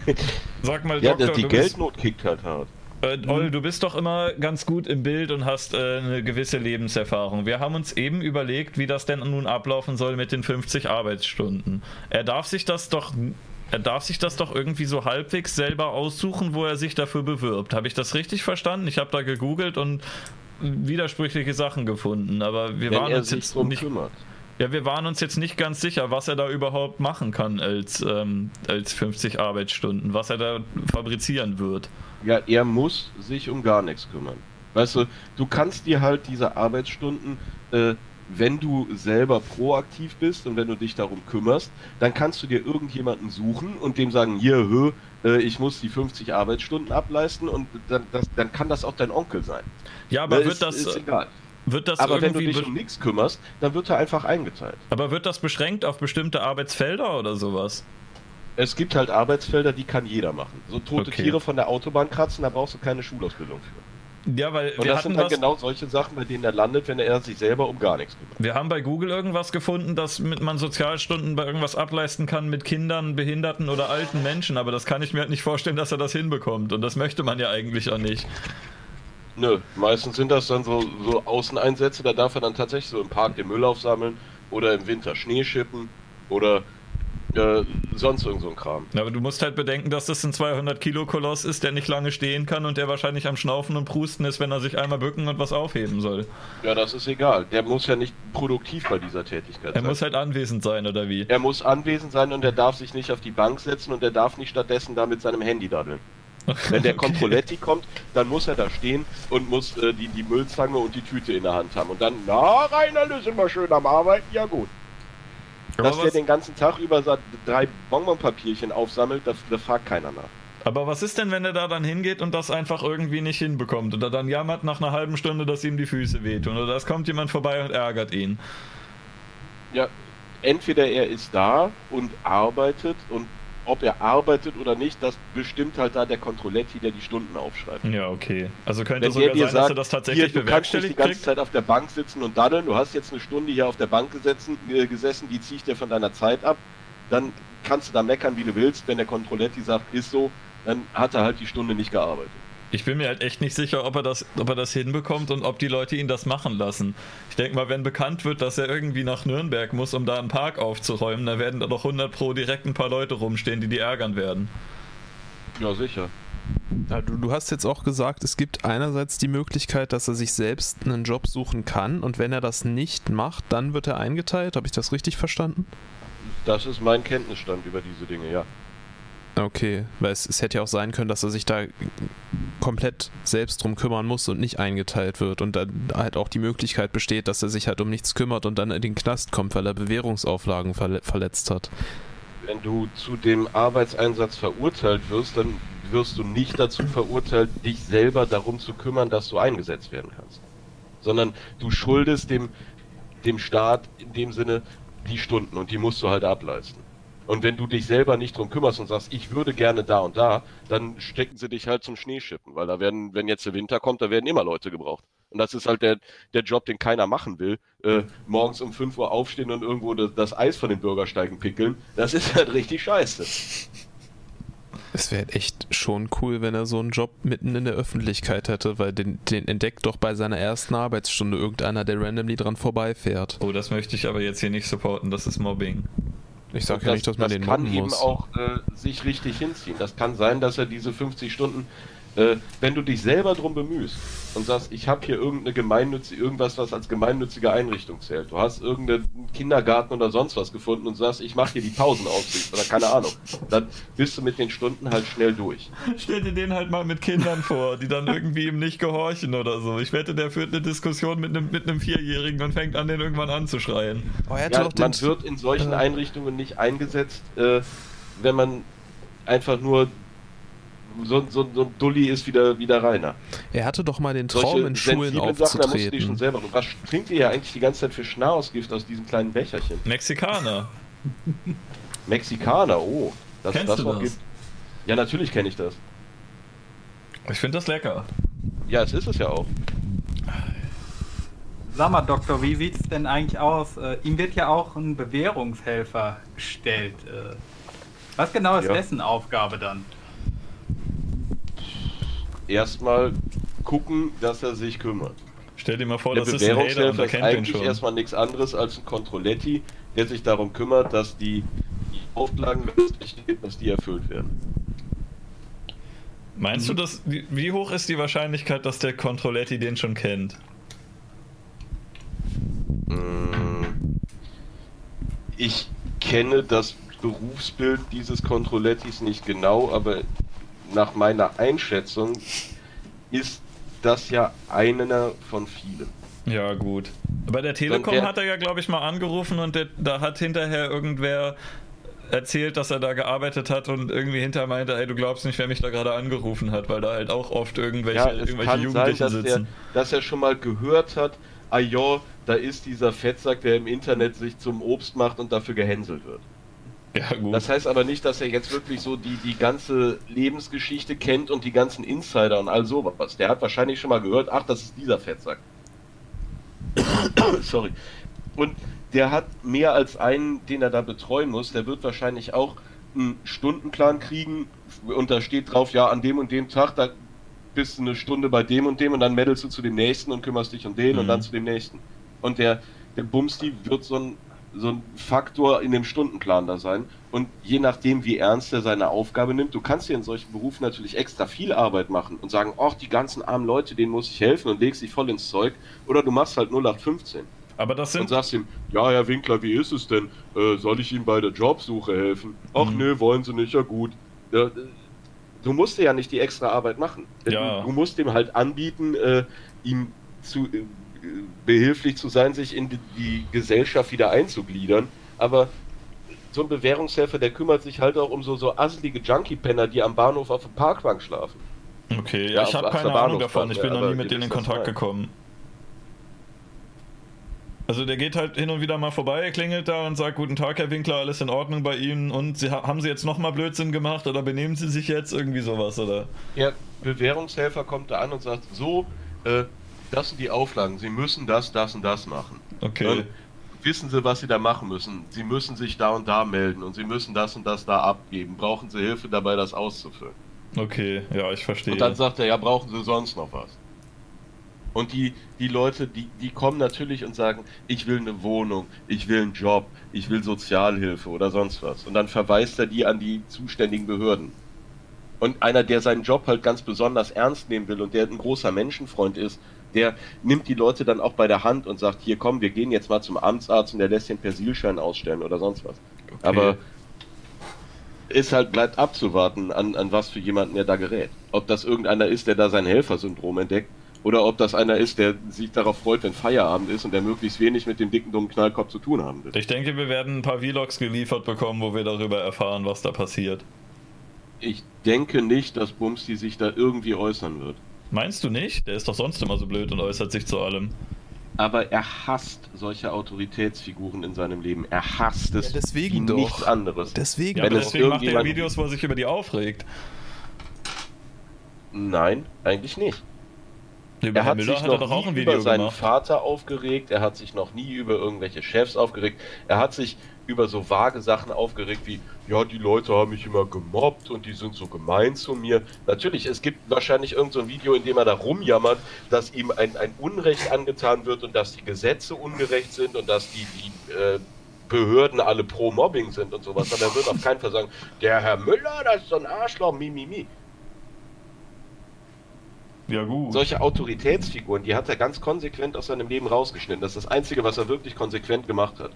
S1: sag mal,
S8: Ja,
S1: Doktor,
S8: die
S1: du bist-
S8: Geldnot kickt halt hart.
S1: Äh, Ol, du bist doch immer ganz gut im Bild und hast äh, eine gewisse Lebenserfahrung. Wir haben uns eben überlegt, wie das denn nun ablaufen soll mit den 50 Arbeitsstunden. Er darf sich das doch. Er darf sich das doch irgendwie so halbwegs selber aussuchen, wo er sich dafür bewirbt. Habe ich das richtig verstanden? Ich habe da gegoogelt und widersprüchliche Sachen gefunden, aber wir
S8: Wenn
S1: waren uns jetzt nicht
S8: kümmert.
S1: ja, wir waren uns jetzt nicht ganz sicher, was er da überhaupt machen kann als, ähm, als 50 Arbeitsstunden, was er da fabrizieren wird.
S8: Ja, er muss sich um gar nichts kümmern. Weißt du, du kannst dir halt diese Arbeitsstunden, äh, wenn du selber proaktiv bist und wenn du dich darum kümmerst, dann kannst du dir irgendjemanden suchen und dem sagen, hier, hö, äh, ich muss die 50 Arbeitsstunden ableisten und dann, das, dann kann das auch dein Onkel sein.
S1: Ja, aber
S8: Ne,
S1: wird
S8: ist,
S1: das,
S8: ist egal.
S1: wird das
S8: Aber wenn du
S1: irgendwie
S8: dich um nichts kümmerst, dann wird er einfach eingeteilt.
S1: aber wird das beschränkt auf bestimmte Arbeitsfelder oder sowas?
S8: Es gibt halt Arbeitsfelder, die kann jeder machen. So tote
S1: Okay.
S8: Tiere von der Autobahn kratzen, da brauchst du keine Schulausbildung für.
S1: Ja, weil
S8: Und
S1: wir
S8: das sind dann
S1: was,
S8: genau solche Sachen, bei denen er landet, wenn er sich selber um gar nichts kümmert.
S1: wir haben bei Google irgendwas gefunden, dass man Sozialstunden bei irgendwas ableisten kann mit Kindern, Behinderten oder alten Menschen, aber das kann ich mir halt nicht vorstellen, dass er das hinbekommt und das möchte man ja eigentlich auch nicht.
S8: Nö, meistens sind das dann so, so Außeneinsätze, da darf er dann tatsächlich so im Park den Müll aufsammeln oder im Winter Schnee schippen oder äh, sonst irgend so ein Kram.
S1: Ja, aber du musst halt bedenken, dass das ein 200 Kilo Koloss ist, der nicht lange stehen kann und der wahrscheinlich am Schnaufen und Prusten ist, wenn er sich einmal bücken und was aufheben soll.
S8: Ja, das ist egal. Der muss ja nicht produktiv bei dieser Tätigkeit
S1: Er
S8: sein.
S1: muss halt anwesend sein, oder wie?
S8: er muss anwesend sein und er darf sich nicht auf die Bank setzen und er darf nicht stattdessen da mit seinem Handy daddeln. Wenn der
S1: Okay.
S8: Controletti kommt, dann muss er da stehen und muss äh, die, die Müllzange und die Tüte in der Hand haben. Und dann, na, Reinhard ist immer schön am Arbeiten, ja gut. Dass der den ganzen Tag über drei Bonbonpapierchen aufsammelt, das, das fragt keiner nach.
S1: aber was ist denn, wenn er da dann hingeht und das einfach irgendwie nicht hinbekommt? Oder dann jammert nach einer halben Stunde, dass ihm die Füße wehtun? Oder es kommt jemand vorbei und ärgert ihn?
S8: Ja, entweder er ist da und arbeitet und ob er arbeitet oder nicht, das bestimmt halt da der Controletti, der die Stunden aufschreibt.
S1: Ja, okay. Also könnte
S8: Wenn
S1: sogar sein, dass er
S8: sagt,
S1: das tatsächlich
S8: hier, du kannst nicht die ganze
S1: kriegt.
S8: Zeit auf der Bank sitzen und daddeln, du hast jetzt eine Stunde hier auf der Bank gesessen, äh, gesessen, die ziehe ich dir von deiner Zeit ab, dann kannst du da meckern, wie du willst. Wenn der Controletti sagt, ist so, dann hat er halt die Stunde nicht gearbeitet.
S1: Ich bin mir halt echt nicht sicher, ob er, das, ob er das hinbekommt und ob die Leute ihn das machen lassen. Ich denke mal, wenn bekannt wird, dass er irgendwie nach Nürnberg muss, um da einen Park aufzuräumen, da werden da doch 100 pro direkt ein paar Leute rumstehen, die die ärgern werden.
S8: Ja, sicher.
S2: Ja, du, du hast jetzt auch gesagt, es gibt einerseits die Möglichkeit, dass er sich selbst einen Job suchen kann und wenn er das nicht macht, dann wird er eingeteilt. Habe ich das richtig verstanden?
S8: Das ist mein Kenntnisstand über diese Dinge, ja.
S2: Okay, weil es, es hätte ja auch sein können, dass er sich da komplett selbst drum kümmern muss und nicht eingeteilt wird und dann halt auch die Möglichkeit besteht, dass er sich halt um nichts kümmert und dann in den Knast kommt, weil er Bewährungsauflagen verle verletzt hat.
S8: Wenn du zu dem Arbeitseinsatz verurteilt wirst, dann wirst du nicht dazu verurteilt, dich selber darum zu kümmern, dass du eingesetzt werden kannst. Sondern du schuldest dem, dem Staat in dem Sinne die Stunden und die musst du halt ableisten. Und wenn du dich selber nicht drum kümmerst und sagst, ich würde gerne da und da, dann stecken sie dich halt zum Schneeschippen, weil da werden, wenn jetzt der Winter kommt, da werden immer Leute gebraucht. Und das ist halt der, der Job, den keiner machen will. Äh, morgens um 5 Uhr aufstehen und irgendwo das, das Eis von den Bürgersteigen pickeln, das ist halt richtig scheiße.
S2: Es wäre echt schon cool, wenn er so einen Job mitten in der Öffentlichkeit hätte, weil den, den entdeckt doch bei seiner ersten Arbeitsstunde irgendeiner, der randomly dran vorbeifährt.
S1: Oh, das möchte ich aber jetzt hier nicht supporten, das ist Mobbing.
S2: Ich sag
S8: Und
S2: ja nicht, dass man
S8: das
S2: den
S8: kann eben
S2: muss.
S8: auch äh, sich richtig hinziehen. Das kann sein, dass er diese 50 Stunden, äh, wenn du dich selber drum bemühst und sagst, ich habe hier irgendeine gemeinnützige, irgendwas, was als gemeinnützige Einrichtung zählt. Du hast irgendeinen Kindergarten oder sonst was gefunden und sagst, ich mache hier die Pausenaufsicht oder keine Ahnung. Dann bist du mit den Stunden halt schnell durch.
S1: Stell dir den halt mal mit Kindern vor, die dann irgendwie ihm nicht gehorchen oder so. Ich wette, der führt eine Diskussion mit einem, mit einem Vierjährigen und fängt an, den irgendwann anzuschreien.
S2: Oh,
S8: Ja, man wird in solchen
S2: äh,
S8: Einrichtungen nicht eingesetzt, äh, wenn man einfach nur so, so, so ein Dulli ist wie der, wie der Rainer.
S2: er hatte doch mal den Traum, in Schulen
S8: sensiblen Sachen, da musst du die schon
S2: aufzutreten.
S8: selber. Was trinkt ihr ja eigentlich die ganze Zeit für Schnausgift aus diesem kleinen Becherchen?
S1: Mexikaner.
S8: Mexikaner, oh. Dass
S1: Kennst
S8: das
S1: du das?
S8: gibt. Ja, natürlich kenne ich das.
S1: Ich finde das lecker.
S8: Ja, es ist es ja auch.
S7: Sag mal, Doktor, wie sieht's denn eigentlich aus? Äh, ihm wird ja auch ein Bewährungshelfer gestellt. Äh, was genau ist
S8: Ja.
S7: dessen Aufgabe dann?
S8: Erstmal gucken, dass er sich kümmert.
S1: Stell dir mal vor,
S8: Der
S1: das ist ein Hater und
S8: ist eigentlich
S1: schon.
S8: erstmal nichts anderes als ein Controletti, der sich darum kümmert, dass die Auflagen, dass die erfüllt werden.
S1: Meinst du, dass, wie hoch ist die Wahrscheinlichkeit, dass der Controletti den schon kennt?
S8: Mm. Ich kenne das Berufsbild dieses Controlettis nicht genau, aber nach meiner Einschätzung ist das ja einer von vielen.
S1: Ja, gut. Bei der Telekom
S8: der-
S1: hat er ja, glaube ich, mal angerufen und der, da hat hinterher irgendwer erzählt, dass er da gearbeitet hat und irgendwie hinterher meinte, ey, du glaubst nicht, wer mich da gerade angerufen hat, weil da halt auch oft irgendwelche,
S8: Ja,
S1: irgendwelche
S8: kann sein,
S1: Jugendlichen
S8: dass er,
S1: sitzen.
S8: dass er schon mal gehört hat, ah ja, da ist dieser Fettsack, der im Internet sich zum Obst macht und dafür gehänselt wird.
S1: Ja, gut.
S8: Das heißt aber nicht, dass er jetzt wirklich so die, die ganze Lebensgeschichte kennt und die ganzen Insider und all sowas. Der hat wahrscheinlich schon mal gehört, ach, das ist dieser Fettsack. <coughs> Sorry. Und der hat mehr als einen, den er da betreuen muss. Der wird wahrscheinlich auch einen Stundenplan kriegen und da steht drauf, ja, an dem und dem Tag, da bist du eine Stunde bei dem und dem und dann meddelst du zu dem nächsten und kümmerst dich um den und
S1: Mhm.
S8: dann zu dem nächsten. Und der, der Bumsti wird so ein so ein Faktor in dem Stundenplan da sein. Und je nachdem, wie ernst er seine Aufgabe nimmt, du kannst dir in solchen Berufen natürlich extra viel Arbeit machen und sagen, ach, die ganzen armen Leute, denen muss ich helfen und legst dich voll ins Zeug. Oder du machst halt 0815
S1: Aber das
S8: und
S1: sind.
S8: sagst ihm, ja, Herr Winkler, wie ist es denn? Äh, soll ich Ihnen bei der Jobsuche helfen? Ach
S1: Mhm.
S8: nö, wollen Sie nicht, ja gut. Ja, äh, du musst dir ja nicht die extra Arbeit machen.
S1: Ja.
S8: Du, du musst ihm halt anbieten, äh, ihm zu äh, behilflich zu sein, sich in die, Gesellschaft wieder einzugliedern. Aber so ein Bewährungshelfer, der kümmert sich halt auch um so, so asselige Junkie-Penner, die am Bahnhof auf der Parkbank schlafen.
S1: Okay,
S8: Ja,
S1: ich habe keine Ahnung davon. Ich bin
S8: ja,
S1: noch nie mit denen in Kontakt gekommen. Also der geht halt hin und wieder mal vorbei, klingelt da und sagt, guten Tag, Herr Winkler, alles in Ordnung bei Ihnen und Sie, ha- haben Sie jetzt nochmal Blödsinn gemacht oder benehmen Sie sich jetzt irgendwie sowas, oder?
S8: Der Bewährungshelfer kommt da an und sagt, so, äh, das sind die Auflagen, Sie müssen das, das und das machen.
S1: Okay.
S8: Dann wissen Sie, was Sie da machen müssen. Sie müssen sich da und da melden und Sie müssen das und das da abgeben. Brauchen Sie Hilfe dabei, das auszufüllen?
S1: Okay, ja, ich verstehe.
S8: Und dann sagt er, ja, brauchen Sie sonst noch was? Und die, die Leute, die, die kommen natürlich und sagen, ich will eine Wohnung, ich will einen Job, ich will Sozialhilfe oder sonst was. Und dann verweist er die an die zuständigen Behörden. Und einer, der seinen Job halt ganz besonders ernst nehmen will und der ein großer Menschenfreund ist, der nimmt die Leute dann auch bei der Hand und sagt, hier komm, wir gehen jetzt mal zum Amtsarzt und der lässt den Persilschein ausstellen oder sonst was.
S1: Okay.
S8: Aber ist halt, bleibt abzuwarten, an, an was für jemanden er da gerät. Ob das irgendeiner ist, der da sein Helfersyndrom entdeckt, oder ob das einer ist, der sich darauf freut, wenn Feierabend ist und der möglichst wenig mit dem dicken, dummen Knallkopf zu tun haben will.
S1: Ich denke, wir werden ein paar Vlogs geliefert bekommen, wo wir darüber erfahren, was da passiert.
S8: Ich denke nicht, dass Bumsti sich da irgendwie äußern wird.
S1: Meinst du nicht? Der ist doch sonst immer so blöd und äußert sich zu allem.
S8: Aber er hasst solche Autoritätsfiguren in seinem Leben. Er hasst es
S2: Ja, deswegen doch.
S8: nichts anderes.
S2: Deswegen
S1: Ja,
S8: Wenn
S1: aber
S8: es
S1: deswegen macht er Videos, wo er sich über die aufregt.
S8: Nein, eigentlich nicht.
S1: Über
S8: Er hat
S1: Müller
S8: sich
S1: hat er
S8: noch nie
S1: ein Video
S8: über seinen
S1: gemacht.
S8: Vater aufgeregt, er hat sich noch nie über irgendwelche Chefs aufgeregt, er hat sich über so vage Sachen aufgeregt wie, ja, die Leute haben mich immer gemobbt und die sind so gemein zu mir. Natürlich, es gibt wahrscheinlich irgend so ein Video, in dem er da rumjammert, dass ihm ein, ein Unrecht angetan wird und dass die Gesetze ungerecht sind und dass die, die äh, Behörden alle pro Mobbing sind und sowas. Aber er wird auf keinen Fall sagen, der Herr Müller, das ist so ein Arschloch, mi, mi, mi.
S1: Ja, gut.
S8: Solche Autoritätsfiguren, die hat er ganz konsequent aus seinem Leben rausgeschnitten. Das ist das Einzige, was er wirklich konsequent gemacht hat.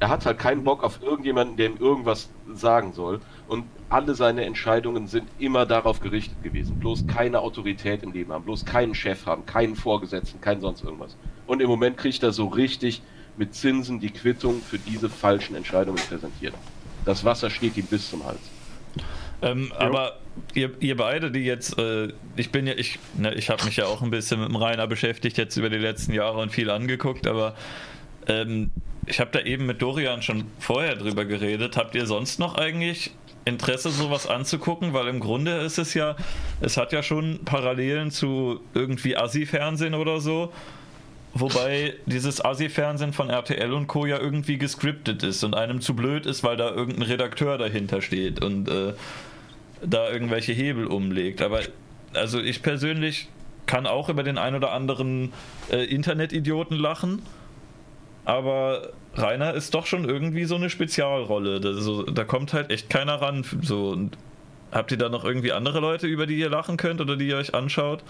S8: Er hat halt keinen Bock auf irgendjemanden, der ihm irgendwas sagen soll. Und alle seine Entscheidungen sind immer darauf gerichtet gewesen. Bloß keine Autorität im Leben haben, bloß keinen Chef haben, keinen Vorgesetzten, kein sonst irgendwas. Und im Moment kriegt er so richtig mit Zinsen die Quittung für diese falschen Entscheidungen präsentiert. Das Wasser steht ihm bis zum Hals.
S1: Ähm, aber ihr, ihr beide, die jetzt, äh, ich bin ja, ich, ne, ich habe mich ja auch ein bisschen mit dem Rainer beschäftigt jetzt über die letzten Jahre und viel angeguckt, aber ähm, ich habe da eben mit Dorian schon vorher drüber geredet. Habt ihr sonst noch eigentlich Interesse, sowas anzugucken? Weil im Grunde ist es ja, es hat ja schon Parallelen zu irgendwie Assi-Fernsehen oder so. Wobei dieses Assi-Fernsehen von RTL und Co. ja irgendwie gescriptet ist und einem zu blöd ist, weil da irgendein Redakteur dahinter steht und äh, da irgendwelche Hebel umlegt. Aber also ich persönlich kann auch über den ein oder anderen äh, Internetidioten lachen. Aber Rainer ist doch schon irgendwie so eine Spezialrolle. Da, so, da kommt halt echt keiner ran. So, habt ihr da noch irgendwie andere Leute, über die ihr lachen könnt oder die ihr euch anschaut?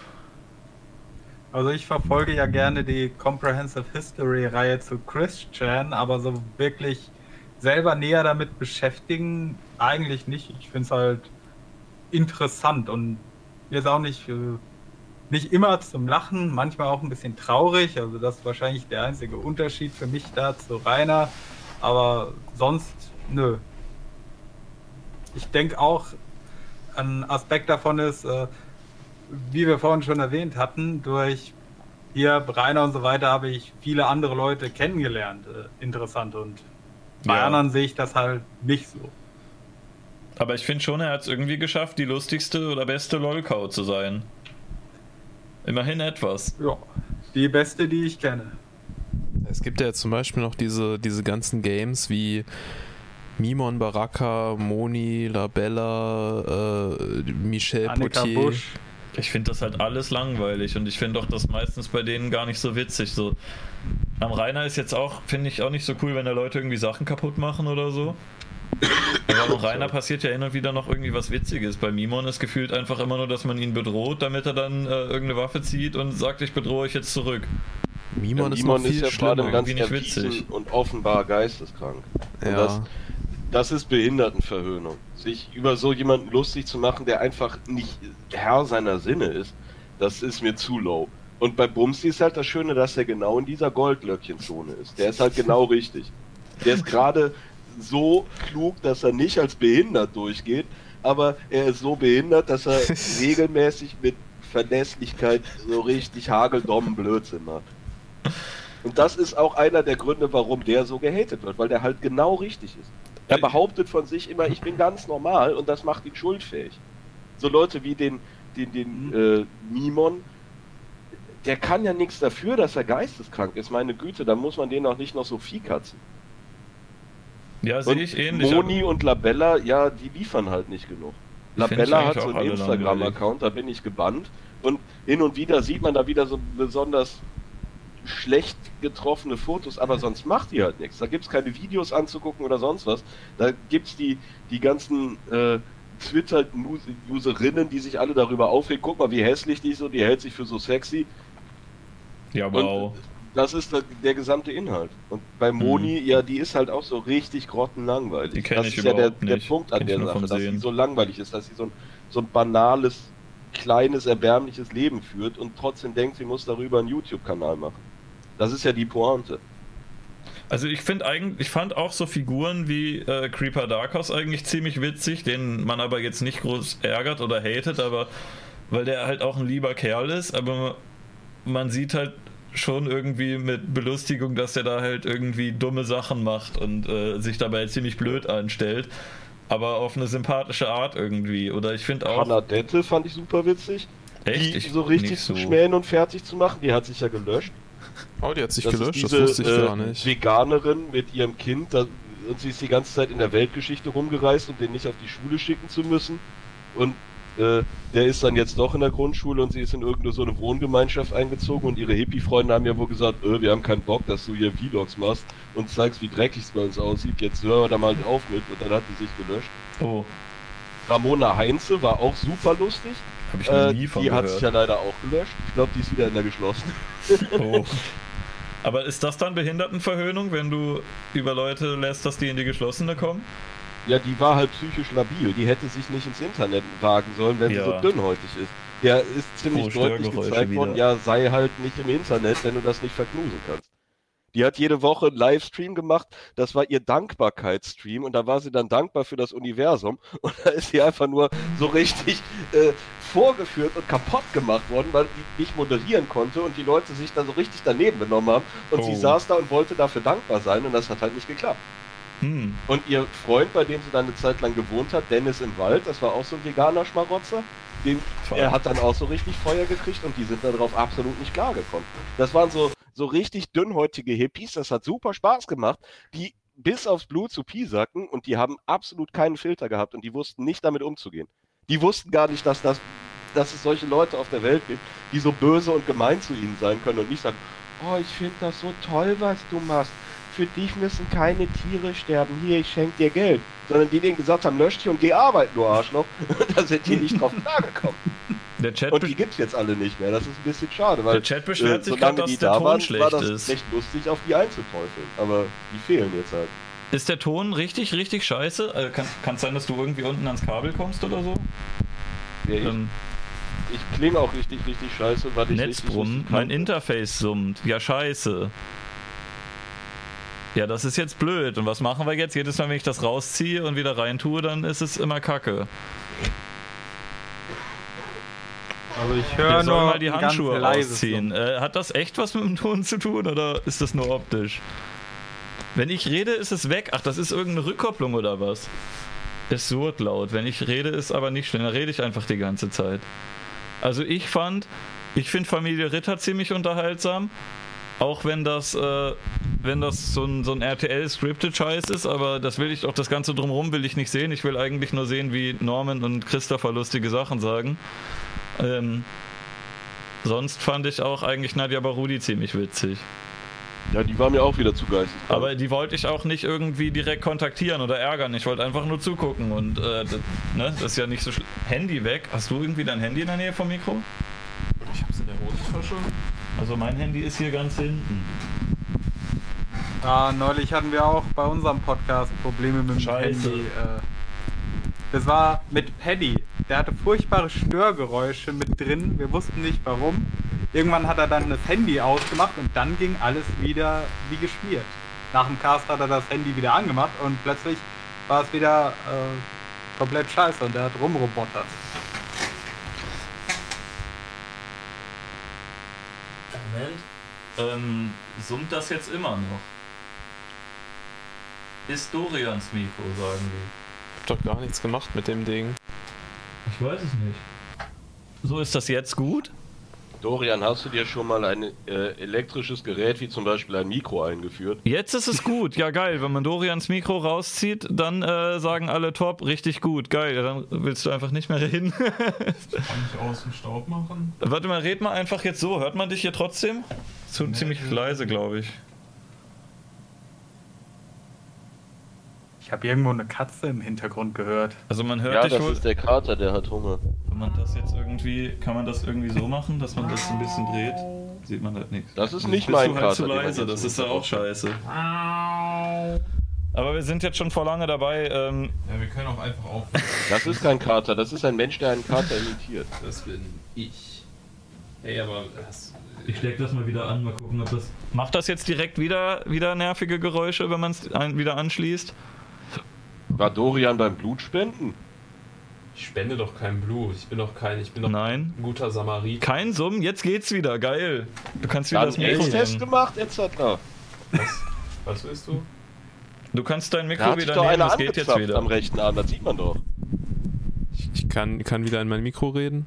S7: Also ich verfolge ja gerne die Comprehensive History Reihe zu Christian, aber so wirklich selber näher damit beschäftigen eigentlich nicht. Ich finde es halt interessant und jetzt auch nicht, äh, nicht immer zum Lachen, manchmal auch ein bisschen traurig. Also das ist wahrscheinlich der einzige Unterschied für mich da zu Rainer. Aber sonst, nö. Ich denke auch, ein Aspekt davon ist, äh, wie wir vorhin schon erwähnt hatten, durch hier Rainer und so weiter habe ich viele andere Leute kennengelernt. Äh, interessant. Und bei
S1: Ja.
S7: anderen sehe ich das halt nicht so.
S1: Aber ich finde schon, er hat es irgendwie geschafft, die lustigste oder beste Lolcow zu sein. Immerhin etwas.
S7: Ja, die beste, die ich kenne.
S2: Es gibt ja zum Beispiel noch diese, diese ganzen Games wie Mimon Baraka, Moni, Labella, äh, Michel
S7: Annika
S2: Potier.
S7: Busch.
S1: Ich finde das halt alles langweilig und ich finde auch das meistens bei denen gar nicht so witzig. So Am Rainer ist jetzt auch, finde ich, auch nicht so cool, wenn da Leute irgendwie Sachen kaputt machen oder so. Aber am Rainer passiert ja hin und wieder noch irgendwie was Witziges. Bei Mimon ist gefühlt einfach immer nur, dass man ihn bedroht, damit er dann äh, irgendeine Waffe zieht und sagt, ich bedrohe euch jetzt zurück.
S2: Mimon
S8: Ja,
S2: ist
S8: Mimon
S2: noch viel
S8: ist ja gerade ganz
S1: irgendwie nicht witzig.
S8: und offenbar geisteskrank. Und
S2: Ja.
S8: das, das ist Behindertenverhöhnung. Sich über so jemanden lustig zu machen, der einfach nicht Herr seiner Sinne ist, das ist mir zu low. Und bei Bumsi ist halt das Schöne, dass er genau in dieser Goldlöckchenzone ist. Der ist halt genau richtig. Der ist gerade so klug, dass er nicht als behindert durchgeht, aber er ist so behindert, dass er <laughs> regelmäßig mit Verlässlichkeit so richtig hageldommen Blödsinn macht. Und das ist auch einer der Gründe, warum der so gehatet wird, weil der halt genau richtig ist. Er behauptet von sich immer, ich bin ganz normal und das macht ihn schuldfähig. So Leute wie den, den, den äh, Mimon, der kann ja nichts dafür, dass er geisteskrank ist. Meine Güte, da muss man den auch nicht noch so viehkatzen.
S1: Ja,
S8: Und
S1: sehe ich ähnlich.
S8: Moni und Labella, ja, die liefern halt nicht genug. Labella hat so einen Instagram-Account, da bin ich gebannt. Und hin und wieder sieht man da wieder so besonders schlecht getroffene Fotos, aber sonst macht die halt nichts. Da gibt es keine Videos anzugucken oder sonst was. Da gibt es die, die ganzen äh, Twitter-Userinnen, die sich alle darüber aufregen. Guck mal, wie hässlich die ist und die hält sich für so sexy.
S1: ja,
S8: Und
S1: wow.
S8: Das ist der, der gesamte Inhalt. Und bei Moni, ja, die ist halt auch so richtig grottenlangweilig.
S1: Mhm. Die kenn
S8: das
S1: ich
S8: ist ja der, der
S1: nicht.
S8: Punkt an
S1: Kenn
S8: der Sache, dass sie so langweilig ist, dass sie so ein, so ein banales, kleines, erbärmliches Leben führt und trotzdem denkt, sie muss darüber einen YouTube-Kanal machen. Das ist ja die Pointe.
S1: Also ich finde eigentlich, ich fand auch so Figuren wie äh, Creeper Darkos eigentlich ziemlich witzig, den man aber jetzt nicht groß ärgert oder hatet, aber weil der halt auch ein lieber Kerl ist, aber man sieht halt schon irgendwie mit Belustigung, dass der da halt irgendwie dumme Sachen macht und äh, sich dabei ziemlich blöd anstellt, aber auf eine sympathische Art irgendwie. Oder ich finde auch.
S8: Hannah fand ich super witzig.
S1: Echt?
S8: Die
S1: Ich
S8: so richtig
S1: nicht
S8: zu
S1: so.
S8: schmähen und fertig zu machen, die hat sich ja gelöscht.
S2: Oh, die hat sich
S8: Das
S2: gelöscht,
S8: ist
S2: das
S8: diese,
S2: wusste ich gar
S8: äh,
S2: nicht.
S8: Veganerin mit ihrem Kind da, und sie ist die ganze Zeit in der Weltgeschichte rumgereist, um den nicht auf die Schule schicken zu müssen. Und äh, der ist dann jetzt doch in der Grundschule und sie ist in irgendeine so eine Wohngemeinschaft eingezogen und ihre Hippie-Freunde haben ja wohl gesagt, äh, wir haben keinen Bock, dass du hier Vlogs machst und zeigst, wie dreckig es bei uns aussieht. Jetzt hören wir da mal auf mit und dann hat die sich gelöscht.
S1: Oh,
S8: Ramona Heinze war auch super lustig.
S1: habe ich noch
S8: Äh,
S1: nie
S8: die
S1: von
S8: hat sich ja leider auch gelöscht. Ich glaube, die ist wieder in der geschlossenen.
S1: Oh. <laughs> Aber ist das dann Behindertenverhöhnung, wenn du über Leute lässt, dass die in die geschlossene kommen?
S8: Ja, die war halt psychisch labil. Die hätte sich nicht ins Internet wagen sollen, wenn
S1: Ja.
S8: sie so dünnhäutig ist. Der ist ziemlich
S1: Oh,
S8: deutlich gezeigt worden, ja, sei halt nicht im Internet, wenn du das nicht verknusen kannst. Die hat jede Woche einen Livestream gemacht, das war ihr Dankbarkeitsstream und da war sie dann dankbar für das Universum und da ist sie einfach nur so richtig äh, vorgeführt und kaputt gemacht worden, weil die nicht moderieren konnte und die Leute sich dann so richtig daneben benommen haben und sie
S1: Oh.
S8: saß da und wollte dafür dankbar sein und das hat halt nicht geklappt.
S1: Hm.
S8: Und ihr Freund, bei dem sie dann eine Zeit lang gewohnt hat, Dennis im Wald, das war auch so ein veganer Schmarotzer, den, er hat dann auch so richtig Feuer gekriegt und die sind darauf absolut nicht klargekommen. Das waren so, so richtig dünnhäutige Hippies, das hat super Spaß gemacht, die bis aufs Blut zu piesacken und die haben absolut keinen Filter gehabt und die wussten nicht damit umzugehen. Die wussten gar nicht, dass, das, dass es solche Leute auf der Welt gibt, die so böse und gemein zu ihnen sein können und nicht sagen, oh, ich finde das so toll, was du machst. Für dich müssen keine Tiere sterben. Hier, ich schenke dir Geld. Sondern die denen gesagt haben, lösch dich und geh arbeiten, du Arschloch. <laughs> da sind die nicht drauf klargekommen.
S1: Der Chat,
S8: Und die gibt's jetzt alle nicht mehr. Das ist ein bisschen schade, weil
S1: der Chat beschwert
S8: äh,
S1: sich gerade, dass
S8: die
S1: der
S8: da
S1: Ton
S8: waren, war
S1: schlecht
S8: das
S1: ist.
S8: echt lustig, auf die einzuteufeln. Aber die fehlen jetzt halt.
S1: Ist der Ton richtig, richtig scheiße? Also kann es sein, dass du irgendwie unten ans Kabel kommst oder so?
S8: Ja, ich,
S1: Ähm,
S8: ich klinge auch richtig, richtig scheiße, weil ich
S1: Netzbrummen, mein. Interface summt. Ja, scheiße. Ja, das ist jetzt blöd. Und was machen wir jetzt? Jedes Mal, wenn ich das rausziehe und wieder reintue, dann ist es immer kacke.
S7: Also ich
S1: Wir
S7: höre nur
S1: mal die Handschuhe rausziehen. Äh, hat das echt was mit dem Ton zu tun oder ist das nur optisch? Wenn ich rede, ist es weg. Ach, das ist irgendeine Rückkopplung oder was? Es surrt laut. Wenn ich rede, ist aber nicht schlimm. Dann rede ich einfach die ganze Zeit. Also ich fand, ich finde Familie Ritter ziemlich unterhaltsam. Auch wenn das, äh, wenn das so ein, so ein RTL-Scripted-Scheiß ist, aber das will ich auch, das Ganze drumherum will ich nicht sehen. Ich will eigentlich nur sehen, wie Norman und Christopher lustige Sachen sagen. Ähm, sonst fand ich auch eigentlich Nadja Barudi ziemlich witzig.
S8: Ja, die war mir auch wieder zu geistig.
S1: Aber die wollte ich auch nicht irgendwie direkt kontaktieren oder ärgern. Ich wollte einfach nur zugucken und äh, das, ne, das ist ja nicht so schlimm. Handy weg. Hast du irgendwie dein Handy in der Nähe vom Mikro?
S2: Ich hab's in der Hosentasche.
S1: Also mein Handy ist hier ganz hinten.
S7: Ja, neulich hatten wir auch bei unserem Podcast Probleme mit dem
S1: Scheiße.
S7: Handy. Äh, das war mit Paddy. Der hatte furchtbare Störgeräusche mit drin. Wir wussten nicht warum. Irgendwann hat er dann das Handy ausgemacht und dann ging alles wieder wie geschmiert. Nach dem Cast hat er das Handy wieder angemacht und plötzlich war es wieder äh, komplett scheiße und er hat rumrobotert.
S1: Moment. Ähm, summt das jetzt immer noch? Ist Dorians Mikro, sagen die.
S2: Hab doch gar nichts gemacht mit dem Ding.
S1: Ich weiß es nicht. So ist das jetzt gut?
S8: Dorian, hast du dir schon mal ein äh, elektrisches Gerät wie zum Beispiel ein Mikro eingeführt?
S1: Jetzt ist es gut, ja geil. Wenn man Dorians Mikro rauszieht, dann äh, sagen alle top, richtig gut, geil. Ja, dann willst du einfach nicht mehr reden. <laughs>
S2: Kann ich aus dem Staub machen?
S1: Warte mal, red mal einfach jetzt so. Hört man dich hier trotzdem? Zu, ziemlich leise, glaube ich.
S7: Ich habe irgendwo eine Katze im Hintergrund gehört.
S1: Also man hört
S8: Ja,
S1: dich
S8: das
S1: wohl.
S8: ist der Kater, der hat Hunger.
S1: Wenn man das jetzt irgendwie, kann man das irgendwie so machen, dass man das ein bisschen dreht? Sieht man halt nichts.
S8: Das ist nicht mein
S1: halt
S8: Kater,
S1: zu
S8: den man
S1: leise, das ist ja auch scheiße. Aber wir sind jetzt schon vor lange dabei. Ähm,
S2: Ja, wir können auch einfach aufhören.
S8: Das ist kein Kater, das ist ein Mensch, der einen Kater imitiert.
S2: Das bin ich. Hey, aber das.
S1: ich steck das mal wieder an, mal gucken, ob das. Macht das jetzt direkt wieder, wieder nervige Geräusche, wenn man es wieder anschließt?
S8: War Dorian beim Blutspenden?
S2: Ich spende doch kein Blut. Ich bin doch kein. Ich bin doch
S1: Nein.
S2: ein guter Samariter.
S1: Kein Summ, jetzt geht's wieder, geil. Du kannst wieder
S8: Dann
S1: das Mikro
S8: Test
S1: nehmen.
S8: gemacht, etc.
S2: Was willst du?
S1: Du kannst dein
S8: Da
S1: Mikro
S8: sich
S1: wieder nehmen, das geht jetzt wieder.
S8: am rechten Arm, das sieht man doch.
S2: Ich kann, kann wieder in mein Mikro reden.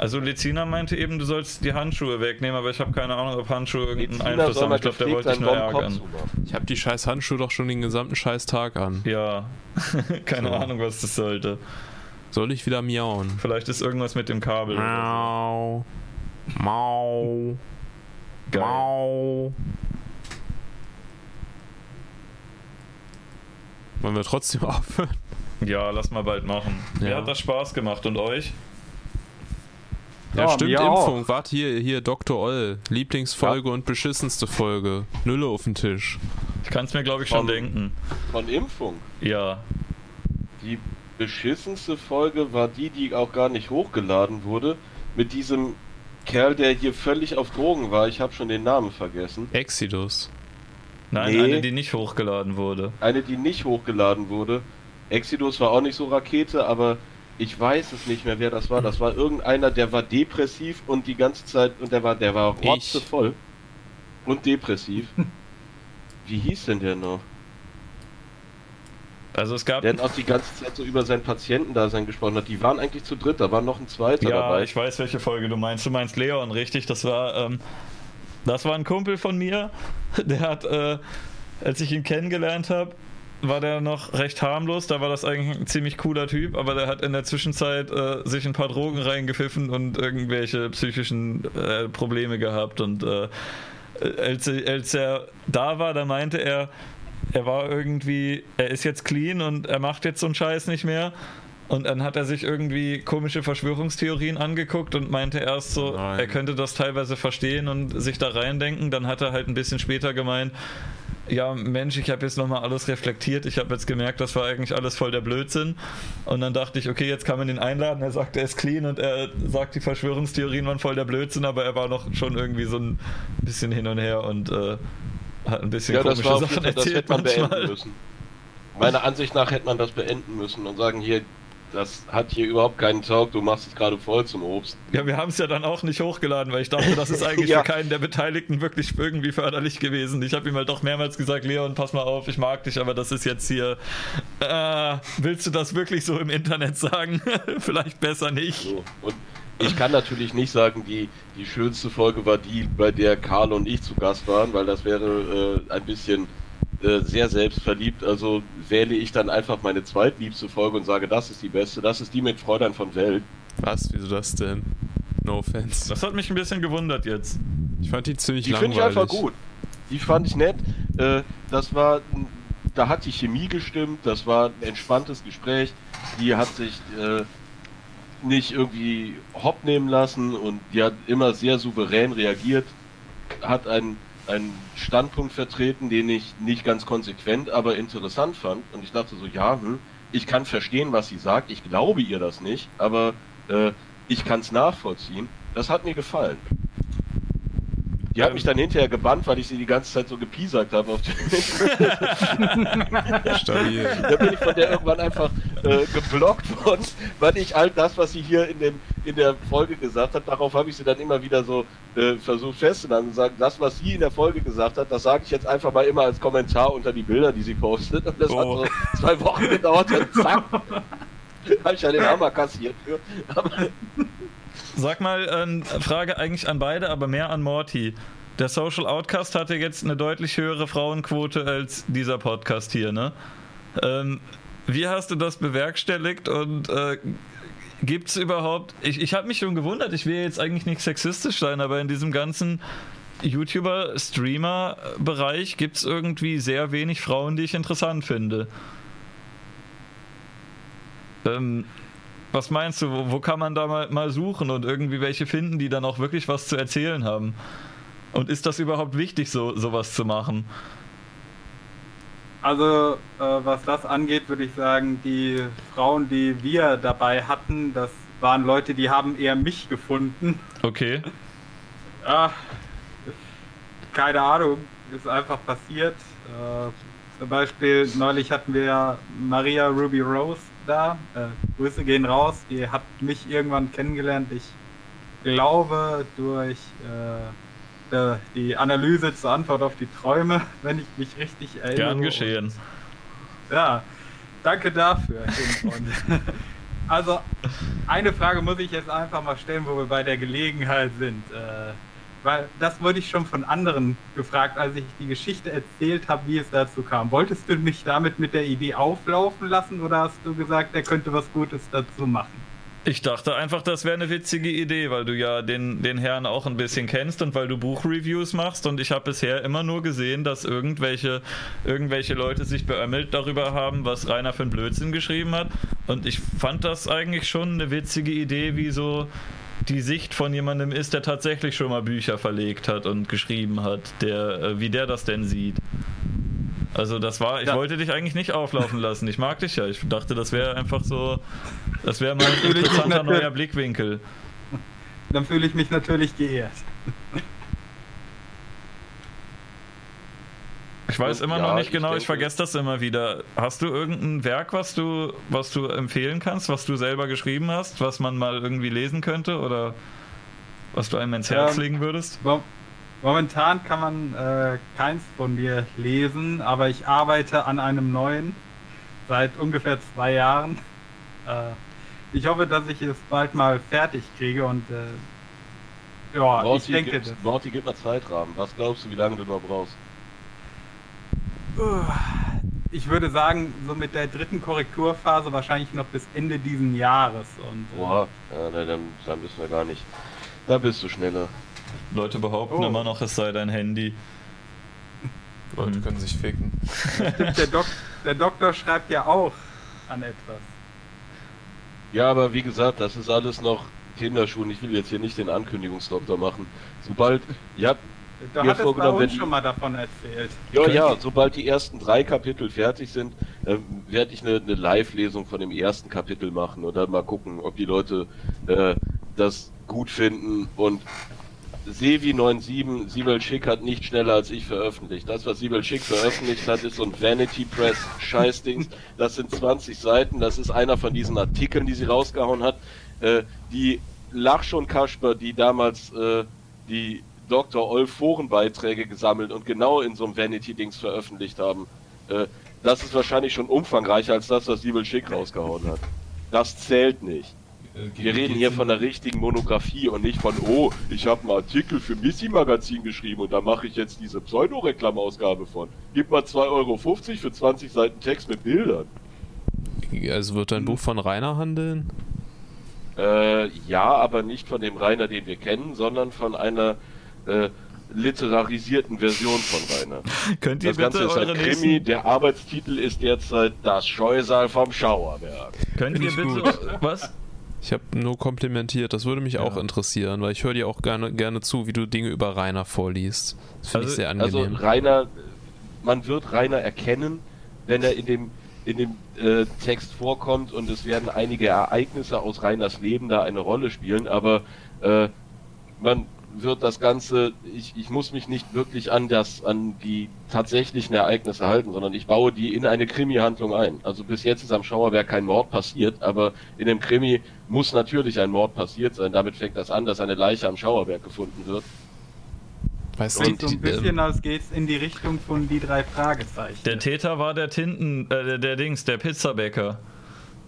S1: Also Lezina meinte eben, du sollst die Handschuhe wegnehmen, aber ich habe keine Ahnung, ob Handschuhe irgendeinen
S8: Lezina
S1: Einfluss haben. Ich glaube, der wollte dich nur ärgern.
S2: Ich habe die scheiß Handschuhe doch schon den gesamten scheiß Tag an.
S1: Ja, <laughs> keine
S2: So.
S1: Ahnung, was das sollte.
S2: Soll ich wieder miauen?
S1: Vielleicht ist irgendwas mit dem Kabel. oder
S2: Mau.
S1: Geil.
S2: Mau. Wollen wir trotzdem <laughs> aufhören?
S1: Ja, lass mal bald machen. Mir
S2: Ja.
S1: hat das Spaß gemacht und euch?
S2: Ja,
S7: Ja,
S2: stimmt, Impfung. Warte, hier, hier, Dr. Oll. Lieblingsfolge und beschissenste Folge. Nülle auf den Tisch.
S1: Ich kann es mir, glaube ich, schon
S8: Vom-
S1: denken.
S8: Von Impfung.
S1: Ja.
S8: Die beschissenste Folge war die, die auch gar nicht hochgeladen wurde. Mit diesem Kerl, der hier völlig auf Drogen war. Ich habe schon den Namen vergessen.
S2: Exodus.
S1: Nein,
S8: Nee.
S1: eine, die nicht hochgeladen wurde.
S8: Eine, die nicht hochgeladen wurde. Exodus war auch nicht so Rakete, aber ich weiß es nicht mehr, wer das war. Das war irgendeiner, der war depressiv und die ganze Zeit, und der war, der war rotzevoll. Und depressiv. <laughs> Wie hieß denn der noch?
S1: Also es gab.
S8: Der hat auch die ganze Zeit so über sein Patientendasein gesprochen hat. Die waren eigentlich zu dritt, da war noch ein zweiter
S1: Ja,
S8: dabei.
S1: ich weiß, welche Folge du meinst. Du meinst Leon, richtig? Das war, ähm, das war ein Kumpel von mir. <laughs> Der hat, äh, als ich ihn kennengelernt habe, war der noch recht harmlos. Da war das eigentlich ein ziemlich cooler Typ, aber der hat in der Zwischenzeit äh, sich ein paar Drogen reingepfiffen und irgendwelche psychischen äh, Probleme gehabt. Und äh, als, als er da war, da meinte er, er war irgendwie, er ist jetzt clean und er macht jetzt so einen Scheiß nicht mehr. Und dann hat er sich irgendwie komische Verschwörungstheorien angeguckt und meinte erst so,
S2: Nein.
S1: er könnte das teilweise verstehen und sich da reindenken. Dann hat er halt ein bisschen später gemeint, ja Mensch, ich habe jetzt nochmal alles reflektiert. Ich habe jetzt gemerkt, das war eigentlich alles voll der Blödsinn. Und dann dachte ich, okay, jetzt kann man ihn einladen. Er sagt, er ist clean und er sagt, die Verschwörungstheorien waren voll der Blödsinn, aber er war noch schon irgendwie so ein bisschen hin und her und äh, hat ein bisschen
S8: Ja, das
S1: komische
S8: war auf jeden
S1: Sachen
S8: Fall, das
S1: erzählt
S8: hätte man beenden müssen. Meiner Ansicht nach hätte man das beenden müssen und sagen, hier, das hat hier überhaupt keinen Talk, du machst es gerade voll zum Obst.
S1: Ja, wir haben es ja dann auch nicht hochgeladen, weil ich dachte, das ist <laughs> eigentlich
S8: Ja.
S1: für keinen der Beteiligten wirklich irgendwie förderlich gewesen. Ich habe ihm halt doch mehrmals gesagt, Leon, pass mal auf, ich mag dich, aber das ist jetzt hier. Äh, willst du das wirklich so im Internet sagen? <laughs> Vielleicht besser nicht.
S8: So. Und ich kann natürlich nicht sagen, die, die schönste Folge war die, bei der Karl und ich zu Gast waren, weil das wäre äh, ein bisschen äh, sehr selbstverliebt. Also wähle ich dann einfach meine zweitliebste Folge und sage, das ist die beste. Das ist die mit Fräulein von Welt.
S2: Was? Wieso das denn? No offense.
S1: Das hat mich ein bisschen gewundert jetzt.
S2: Ich fand die ziemlich
S8: Die finde
S2: langweilig.
S8: ich einfach gut. die fand ich nett. Äh, das war, da hat die Chemie gestimmt, das war ein entspanntes Gespräch. Die hat sich äh, nicht irgendwie hopp nehmen lassen und die hat immer sehr souverän reagiert, hat einen, einen Standpunkt vertreten, den ich nicht ganz konsequent, aber interessant fand. Und ich dachte so, ja, hm, ich kann verstehen, was sie sagt, ich glaube ihr das nicht, aber äh, ich kann es nachvollziehen. Das hat mir gefallen. Die hat mich dann hinterher gebannt, weil ich sie die ganze Zeit so gepiesackt habe auf <laughs>
S2: Stabil.
S8: Da bin ich von der irgendwann einfach äh, geblockt worden, weil ich all das, was sie hier in, dem, in der Folge gesagt hat, darauf habe ich sie dann immer wieder so äh, versucht festzuhalten und sagen, das, was sie in der Folge gesagt hat, das sage ich jetzt einfach mal immer als Kommentar unter die Bilder, die sie postet. Und das
S1: Oh.
S8: hat so zwei Wochen gedauert und zack, habe ich ja den Hammer kassiert für. Aber
S1: Sag mal, ähm, Frage eigentlich an beide, aber mehr an Morty. Der Social Outcast hatte jetzt eine deutlich höhere Frauenquote als dieser Podcast hier, ne? Ähm, wie hast du das bewerkstelligt und äh, gibt es überhaupt. Ich, ich habe mich schon gewundert, ich will jetzt eigentlich nicht sexistisch sein, aber in diesem ganzen YouTuber-Streamer-Bereich gibt es irgendwie sehr wenig Frauen, die ich interessant finde. Ähm, was meinst du, wo, wo kann man da mal, mal suchen und irgendwie welche finden, die dann auch wirklich was zu erzählen haben? Und ist das überhaupt wichtig, so sowas zu machen?
S7: Also, äh, was das angeht, würde ich sagen, die Frauen, die wir dabei hatten, das waren Leute, die haben eher mich gefunden.
S1: Okay.
S7: Ah, keine Ahnung, ist einfach passiert. Äh, zum Beispiel, neulich hatten wir Maria Ruby Rose da. Äh, Grüße gehen raus. Die hat mich irgendwann kennengelernt. Ich glaube, durch äh, äh, die Analyse zur Antwort auf die Träume, <laughs> wenn ich mich richtig erinnere.
S1: Gern geschehen.
S7: Ja, danke dafür. Und <laughs> also, eine Frage muss ich jetzt einfach mal stellen, wo wir bei der Gelegenheit sind. Äh, weil das wurde ich schon von anderen gefragt, als ich die Geschichte erzählt habe, wie es dazu kam. Wolltest du mich damit mit der Idee auflaufen lassen oder hast du gesagt, er könnte was Gutes dazu machen?
S1: Ich dachte einfach, das wäre eine witzige Idee, weil du ja den, den Herrn auch ein bisschen kennst und weil du Buchreviews machst und ich habe bisher immer nur gesehen, dass irgendwelche, irgendwelche Leute sich beömmelt darüber haben, was Rainer für einen Blödsinn geschrieben hat. Und ich fand das eigentlich schon eine witzige Idee, wie so die Sicht von jemandem ist, der tatsächlich schon mal Bücher verlegt hat und geschrieben hat, der, äh, wie der das denn sieht. Also das war, ich
S7: Ja.
S1: wollte dich eigentlich nicht auflaufen lassen. Ich mag dich ja. Ich dachte, das wäre einfach so, das wäre mal ein interessanter neuer Blickwinkel.
S7: Dann fühle ich mich natürlich geehrt.
S1: Ich weiß immer
S8: Ja,
S1: noch nicht
S8: ich
S1: genau, ich
S8: denke-
S1: vergesse das immer wieder. Hast du irgendein Werk, was du, was du empfehlen kannst, was du selber geschrieben hast, was man mal irgendwie lesen könnte oder was du einem ins Herz
S7: Ähm,
S1: legen würdest?
S7: Mo- Momentan kann man äh, keins von mir lesen, aber ich arbeite an einem neuen seit ungefähr zwei Jahren. Äh, ich hoffe, dass ich es bald mal fertig kriege und äh, ja, ich
S8: Morty,
S7: denke,
S8: gibt,
S7: das,
S8: Morty, gib mal Zeitrahmen. Was glaubst du, wie lange du noch brauchst?
S7: Ich würde sagen, so mit der dritten Korrekturphase wahrscheinlich noch bis Ende diesen Jahres. Und, äh,
S8: Boah, ja, dann, dann bist du ja gar nicht. Da bist du schneller.
S1: Leute behaupten
S7: Oh.
S1: immer noch, es sei dein Handy.
S2: Leute können sich ficken.
S7: stimmt, der, Dok der Doktor schreibt ja auch an etwas.
S8: Ja, aber wie gesagt, das ist alles noch Kinderschuhen. Ich will jetzt hier nicht den Ankündigungsdoktor machen. Sobald, ja,
S7: Du
S8: Mir
S7: bei
S8: vorgenommen, wenn
S7: uns
S8: die-
S7: schon mal davon erzählt.
S8: ja, ja, sobald die ersten drei Kapitel fertig sind, äh, werde ich eine, eine Live-Lesung von dem ersten Kapitel machen und dann mal gucken, ob die Leute äh, das gut finden und Sevi97, Sibel Schick hat nicht schneller als ich veröffentlicht. Das, was Sibel Schick veröffentlicht hat, ist so ein Vanity Press Scheißdings. Das sind 20 Seiten. Das ist einer von diesen Artikeln, die sie rausgehauen hat. Äh, die Lachsch und Kasper, die damals äh, die Dr. Olf Forenbeiträge gesammelt und genau in so einem Vanity-Dings veröffentlicht haben. Äh, das ist wahrscheinlich schon umfangreicher als das, was Sibel Schick rausgehauen hat. Das zählt nicht. Wir reden hier von einer richtigen Monographie und nicht von, oh, ich habe einen Artikel für Missy Magazin geschrieben und da mache ich jetzt diese Pseudo-Reklamausgabe von. Gib mal 2,50 Euro für 20 Seiten Text mit Bildern.
S2: Also wird dein Buch von Rainer handeln?
S8: Äh, ja, aber nicht von dem Rainer, den wir kennen, sondern von einer äh, literarisierten Version von Rainer. <laughs>
S1: Könnt ihr
S8: Das Ganze
S1: bitte
S8: ist
S1: eure
S8: ein Krimi.
S1: nächsten,
S8: Der Arbeitstitel ist derzeit Das Scheusal vom Schauerberg.
S1: könnt ihr
S2: Find ich
S1: bitte <laughs> was?
S2: Ich habe nur komplimentiert, das würde mich auch interessieren, weil ich höre dir auch gerne, gerne zu, wie du Dinge über Rainer vorliest. Das finde
S1: Also-
S2: ich sehr
S8: Also
S2: angenehm.
S8: Rainer, man wird Rainer erkennen, wenn er in dem in dem äh, Text vorkommt und es werden einige Ereignisse aus Rainers Leben da eine Rolle spielen, aber äh, man wird das Ganze, ich, ich muss mich nicht wirklich an das, an die tatsächlichen Ereignisse halten, sondern ich baue die in eine Krimi-Handlung ein. Also bis jetzt ist am Schauerberg kein Mord passiert, aber in dem Krimi muss natürlich ein Mord passiert sein. Damit fängt das an, dass eine Leiche am Schauerberg gefunden wird.
S2: weißt du,
S7: Klingt so ein bisschen,
S2: ähm,
S7: als geht's in die Richtung von die drei Fragezeichen.
S1: Der Täter war der Tinten, äh, der, der Dings, der Pizzabäcker.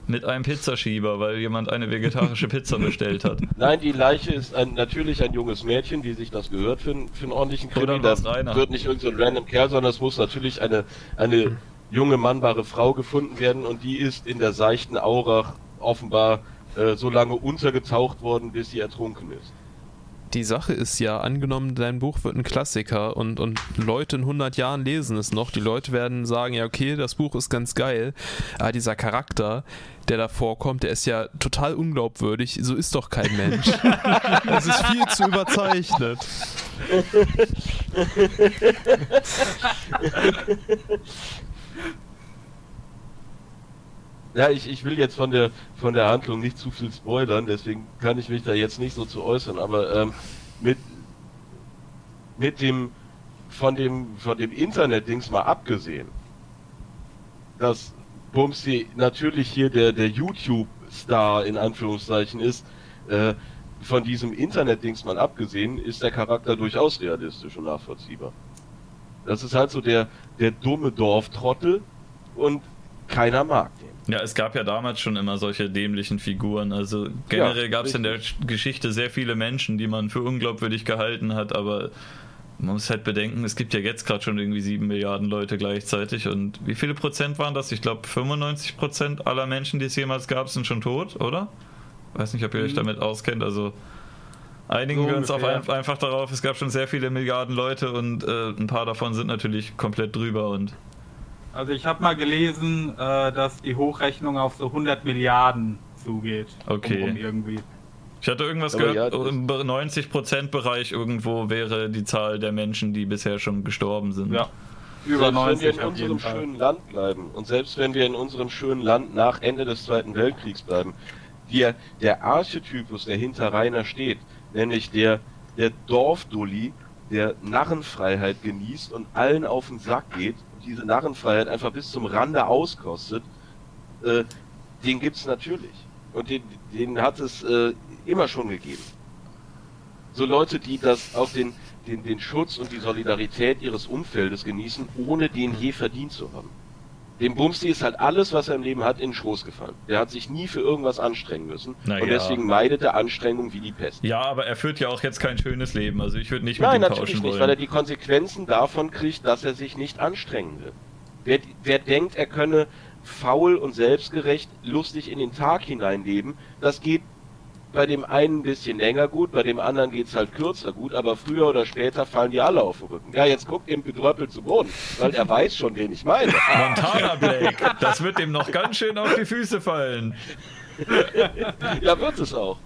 S1: Mit einem Pizzaschieber, weil jemand eine vegetarische Pizza bestellt hat. <laughs>
S8: Nein, die Leiche ist ein, natürlich ein junges Mädchen, wie sich das gehört für, einen- für einen ordentlichen Krimi. Das
S1: Rainer?
S8: wird nicht irgendein so random Kerl, sondern es muss natürlich eine, eine junge, mannbare Frau gefunden werden und die ist in der seichten Aurach offenbar äh, so lange untergetaucht worden, bis sie ertrunken ist.
S2: Die Sache ist ja, angenommen, dein Buch wird ein Klassiker und, und Leute in 100 Jahren lesen es noch. Die Leute werden sagen, ja, okay, das Buch ist ganz geil, aber dieser Charakter, der da vorkommt, der ist ja total unglaubwürdig. So ist doch kein Mensch. <laughs> Das ist viel zu überzeichnet. <laughs>
S8: Ja, ich, ich will jetzt von der von der Handlung nicht zu viel spoilern, deswegen kann ich mich da jetzt nicht so zu äußern, aber ähm, mit mit dem von dem von dem Internet-Dings mal abgesehen, dass Bumsy natürlich hier der der YouTube-Star in Anführungszeichen ist, äh, von diesem Internet-Dings mal abgesehen, ist der Charakter durchaus realistisch und nachvollziehbar. Das ist halt so der der dumme Dorftrottel und keiner mag den.
S1: Ja, es gab ja damals schon immer solche dämlichen Figuren. Also generell
S8: Ja,
S1: gab es in der Geschichte sehr viele Menschen, die man für unglaubwürdig gehalten hat, aber man muss halt bedenken, es gibt ja jetzt gerade schon irgendwie sieben Milliarden Leute gleichzeitig und wie viele Prozent waren das? Ich glaube 95 Prozent aller Menschen, die es jemals gab, sind schon tot, oder? Weiß nicht, ob ihr euch damit auskennt, also einigen
S7: So
S1: wir uns ein, einfach darauf, es gab schon sehr viele Milliarden Leute und äh, ein paar davon sind natürlich komplett drüber und
S7: Also ich habe mal gelesen, äh, dass die Hochrechnung auf so 100 Milliarden zugeht.
S1: Okay.
S7: Um, um irgendwie.
S1: Ich hatte irgendwas
S8: Aber
S1: gehört,
S8: ja,
S1: im 90%-Bereich irgendwo wäre die Zahl der Menschen, die bisher schon gestorben sind.
S7: Ja. Über
S8: selbst wenn wir
S7: 90
S8: in unserem
S7: Fall.
S8: schönen Land bleiben und selbst wenn wir in unserem schönen Land nach Ende des Zweiten Weltkriegs bleiben, wir, der Archetypus, der hinter Rainer steht, nämlich der, der Dorfdulli, der Narrenfreiheit genießt und allen auf den Sack geht diese Narrenfreiheit einfach bis zum Rande auskostet, äh, den gibt's natürlich. Und den, den hat es äh, immer schon gegeben. So Leute, die das auf den, den, den Schutz und die Solidarität ihres Umfeldes genießen, ohne den je verdient zu haben. Dem Bumsti ist halt alles, was er im Leben hat, in den Schoß gefallen. Der hat sich nie für irgendwas anstrengen müssen.
S1: Na
S8: und deswegen meidet er Anstrengung wie die Pest.
S1: Ja, aber er führt ja auch jetzt kein schönes Leben. Also ich würde nicht mit
S8: Nein,
S1: ihm
S8: natürlich nicht,
S1: wollen.
S8: weil er die Konsequenzen davon kriegt, dass er sich nicht anstrengen will. Wer, wer denkt, er könne faul und selbstgerecht lustig in den Tag hineinleben, das geht bei dem einen ein bisschen länger gut, bei dem anderen geht's halt kürzer gut, aber früher oder später fallen die alle auf den Rücken. Ja, jetzt guckt ihm bedröppelt zu Boden, weil er weiß schon, wen ich meine. <laughs>
S1: Montana Blake, das wird ihm noch ganz schön auf die Füße fallen. <laughs>
S8: Ja, wird es auch.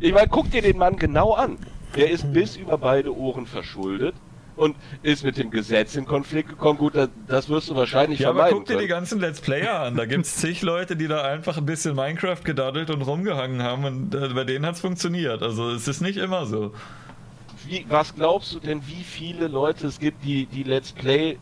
S8: Ich meine, guck dir den Mann genau an. Der ist bis über beide Ohren verschuldet und ist mit dem Gesetz in Konflikt gekommen. Gut, das, das wirst du wahrscheinlich
S1: Ja, aber
S8: vermeiden
S1: guck dir die ganzen Let's Player an. Da gibt's <laughs> zig Leute, die da einfach ein bisschen Minecraft gedaddelt und rumgehangen haben und äh, bei denen hat's funktioniert. Also es ist nicht immer so.
S8: Wie, was glaubst du denn, wie viele Leute es gibt, die, die Let's Play äh,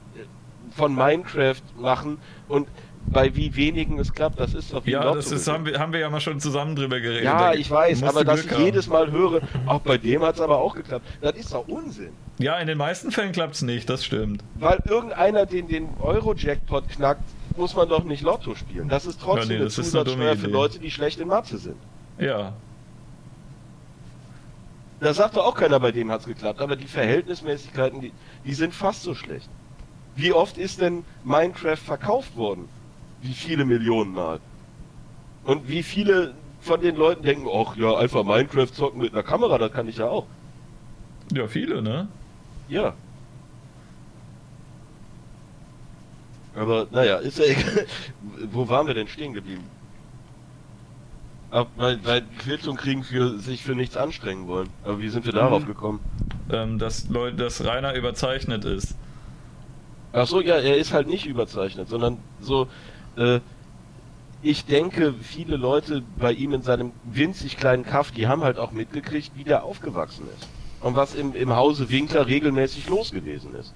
S8: von Minecraft machen und bei wie wenigen es klappt? Das ist doch wie
S1: Ja, das ist, haben, wir, haben wir ja mal schon zusammen drüber geredet.
S8: Ja, ich weiß, aber dass
S1: Glück
S8: ich
S1: haben.
S8: jedes Mal höre, auch bei dem hat es aber auch geklappt. Das ist doch Unsinn.
S1: Ja, in den meisten Fällen klappt's nicht, das stimmt.
S8: Weil irgendeiner den, den Euro-Jackpot knackt, muss man doch nicht Lotto spielen. Das ist trotzdem
S1: Ja, nee,
S8: eine
S1: ist eine
S8: Zusatzsteuer für. Leute, die schlecht in Mathe sind.
S1: Ja.
S8: Da sagt doch auch keiner, bei dem hat's geklappt, aber die Verhältnismäßigkeiten, die, die sind fast so schlecht. Wie oft ist denn Minecraft verkauft worden? Wie viele Millionen Mal? Und wie viele von den Leuten denken, ach ja, einfach Minecraft zocken mit einer Kamera, das kann ich ja auch.
S1: Ja, viele, ne?
S8: Ja. Aber naja, ist ja <laughs> egal. Wo waren wir denn stehen geblieben? Weil, weil Quittung kriegen für sich für nichts anstrengen wollen. Aber wie sind wir darauf gekommen?
S1: Ähm, dass, Leute, dass Rainer überzeichnet ist.
S8: Ach so, ja, er ist halt nicht überzeichnet, sondern so, äh, ich denke, viele Leute bei ihm in seinem winzig kleinen Kaff, die haben halt auch mitgekriegt, wie der aufgewachsen ist. Und was im, im Hause Winkler regelmäßig los gewesen ist.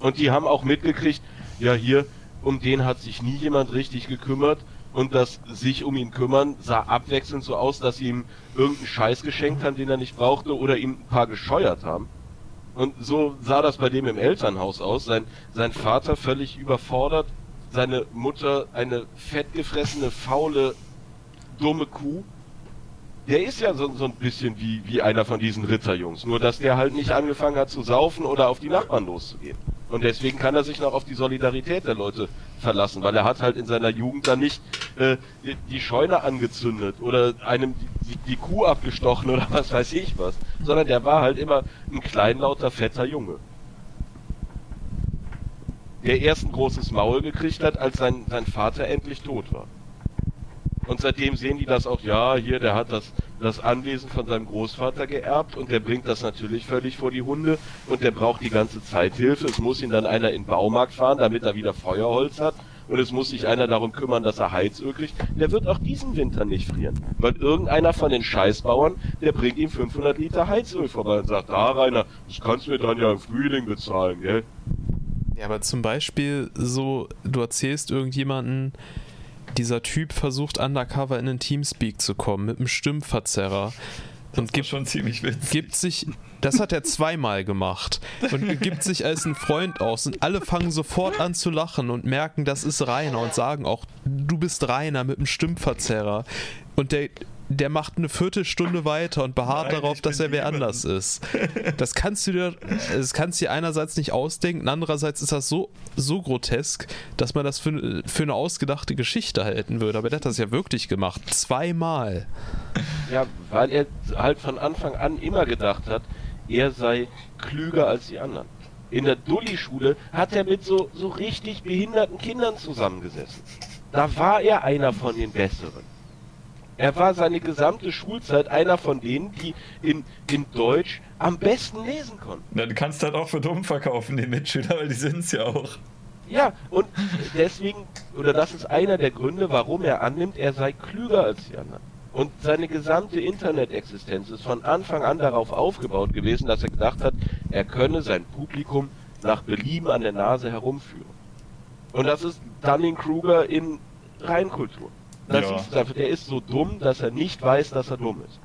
S8: Und die haben auch mitgekriegt, ja hier, um den hat sich nie jemand richtig gekümmert und das sich um ihn kümmern sah abwechselnd so aus, dass sie ihm irgendeinen Scheiß geschenkt haben, den er nicht brauchte oder ihm ein paar gescheuert haben. Und so sah das bei dem im Elternhaus aus. Sein, sein Vater völlig überfordert, seine Mutter eine fettgefressene, faule, dumme Kuh. Der ist ja so, so ein bisschen wie, wie einer von diesen Ritterjungs, nur dass der halt nicht angefangen hat zu saufen oder auf die Nachbarn loszugehen. Und deswegen kann er sich noch auf die Solidarität der Leute verlassen, weil er hat halt in seiner Jugend dann nicht äh, die, Scheune angezündet oder einem die, die Kuh abgestochen oder was weiß ich was, sondern der war halt immer ein kleinlauter, fetter Junge. Der erst ein großes Maul gekriegt hat, als sein, sein Vater endlich tot war. Und seitdem sehen die das auch, ja, hier, der hat das, das Anwesen von seinem Großvater geerbt und der bringt das natürlich völlig vor die Hunde und der braucht die ganze Zeit Hilfe. Es muss ihn dann einer in den Baumarkt fahren, damit er wieder Feuerholz hat und es muss sich einer darum kümmern, dass er Heizöl kriegt. Der wird auch diesen Winter nicht frieren, weil irgendeiner von den Scheißbauern, der bringt ihm 500 Liter Heizöl vorbei und sagt, ah Rainer, das kannst du mir dann ja im Frühling bezahlen, gell?
S2: Ja, aber zum Beispiel so, du erzählst irgendjemanden, dieser Typ versucht undercover in den Teamspeak zu kommen mit einem Stimmverzerrer. Und gibt,
S1: schon ziemlich witzig.
S2: gibt sich, das hat er zweimal gemacht und gibt sich als ein Freund aus und alle fangen sofort an zu lachen und merken, das ist Rainer und sagen auch, du bist Rainer mit einem Stimmverzerrer und der, der macht eine Viertelstunde weiter und beharrt
S1: Nein,
S2: darauf, dass er wer
S1: niemand.
S2: anders ist. <laughs> Das kannst du dir, das kannst du dir einerseits nicht ausdenken, andererseits ist das so, so grotesk, dass man das für, für eine ausgedachte Geschichte halten würde. Aber der hat das ja wirklich gemacht. Zweimal.
S8: Ja, weil er halt von Anfang an immer gedacht hat, er sei klüger als die anderen. In der Dulli-Schule hat er mit so, so richtig behinderten Kindern zusammengesessen. Da war er einer von den Besseren. Er war seine gesamte Schulzeit einer von denen, die in, in Deutsch am besten lesen konnten.
S1: Ja, du kannst halt auch für dumm verkaufen, die Mitschüler, weil die sind's ja auch.
S8: Ja, und deswegen, oder das ist einer der Gründe, warum er annimmt, er sei klüger als die anderen. Und seine gesamte Internet-Existenz ist von Anfang an darauf aufgebaut gewesen, dass er gedacht hat, er könne sein Publikum nach Belieben an der Nase herumführen. Und das ist Dunning-Kruger in Reinkultur. Das
S1: Ja.
S8: ist einfach, der ist so dumm, dass er nicht weiß, dass er dumm ist.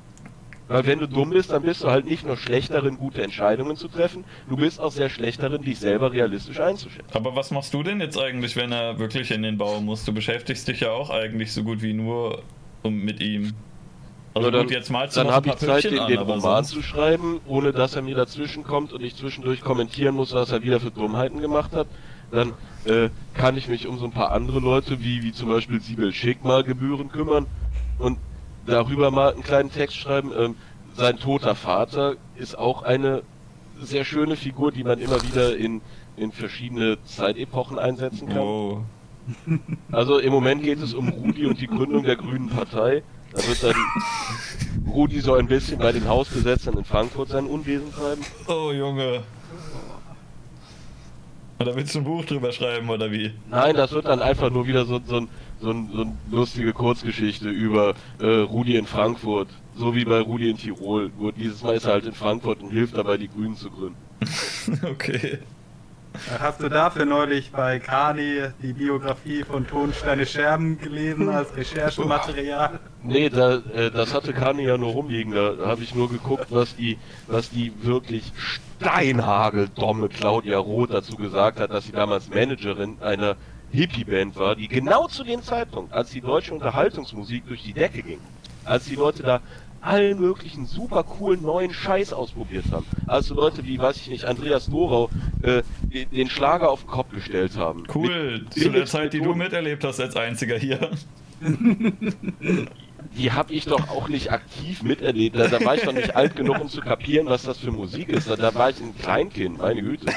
S8: Weil wenn du dumm bist, dann bist du halt nicht nur schlecht darin, gute Entscheidungen zu treffen, du bist auch sehr schlecht darin, dich selber realistisch einzuschätzen.
S1: Aber was machst du denn jetzt eigentlich, wenn er wirklich in den Bau muss? Du beschäftigst dich ja auch eigentlich so gut wie nur um, mit ihm. Also
S8: Nur
S1: gut, jetzt malst du
S8: dann habe ich Zeit, den,
S1: an,
S8: den Roman
S1: sonst...
S8: zu schreiben, ohne dass er mir dazwischen kommt und ich zwischendurch kommentieren muss, was er wieder für Dummheiten gemacht hat. Dann äh, kann ich mich um so ein paar andere Leute, wie, wie zum Beispiel Sibel Schick, mal Gebühren kümmern und darüber mal einen kleinen Text schreiben. Ähm, sein toter Vater ist auch eine sehr schöne Figur, die man immer wieder in, in verschiedene Zeitepochen einsetzen kann.
S1: Wow. <laughs>
S8: Also im Moment geht es um Rudi und die Gründung der Grünen Partei. Da wird dann Rudi so ein bisschen bei den Hausbesetzern in Frankfurt sein Unwesen treiben.
S1: Oh, Junge. Oder willst du ein Buch drüber schreiben, oder wie?
S8: Nein, das wird dann einfach nur wieder so, so, so, so eine lustige Kurzgeschichte über äh, Rudi in Frankfurt. So wie bei Rudi in Tirol. Nur dieses Mal ist er halt in Frankfurt und hilft dabei, die Grünen zu gründen. <laughs>
S1: okay.
S7: Hast du dafür neulich bei Kani die Biografie von Tonsteine Scherben gelesen als Recherchematerial? <laughs>
S8: Nee, da, äh, das hatte Kani ja nur rumliegen. Da habe ich nur geguckt, was die, was die wirklich steinhageldomme Claudia Roth dazu gesagt hat, dass sie damals Managerin einer Hippie-Band war, die genau zu dem Zeitpunkt, als die deutsche Unterhaltungsmusik durch die Decke ging, als die Leute da allen möglichen super coolen neuen Scheiß ausprobiert haben. Also Leute wie, weiß ich nicht, Andreas Dorau äh, den- Schlager auf den Kopf gestellt haben.
S1: Cool.
S8: Mit
S1: Zu der Zeit, die du miterlebt hast als einziger hier.
S8: die habe ich doch auch nicht aktiv miterlebt. Da, da war ich doch nicht alt genug, um zu kapieren, was das für Musik ist. Da, da war ich ein Kleinkind, meine Güte. <laughs>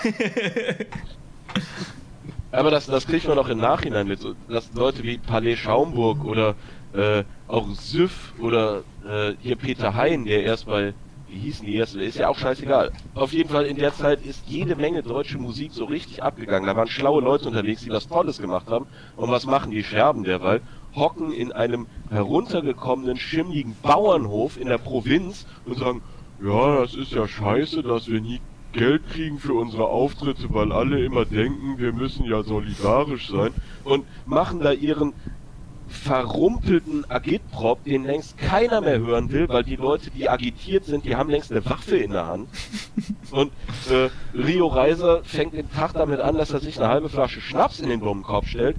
S8: Aber das, das kriegt man auch im Nachhinein mit. So, dass Leute wie Palais Schaumburg oder äh, auch Süff oder äh, hier Peter Hein, der erst bei, wie hießen die erste, ist ja auch scheißegal. Auf jeden Fall in der Zeit ist jede Menge deutsche Musik so richtig abgegangen. Da waren schlaue Leute unterwegs, die was Tolles gemacht haben. Und was machen die Scherben derweil? Hocken in einem heruntergekommenen, schimmligen Bauernhof in der Provinz und sagen, ja, das ist ja scheiße, dass wir nie Geld kriegen für unsere Auftritte, weil alle immer denken, wir müssen ja solidarisch sein und machen da ihren verrumpelten Agitprop, den längst keiner mehr hören will, weil die Leute, die agitiert sind, die haben längst eine Waffe in der Hand. Und äh, Rio Reiser fängt den Tag damit an, dass er sich eine halbe Flasche Schnaps in den dummen Kopf stellt.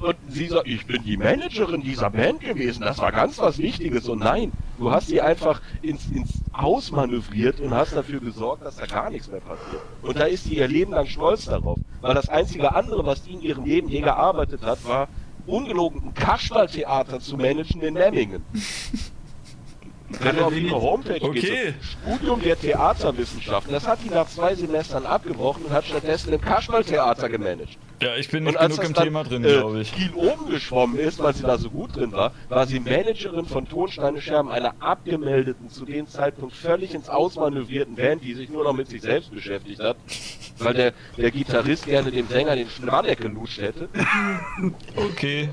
S8: Und sie sagt, ich bin die Managerin dieser Band gewesen, das war ganz was Wichtiges. Und nein, du hast sie einfach ins, ins Haus manövriert und hast dafür gesorgt, dass da gar nichts mehr passiert. Und da ist sie ihr Leben lang stolz darauf. Weil das einzige andere, was die in ihrem Leben je gearbeitet hat, war ungelogen ein Kasperltheater zu managen in Memmingen. <laughs> Wenn du auf ihre Homepage
S1: Okay.
S8: gehst, Studium der Theaterwissenschaften, das hat die nach zwei Semestern abgebrochen und hat stattdessen im Kasperltheater gemanagt.
S1: Ja, ich bin nicht
S8: Und
S1: genug im
S8: dann,
S1: Thema drin,
S8: äh,
S1: glaube ich.
S8: Kiel oben geschwommen ist, weil sie da so gut drin war, war sie Managerin von Tonsteine Scherben, einer abgemeldeten, zu dem Zeitpunkt völlig ins Ausmanövrierten Band, die sich nur noch mit sich selbst beschäftigt hat, weil der, der Gitarrist gerne dem Sänger den Schnadeck gelutscht hätte. <laughs>
S1: Okay.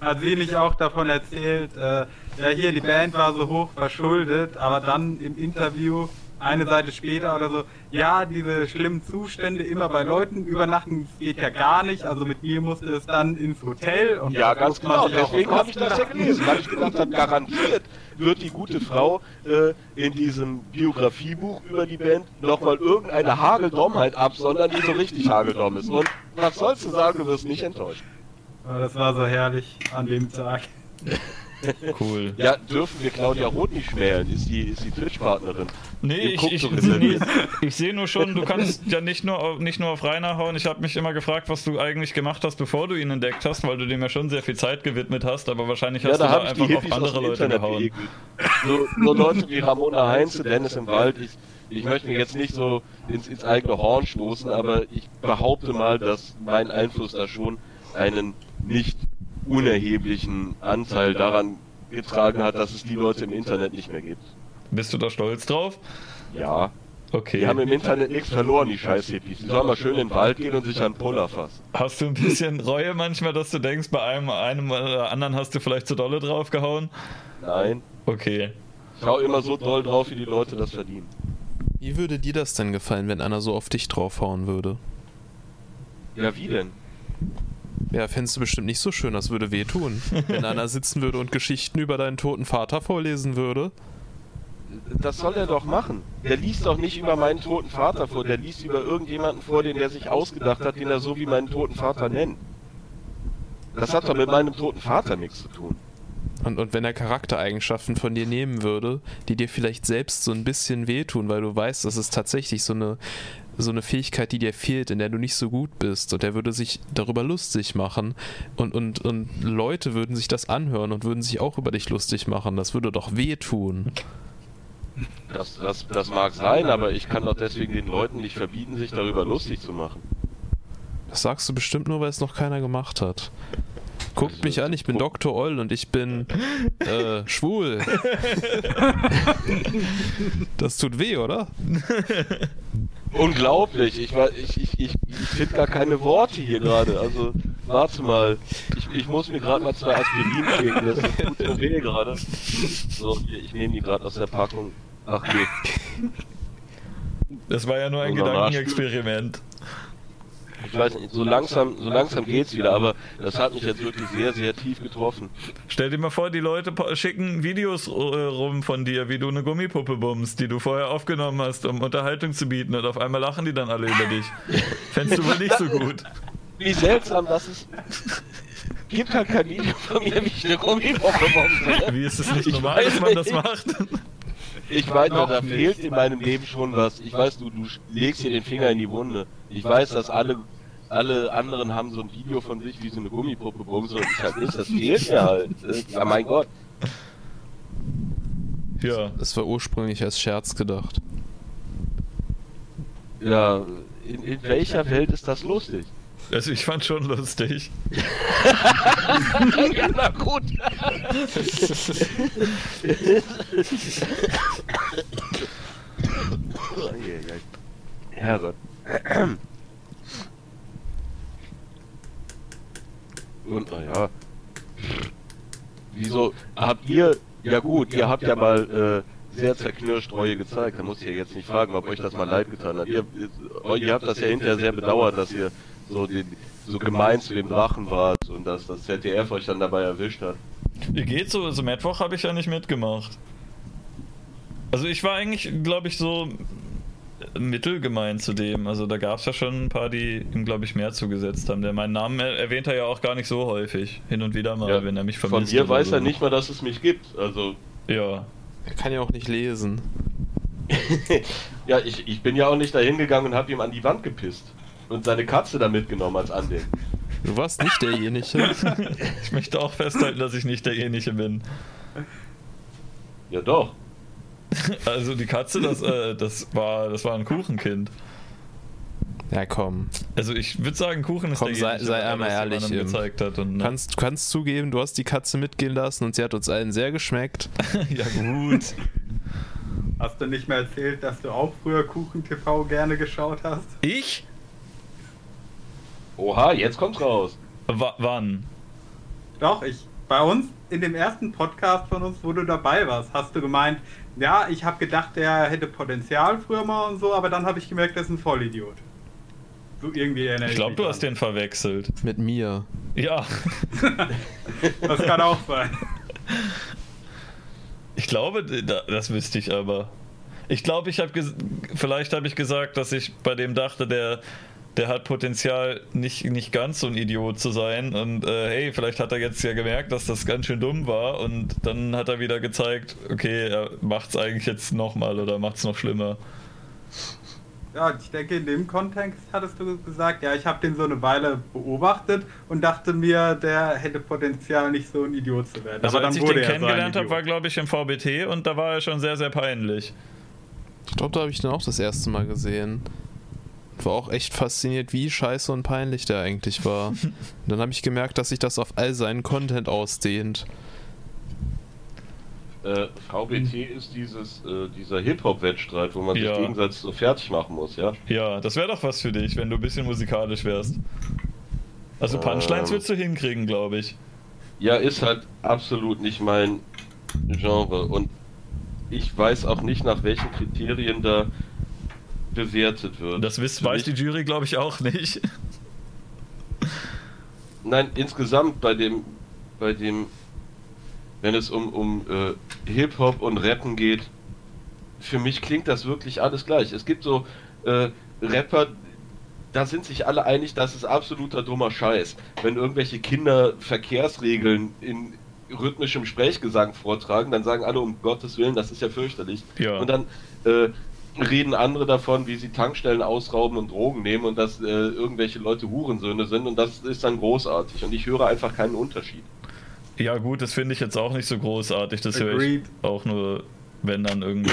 S7: Hat sie nicht auch davon erzählt, äh, ja hier, die Band war so hoch verschuldet, aber dann im Interview, eine Seite später oder so, ja, diese schlimmen Zustände immer bei Leuten übernachten, geht ja gar nicht, also mit mir musste es dann ins Hotel und
S8: Ja, ganz genau, deswegen habe ich das ja gelesen, weil ich gedacht habe, garantiert wird die gute Frau äh, in diesem Biografiebuch über die Band nochmal irgendeine Hageldommheit absondern, die so richtig Hageldomm ist. Und was sollst du sagen, du wirst nicht enttäuscht.
S7: Das war so herrlich an dem Tag. <laughs>
S1: Cool.
S8: Ja, dürfen wir Claudia Roth nicht schmälen? Ist die, ist die Twitch-Partnerin?
S1: Nee, ich, ich,
S8: reserviert. <laughs>
S1: ich sehe nur schon, du kannst ja nicht nur, auf- nicht nur auf Rainer hauen. Ich habe mich immer gefragt, was du eigentlich gemacht hast, bevor du ihn entdeckt hast, weil du dem ja schon sehr viel Zeit gewidmet hast, aber wahrscheinlich
S8: Ja,
S1: hast
S8: da
S1: du da
S8: ich
S1: einfach auf andere Leute
S8: Internet
S1: gehauen.
S8: So, so Leute wie Ramona Heinze, Dennis im Wald. Ich, ich möchte mir jetzt nicht so ins, ins eigene Horn stoßen, aber ich behaupte mal, dass mein Einfluss da schon einen nicht unerheblichen Anteil daran getragen hat, dass es die Leute im Internet nicht mehr gibt.
S1: Bist du da stolz drauf?
S8: Ja,
S1: Okay.
S8: die haben im Internet nichts verloren, die scheiß Hippies. Die sollen mal schön in den Wald gehen und sich an Puller fassen.
S1: Hast du ein bisschen Reue manchmal, dass du denkst, bei einem, einem oder anderen hast du vielleicht zu dolle draufgehauen?
S8: Nein,
S1: Okay.
S8: ich hau immer so doll drauf, wie die Leute das verdienen.
S2: Wie würde dir das denn gefallen, wenn einer so auf dich draufhauen würde?
S8: Ja, wie denn?
S2: Ja, fändest du bestimmt nicht so schön, das würde wehtun. <laughs> Wenn einer sitzen würde und Geschichten über deinen toten Vater vorlesen würde.
S8: Das soll er doch machen. Der liest doch nicht über meinen toten Vater vor, der liest über irgendjemanden vor, den der sich ausgedacht hat, den er so wie meinen toten Vater nennt. Das hat doch mit meinem toten Vater nichts zu tun.
S2: Und, und wenn er Charaktereigenschaften von dir nehmen würde, die dir vielleicht selbst so ein bisschen wehtun, weil du weißt, das ist tatsächlich so eine, so eine Fähigkeit, die dir fehlt, in der du nicht so gut bist, und er würde sich darüber lustig machen, und, und, und Leute würden sich das anhören und würden sich auch über dich lustig machen, das würde doch wehtun.
S8: Das, das, das mag sein, aber ich kann doch deswegen den Leuten nicht verbieten, sich darüber lustig zu machen.
S2: Das sagst du bestimmt nur, weil es noch keiner gemacht hat. Guckt mich an, ich bin Dr. Oll und ich bin äh, <laughs> schwul. <laughs> Das tut weh, oder? <laughs>
S8: Unglaublich, ich, ich, ich, ich, ich finde gar keine Worte hier gerade. Also, warte mal. Ich, ich muss mir gerade mal zwei Aspirin schicken, das tut so weh gerade. So, hier, ich nehme die gerade aus der Packung. Ach nee.
S1: Das war ja nur ein Gedankenexperiment.
S8: Ich weiß nicht, so langsam, so langsam geht's wieder, aber das hat mich jetzt wirklich sehr, sehr tief getroffen.
S1: Stell dir mal vor, die Leute schicken Videos äh, rum von dir, wie du eine Gummipuppe bummst, die du vorher aufgenommen hast, um Unterhaltung zu bieten und auf einmal lachen die dann alle über dich. <laughs> Fändest du wohl nicht so gut.
S8: Wie seltsam, dass es gibt halt kein Video von mir, wie ich eine Gummiwoche bombe.
S1: Wie ist es nicht
S8: Ich
S1: normal, dass man das macht?
S8: Ich weiß, da fehlt in meinem Leben schon was. Ich weiß, du, du legst hier den Finger in die Wunde. Ich weiß, dass alle alle anderen haben so ein Video von sich, wie sie eine Gummipuppe bumsen und ich halt nicht, das fehlt mir halt. Ja, mein Gott.
S1: Ja.
S2: Es war ursprünglich als Scherz gedacht.
S8: Ja, in, in welcher Welt ist das lustig?
S1: Also ich fand schon lustig. <laughs>
S8: ja, na gut. Herrgott. Und naja. Wieso habt ihr, ja gut, ihr habt ja mal äh, sehr zerknirscht Reue gezeigt, da muss ich ja jetzt nicht fragen, ob euch das mal leid getan hat. Ihr, ihr habt das ja hinterher sehr bedauert, dass ihr so, die, so gemein zu dem Drachen wart und dass das ZDF euch dann dabei erwischt hat.
S1: Wie geht's so? Also Mittwoch habe ich ja nicht mitgemacht. Also ich war eigentlich, glaube ich, so mittelgemein zu dem. Also da gab es ja schon ein paar, die ihm, glaube ich, mehr zugesetzt haben. Der meinen Namen erwähnt er ja auch gar nicht so häufig. Hin und wieder mal,
S8: Ja,
S1: wenn er mich
S8: Von
S1: vermisst.
S8: mir
S1: oder
S8: weiß
S1: so.
S8: er nicht mal, dass es mich gibt. Also,
S1: Ja.
S2: Er kann ja auch nicht lesen. <laughs>
S8: ja, ich, ich bin ja auch nicht dahin gegangen und habe ihm an die Wand gepisst. Und seine Katze da mitgenommen als Andenken.
S2: Du warst nicht derjenige. <laughs>
S1: Ich möchte auch festhalten, dass ich nicht derjenige bin.
S8: Ja doch.
S1: Also die Katze, das, äh, das, war, das war ein Kuchenkind.
S2: ja, komm.
S1: Also ich würde sagen, Kuchen ist
S2: Komm, sei-
S1: derjenige,
S2: sei
S1: der
S2: einmal
S1: das
S2: ehrlich,
S1: gezeigt hat. Und, ne?
S2: Kannst, du kannst zugeben, du hast die Katze mitgehen lassen und sie hat uns allen sehr geschmeckt. <laughs>
S1: ja gut.
S7: Hast du nicht mehr erzählt, dass du auch früher Kuchen TV gerne geschaut hast?
S1: Ich?
S8: Oha, jetzt kommt's raus.
S1: W wann?
S7: Doch, ich. Bei uns in dem ersten Podcast von uns, wo du dabei warst, hast du gemeint, ja, ich habe gedacht, der hätte Potenzial früher mal und so, aber dann habe ich gemerkt, er ist ein Vollidiot. So irgendwie erinnere
S1: Ich glaube, du
S7: dran.
S1: hast den verwechselt.
S2: Mit mir.
S1: Ja. <laughs>
S7: Das kann auch sein.
S1: Ich glaube, da- das wüsste ich aber. Ich glaube, ich habe vielleicht habe ich gesagt, dass ich bei dem dachte, der der hat Potenzial, nicht, nicht ganz so ein Idiot zu sein. Und äh, hey, vielleicht hat er jetzt ja gemerkt, dass das ganz schön dumm war. Und dann hat er wieder gezeigt, okay, er macht's eigentlich jetzt nochmal oder macht's noch schlimmer.
S7: Ja, ich denke, in dem Kontext hattest du gesagt, ja, ich habe den so eine Weile beobachtet und dachte mir, der hätte Potenzial, nicht so ein Idiot zu werden.
S1: Also
S7: aber
S1: als
S7: dann
S1: ich
S7: wurde
S1: den
S7: er so
S1: kennengelernt habe, war glaube ich im VBT und da war er schon sehr, sehr peinlich.
S2: Ich glaube, da habe ich den auch das erste Mal gesehen. War auch echt fasziniert, wie scheiße und peinlich der eigentlich war. <laughs> Und dann habe ich gemerkt, dass sich das auf all seinen Content ausdehnt.
S8: Äh, VBT ist dieses, äh, dieser Hip-Hop-Wettstreit, wo man
S1: Ja.
S8: sich gegenseitig so fertig machen muss, ja?
S1: Ja, das wäre doch was für dich, wenn du ein bisschen musikalisch wärst. Also Punchlines
S8: Ähm.
S1: würdest du hinkriegen, glaube ich.
S8: Ja, ist halt absolut nicht mein Genre und ich weiß auch nicht, nach welchen Kriterien da bewertet wird.
S1: Das wisst,
S8: Für
S1: weiß die Jury, glaube ich, auch nicht. <laughs>
S8: Nein, insgesamt bei dem, bei dem, wenn es um, um äh, Hip-Hop und Rappen geht, für mich klingt das wirklich alles gleich. Es gibt so äh, Rapper, da sind sich alle einig, das ist absoluter dummer Scheiß. Wenn irgendwelche Kinder Verkehrsregeln in rhythmischem Sprechgesang vortragen, dann sagen alle um Gottes Willen, das ist ja fürchterlich.
S1: Ja.
S8: Und dann äh, reden andere davon, wie sie Tankstellen ausrauben und Drogen nehmen und dass äh, irgendwelche Leute Hurensöhne sind und das ist dann großartig. Und ich höre einfach keinen Unterschied.
S1: Ja, gut, das finde ich jetzt auch nicht so großartig. Das höre ich auch nur, wenn dann irgendwie.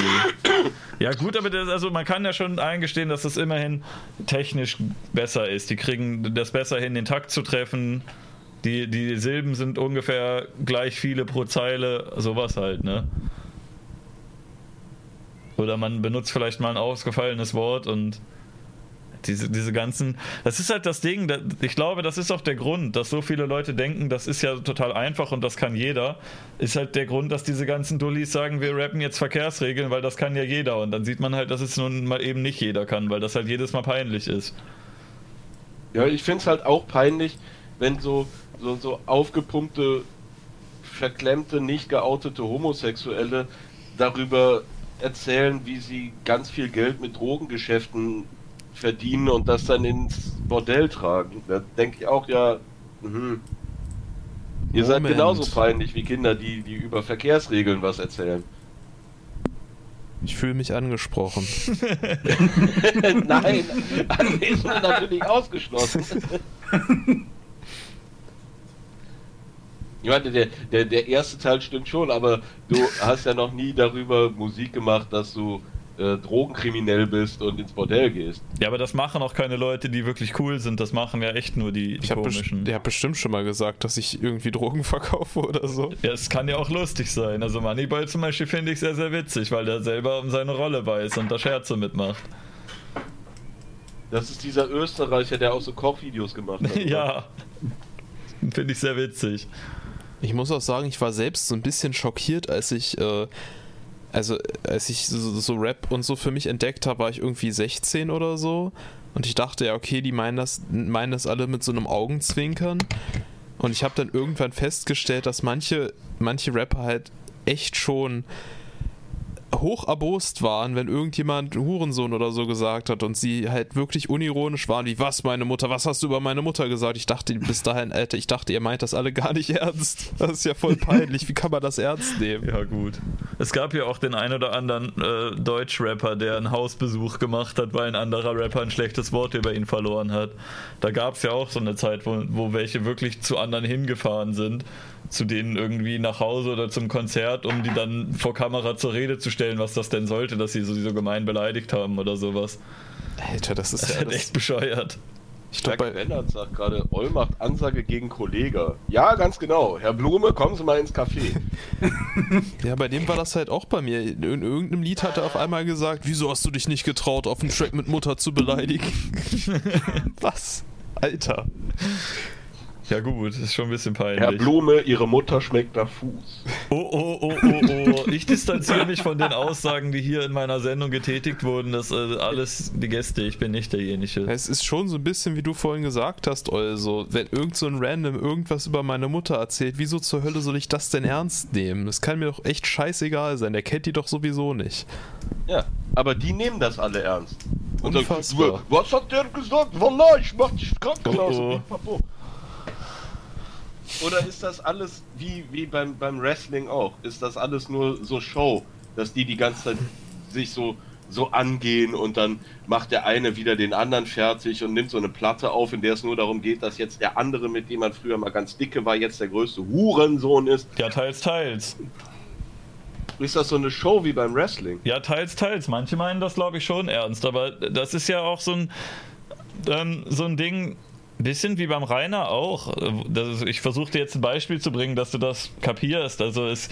S1: <coughs> ja, gut, aber das, also man kann ja schon eingestehen, dass das immerhin technisch besser ist. Die kriegen das besser hin, den Takt zu treffen. Die, die Silben sind ungefähr gleich viele pro Zeile, sowas halt, ne? Oder man benutzt vielleicht mal ein ausgefallenes Wort und diese, diese ganzen. Das ist halt das Ding, ich glaube, das ist auch der Grund, dass so viele Leute denken, das ist ja total einfach und das kann jeder. Ist halt der Grund, dass diese ganzen Dullis sagen, wir rappen jetzt Verkehrsregeln, weil das kann ja jeder. Und dann sieht man halt, dass es nun mal eben nicht jeder kann, weil das halt jedes Mal peinlich ist.
S8: Ja, ich finde es halt auch peinlich, wenn so, so, so aufgepumpte, verklemmte, nicht geoutete Homosexuelle darüber erzählen, wie sie ganz viel Geld mit Drogengeschäften verdienen und das dann ins Bordell tragen. Da denke ich auch, ja, mhm. ihr seid
S2: Moment.
S8: genauso peinlich wie Kinder, die, die über Verkehrsregeln was erzählen.
S2: Ich fühle mich angesprochen. <laughs>
S8: Nein, <laughs> Anwesende natürlich ausgeschlossen. <laughs> Ich meine, der, der, der erste Teil stimmt schon, aber du <laughs> hast ja noch nie darüber Musik gemacht, dass du äh, drogenkriminell bist und ins Bordell gehst.
S1: Ja, aber das machen auch keine Leute, die wirklich cool sind. Das machen ja echt nur die, die
S2: Ich habe best
S1: komischen.
S2: hab bestimmt schon mal gesagt, dass ich irgendwie Drogen <laughs> verkaufe oder so.
S1: Ja, es kann ja auch lustig sein. Also Moneyball zum Beispiel finde ich sehr, sehr witzig, weil der selber um seine Rolle weiß und da Scherze mitmacht.
S8: Das ist dieser Österreicher, der auch so Kochvideos gemacht hat. <laughs>
S1: ja. Finde ich sehr witzig.
S2: Ich muss auch sagen, ich war selbst so ein bisschen schockiert, als ich, äh, also als ich so, so Rap und so für mich entdeckt habe, war ich irgendwie 16 oder so. Und ich dachte, ja, okay, die meinen das, meinen das alle mit so einem Augenzwinkern. Und ich habe dann irgendwann festgestellt, dass manche, manche Rapper halt echt schon hoch erbost waren, wenn irgendjemand Hurensohn oder so gesagt hat und sie halt wirklich unironisch waren, wie was meine Mutter, was hast du über meine Mutter gesagt? Ich dachte bis dahin, Alter, ich dachte, ihr meint das alle gar nicht <laughs> ernst. Das ist ja voll peinlich. Wie kann man das ernst nehmen?
S1: Ja, gut. Es gab ja auch den ein oder anderen äh, Deutsch-Rapper, der einen Hausbesuch gemacht hat, weil ein anderer Rapper ein schlechtes Wort über ihn verloren hat. Da gab es ja auch so eine Zeit, wo, wo welche wirklich zu anderen hingefahren sind, zu denen irgendwie nach Hause oder zum Konzert, um die dann vor Kamera zur Rede zu stellen, was das denn sollte, dass sie so, sie so gemein beleidigt haben oder sowas.
S2: Alter, das ist
S1: Das ist
S2: ja
S1: halt
S2: das,
S1: echt bescheuert.
S2: Ich glaube, bei,
S8: Lennart sagt gerade, Oll macht Ansage gegen Kollege. Ja, ganz genau. Herr Blume, kommen Sie mal ins Café. <laughs>
S2: ja, bei dem war das halt auch bei mir. In irgendeinem Lied hat er auf einmal gesagt, wieso hast du dich nicht getraut, auf einen Track mit Mutter zu beleidigen? <laughs> Was? Alter.
S1: Ja gut, ist schon ein bisschen peinlich.
S8: Herr Blume, Ihre Mutter schmeckt nach Fuß.
S1: Oh, oh, oh, oh, oh. Ich distanziere mich von den Aussagen, die hier in meiner Sendung getätigt wurden. Das äh, alles die Gäste, ich bin nicht derjenige.
S2: Es ist schon so ein bisschen, wie du vorhin gesagt hast, also, wenn irgend so ein Random irgendwas über meine Mutter erzählt, wieso zur Hölle soll ich das denn ernst nehmen? Das kann mir doch echt scheißegal sein, der kennt die doch sowieso nicht.
S8: Ja, aber die nehmen das alle ernst. Und
S2: Unfassbar.
S8: was hat der gesagt? Wallah, ich mach dich Krankenhaus.
S1: Oh, oh.
S8: Oder ist das alles wie, wie beim, beim Wrestling auch? Ist das alles nur so Show, dass die die ganze Zeit sich so, so angehen und dann macht der eine wieder den anderen fertig und nimmt so eine Platte auf, in der es nur darum geht, dass jetzt der andere, mit dem man früher mal ganz dicke war, jetzt der größte Hurensohn ist?
S1: Ja, teils, teils.
S8: Ist das so eine Show wie beim Wrestling?
S1: Ja, teils, teils. Manche meinen das, glaube ich, schon ernst. Aber das ist ja auch so ein, ähm, so ein Ding, bisschen wie beim Rainer auch. Ist, ich versuche dir jetzt ein Beispiel zu bringen, dass du das kapierst. Also es,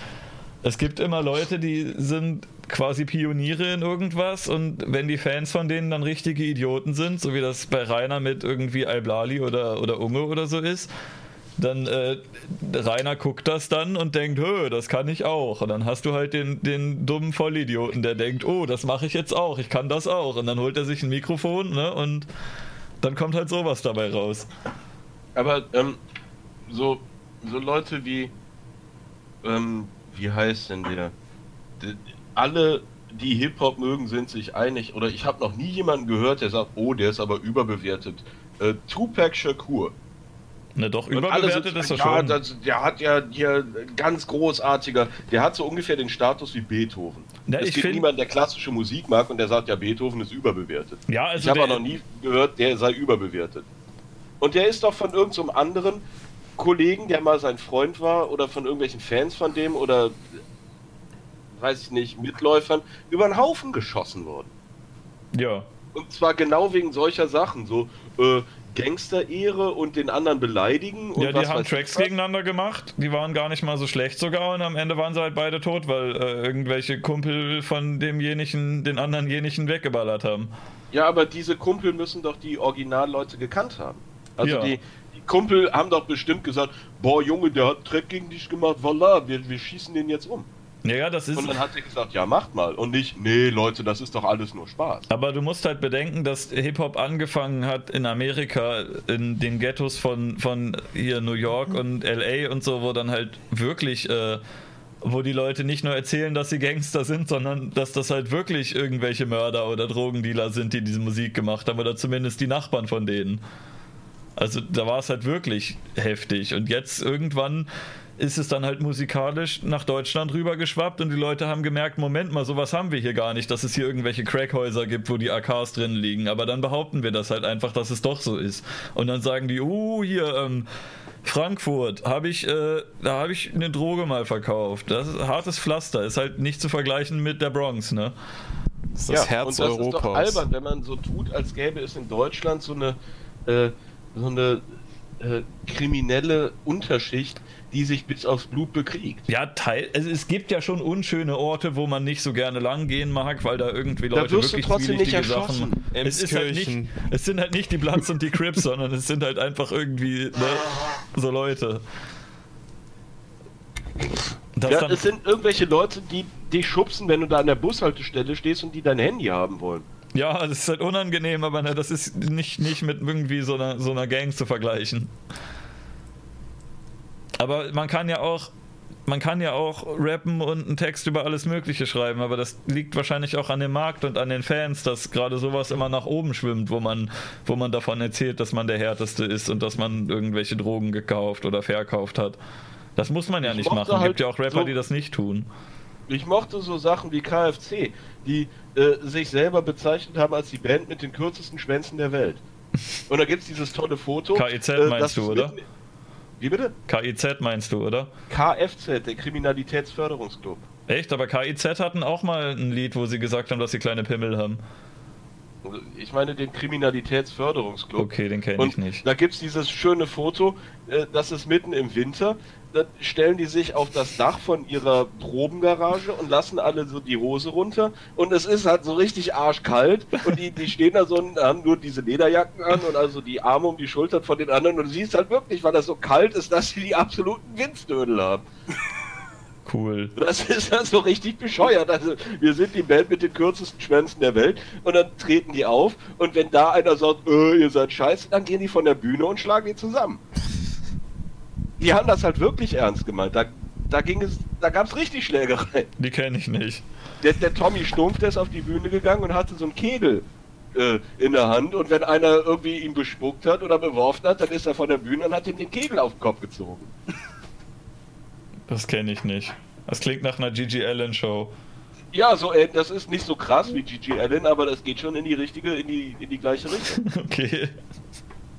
S1: es gibt immer Leute, die sind quasi Pioniere in irgendwas und wenn die Fans von denen dann richtige Idioten sind, so wie das bei Rainer mit irgendwie Alblali oder, oder Unge oder so ist, dann äh, Rainer guckt das dann und denkt, Hö, das kann ich auch. Und dann hast du halt den, den dummen Vollidioten, der denkt, oh, das mache ich jetzt auch, ich kann das auch. Und dann holt er sich ein Mikrofon ne, und dann kommt halt sowas dabei raus.
S8: Aber ähm, so, so Leute wie, ähm, wie heißt denn der? D alle, die Hip-Hop mögen, sind sich einig. Oder ich habe noch nie jemanden gehört, der sagt, oh, der ist aber überbewertet. Äh, Tupac Shakur.
S1: Ne, doch, überbewertet
S8: sind-
S1: ist er
S8: ja,
S1: schon.
S8: Das, der hat ja hier ganz großartiger, der hat so ungefähr den Status wie Beethoven.
S1: Na,
S8: es
S1: ich
S8: gibt niemanden, der klassische Musik mag und der sagt, ja, Beethoven ist überbewertet.
S1: ja, also
S8: ich habe aber noch nie gehört, der sei überbewertet. Und der ist doch von irgendeinem anderen Kollegen, der mal sein Freund war, oder von irgendwelchen Fans von dem, oder weiß ich nicht, Mitläufern, über den Haufen geschossen worden.
S1: Ja.
S8: Und zwar genau wegen solcher Sachen, so äh, Gangster-Ehre und den anderen beleidigen. Und
S1: Ja, die haben Tracks gegeneinander gemacht, die waren gar nicht mal so schlecht sogar und am Ende waren sie halt beide tot, weil äh, irgendwelche Kumpel von demjenigen den anderenjenigen weggeballert haben.
S8: Ja, aber diese Kumpel müssen doch die Originalleute gekannt haben. Also
S1: Ja.
S8: die, die Kumpel haben doch bestimmt gesagt, boah Junge, der hat Dreck gegen dich gemacht, voila, wir, wir schießen den jetzt um.
S1: Ja, ja, das ist.
S8: Und dann hat er gesagt, ja, macht mal. Und nicht, nee, Leute, das ist doch alles nur Spaß.
S1: Aber du musst halt bedenken, dass Hip-Hop angefangen hat in Amerika, in den Ghettos von, von hier New York und LA und so, wo dann halt wirklich, äh, wo die Leute nicht nur erzählen, dass sie Gangster sind, sondern dass das halt wirklich irgendwelche Mörder oder Drogendealer sind, die diese Musik gemacht haben, oder zumindest die Nachbarn von denen. Also da war es halt wirklich heftig. Und jetzt irgendwann ist es dann halt musikalisch nach Deutschland rübergeschwappt und die Leute haben gemerkt, Moment mal, sowas haben wir hier gar nicht, dass es hier irgendwelche Crackhäuser gibt, wo die AKs drin liegen. Aber dann behaupten wir das halt einfach, dass es doch so ist. Und dann sagen die, uh, hier, ähm, Frankfurt, habe ich, äh, da habe ich eine Droge mal verkauft. Das ist hartes Pflaster, ist halt nicht zu vergleichen mit der Bronx, ne?
S2: Das ist das
S8: ja,
S2: Herz
S8: und das
S2: Europas.
S8: ist doch albern, wenn man so tut, als gäbe es in Deutschland so eine, äh, so eine äh, kriminelle Unterschicht, die sich bis aufs Blut bekriegt.
S1: Ja, teil, also es gibt ja schon unschöne Orte, wo man nicht so gerne lang gehen mag, weil da irgendwie
S8: Da
S1: Leute
S8: wirst du
S1: wirklich
S8: trotzdem nicht erschossen.
S1: Es, ist halt nicht, es sind halt nicht die Bloods und die Crips, <laughs> sondern es sind halt einfach irgendwie ne, so Leute. Das
S8: Ja, es sind irgendwelche Leute, die dich schubsen, wenn du da an der Bushaltestelle stehst und die dein Handy haben wollen.
S1: ja, das ist halt unangenehm, aber ne, das ist nicht, nicht mit irgendwie so einer, so einer Gang zu vergleichen. Aber man kann ja auch, man kann ja auch rappen und einen Text über alles Mögliche schreiben, aber das liegt wahrscheinlich auch an dem Markt und an den Fans, dass gerade sowas immer nach oben schwimmt, wo man, wo man davon erzählt, dass man der Härteste ist und dass man irgendwelche Drogen gekauft oder verkauft hat. Das muss man ja
S8: Ich
S1: nicht machen.
S8: halt
S1: Gibt ja auch Rapper,
S8: so-
S1: die das nicht tun.
S8: Ich mochte so Sachen wie KFC, die äh, sich selber bezeichnet haben als die Band mit den kürzesten Schwänzen der Welt. Und da gibt es dieses tolle Foto.
S1: KIZ
S8: äh,
S1: meinst du, oder?
S8: mitten- Wie bitte?
S1: KIZ meinst du, oder?
S8: KFZ, der Kriminalitätsförderungsclub.
S1: Echt? Aber KIZ hatten auch mal ein Lied, wo sie gesagt haben, dass sie kleine Pimmel haben.
S8: Ich meine den Kriminalitätsförderungsclub.
S1: Okay, den kenne ich nicht.
S8: da gibt es dieses schöne Foto, äh, das ist mitten im Winter. Da stellen die sich auf das Dach von ihrer Probengarage und lassen alle so die Hose runter. Und es ist halt so richtig arschkalt. Und die, die stehen da so und haben nur diese Lederjacken an und also die Arme um die Schultern von den anderen. Und du siehst halt wirklich, weil das so kalt ist, dass sie die absoluten Windstödel haben.
S1: Cool.
S8: Das ist dann so richtig bescheuert. Also, wir sind die Band mit den kürzesten Schwänzen der Welt und dann treten die auf und wenn da einer sagt, äh, ihr seid scheiße, dann gehen die von der Bühne und schlagen die zusammen. Die haben das halt wirklich ernst gemeint. Da, da ging es, da gab es richtig Schlägerei.
S1: Die kenne ich nicht.
S8: Der, der Tommy Stumpf, der ist auf die Bühne gegangen und hatte so einen Kegel äh, in der Hand und wenn einer irgendwie ihn bespuckt hat oder beworfen hat, dann ist er von der Bühne und hat ihm den Kegel auf den Kopf gezogen.
S1: Das kenne ich nicht. Das klingt nach einer Gigi Allen Show.
S8: Ja, so, äh, das ist nicht so krass wie Gigi Allen, aber das geht schon in die richtige, in die, in die gleiche Richtung. <laughs>
S1: Okay.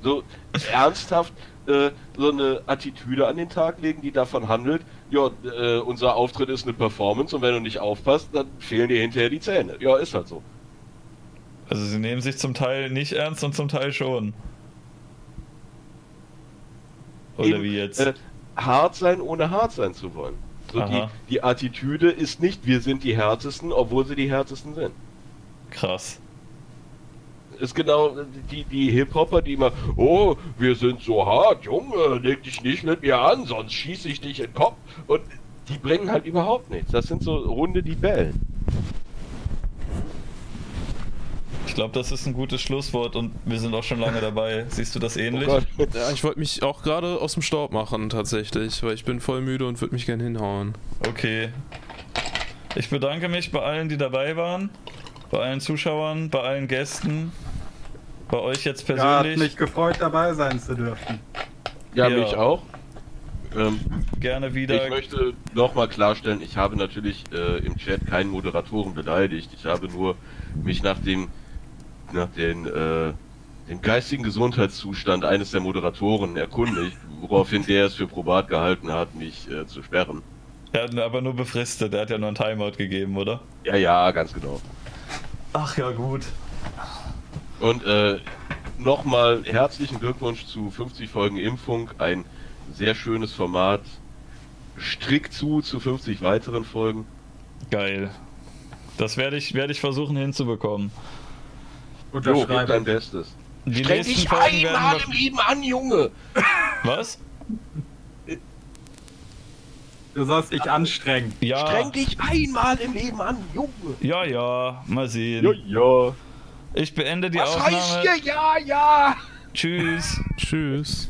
S8: So ernsthaft äh, so eine Attitüde an den Tag legen, die davon handelt, ja, äh, unser Auftritt ist eine Performance und wenn du nicht aufpasst, dann fehlen dir hinterher die Zähne. Ja, ist halt so.
S1: Also sie nehmen sich zum Teil nicht ernst und zum Teil schon. Oder
S8: Eben,
S1: wie jetzt?
S8: Äh, hart sein, ohne hart sein zu wollen. So die, die Attitüde ist nicht, wir sind die Härtesten, obwohl sie die Härtesten sind.
S1: Krass.
S8: Ist genau die, die Hip-Hopper, die immer, oh, wir sind so hart, Junge, leg dich nicht mit mir an, sonst schieße ich dich in den Kopf. Und die bringen halt überhaupt nichts. Das sind so Hunde, die bellen.
S1: Ich glaube, das ist ein gutes Schlusswort und wir sind auch schon lange dabei. Siehst du das
S8: Oh
S1: ähnlich?
S8: Gott.
S2: Ja, ich wollte mich auch gerade aus dem Staub machen, tatsächlich, weil ich bin voll müde und würde mich gern hinhauen.
S1: Okay. Ich bedanke mich bei allen, die dabei waren. Bei allen Zuschauern, bei allen Gästen. Bei euch jetzt
S7: Ja, hat
S1: persönlich.
S7: mich gefreut, dabei sein zu dürfen.
S8: Ja,
S1: Ja.
S8: mich auch. Ähm,
S1: Gerne wieder.
S8: ich möchte nochmal klarstellen, ich habe natürlich äh, im Chat keinen Moderatoren beleidigt. Ich habe nur mich nach dem, nach den, äh, dem geistigen Gesundheitszustand eines der Moderatoren erkundigt, woraufhin der es für probat gehalten hat, mich äh, zu sperren.
S1: Er hat aber nur befristet. Er hat ja nur ein Timeout gegeben, oder?
S8: Ja, ja, ganz genau.
S1: Ach ja, gut.
S8: Und äh, nochmal herzlichen Glückwunsch zu 50 Folgen Impfung. Ein sehr schönes Format. Strick zu zu 50 weiteren Folgen.
S1: Geil. Das werde ich, werde ich versuchen hinzubekommen.
S8: Jo, gib dein. Bestes.
S1: Die
S8: Streng
S1: nächsten
S8: dich
S1: Folgen werden
S8: einmal im Leben an, Junge!
S1: Was?
S7: Du sollst dich anstrengen.
S1: Ja.
S8: Streng dich einmal im Leben an, Junge!
S1: Ja, ja, mal sehen.
S8: Ja, ja.
S1: Ich beende die
S8: Was
S1: Aufnahme.
S8: heißt hier? Ja, ja!
S1: Tschüss. <laughs>
S2: Tschüss.